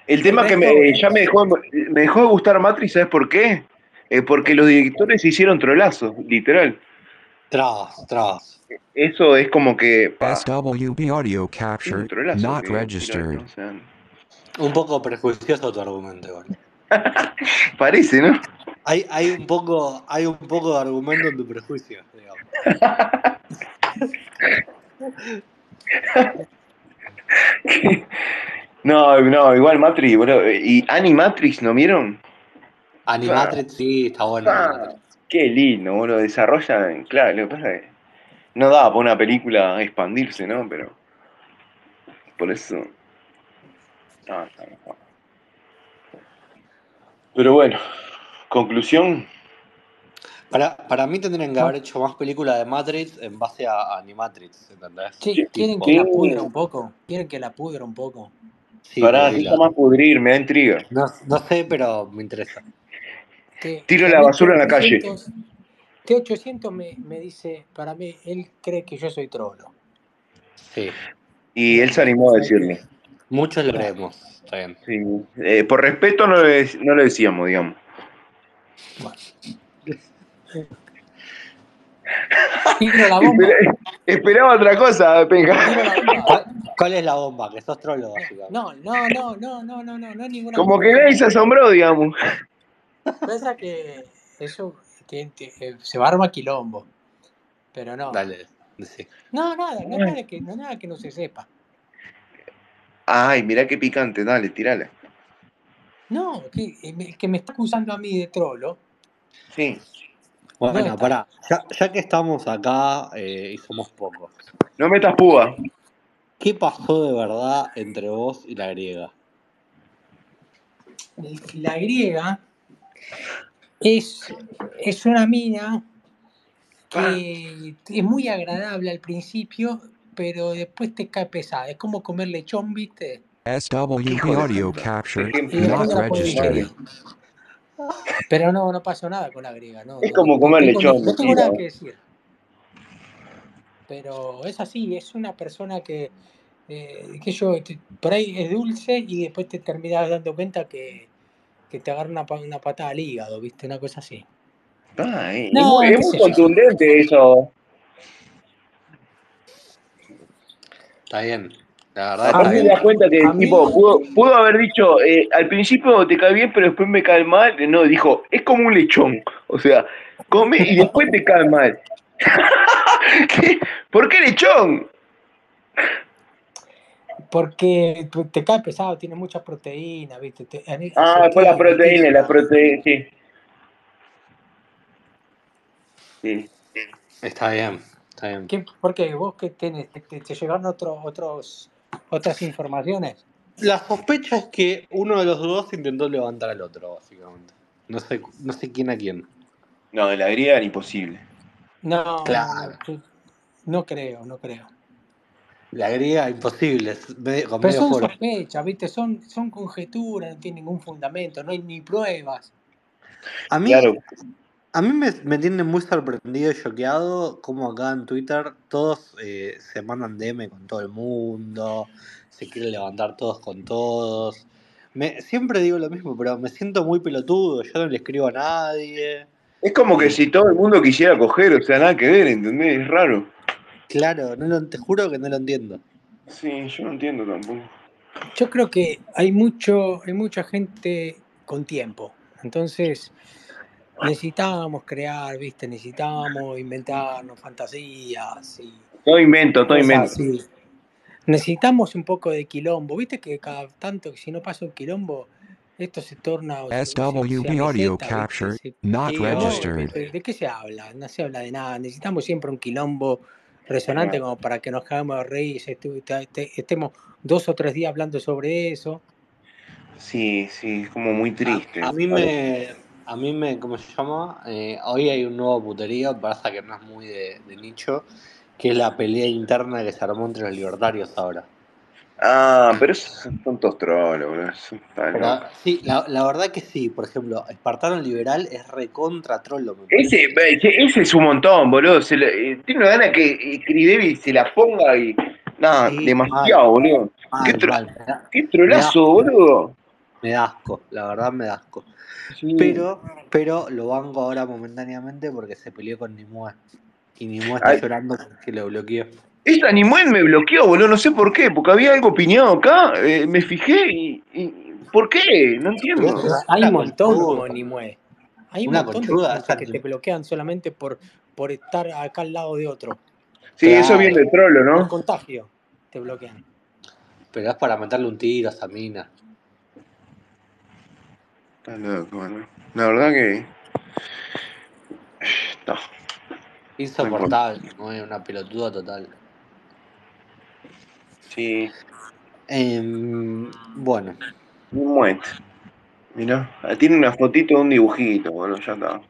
Speaker 4: el tema que me, ya me dejó, me dejó de gustar Matrix, ¿sabes por qué? Eh, porque los directores hicieron trolazos, literal.
Speaker 12: Tras, tras.
Speaker 4: Eso es como que, pa,
Speaker 1: SWB audio captured,
Speaker 4: trolazo
Speaker 1: not
Speaker 4: que tiraron,
Speaker 1: registered.
Speaker 4: o sea,
Speaker 12: Un poco prejuicioso tu argumento, igual.
Speaker 4: parece, ¿no?
Speaker 12: Hay, hay un poco, hay un poco de argumento en tu prejuicio, digamos.
Speaker 4: No, no, igual Matrix, bro. ¿Y Animatrix no vieron? Ah,
Speaker 12: Animatrix sí, está bueno
Speaker 4: ah, qué lindo, boludo. Desarrollan, claro, lo que pasa es que no daba para una película expandirse, ¿no? Pero por eso. no, está mejor. Pero bueno, conclusión.
Speaker 12: Para, para mí tendrían que
Speaker 9: No,
Speaker 12: haber hecho más películas de Matrix en base a Animatrix, ¿entendés?
Speaker 9: sí, ¿quieren que la pudra un poco? ¿Quieren que la pudra un poco?
Speaker 12: sí,
Speaker 4: pará, ¿qué
Speaker 12: pudrila.
Speaker 4: está más pudrir? Me da intriga.
Speaker 12: No, no sé, pero me interesa.
Speaker 9: Que,
Speaker 4: Tiro la basura en la calle.
Speaker 9: T800, T800 me, me dice, para mí, él cree que yo soy trolo.
Speaker 12: Sí.
Speaker 4: Y él se animó a decirlo.
Speaker 12: Muchos lo creemos, está bien.
Speaker 4: Sí. Eh, por respeto no dec- no lo decíamos, digamos.
Speaker 9: Bueno. Tiro la bomba.
Speaker 4: Espera- esperaba otra cosa, Penja.
Speaker 12: ¿Cuál, es la bomba? Que sos trolo, básicamente.
Speaker 9: No, no, no, no, no, no, no, no ninguna
Speaker 4: Como
Speaker 9: bomba.
Speaker 4: que nadie se asombró, digamos.
Speaker 9: Pasa que eso que, que, se va a armar quilombo. Pero no.
Speaker 12: Dale, sí.
Speaker 9: No, nada, no nada que, no, nada que no se sepa.
Speaker 4: Ay, mirá qué picante, dale, tirala.
Speaker 9: No, que, eh, que me está acusando a mí de trolo.
Speaker 4: Sí.
Speaker 9: No
Speaker 12: Bueno, pará. Ya, ya que estamos acá eh, y somos pocos,
Speaker 4: No metas púa.
Speaker 12: ¿qué pasó de verdad entre vos y la griega?
Speaker 9: La griega es, es una mina que es muy agradable al principio, pero después te cae pesada. Es como comer lechón, ¿viste?
Speaker 4: De
Speaker 1: audio
Speaker 4: Ejemplo.
Speaker 9: después
Speaker 1: not registered.
Speaker 9: Pero no, no pasó nada con la griega, no,
Speaker 4: Es como
Speaker 9: no
Speaker 4: comer lechón,
Speaker 9: no tengo nada que decir. Pero es así, es una persona que, eh, que yo, te- por ahí es dulce y después te terminas dando cuenta que, que te agarra una, una patada al hígado, ¿viste? Una cosa así.
Speaker 4: Ah, eh, es
Speaker 9: No,
Speaker 4: muy, es muy
Speaker 9: yo.
Speaker 4: contundente eso.
Speaker 12: Está bien, la verdad bien.
Speaker 4: das cuenta que
Speaker 9: A
Speaker 4: el tipo
Speaker 9: mí,
Speaker 4: pudo, pudo haber dicho, eh, al principio te cae bien, pero después me cae mal. No, dijo, es como un lechón. O sea, come y después te cae mal. ¿Qué? ¿Por qué lechón?
Speaker 9: porque te cae pesado, tiene mucha proteína, ¿viste? Te- a mí-
Speaker 4: Ah, fue la proteína, la proteína, sí. sí.
Speaker 12: Está bien, está bien.
Speaker 9: ¿Qué, ¿Por qué? ¿Vos qué tenés? ¿Te, te- te llegaron otro, otros, otras informaciones?
Speaker 12: La sospecha es que uno de los dos intentó levantar al otro, básicamente. No sé, no sé quién a quién.
Speaker 4: No, de la griega era imposible.
Speaker 9: No,
Speaker 12: Claro.
Speaker 9: no, creo, no creo.
Speaker 12: La griega, imposible, medio- con
Speaker 9: Pero
Speaker 12: medio
Speaker 9: son sospechas, ¿viste? Son, son conjeturas, no tienen ningún fundamento, no hay ni pruebas.
Speaker 12: A mí,
Speaker 4: Claro,
Speaker 12: a mí me, me tiene muy sorprendido y choqueado como acá en Twitter todos eh, se mandan DM con todo el mundo, se quieren levantar todos con todos. Me, siempre digo lo mismo, pero me siento muy pelotudo, yo no le escribo a nadie.
Speaker 4: es como que si todo el mundo quisiera coger, o sea, nada que ver, ¿entendés? Es raro.
Speaker 12: Claro, no lo, te juro que no lo entiendo.
Speaker 4: Sí, yo no entiendo tampoco.
Speaker 9: Yo creo que hay mucho, hay mucha gente con tiempo. Entonces, necesitábamos crear, ¿viste? Necesitábamos inventarnos fantasías y
Speaker 4: Todo invento, todo invento.
Speaker 9: así. Necesitamos un poco de quilombo. ¿Viste que cada tanto, si no pasa un quilombo, esto se torna o se, se, se
Speaker 1: SWB audio capture
Speaker 9: Se-
Speaker 1: not
Speaker 9: no,
Speaker 1: registered.
Speaker 9: ¿de, de qué se habla? No se habla de nada. Necesitamos siempre un quilombo resonante como para que nos cagamos de reír y estemos dos o tres días hablando sobre eso.
Speaker 4: Sí, sí, es como muy triste.
Speaker 12: A, a mí me, a mí me, ¿cómo se llama? Eh, hoy hay un nuevo puterío, pasa que no es muy de, de nicho, que es la pelea interna que se armó entre los libertarios ahora.
Speaker 4: Ah, pero esos son todos trolos, boludo.
Speaker 12: Pero, sí, la, la verdad que sí, por ejemplo, Espartano Liberal es recontra trolo,
Speaker 4: Ese, ese ese es un montón, boludo. Se le- eh, tiene una gana que Cridevi se la ponga y. Nada,
Speaker 12: Sí,
Speaker 4: demasiado,
Speaker 12: mal,
Speaker 4: boludo. Qué, tro-
Speaker 12: mal.
Speaker 4: Qué
Speaker 12: me da
Speaker 4: trolazo, boludo.
Speaker 12: me da asco, la verdad me da asco.
Speaker 4: Sí.
Speaker 12: Pero, pero lo banco ahora momentáneamente porque se peleó con Nimue. Y Nimue está
Speaker 4: Ay,
Speaker 12: llorando porque lo bloqueó.
Speaker 4: esa Nimue me bloqueó, boludo. No sé por qué. Porque había algo opinado acá. eh, me fijé y, y. ¿Por qué? No entiendo.
Speaker 9: Hay un montón como. Nimue. Hay un montón de gente que te bloquean solamente por, por estar acá al lado de otro.
Speaker 4: Sí, eso viene
Speaker 12: Claro.
Speaker 4: de trolo,
Speaker 9: Por
Speaker 4: ¿no?
Speaker 9: contagio te bloquean.
Speaker 12: Pero es para meterle un tiro a esa mina.
Speaker 4: Está loco, boludo. La verdad que. No, no.
Speaker 12: Insoportable, ¿no? Es una pelotuda total.
Speaker 4: Sí,
Speaker 12: Em, bueno,
Speaker 4: Nimue. Mirá, ah, tiene una fotito de un dibujito, boludo. Ya está.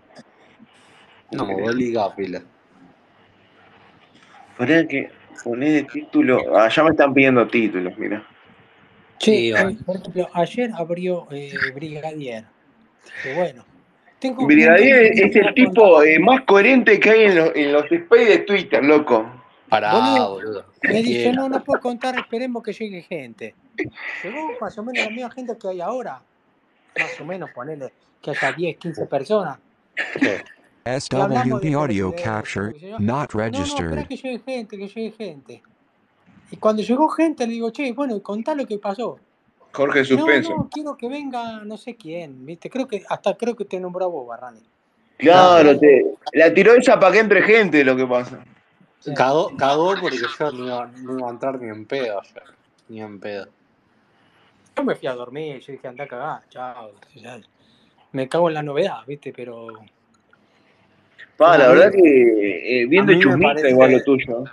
Speaker 12: no, Boli Gapila.
Speaker 4: Poné que. Poné de título. Ah, ya me están pidiendo títulos, mira.
Speaker 9: Che,
Speaker 12: Sí,
Speaker 9: eh, por ejemplo, ayer abrió eh, Brigadier. Que bueno, tengo
Speaker 4: Brigadier es el tipo eh, más coherente que hay en los, en los space de Twitter, loco.
Speaker 12: Pará,
Speaker 9: Boludo,
Speaker 12: boludo.
Speaker 9: me dice, no, no puedo contar, esperemos que llegue gente. Llegó más o menos la misma gente que hay ahora. Más o menos, ponerle que haya 10, 15 personas.
Speaker 1: SWB audio capture not
Speaker 9: No, no, espera
Speaker 1: registered.
Speaker 9: que llegue gente, que llegue gente. Y cuando llegó gente, le digo, che, bueno, contá lo que pasó.
Speaker 4: Jorge
Speaker 9: No,
Speaker 4: Suspenso.
Speaker 9: no, quiero que venga no sé quién, ¿viste? Creo que, hasta creo que te nombró a vos, Barrani.
Speaker 12: No,
Speaker 4: Claro,
Speaker 12: pero
Speaker 4: te, la tiró esa para que entre gente, lo que pasa.
Speaker 9: Sí.
Speaker 12: cagó, cagó porque yo no iba, no iba a entrar ni en pedo ayer. Ni en pedo.
Speaker 9: Yo me fui a dormir, yo dije, anda a cagar, chao. ya. Me cago en la novedad, ¿viste? Pero
Speaker 4: Pa, la verdad que eh,
Speaker 12: mí me
Speaker 4: chumita igual lo tuyo.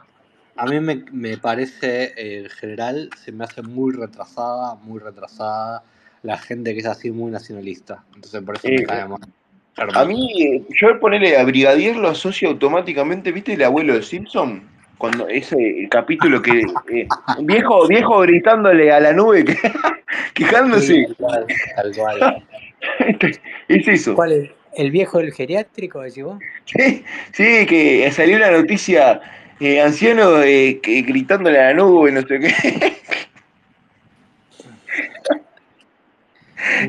Speaker 12: A mí me, me parece, eh, en general, se me hace muy retrasada, muy retrasada la gente que es así muy nacionalista. Entonces por eso me
Speaker 4: Eh,
Speaker 12: cae mal.
Speaker 4: a mí, yo ponerle a Brigadier lo asocio automáticamente, ¿viste el abuelo de Simpson? Cuando ese el capítulo que eh, viejo viejo gritándole a la nube que,
Speaker 12: Sí,
Speaker 4: quejándose.
Speaker 12: tal cual, tal cual.
Speaker 4: Es eso.
Speaker 9: ¿cuál es? ¿El viejo del geriátrico, decís vos?
Speaker 4: Sí, sí, que salió una noticia, eh, anciano eh, gritándole a la nube, no sé qué.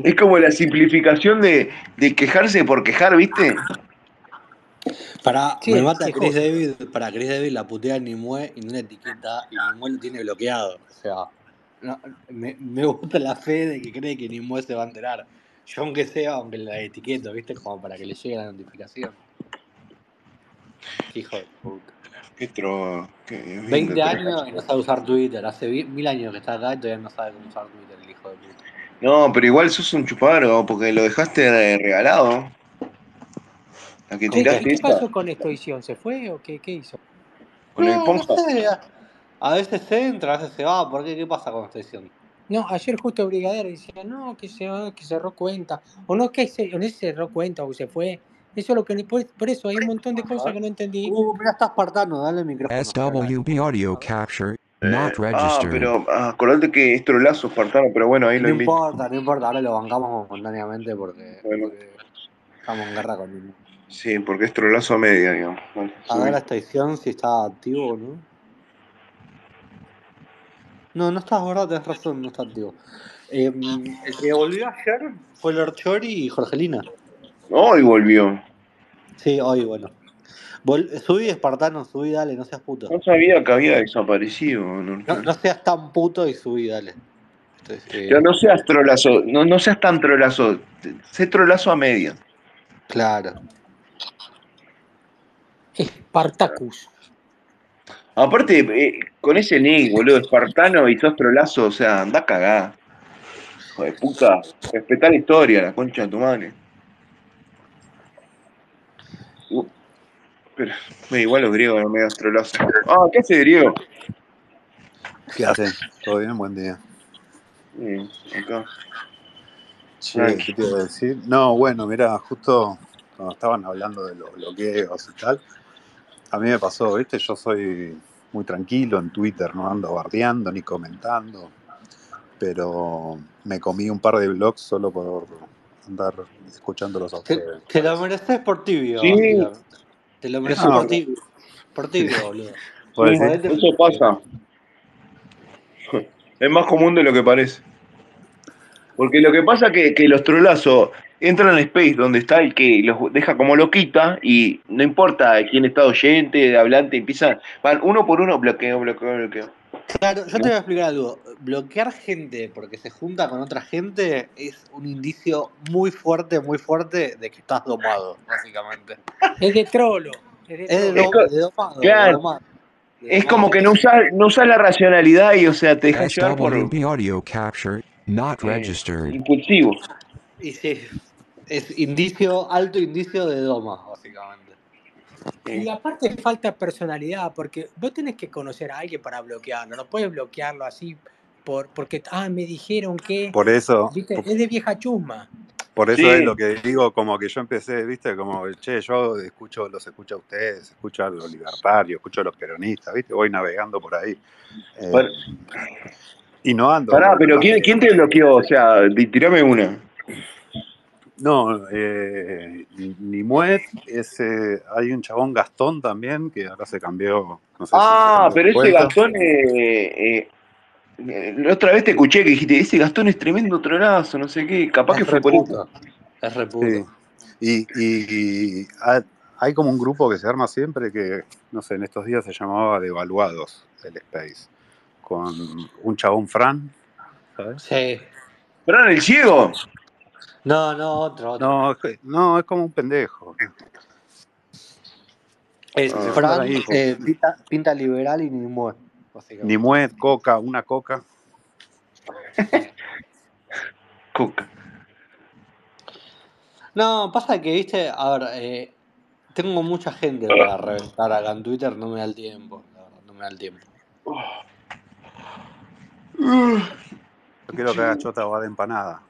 Speaker 4: Es como la simplificación de, de quejarse por quejar, ¿viste?
Speaker 12: Para,
Speaker 9: Sí,
Speaker 12: me mata Chris. David, para Chris David la putea Nimue y no la etiqueta y Nimue lo tiene bloqueado. O sea, no, me, me gusta la fe de que cree que Nimue se va a enterar. Yo aunque sea, aunque la etiqueto, ¿viste? Como para que le llegue la notificación. Hijo de puta.
Speaker 4: Qué tro... Qué bien
Speaker 12: 20
Speaker 4: de
Speaker 12: años y no sabe usar Twitter. Hace mil años que está acá y todavía no sabe cómo usar Twitter, el hijo de puta.
Speaker 4: No, pero igual sos un chupador, porque lo dejaste regalado. La que
Speaker 9: Che, ¿y
Speaker 4: tiraste
Speaker 9: qué pasó con Expedición? ¿Se fue o qué, qué hizo?
Speaker 4: con el
Speaker 12: No, no
Speaker 4: Ponja.
Speaker 12: sé. A veces se entra, a veces se va. ¿Por qué? ¿Qué pasa con esta edición?
Speaker 9: No, ayer justo Brigadier decía, no, que, se, que cerró cuenta. O no, que se, o no se cerró cuenta o se fue. Eso es lo que, por, por eso hay un montón de cosas que no entendí.
Speaker 12: Uh, mira, está Espartano, dale el micrófono.
Speaker 1: SWB audio capture
Speaker 4: Eh,
Speaker 1: not
Speaker 4: ah,
Speaker 1: registered.
Speaker 4: pero ah, acordate que es trolazo Espartano, pero bueno, ahí
Speaker 12: No
Speaker 4: lo invito.
Speaker 12: importa, no importa, ahora lo bancamos momentáneamente porque,
Speaker 4: Bueno,
Speaker 12: porque estamos en guerra con él.
Speaker 4: sí, porque es trolazo a media, digamos. Vale,
Speaker 12: A ver
Speaker 4: subí.
Speaker 12: esta edición si está activo o no. No, no está, verdad, tenés razón, no está activo. Eh, el que volvió ayer fue Lord Chori y Jorgelina.
Speaker 4: Hoy volvió.
Speaker 12: Sí, hoy, bueno. Vol- subí, espartano, subí, dale, no seas puto.
Speaker 4: No sabía que había desaparecido. No,
Speaker 12: No, seas tan puto y subí, dale. Esto es, eh,
Speaker 4: Pero no seas trolazo, no, no seas tan trolazo. Sé trolazo a media.
Speaker 12: Claro.
Speaker 9: Spartacus.
Speaker 4: Aparte, eh, con ese nick, boludo, espartano y sos trolazo, o sea, anda a cagar. Hijo de puta. Respetá la historia, la concha de tu madre. Uh, Pero, eh, igual los griegos medio trolazos. Ah, ¿qué hace griego?
Speaker 13: ¿Qué hacen? ¿Todo bien? Buen día.
Speaker 4: Eh, acá. Tranqui.
Speaker 13: ¿qué te iba a decir? No, bueno, mira, justo cuando estaban hablando de los bloqueos y tal, a mí me pasó, ¿viste? Yo soy muy tranquilo en Twitter, no ando bardeando ni comentando, pero me comí un par de blogs solo por andar escuchándolos a
Speaker 12: Te,
Speaker 13: ustedes.
Speaker 12: te lo mereces por tibio,
Speaker 4: Sí.
Speaker 12: Te lo mereces
Speaker 13: No,
Speaker 12: por tibio. Por tibio, boludo.
Speaker 13: ¿puedo
Speaker 4: Sí,
Speaker 13: decir?
Speaker 12: Jodete
Speaker 4: eso pasa. Es más común de lo que parece. Porque lo que pasa es que, que los trolazos entran en Space donde está el que los deja como loquita y no importa quién está oyente, hablante, empiezan, van uno por uno, bloqueo, bloqueo, bloqueo.
Speaker 12: Claro, yo te voy a explicar algo. Bloquear gente porque se junta con otra gente es un indicio muy fuerte, muy fuerte de que estás domado, básicamente.
Speaker 9: Es de trolo. Es de
Speaker 12: Es de.
Speaker 4: Es,
Speaker 12: de domado, de
Speaker 4: claro,
Speaker 12: domado.
Speaker 4: Es como que no usas no usás la racionalidad y, o sea, te dejas llevar por
Speaker 1: SWB audio capture not
Speaker 4: eh,
Speaker 1: registered.
Speaker 4: impulsivo.
Speaker 12: Y sí, es indicio, alto indicio de doma, básicamente.
Speaker 9: Y aparte falta personalidad, porque vos tenés que conocer a alguien para bloquearlo. No puedes bloquearlo así por porque, ah, me dijeron que,
Speaker 13: Por eso,
Speaker 9: viste, es de vieja chusma.
Speaker 13: por eso es lo que digo, como que yo empecé, ¿viste? Como, che, yo escucho, los escucho a ustedes, escucho a los libertarios, escucho a los peronistas, ¿viste? Voy navegando por ahí. Eh,
Speaker 4: Bueno,
Speaker 13: y no ando
Speaker 4: pará, pero. ¿quién, quién te bloqueó? O sea, tirame una.
Speaker 13: No, eh, Nimuet, ese, hay un chabón Gastón también, que ahora se cambió, no sé
Speaker 4: Ah, pero ese. Gastón, eh, eh, eh, la otra vez te escuché que dijiste, ese Gastón es tremendo tronazo, no sé qué, capaz que fue por eso.
Speaker 12: Es reputo.
Speaker 13: Sí. Y, y- y ha- hay como un grupo que se arma siempre que, no sé, en estos días se llamaba Devaluados del Space, con un chabón Fran, ¿sabes?
Speaker 12: Sí.
Speaker 4: Fran el ciego.
Speaker 12: No, no, otro, otro.
Speaker 13: No, es, que- no, es como un pendejo.
Speaker 12: Es
Speaker 4: Ah,
Speaker 12: Fran, eh, pinta, pinta liberal y ni mueve, básicamente.
Speaker 13: Nimuet, Coca, una Coca.
Speaker 4: Coca.
Speaker 12: No, pasa que, viste, a ver, eh, tengo mucha gente para reventar acá en Twitter, no me da el tiempo, la verdad, no me da el tiempo.
Speaker 13: Yo quiero que haga chota va de empanada.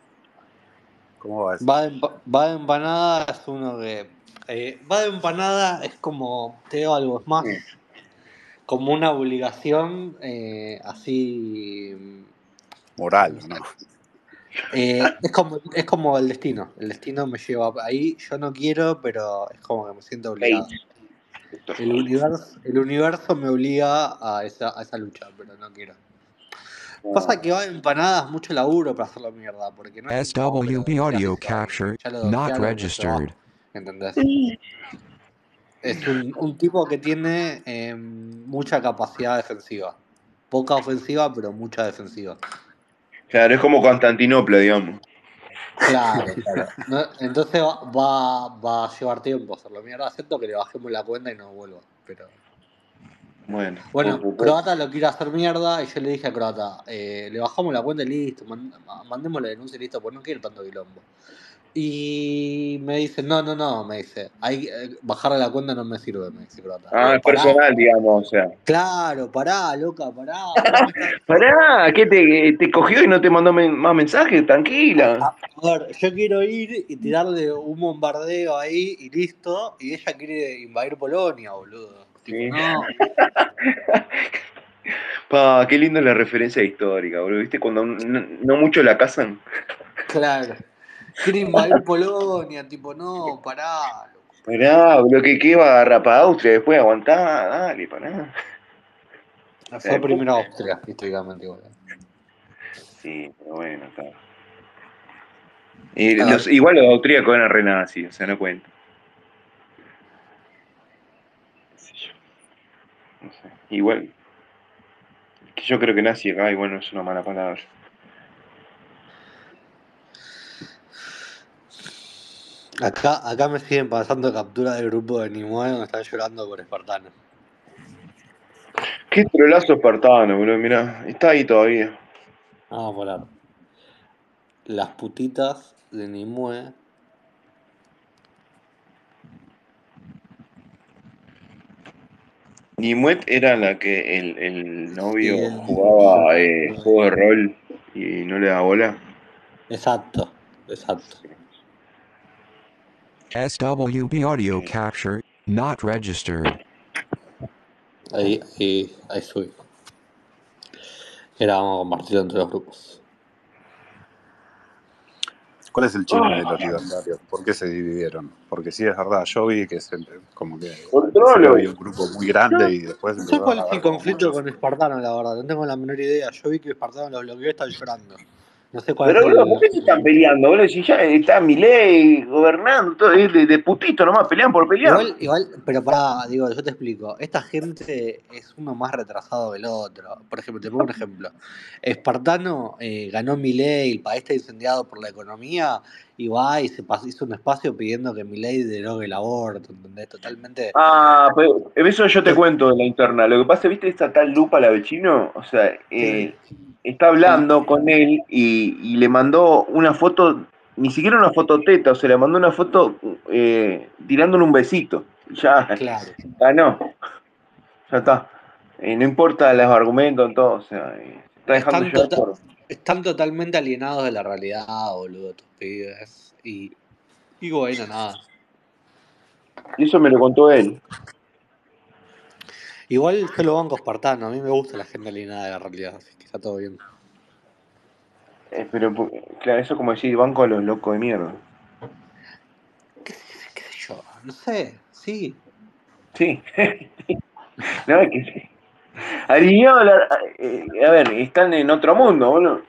Speaker 13: ¿Cómo va eso?
Speaker 12: Va de, va de empanada es uno que... eh, va de empanada es como, te digo algo, es más como una obligación eh, así...
Speaker 13: Moral, ¿no?
Speaker 12: eh, es, como, es como el destino, el destino me lleva ahí, yo no quiero, pero es como que me siento obligado. El universo, el universo me obliga a esa, a esa lucha, pero no quiero. Pasa que va de empanadas mucho laburo para hacerlo mierda, porque no es hace
Speaker 1: audio capture not
Speaker 12: en
Speaker 1: registered.
Speaker 12: ¿entendés? Es un, un tipo que tiene eh, mucha capacidad defensiva. Poca ofensiva, pero mucha defensiva.
Speaker 4: Claro, es como Constantinopla, digamos.
Speaker 12: Claro, claro. No, entonces va, va, va a llevar tiempo hacerlo mierda. Acepto que le bajemos la cuenta y no vuelva. Pero.
Speaker 4: Bueno,
Speaker 12: Bueno,
Speaker 4: pu- pu- pu-
Speaker 12: Croata lo quiere hacer mierda y yo le dije a Croata, eh, le bajamos la cuenta y listo, mand- ma- mandemos la denuncia y listo, pues no quiero tanto quilombo. Y me dice, no, no, no, me dice, hay, eh, bajarle la cuenta no me sirve, me dice Croata.
Speaker 4: Ah, es personal, digamos, o sea.
Speaker 12: claro, pará, loca, pará.
Speaker 4: Pará, ¿qué te, te cogió y no te mandó men- más mensajes? Tranquila.
Speaker 12: A ver, yo quiero ir y tirarle un bombardeo ahí y listo, y ella quiere invadir Polonia, boludo. Tipo,
Speaker 4: Sí.
Speaker 12: no,
Speaker 4: Pa, qué lindo la referencia histórica, boludo. ¿Viste cuando no, no mucho la casan?
Speaker 12: claro. Quiere invadir Polonia, tipo, no, pará, loco.
Speaker 4: Pará, boludo, que, que va a agarrar para Austria después aguantar, dale, pará.
Speaker 12: Fue
Speaker 4: Eh,
Speaker 12: primero Austria, históricamente, igual.
Speaker 4: Sí, pero bueno, está. Y
Speaker 12: A
Speaker 4: los- igual los austríacos eran re nazis, o sea, no cuenta. Igual, que yo creo que nazi acá, y bueno, es una mala palabra.
Speaker 12: Acá, acá me siguen pasando captura del grupo de Nimue donde están llorando por Espartano.
Speaker 4: Qué trolazo espartano, boludo, mirá, está ahí todavía.
Speaker 12: Vamos a poner. Las putitas de Nimue.
Speaker 4: Nimue era la que el, el novio
Speaker 12: Sí,
Speaker 4: jugaba eh, juego de rol y no le da bola.
Speaker 12: Exacto, exacto.
Speaker 1: SWB audio capture, not registered.
Speaker 12: Ahí, ahí, ahí subí. Ahora vamos a compartirlo entre los grupos.
Speaker 13: ¿Cuál es el chino de los libertarios? ¿Por qué se dividieron? Porque sí es verdad, yo vi que se, como que había un grupo muy grande y después
Speaker 12: No sé cuál es
Speaker 13: como
Speaker 12: conflicto con Espartano, la verdad. No tengo la menor idea. Yo vi que Espartano los bloqueó y están llorando. No sé cuál
Speaker 4: Pero,
Speaker 12: el.
Speaker 4: ¿por qué se están peleando, boludo? Si ya está Milei gobernando, todo de, de, de putito nomás, pelean por pelear.
Speaker 12: Igual, igual, pero pará, digo, yo te explico. Esta gente es uno más retrasado que el otro. Por ejemplo, te pongo un ejemplo. Espartano eh, ganó Milei, el país está incendiado por la economía, y va y se pas- hizo un espacio pidiendo que Milei derogue el aborto, ¿entendés? Totalmente.
Speaker 4: Ah, pero eso yo te cuento de la interna. Lo que pasa, ¿viste esta tal Lupa la vecino? O sea, eh, está hablando con él y, y le mandó una foto, ni siquiera una foto teta, o sea, le mandó una foto eh, tirándole un besito. Ya
Speaker 12: Claro.
Speaker 4: ganó. Ya está. Eh, no importa los argumentos, todo, o sea, está dejando
Speaker 12: tota-
Speaker 4: por.
Speaker 12: Están totalmente alienados de la realidad, boludo, estos pibes. Y, y bueno, nada.
Speaker 4: Y eso me lo contó él.
Speaker 12: Igual yo lo banco espartano, a mí me gusta la gente alienada de la realidad, así que está todo bien.
Speaker 4: Eh, pero, claro, eso como decir, banco a los locos de mierda.
Speaker 12: ¿Qué sé yo? No sé, sí.
Speaker 4: Sí. no, es que sí. Alineado a la- eh, a ver, están en otro mundo, boludo.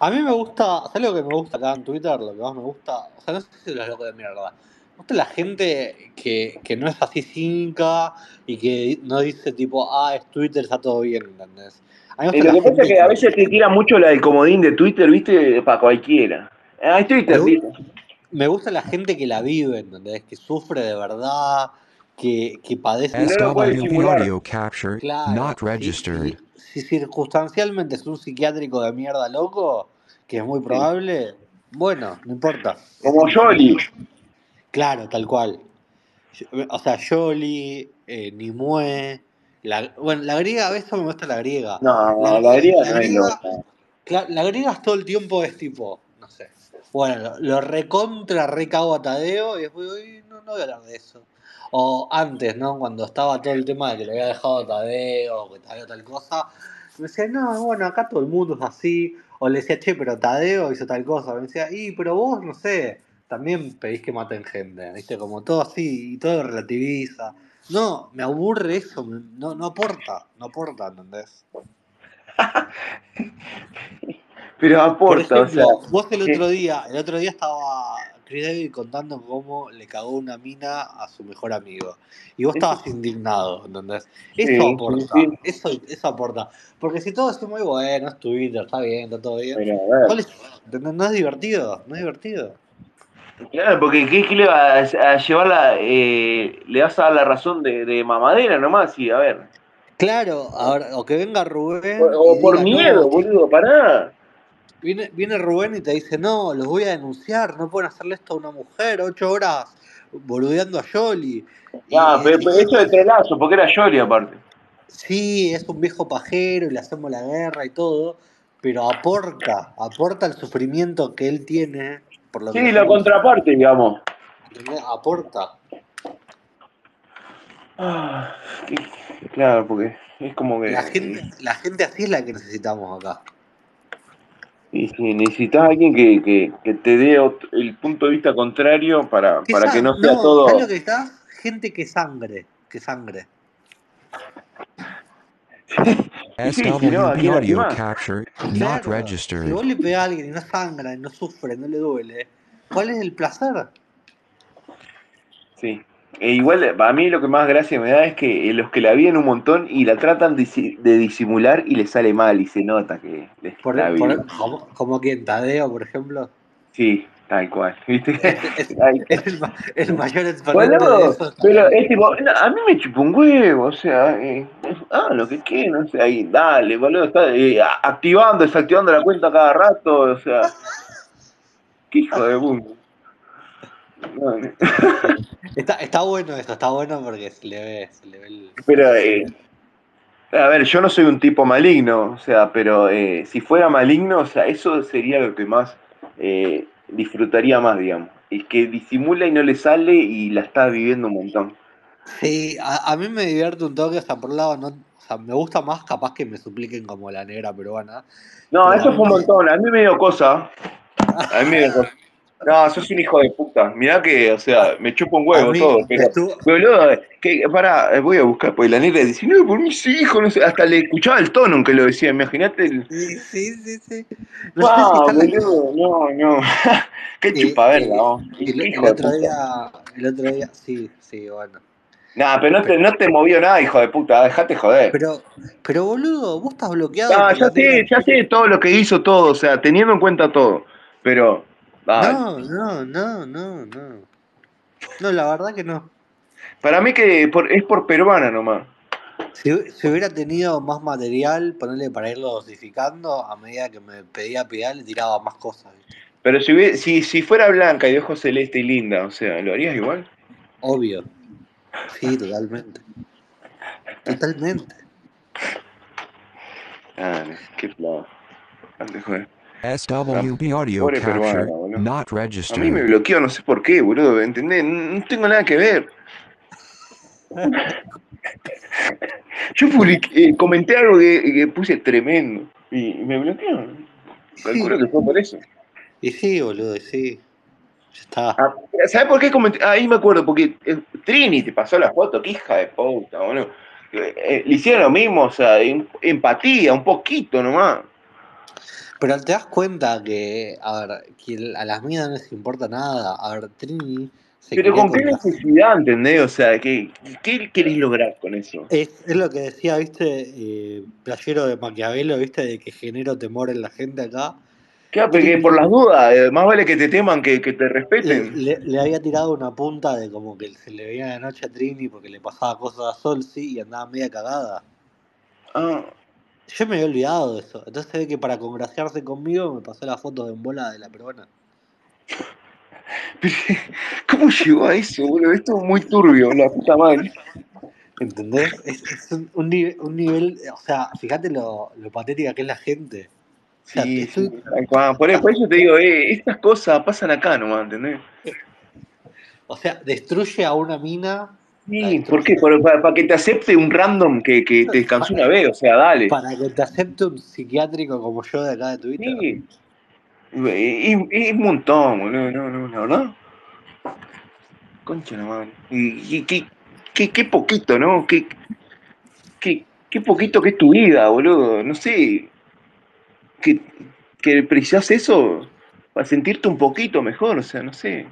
Speaker 12: A mí me gusta, ¿sabes lo que me gusta acá en Twitter? Lo que más me gusta, o sea, no sé si los locos de mierda. Me gusta la gente que, que no es así cínica y que no dice tipo, ah, es Twitter, está todo bien, ¿entendés? A mí me
Speaker 4: Eh,
Speaker 12: gusta
Speaker 4: lo que pasa es que a veces te tira mucho la del comodín de Twitter, ¿viste? Para cualquiera. Ah, es Twitter,
Speaker 12: Me,
Speaker 4: ¿viste?
Speaker 12: gu- me gusta la gente que la vive, ¿entendés? Que sufre de verdad, que, que padece.
Speaker 4: Y no lo puede
Speaker 1: SWB
Speaker 4: simular.
Speaker 1: audio capture,
Speaker 12: Claro,
Speaker 1: not
Speaker 12: si,
Speaker 1: registered.
Speaker 12: si, si circunstancialmente es un psiquiátrico de mierda loco, que es muy
Speaker 4: Sí.
Speaker 12: probable, bueno, no importa.
Speaker 4: Como Jolly.
Speaker 12: Claro, tal cual. O sea, Yoli, eh, Nimue. La, bueno, la griega, a veces me gusta la griega.
Speaker 4: No,
Speaker 12: La,
Speaker 4: la griega
Speaker 12: la
Speaker 4: no es
Speaker 12: griega, la griega es todo el tiempo es tipo, no sé. Bueno, lo, lo recontra recago a Tadeo y después, "Uy, no, no voy a hablar de eso. O antes, ¿no? Cuando estaba todo el tema de que le había dejado Tadeo, que Tadeo tal cosa. Me decía, no, bueno, acá todo el mundo es así. O le decía, che, pero Tadeo hizo tal cosa. Me decía, y, pero vos, no sé, también pedís que maten gente, ¿viste? Como todo así, y todo relativiza. No, me aburre eso, no, no aporta, no aporta, ¿entendés?
Speaker 4: Pero
Speaker 12: Por
Speaker 4: aporta, o sea.
Speaker 12: vos el otro día, el otro día estaba Chris David contando cómo le cagó una mina a su mejor amigo. Y vos estabas indignado, ¿entendés?
Speaker 4: sí,
Speaker 12: Eso
Speaker 4: sí,
Speaker 12: aporta,
Speaker 4: sí.
Speaker 12: eso, eso aporta. Porque si todo es muy bueno, es Twitter, está bien, está todo bien.
Speaker 4: A ver.
Speaker 12: No es divertido, no es divertido.
Speaker 4: Claro, porque ¿qué, qué le va a, a llevar la. eh, le vas a dar la razón de, de mamadera nomás? Y a ver.
Speaker 12: Claro, ahora, o que venga Rubén
Speaker 4: o por
Speaker 12: diga,
Speaker 4: miedo,
Speaker 12: no,
Speaker 4: boludo, pará.
Speaker 12: Viene, viene Rubén y te dice, no, los voy a denunciar, no pueden hacerle esto a una mujer, ocho horas boludeando a Yoli.
Speaker 4: Ah,
Speaker 12: y
Speaker 4: pero, eso de trolazo, porque era Yori aparte.
Speaker 12: sí, es un viejo pajero y le hacemos la guerra y todo, pero aporta, aporta el sufrimiento que él tiene por lo que
Speaker 4: Sí,
Speaker 12: le
Speaker 4: la contraparte, digamos.
Speaker 12: Aporta.
Speaker 4: Ah, claro, porque es como que.
Speaker 12: La gente, la gente así es la que necesitamos acá.
Speaker 4: Y si necesitas a alguien que, que, que te dé el punto de vista contrario para,
Speaker 12: Que
Speaker 4: para que no sea
Speaker 12: no, ¿sabes
Speaker 4: todo.
Speaker 12: lo que está? Gente que sangre, que sangre.
Speaker 4: Si no, ¿a
Speaker 1: SWB
Speaker 4: quién
Speaker 1: audio
Speaker 4: lastimás?
Speaker 1: capture, not
Speaker 12: Claro, si
Speaker 1: registered.
Speaker 12: vos le pegás a alguien y no sangra, y no sufre, no le duele, ¿cuál es el placer?
Speaker 4: Sí, E igual, a mí lo que más gracia me da es que eh, los que la viven un montón y la tratan de, de disimular y les sale mal y se nota que les
Speaker 12: Por,
Speaker 4: la
Speaker 12: por-
Speaker 4: viven.
Speaker 12: como, como quien Tadeo, por ejemplo.
Speaker 4: Sí, tal cual. ¿Viste?
Speaker 12: Es, es-
Speaker 4: Ay,
Speaker 12: es el, ma- el mayor exponente de
Speaker 4: Boludo,
Speaker 12: eso. es
Speaker 4: pero es tipo, a mí me chupa un huevo, o sea, eh, ah, lo que quieran, o sea, ahí, dale, boludo, está eh, activando, desactivando la cuenta cada rato, o sea, qué hijo de puta.
Speaker 12: Está, está bueno eso, está bueno porque se le ve, se le ve el...
Speaker 4: Pero, eh, a ver, yo no soy un tipo maligno, o sea, pero eh, si fuera maligno, o sea, eso sería lo que más eh, disfrutaría más, digamos. Es que disimula y no le sale y la está viviendo un montón.
Speaker 12: Sí, a, a mí me divierte un toque, o sea, por un lado, no, o sea, me gusta más capaz que me supliquen como la negra peruana,
Speaker 4: No,
Speaker 12: pero
Speaker 4: eso fue un montón, a mí me dio cosa. A mí me dio cosa. No, sos un hijo de puta. Mirá que, o sea, me chupa un huevo
Speaker 12: mí
Speaker 4: todo, pero, boludo, que, pará, eh, voy a buscar, pues la negra dice, no, por mis hijos, no sé, hasta le escuchaba el tono en que lo decía, imagínate el...
Speaker 12: Sí, sí, sí, sí. No sé si
Speaker 4: ¡Wow,
Speaker 12: está en la...
Speaker 4: boludo! No, no. Qué chupaverga, vos.
Speaker 12: y
Speaker 4: Qué
Speaker 12: el, el otro día, el otro día, sí, sí, bueno.
Speaker 4: Nah, pero no te,
Speaker 12: Pero,
Speaker 4: no te movió nada, hijo de puta, dejate joder.
Speaker 12: pero, pero boludo, vos estás bloqueado
Speaker 4: No, ya sé, ya sé todo lo que hizo todo, o sea, teniendo en cuenta todo. Pero.
Speaker 12: No, no, no, no, no. No, la verdad que no.
Speaker 4: Para mí que por- es por peruana nomás.
Speaker 12: Si, si hubiera tenido más material, ponerle para irlo dosificando, a medida que me pedía pedal, le tiraba más cosas, ¿viste?
Speaker 4: Pero si, hubie- si, si fuera blanca y de ojos celeste y linda, o sea, ¿lo harías igual?
Speaker 12: Obvio. Sí, totalmente. Totalmente.
Speaker 4: Ah, qué. La
Speaker 1: SWB audio capture not
Speaker 4: A mí me bloqueó, no sé por qué, boludo, ¿entendés? No, tengo nada que ver. Yo publiqué, eh, comenté algo que, que puse tremendo y, me bloqueó. Calculo
Speaker 12: Sí.
Speaker 4: que fue por eso.
Speaker 12: Y sí, boludo, y sí. Ya está.
Speaker 4: Ah, ¿Sabes por qué comenté? Ah, Ahí me acuerdo, porque eh, Trini te pasó la foto, qué hija de puta, boludo. Eh, le hicieron lo mismo, o sea, em- empatía, un poquito nomás.
Speaker 12: Pero te das cuenta que, a ver, que a las minas no les importa nada. A ver, Trini se
Speaker 4: Pero con qué necesidad, ¿entendés? O sea, ¿qué, qué querés lograr con eso?
Speaker 12: Es, es lo que decía, viste, eh, Playero de Maquiavelo, viste, de que genero temor en la gente acá.
Speaker 4: Claro, porque por las dudas, eh, más vale que te teman que, que te respeten.
Speaker 12: le- le había tirado una punta de como que se le veía de noche a Trini porque le pasaba cosas a Solsi y andaba media cagada.
Speaker 4: Ah,
Speaker 12: Yo me había olvidado de eso. Entonces ve que para congraciarse conmigo me pasó la foto de en bola de la peruana.
Speaker 4: ¿cómo llegó a eso, boludo? Esto es muy turbio, la puta madre.
Speaker 12: ¿Entendés? Es, es un, un nivel, un nivel, o sea, fíjate lo, lo patética que es la gente. O sea,
Speaker 4: Sí,
Speaker 12: estoy,
Speaker 4: sí, tal cual. Por, por eso te digo, eh, estas cosas pasan acá nomás, ¿entendés?
Speaker 12: o sea, destruye a una mina,
Speaker 4: Sí, ¿por qué? Por- para, para que te acepte un random que, que te descansó una vez, o sea, dale.
Speaker 12: para que te acepte un psiquiátrico como yo de acá de Twitter.
Speaker 4: Sí, es, un montón, boludo, no, no, la verdad. Concha la madre. Y, y qué, qué, qué poquito, ¿no? Qué, qué, qué poquito que es tu vida, boludo. No sé. Que, que precisas eso para sentirte un poquito mejor, o sea, no sé.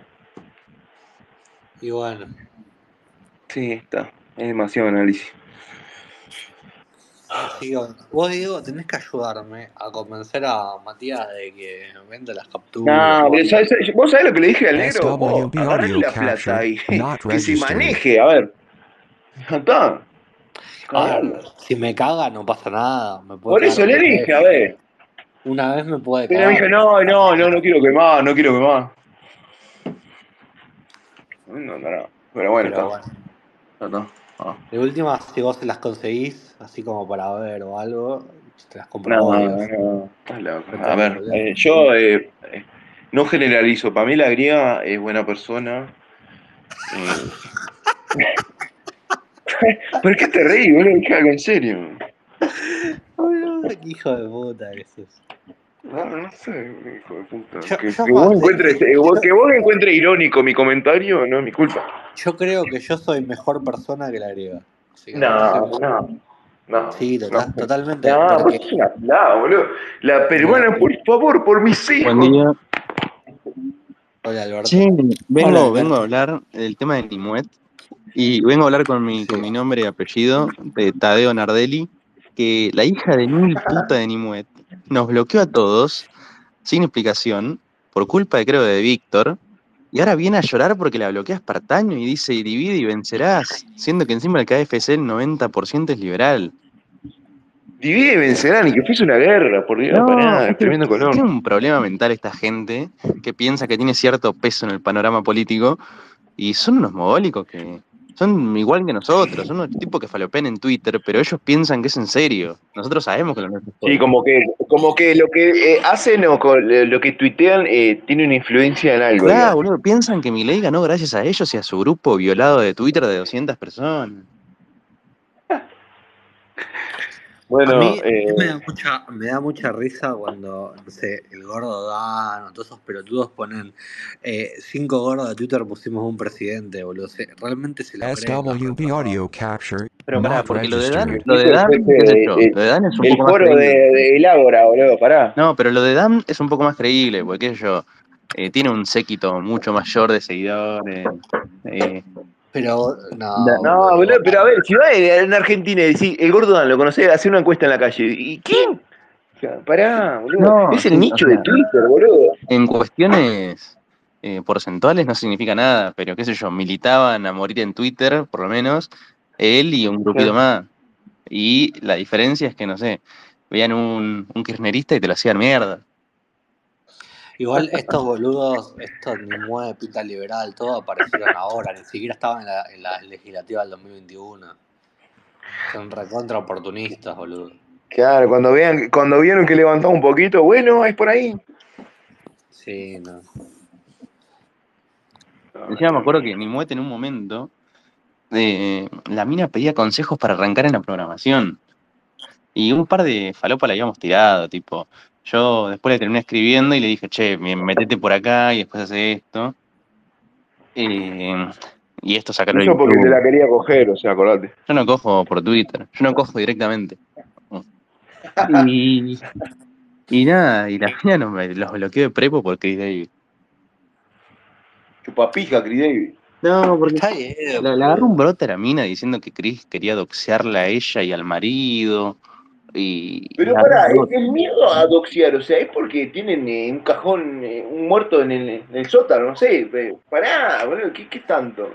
Speaker 12: Y bueno,
Speaker 4: Sí, está. Es demasiado análisis.
Speaker 12: bueno. vos Diego tenés que ayudarme a convencer a Matías de que venda las capturas
Speaker 4: No, pero. ¿sabes- vos sabés lo que le dije al negro, agarrale
Speaker 1: audio
Speaker 4: la plata
Speaker 1: not
Speaker 4: que se maneje, a ver. Ya está.
Speaker 12: A ver,
Speaker 4: Cagalo.
Speaker 12: si me caga no pasa nada, me puede
Speaker 4: Por
Speaker 12: cagar
Speaker 4: eso le dije,
Speaker 12: vez.
Speaker 4: a ver.
Speaker 12: Una vez me puede
Speaker 4: Pero me
Speaker 12: cagar.
Speaker 4: dije, no, no, no, no quiero quemar, no quiero quemar. No, no, no. Pero bueno,
Speaker 12: Pero
Speaker 4: está.
Speaker 12: bueno.
Speaker 4: Ah.
Speaker 12: De última, si vos se las conseguís, así como para ver o algo, te las
Speaker 4: No, no.
Speaker 12: No
Speaker 4: A ver, eh, yo eh, eh, no generalizo. Para mí la griega es buena persona. Eh, ¿Por qué te reí, boludo? ¿Qué hago en serio?
Speaker 12: Hijo de puta que sos.
Speaker 4: No, no sé, hijo de puta.
Speaker 12: Yo,
Speaker 4: Que,
Speaker 12: yo
Speaker 4: que
Speaker 12: más,
Speaker 4: vos encuentres,
Speaker 12: de-
Speaker 4: vos-
Speaker 12: yo,
Speaker 4: que vos encuentres irónico mi comentario no es mi culpa.
Speaker 12: yo creo que yo soy mejor persona que la griega. Que
Speaker 4: No, no, no.
Speaker 12: Sí,
Speaker 4: No,
Speaker 12: total- totalmente.
Speaker 4: no,
Speaker 12: Porque
Speaker 4: una pelada, boludo. La peruana, por favor, por mis hijos.
Speaker 14: Buen día.
Speaker 12: Hola Alberto.
Speaker 14: Vengo,
Speaker 12: Hola,
Speaker 14: vengo
Speaker 12: Alberto.
Speaker 14: a hablar del tema de Nimuet. Y vengo a hablar con mi, con mi nombre y apellido de Tadeo Nardelli, que la hija de mil puta de Nimuet nos bloqueó a todos, sin explicación, por culpa de creo de Víctor, y ahora viene a llorar porque la bloquea Espartaño y dice divide y vencerás, siendo que encima el KFC el 90% es liberal.
Speaker 4: Divide y vencerán, y que fuese una guerra, por Dios,
Speaker 14: No,
Speaker 4: pará,
Speaker 14: es
Speaker 4: es tremendo color.
Speaker 14: tiene un problema mental esta gente que piensa que tiene cierto peso en el panorama político y son unos mogólicos que son igual que nosotros, son unos tipos que falopean en Twitter, pero ellos piensan que es en serio. Nosotros sabemos que lo nuestro es
Speaker 4: Sí, como que, como que lo que eh, hacen o co- lo que tuitean eh, tiene una influencia en algo.
Speaker 14: Claro, boludo, piensan que Milei ganó gracias a ellos y a su grupo violado de Twitter de 200 personas.
Speaker 4: Bueno,
Speaker 15: a mí,
Speaker 4: eh,
Speaker 15: me, da mucha, me da mucha risa cuando, no sé, el gordo Dan o todos esos pelotudos ponen eh, cinco gordos de Twitter pusimos un presidente, boludo. Se- realmente se lo creen. los
Speaker 1: SWB audio capture
Speaker 14: Pero pará, porque lo de Dan, lo de Dan, qué sé yo, lo de Dan es un
Speaker 4: el
Speaker 14: poco más
Speaker 4: foro de,
Speaker 14: creíble.
Speaker 4: de el Ágora, boludo, pará.
Speaker 14: No, pero lo de Dan es un poco más creíble, porque qué sé yo, eh, tiene un séquito mucho mayor de seguidores. eh,
Speaker 15: Pero, no,
Speaker 4: No, boludo, pero a ver, si vas en Argentina y decís, el gordo Dan, lo conocés, hace una encuesta en la calle. ¿Y quién? O sea, Pará, boludo.
Speaker 14: No,
Speaker 4: es el
Speaker 14: o
Speaker 4: nicho de Twitter, boludo.
Speaker 14: en cuestiones eh, porcentuales no significa nada, pero qué sé yo, militaban a morir en Twitter, por lo menos, él y un grupito más. Y la diferencia es que, no sé, veían un, un kirchnerista y te lo hacían mierda.
Speaker 15: Igual estos boludos, estos ni mueve pinta liberal, todo aparecieron ahora, ni siquiera estaban en la, en la legislativa del 2021. Son recontra oportunistas, boludo.
Speaker 4: Claro, cuando vean, cuando vieron que levantaba un poquito, bueno, es por ahí.
Speaker 15: Sí, no.
Speaker 14: Encima me acuerdo que Nimuet en un momento, eh, la mina pedía consejos para arrancar en la programación. Y un par de falopas la habíamos tirado, tipo, yo después le terminé escribiendo y le dije, che, me- metete por acá y después hace esto. Eh, y esto sacarlo de
Speaker 4: Eso porque te la quería coger, o sea, acordate.
Speaker 14: Yo no cojo por Twitter, yo no cojo directamente. Y, y nada, y la mina no me, los bloqueó de prepo por Chris David.
Speaker 4: Chupapija, Chris David.
Speaker 14: No, porque
Speaker 15: Está bien,
Speaker 14: la, la agarró un brote a la mina diciendo que Chris quería doxearla a ella y al marido. Y, y
Speaker 4: Pero
Speaker 14: la
Speaker 4: pará, el, miedo a doxear, o sea, es porque tienen eh, un cajón, eh, un muerto en el, en el sótano, no sé. pero Pará, boludo, ¿qué, qué tanto?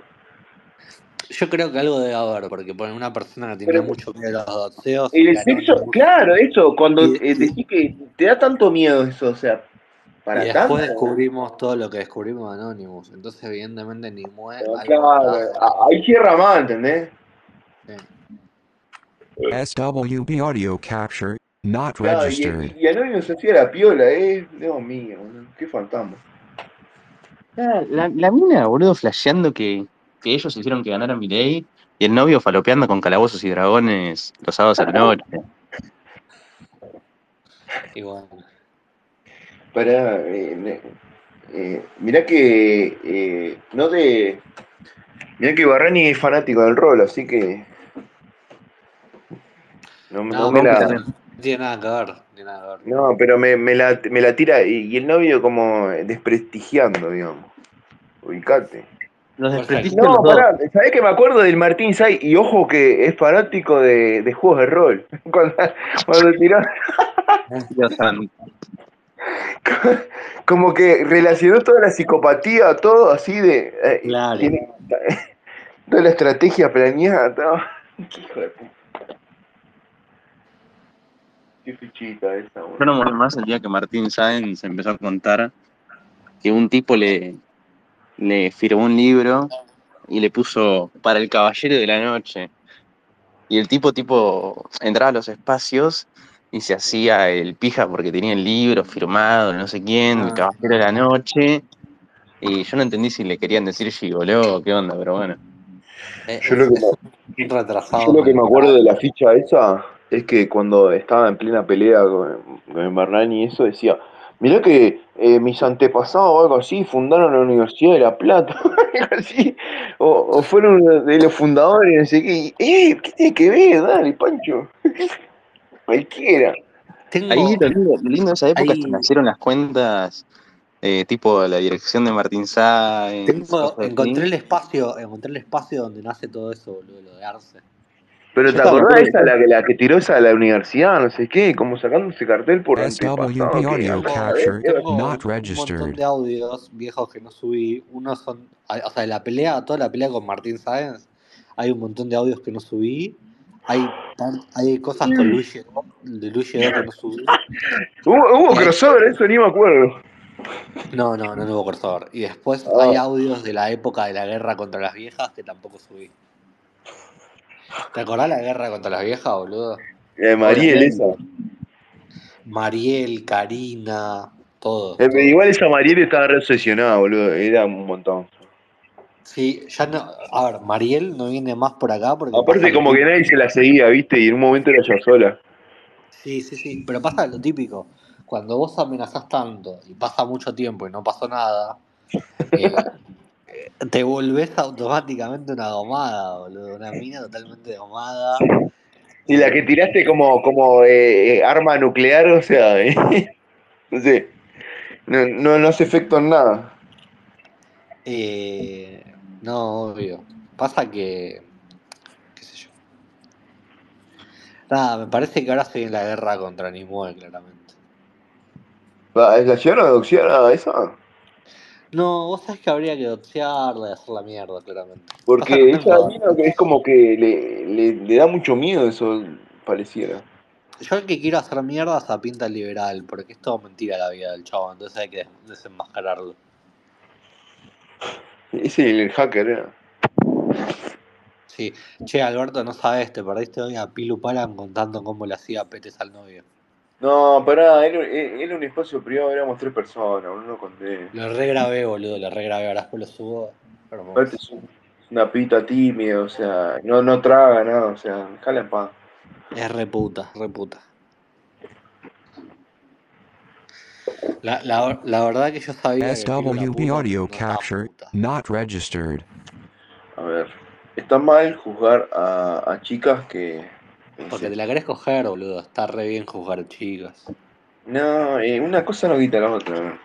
Speaker 15: Yo creo que algo debe haber, porque ponen una persona que
Speaker 4: Pero-
Speaker 15: mucho miedo a los doxeos.
Speaker 4: El
Speaker 15: y
Speaker 4: sexo, claro, eso, cuando
Speaker 15: Y-
Speaker 4: eh, decís que te da tanto miedo eso, o sea, para
Speaker 15: y
Speaker 4: tanto.
Speaker 15: después descubrimos todo lo que descubrimos de Anonymous. Entonces, evidentemente, ni mueve.
Speaker 4: Claro, ahí cierra más, ¿entendés?
Speaker 1: SWB audio capture not
Speaker 4: Claro,
Speaker 1: registered.
Speaker 4: y, y Anonymous hacía la piola, eh. Dios mío, boludo, qué fantasma.
Speaker 14: La, la, la mina, boludo, flasheando que, que ellos hicieron que ganara Milei y el novio falopeando con calabozos y dragones los sábados a la noche.
Speaker 15: Bueno.
Speaker 4: Para, eh, eh, mirá que eh, no te. Mirá que Barrani es fanático del rol, así que. No, me-
Speaker 15: No,
Speaker 4: no me
Speaker 15: porque
Speaker 4: la.
Speaker 15: tiene nada que ver. no tiene nada que ver.
Speaker 4: No, pero me, me la, me la tira y, y el novio como desprestigiando, digamos. Ubicate. No, pará, ¿sabés que me acuerdo del Martín Say? Y ojo que es fanático de, de juegos de rol. Cuando, cuando tiró,
Speaker 14: Dios
Speaker 4: como que relacionó toda la psicopatía, todo así de. eh,
Speaker 15: Claro.
Speaker 4: tiene toda la estrategia planeada, todo. Qué hijo de puta. Qué fichita esa,
Speaker 14: Yo no morí más el día que Martín Sáenz empezó a contar que un tipo le, le firmó un libro y le puso para el caballero de la noche. Y el tipo, tipo, entraba a los espacios y se hacía el pija porque tenía el libro firmado, no sé quién, el
Speaker 15: Ah.
Speaker 14: caballero de la noche. Y yo no entendí si le querían decir gigoló o qué onda, pero bueno.
Speaker 15: Eh,
Speaker 4: Yo lo que me, yo lo que me acuerdo de la ficha esa es que cuando estaba en plena pelea con, con Barrani y eso decía, mirá que eh, mis antepasados o algo así fundaron la Universidad de La Plata, algo así, o, o fueron de los fundadores, no sé qué, y, eh, ¿qué tiene que ver? Dale, Pancho, cualquiera.
Speaker 14: Ahí
Speaker 15: Tengo.
Speaker 14: lo lindo, lo lindo de esa época es que
Speaker 15: Hay.
Speaker 14: nacieron las cuentas eh, tipo la dirección de Martín Sáenz,
Speaker 12: Tengo, encontré el espacio, encontré el espacio donde nace todo eso, boludo, lo de Arce.
Speaker 4: Pero ¿te acordás de esa, la, que- la que tiró esa a la universidad, no sé qué? Como sacando ese cartel por. ¿qué?
Speaker 1: audio not
Speaker 12: un montón de audios viejos que no subí. Uno son, o sea, de la pelea, toda la pelea con Martín Sáenz, hay un montón de audios que no subí. Hay, hay cosas con Luis Lledó, de que no subí.
Speaker 4: Hubo, hubo crossover, eso ni me acuerdo.
Speaker 12: No, no, no hubo crossover. Y después
Speaker 4: Ah.
Speaker 12: hay audios de la época de la guerra contra las viejas que tampoco subí. ¿Te acordás la guerra contra las viejas, boludo?
Speaker 4: De Mariel, esa.
Speaker 12: Mariel, Karina, todos.
Speaker 4: Eh. Igual esa Mariel estaba re obsesionada, boludo. Era un montón.
Speaker 12: Sí, ya no. A ver, Mariel no viene más por acá porque
Speaker 4: Aparte, como que nadie se la seguía, ¿viste? Y en un momento era ella sola.
Speaker 12: Sí, sí, sí. Pero pasa lo típico. Cuando vos amenazás tanto y pasa mucho tiempo y no pasó nada, eh, eh, te volvés automáticamente una domada, boludo. Una mina totalmente domada.
Speaker 4: Y la que tiraste como, como eh, arma nuclear, o sea, eh, no sé. No, no, no hace efecto en nada.
Speaker 12: Eh, no, obvio. Pasa que. qué sé yo. Nada, me parece que ahora estoy en la guerra contra Nimue, claramente.
Speaker 4: ¿La la llegaron a doxear a esa?
Speaker 12: No, vos sabés que habría que doxearla y hacer la mierda, claramente.
Speaker 4: Porque ella que es como que le, le, le da mucho miedo eso, pareciera.
Speaker 12: Yo el que quiero hacer mierda es a pinta liberal, porque es todo mentira la vida del chavo, entonces hay que des- desenmascararlo.
Speaker 4: Ese el hacker era.
Speaker 12: Sí. Che, Alberto, no sabes, te perdiste hoy a Pilu Palan contando cómo le hacía petes al novio.
Speaker 4: No, pará, era, era un espacio privado, éramos tres personas, uno no conté.
Speaker 12: Lo regrabé, boludo, lo regrabé, ahora después lo subo.
Speaker 4: Aparte es un- es una pita tímida, o sea, no, no traga nada, o sea, jala en paz.
Speaker 12: Es reputa, reputa. La, la, la verdad que yo sabía
Speaker 1: SWB audio capture not registered.
Speaker 4: A ver, está mal juzgar a, a chicas que...
Speaker 12: Porque te la querés coger, boludo. Está re bien juzgar chicas.
Speaker 4: No, eh, una cosa no quita la otra.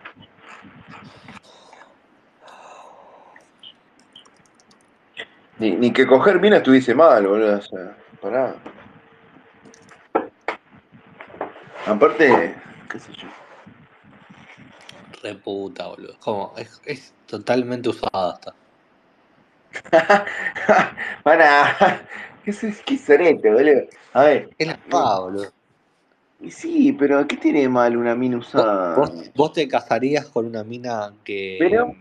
Speaker 4: Ni, ni que coger bien estuviese mal, boludo, o sea, pará. Aparte, qué sé yo.
Speaker 12: Reputa, boludo. Como, es, es totalmente usada hasta.
Speaker 4: Pará, qué, es- qué sorete, boludo. A ver.
Speaker 12: Es la espada, boludo.
Speaker 4: Y sí, pero ¿qué tiene de mal una mina usada?
Speaker 12: ¿Vos, vos te casarías con una mina que.
Speaker 4: Pero,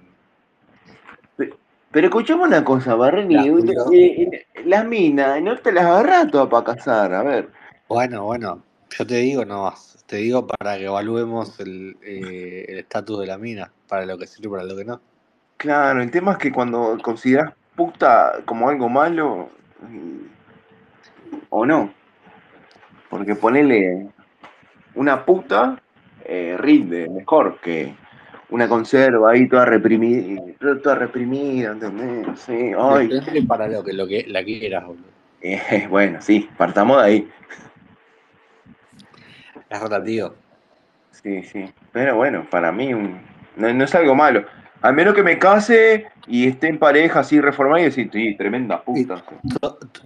Speaker 4: pe- pero escuchame una cosa, Barreni, eh, las minas, no te las agarras todas para casar, a ver.
Speaker 12: Bueno, bueno. Yo te digo nomás. Te digo para que evaluemos el eh, el estatus de la mina. Para lo que sirve y para lo que no.
Speaker 4: Claro, el tema es que cuando consideras puta como algo malo, o no, porque ponele una puta eh, rinde mejor que una conserva ahí toda reprimida, toda reprimida, ¿entendés? Sí, ay.
Speaker 12: Para lo que, lo que la quieras, boludo.
Speaker 4: Eh, bueno, sí, partamos de ahí.
Speaker 12: Es relativo.
Speaker 4: Sí, sí. Pero bueno, para mí un- no, no es algo malo. A menos que me case y esté en pareja así reformada y decir, sí, tremenda puta.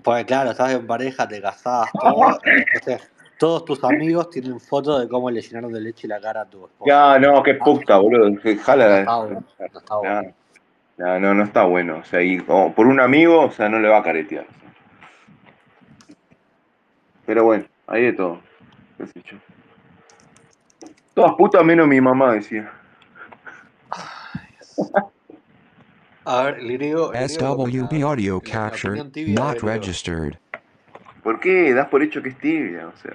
Speaker 12: Porque claro, estás en pareja, te casás, todo. o sea, todos tus amigos tienen fotos de cómo le llenaron de leche la cara a tu esposa.
Speaker 4: Ya, no, qué puta, boludo. que Jala.
Speaker 12: no está bueno.
Speaker 4: No, no, no está bueno. O sea, y como por un amigo, o sea, no le va a caretear. Pero bueno, hay de todo. qué sé yo. Todas putas menos mi mamá, decía.
Speaker 12: A ver, el griego. el griego ¿qué opina?
Speaker 1: SWB audio
Speaker 12: La
Speaker 1: capture
Speaker 12: opinión tibia
Speaker 1: not registered.
Speaker 4: ¿Por qué das por hecho que es tibia? O sea.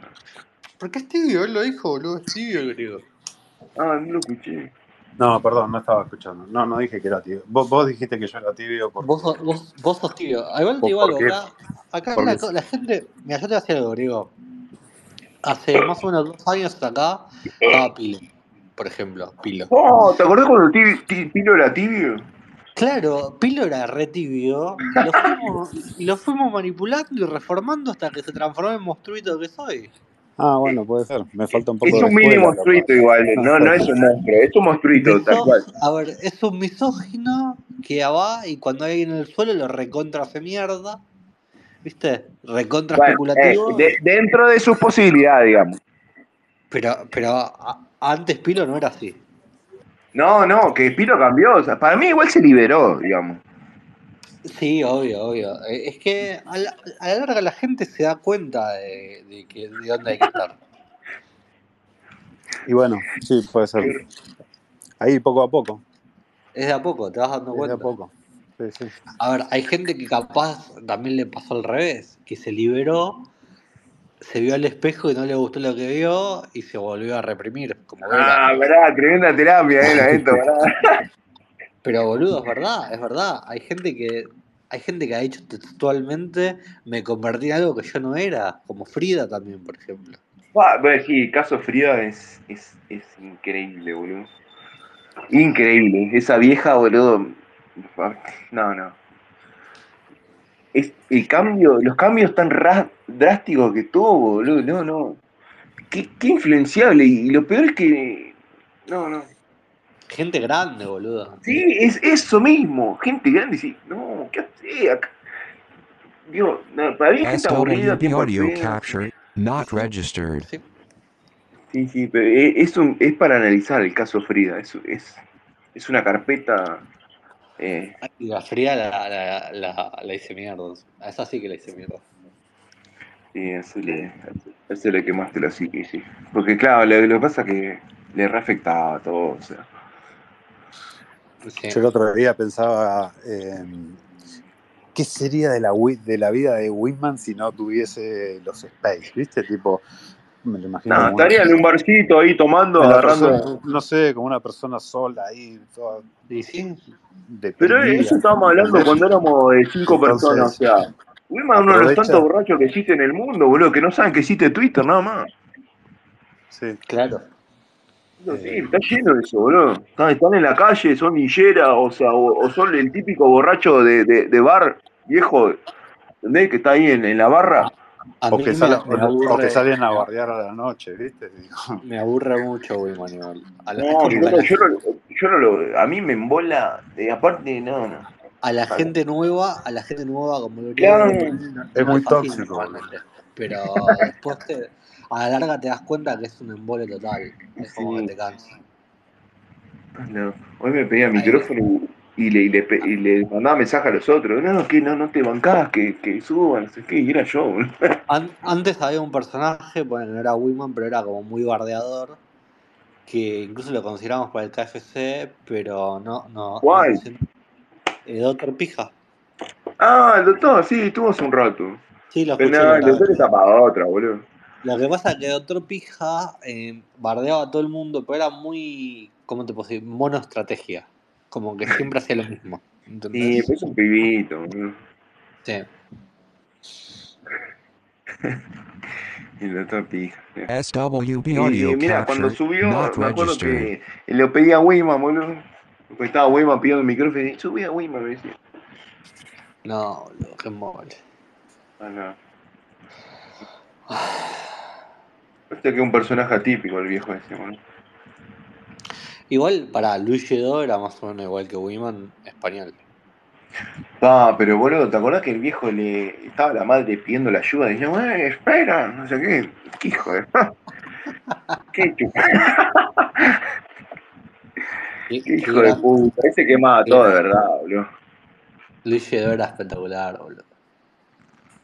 Speaker 12: ¿Por qué es tibio? Él lo dijo, boludo. Es tibio el griego.
Speaker 4: Ah, no lo escuché.
Speaker 13: No, perdón, no estaba escuchando. No, no dije que era tibio. Vos, vos dijiste que yo era tibio porque...
Speaker 12: Vos, sos- vos, vos sos tibio. Igual te
Speaker 13: ¿Por-
Speaker 12: digo algo.
Speaker 13: qué?
Speaker 12: Acá, acá la, la gente. Mira, yo te voy a decir algo, griego. Hace más o menos dos años acá estaba Pilo, por ejemplo. Pilo.
Speaker 4: Oh, ¿te acordás cuando Pilo era tibio?
Speaker 12: Claro, Pilo era re tibio. Y lo fuimos, lo fuimos manipulando y reformando hasta que se transformó en monstruito que soy.
Speaker 13: Ah, bueno, puede ser. Me falta un poco
Speaker 4: Es
Speaker 13: de
Speaker 4: un mini monstruito igual, no, no es un monstruo, es un monstruito, tal cual.
Speaker 12: a ver, es un misógino que va y cuando hay alguien en el suelo lo recontra hace mierda. ¿Viste? Recontra
Speaker 4: Bueno, eh,
Speaker 12: especulativo.
Speaker 4: de- dentro de sus posibilidades, digamos.
Speaker 12: Pero, pero a- antes Pilo no era así.
Speaker 4: No, no, que Pilo cambió, o sea, para mí igual se liberó, digamos.
Speaker 12: Sí, obvio, obvio. Eh, Es que a la, a la larga la gente se da cuenta de, de que, de dónde hay que estar.
Speaker 13: Y bueno, sí, puede ser. Ahí poco a poco.
Speaker 12: Es de a poco, te vas dando
Speaker 13: Es de
Speaker 12: cuenta.
Speaker 13: a poco. Sí, sí.
Speaker 12: A ver, hay gente que capaz también le pasó al revés, que se liberó, se vio al espejo y no le gustó lo que vio y se volvió a reprimir, como
Speaker 4: Ah, verdad, tremenda terapia era esto, ¿verdad?
Speaker 12: Pero boludo, es verdad, es verdad. Hay gente que hay gente que ha dicho textualmente me convertí en algo que yo no era, como Frida también, por ejemplo.
Speaker 4: Ah, bueno, sí, el caso Frida es, es, es increíble, boludo. Increíble. Esa vieja, boludo. No, no. Es el cambio, los cambios tan ra- drásticos que tuvo, boludo. No, no. Qué, qué influenciable. Y lo peor es que. No, no.
Speaker 12: Gente grande, boludo.
Speaker 4: Sí, es eso mismo. Gente grande. Sí. No, ¿qué hace acá? Dios, no, para mí hay gente aburrida.
Speaker 1: Audio capture not registered.
Speaker 4: Sí, sí, pero e- es, un- es para analizar el caso Frida. Es, es, es una carpeta. eh,
Speaker 12: Y la fría la, la, la, la hice mierda. A esa sí que la hice mierda.
Speaker 4: Sí, eso le, eso le quemaste la psique, sí. Porque, claro, lo, lo que pasa es que le reafectaba todo. O sea.
Speaker 13: Yo el otro día pensaba, eh, ¿qué sería de la, Wi- de la vida de Whitman si no tuviese los Space? ¿Viste? Tipo, me lo imagino
Speaker 4: No,
Speaker 13: una,
Speaker 4: estaría en un barcito ahí tomando, agarrando.
Speaker 13: persona- no sé, como una persona sola ahí, toda
Speaker 4: Pero
Speaker 13: deprimida,
Speaker 4: eso estábamos hablando cuando éramos de cinco personas, o sea. Wilma es uno de los tantos borrachos que existe en el mundo, boludo, que no saben que existe Twitter, nada más.
Speaker 13: Sí.
Speaker 12: Claro.
Speaker 4: No, Sí, está lleno de eso, boludo. Están, están en la calle, son ninjera, o sea, o, o son el típico borracho de, de, de bar viejo, ¿entendés? Que está ahí en, en la barra.
Speaker 13: O que, salen,
Speaker 12: me
Speaker 13: o que
Speaker 12: aburre,
Speaker 13: salen a bardear a la noche, ¿viste? Digo,
Speaker 12: me aburre mucho Wiman igual. A
Speaker 4: No, yo no,
Speaker 12: la-
Speaker 4: yo no, yo no lo. A mí me embola. aparte, no, no.
Speaker 12: A la gente nueva, a la gente nueva como lo
Speaker 4: Claro.
Speaker 12: no,
Speaker 13: Es
Speaker 12: no
Speaker 13: muy
Speaker 12: fascina
Speaker 13: tóxico,
Speaker 12: normalmente. Pero después te, a la larga te das cuenta que es un embole total. Es como que te cansa.
Speaker 4: no. Hoy me pedía el micrófono y, le, y, le, y le mandaba mensaje a los otros. No, que no, no te bancás, que, que suban, no sé qué. Y era yo,
Speaker 12: antes había un personaje, bueno, no era Wiman, pero era como muy bardeador. Que incluso lo consideramos para el KFC, pero no, no.
Speaker 4: ¿Cuál?
Speaker 12: no sé- eh, Doctor Pija.
Speaker 4: Ah, el doctor, sí, estuvo hace un rato.
Speaker 12: Sí, lo
Speaker 4: Pero
Speaker 12: escuché.
Speaker 4: no,
Speaker 12: lo
Speaker 4: el doctor está para otra, boludo.
Speaker 12: Lo que pasa es que Doctor Pija eh, bardeaba a todo el mundo, pero era muy, ¿cómo te puedo decir? Monoestrategia. Como que siempre hacía lo mismo.
Speaker 4: Sí,
Speaker 12: ¿entendés?
Speaker 4: pero es un pibito, boludo.
Speaker 12: Sí.
Speaker 4: Y el doctor pija.
Speaker 1: SWB
Speaker 4: Y
Speaker 1: audio
Speaker 4: mira, cuando
Speaker 1: capture
Speaker 4: subió,
Speaker 1: not
Speaker 4: me acuerdo
Speaker 1: registered.
Speaker 4: que le pedí a Wiman, boludo. Porque estaba Wiman pidiendo el micrófono y dije, subí a Wiman, me decía.
Speaker 12: No, boludo, qué mole.
Speaker 4: Ah, no. Este que es un personaje atípico el viejo ese, boludo.
Speaker 12: Igual, para Luis Lledó era más o menos igual que Wiman español.
Speaker 4: Ah, pero boludo, ¿te acordás que el viejo le estaba la madre pidiendo la ayuda? Decía, "Eh, espera, no sé qué. ¿Qué hijo de. qué chup-
Speaker 12: Qué-
Speaker 4: qué
Speaker 12: qué
Speaker 4: hijo de puta. Ese quemaba todo de verdad, boludo.
Speaker 12: Luis Lledó era espectacular, boludo.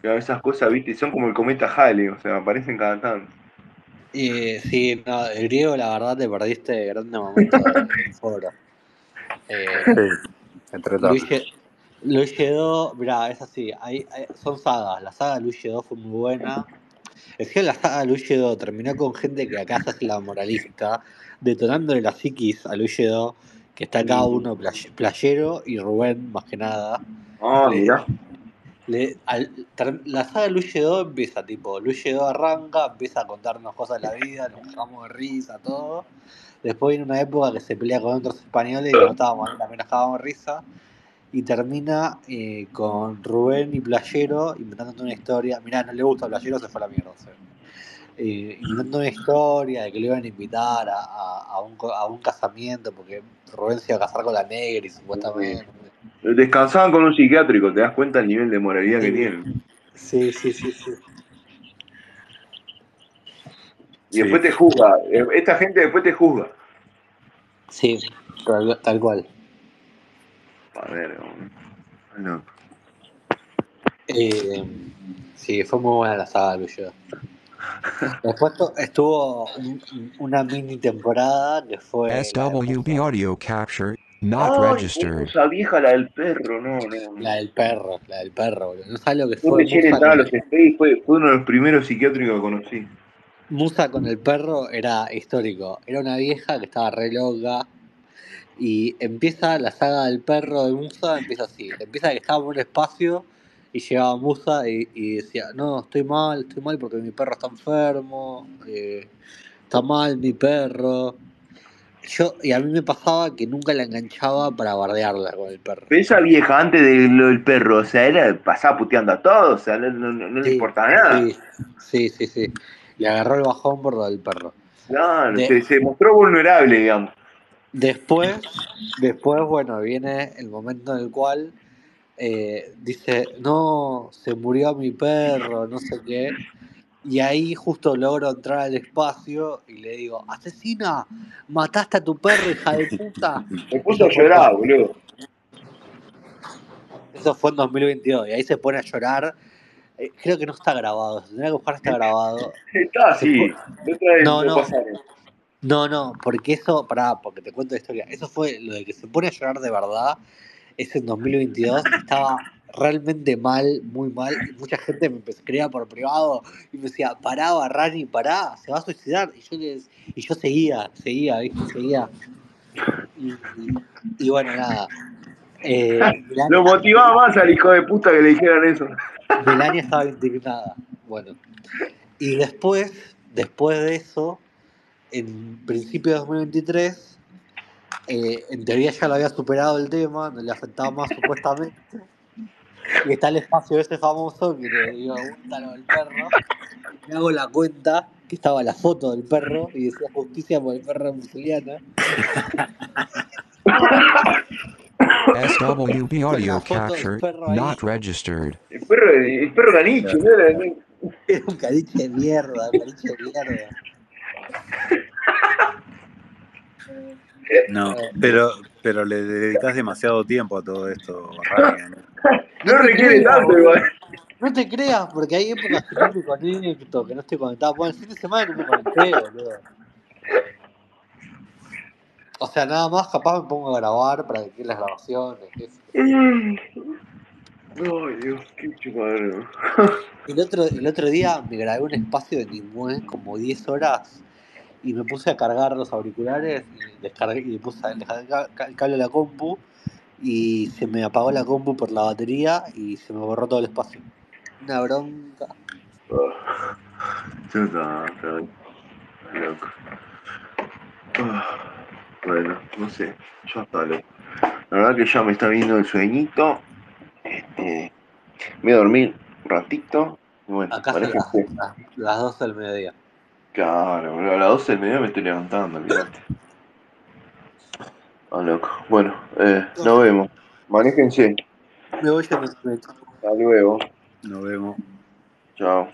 Speaker 4: Pero esas cosas, viste, son como el cometa Halley, o sea, aparecen cada tanto.
Speaker 12: Y sí, no, el griego, la verdad, te perdiste grandes momentos del foro. Eh,
Speaker 13: sí, entre todos.
Speaker 12: Luis Lledó, mirá, es así, hay, hay- son sagas. La saga de Luis Lledó fue muy buena. Es que la saga de Luis Lledó terminó con gente que acá se hace la moralista, detonándole la psiquis a Luis Lledó, que está cada uno play- playero y Rubén, más que nada.
Speaker 4: Ah,
Speaker 12: Le-
Speaker 4: mirá.
Speaker 12: le- al- ter- la saga de Luis Lledó empieza, tipo, Luis Lledó arranca, empieza a contarnos cosas de la vida, nos cagamos de risa, todo. Después viene una época que se pelea con otros españoles y no estábamos, también nos cagábamos de risa. Y termina eh, con Rubén y Playero inventándote una historia. Mirá, no le gusta a Playero, se fue a la mierda. Y contando una historia de que lo iban a invitar a, a- a un, a un casamiento porque Rubén se iba a casar con la negra y supuestamente.
Speaker 4: Descansaban con un psiquiátrico, ¿te das cuenta el nivel de moralidad que tienen?
Speaker 12: Sí, sí, sí, sí.
Speaker 4: Y después te juzga. eh, Esta gente después te juzga.
Speaker 12: Sí, tal, tal cual.
Speaker 4: A ver, no.
Speaker 12: Eh, sí, fue muy buena la saga Yoda. Después estuvo un- un- una mini temporada que fue
Speaker 1: SWB audio capture not
Speaker 4: Ay,
Speaker 1: registered.
Speaker 4: esa vieja, la del perro, no, no. no.
Speaker 12: La del perro, la del perro, boludo. No sabes lo que fue Musa
Speaker 4: a los fue uno de los primeros psiquiátricos que conocí.
Speaker 12: Musa con el perro era histórico. Era una vieja que estaba re loca. Y empieza la saga del perro de Musa, empieza así. Empieza que estaba en un espacio y llegaba Musa y, y decía, no, estoy mal, estoy mal porque mi perro está enfermo, eh, está mal mi perro. Yo, y a mí me pasaba que nunca la enganchaba para bardearla con el perro.
Speaker 4: Pero esa vieja antes de lo del perro, o sea, era pasaba puteando a todos, o sea, no, no- no- no le importaba nada.
Speaker 12: sí, sí, sí, sí. Le agarró el bajón por lo del perro. De-
Speaker 4: se, se mostró vulnerable, digamos.
Speaker 12: Después, después, bueno, viene el momento en el cual eh, dice, no, se murió mi perro, no sé qué. Y ahí justo logro entrar al espacio y le digo, asesina, mataste a tu perro, hija de puta.
Speaker 4: Me puso a llorar, boludo.
Speaker 12: Eso fue en 2022 y ahí se pone a llorar. Eh, creo que no está grabado, se tendría que buscar está grabado.
Speaker 4: Está vez
Speaker 12: No, no. No, no, porque eso, pará, porque te cuento la historia. Eso fue lo de que se pone a llorar de verdad. Es en 2022. Estaba realmente mal, muy mal. Y mucha gente me escribía por privado y me decía, pará, Barrani, pará, se va a suicidar. Y yo, les- y yo seguía, seguía, ¿viste? Seguía. Y, y- y bueno, nada. Eh,
Speaker 4: Lo motivaba más al hijo de puta que le dijeran eso.
Speaker 12: Melania estaba indignada. Bueno. Y después, después de eso, en principio de 2023, eh, en teoría ya lo había superado el tema, no le afectaba más supuestamente. Y está el espacio ese famoso que le digo lo del perro. Me hago la cuenta que estaba la foto del perro y decía justicia por el perro musuliana.
Speaker 1: SWB audio
Speaker 12: la foto del
Speaker 1: capture
Speaker 12: perro ahí.
Speaker 1: not registered.
Speaker 4: El perro, el perro caniche, ¿no? Era-
Speaker 12: Era un caniche de mierda, un caniche de mierda.
Speaker 13: No,
Speaker 12: Eh,
Speaker 13: pero, pero le dedicas demasiado tiempo a todo esto, Rani.
Speaker 4: No
Speaker 12: te
Speaker 4: requiere tanto igual.
Speaker 12: No te creas, porque hay épocas que no conecto, que no estoy conectado. Bueno, el fin de semana no me conecté, boludo. O sea, nada más capaz me pongo a grabar para que queden las grabaciones. qué sé yo.
Speaker 4: Ay, Dios, qué chupadero.
Speaker 12: El otro, el otro día me grabé un espacio de Ningüe como 10 horas y me puse a cargar los auriculares y, descargué, y le puse a- el cable a la compu y se me apagó la compu por la batería y se me borró todo el espacio. Una bronca.
Speaker 4: Chuta, pero- loco. Ah, Bueno, no sé, ya está loco. La verdad que ya me está viendo el sueñito. Este, me voy a dormir un ratito. Y bueno,
Speaker 12: Acá son
Speaker 4: parece
Speaker 12: las,
Speaker 4: que.
Speaker 12: las, las 12 del mediodía.
Speaker 4: Claro, boludo, a las 12 del mediodía me estoy levantando, olvídate. Ah, loco. Bueno, eh, nos vemos. Manéjense.
Speaker 12: Me voy a
Speaker 4: Hasta luego.
Speaker 13: Nos vemos.
Speaker 4: Chao.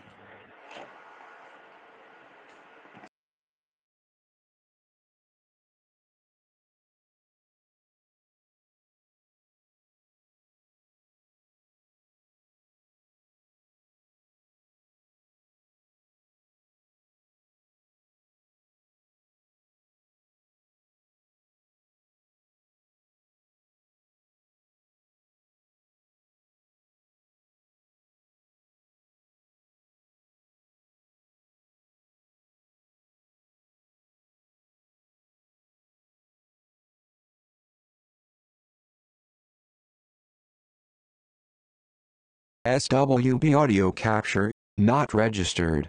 Speaker 1: SWB audio capture not registered.